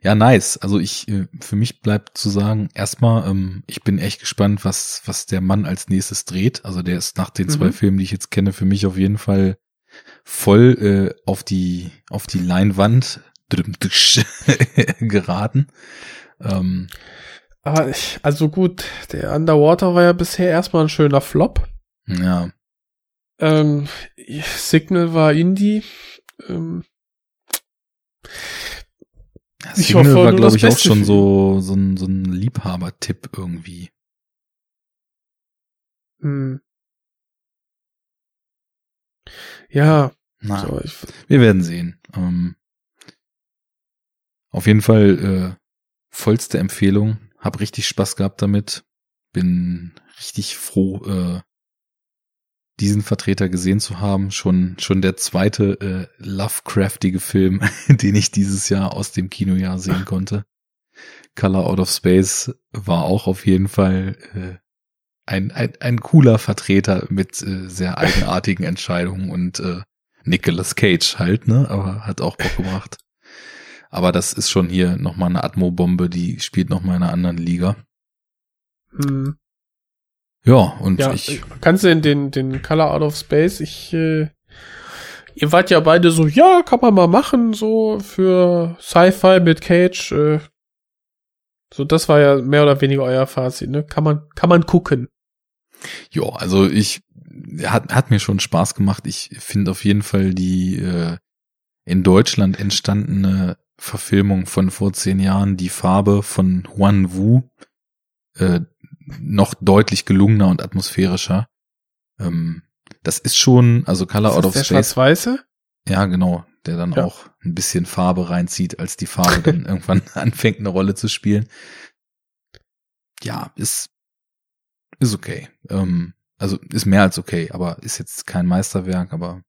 ja, nice. Also ich, äh, für mich bleibt zu sagen, erstmal, ähm, ich bin echt gespannt, was, was der Mann als nächstes dreht. Also der ist nach den zwei Mhm. Filmen, die ich jetzt kenne, für mich auf jeden Fall voll äh, auf die, auf die Leinwand geraten. Ähm, Aber ich, also gut, der Underwater war ja bisher erstmal ein schöner Flop. ja, Ähm, Signal war Indie. Ähm, Ich Signal hoffe, war, glaube ich, auch schon so, so ein, so ein Liebhabertipp irgendwie. hm. Ja, Na, so, ich, Wir werden sehen. Ähm, auf jeden Fall äh, vollste Empfehlung. Hab richtig Spaß gehabt damit. Bin richtig froh, äh, diesen Vertreter gesehen zu haben. Schon schon der zweite äh, Lovecraftige Film, den ich dieses Jahr aus dem Kinojahr sehen konnte. Color Out of Space war auch auf jeden Fall äh, ein, ein, ein cooler Vertreter mit äh, sehr eigenartigen Entscheidungen und äh, Nicolas Cage halt, ne? Aber hat auch Bock gemacht. Aber das ist schon hier nochmal eine Atmo-Bombe, die spielt nochmal in einer anderen Liga. hm. Ja, und Ja, ich, kannst du in den, den Color Out of Space, ich, äh, ihr wart ja beide so, ja, kann man mal machen, so für Sci-Fi mit Cage, äh, so, das war ja mehr oder weniger euer Fazit, ne? Kann man, kann man gucken. Ja, also ich, hat, hat mir schon Spaß gemacht. Ich finde auf jeden Fall die äh, in Deutschland entstandene Verfilmung von vor zehn Jahren, die Farbe von Huan Wu, äh, noch deutlich gelungener und atmosphärischer. Ähm, Das ist schon, also Color Ist Out of der Space. Schwarz-Weiße? Ja, genau, der dann Ja. auch ein bisschen Farbe reinzieht, als die Farbe dann irgendwann anfängt, eine Rolle zu spielen. Ja, ist, ist okay. Ähm, also ist mehr als okay, aber ist jetzt kein Meisterwerk, aber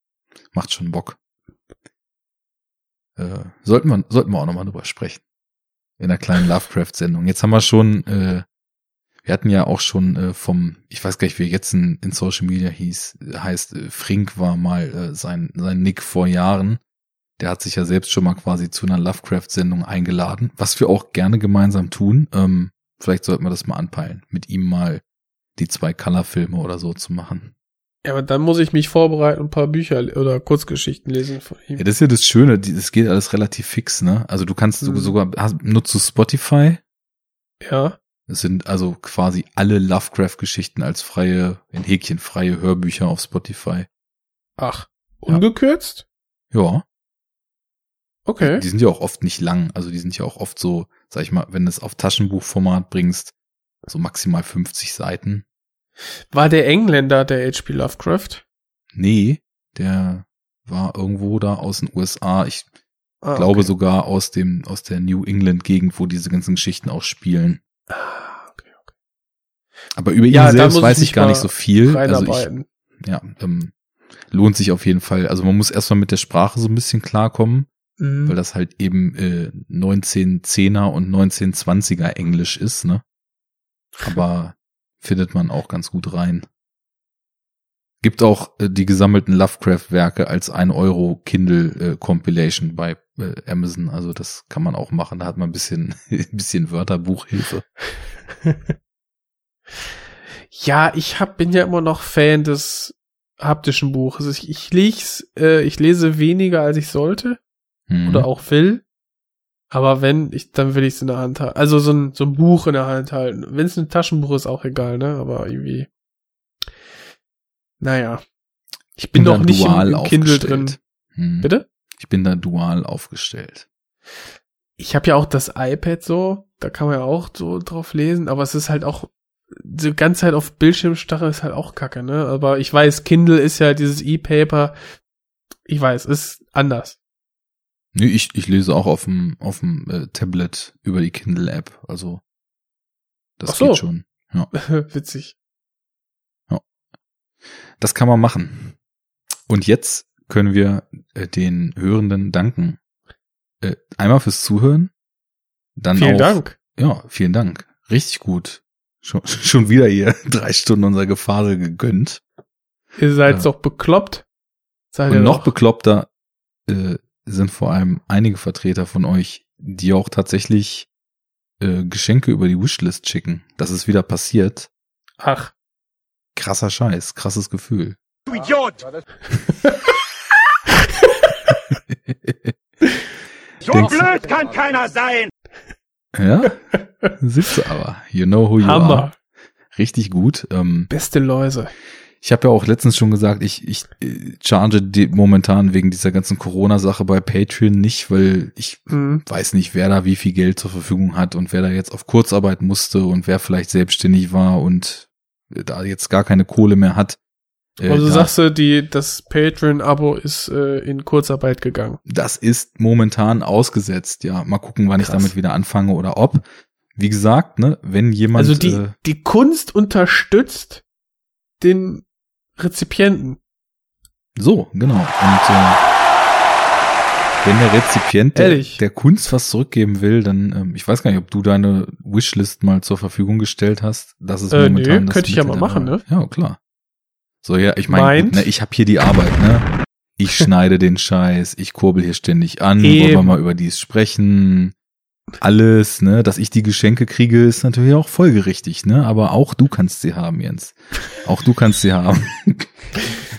macht schon Bock. Äh, sollten wir, sollten wir auch nochmal drüber sprechen. In einer kleinen Lovecraft-Sendung. Jetzt haben wir schon, äh, wir hatten ja auch schon äh, vom, ich weiß gar nicht, wie jetzt in, in Social Media hieß, heißt, äh, Frink war mal äh, sein, sein Nick vor Jahren. Der hat sich ja selbst schon mal quasi zu einer Lovecraft-Sendung eingeladen, was wir auch gerne gemeinsam tun. Ähm, vielleicht sollten wir das mal anpeilen, mit ihm mal die zwei Color-Filme oder so zu machen. Ja, aber dann muss ich mich vorbereiten und ein paar Bücher oder Kurzgeschichten lesen von ihm. Ja, das ist ja das Schöne, die- das geht alles relativ fix, ne? Also du kannst Mhm. sogar, hast, nutzt du Spotify? Ja. Es sind also quasi alle Lovecraft-Geschichten als freie, in Häkchen freie Hörbücher auf Spotify. Ach, Ja. ungekürzt? Ja. Okay. Die sind ja auch oft nicht lang. Also die sind ja auch oft so, sag ich mal, wenn du es auf Taschenbuchformat bringst, so maximal 50 Seiten. War der Engländer der H.P. Lovecraft? Nee, der war irgendwo da aus den USA. Ich Ah, glaube okay. sogar aus dem, aus der New England Gegend, wo diese ganzen Geschichten auch spielen. Ah, okay, okay. Aber über ihn Ja, selbst weiß ich gar nicht so viel. Also ich, ja, ähm, lohnt sich auf jeden Fall. Also man muss erstmal mit der Sprache so ein bisschen klarkommen, Mhm. weil das halt eben äh, 1910er und 1920er Englisch ist, ne? Aber findet man auch ganz gut rein. Gibt auch äh, die gesammelten Lovecraft-Werke als 1 Euro Kindle äh, Compilation bei äh, Amazon. Also das kann man auch machen. Da hat man ein bisschen, ein bisschen Wörterbuchhilfe. Ja, ich hab, bin ja immer noch Fan des haptischen Buches. Ich, ich, lies, äh, ich lese weniger, als ich sollte Mhm. oder auch will. Aber wenn, ich, dann will ich es in der Hand halten. Also so ein, so ein Buch in der Hand halten. Wenn es ein Taschenbuch ist, auch egal, ne? Aber irgendwie. Naja. Ich bin da noch nicht im, dual im Kindle drin. Mhm. Bitte? Ich bin da dual aufgestellt. Ich habe ja auch das iPad so, da kann man ja auch so drauf lesen, aber es ist halt auch die ganze Zeit auf Bildschirm starren ist halt auch kacke, ne? Aber ich weiß, Kindle ist ja dieses E-Paper. Ich weiß, ist anders. Nee, ich, ich lese auch auf dem, auf dem äh, Tablet über die Kindle-App. Also das Ach so. geht schon. Ja, Witzig. das kann man machen. Und jetzt können wir äh, den Hörenden danken. Äh, einmal fürs Zuhören. Dann Vielen auch, Dank. Ja, vielen Dank. Richtig gut. Schon, schon wieder hier drei Stunden unser Gefasel gegönnt. Ihr seid Ja. doch bekloppt. Seid ihr Und noch doch. bekloppter äh, sind vor allem einige Vertreter von euch, die auch tatsächlich äh, Geschenke über die Wishlist schicken. Das ist wieder passiert. Ach, Krasser Scheiß, krasses Gefühl. Du Idiot! So Denkst du- blöd kann keiner sein! Ja, sitze aber. You know who you Hammer. are. Richtig gut. Ähm, Beste Läuse. Ich habe ja auch letztens schon gesagt, ich, ich äh, charge die momentan wegen dieser ganzen Corona-Sache bei Patreon nicht, weil ich Mhm. weiß nicht, wer da wie viel Geld zur Verfügung hat und wer da jetzt auf Kurzarbeit musste und wer vielleicht selbstständig war und da jetzt gar keine Kohle mehr hat. Äh, Also da- sagst du, die, das Patreon-Abo ist äh, in Kurzarbeit gegangen. das ist momentan ausgesetzt. Ja, mal gucken, wann ich Krass. damit wieder anfange oder ob. Wie gesagt, ne, wenn jemand Also die, äh, die Kunst unterstützt den Rezipienten. so, genau. Und äh, wenn der Rezipient der, der Kunst was zurückgeben will, dann ähm, ich weiß gar nicht, ob du deine Wishlist mal zur Verfügung gestellt hast. Das ist Äh, momentan nö, das könnte ich ja mal machen, ne? Ja, klar. So ja, ich meine, ne, ich habe hier die Arbeit, ne? Ich schneide den Scheiß, ich kurbel hier ständig an, wollen wir Eben. mal über dies sprechen. Alles, ne, dass ich die Geschenke kriege, ist natürlich auch folgerichtig, ne? Aber auch du kannst sie haben, Jens. Auch du kannst sie haben.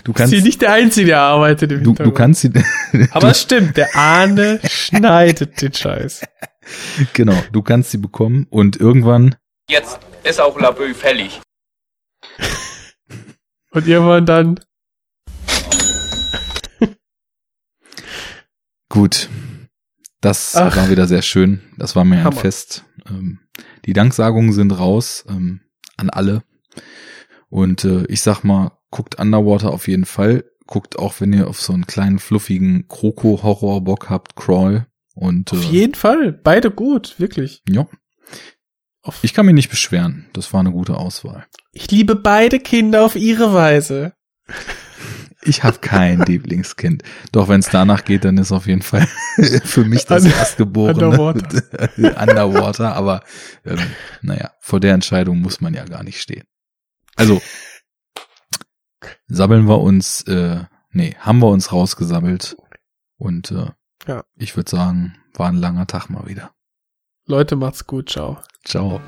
Du kannst, sie nicht der Einzige, der arbeitet im du, du kannst sie, Aber es stimmt, der Ahne schneidet den Scheiß. genau, du kannst sie bekommen und irgendwann, Jetzt ist auch Labö fällig. Und irgendwann dann, gut. Das Ach. war wieder sehr schön. Das war mir ein Hammer. Fest. Ähm, die Danksagungen sind raus ähm, an alle. Und äh, ich sag mal, guckt Underwater auf jeden Fall. Guckt auch, wenn ihr auf so einen kleinen, fluffigen Kroko-Horror Bock habt, Crawl. Und Auf äh, jeden Fall. Beide gut, wirklich. ja, Auf ich kann mich nicht beschweren. Das war eine gute Auswahl. ich liebe beide Kinder auf ihre Weise. Ich habe kein Lieblingskind. Doch wenn es danach geht, dann ist auf jeden Fall für mich das Under- Erstgeborene Underwater. Underwater. Aber ähm, naja, vor der Entscheidung muss man ja gar nicht stehen. Also sabbeln wir uns, äh, nee, haben wir uns rausgesabbelt. Und äh, Ja. ich würde sagen, war ein langer Tag mal wieder. Leute, macht's gut, ciao. Ciao.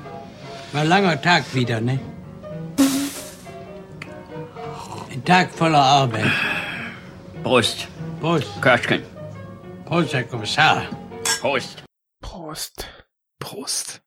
War ein langer Tag wieder, ne? Ein Tag voller Arbeit. Prost. Prost, Köstchen. Prost, Herr Kommissar. Prost. Prost. Prost.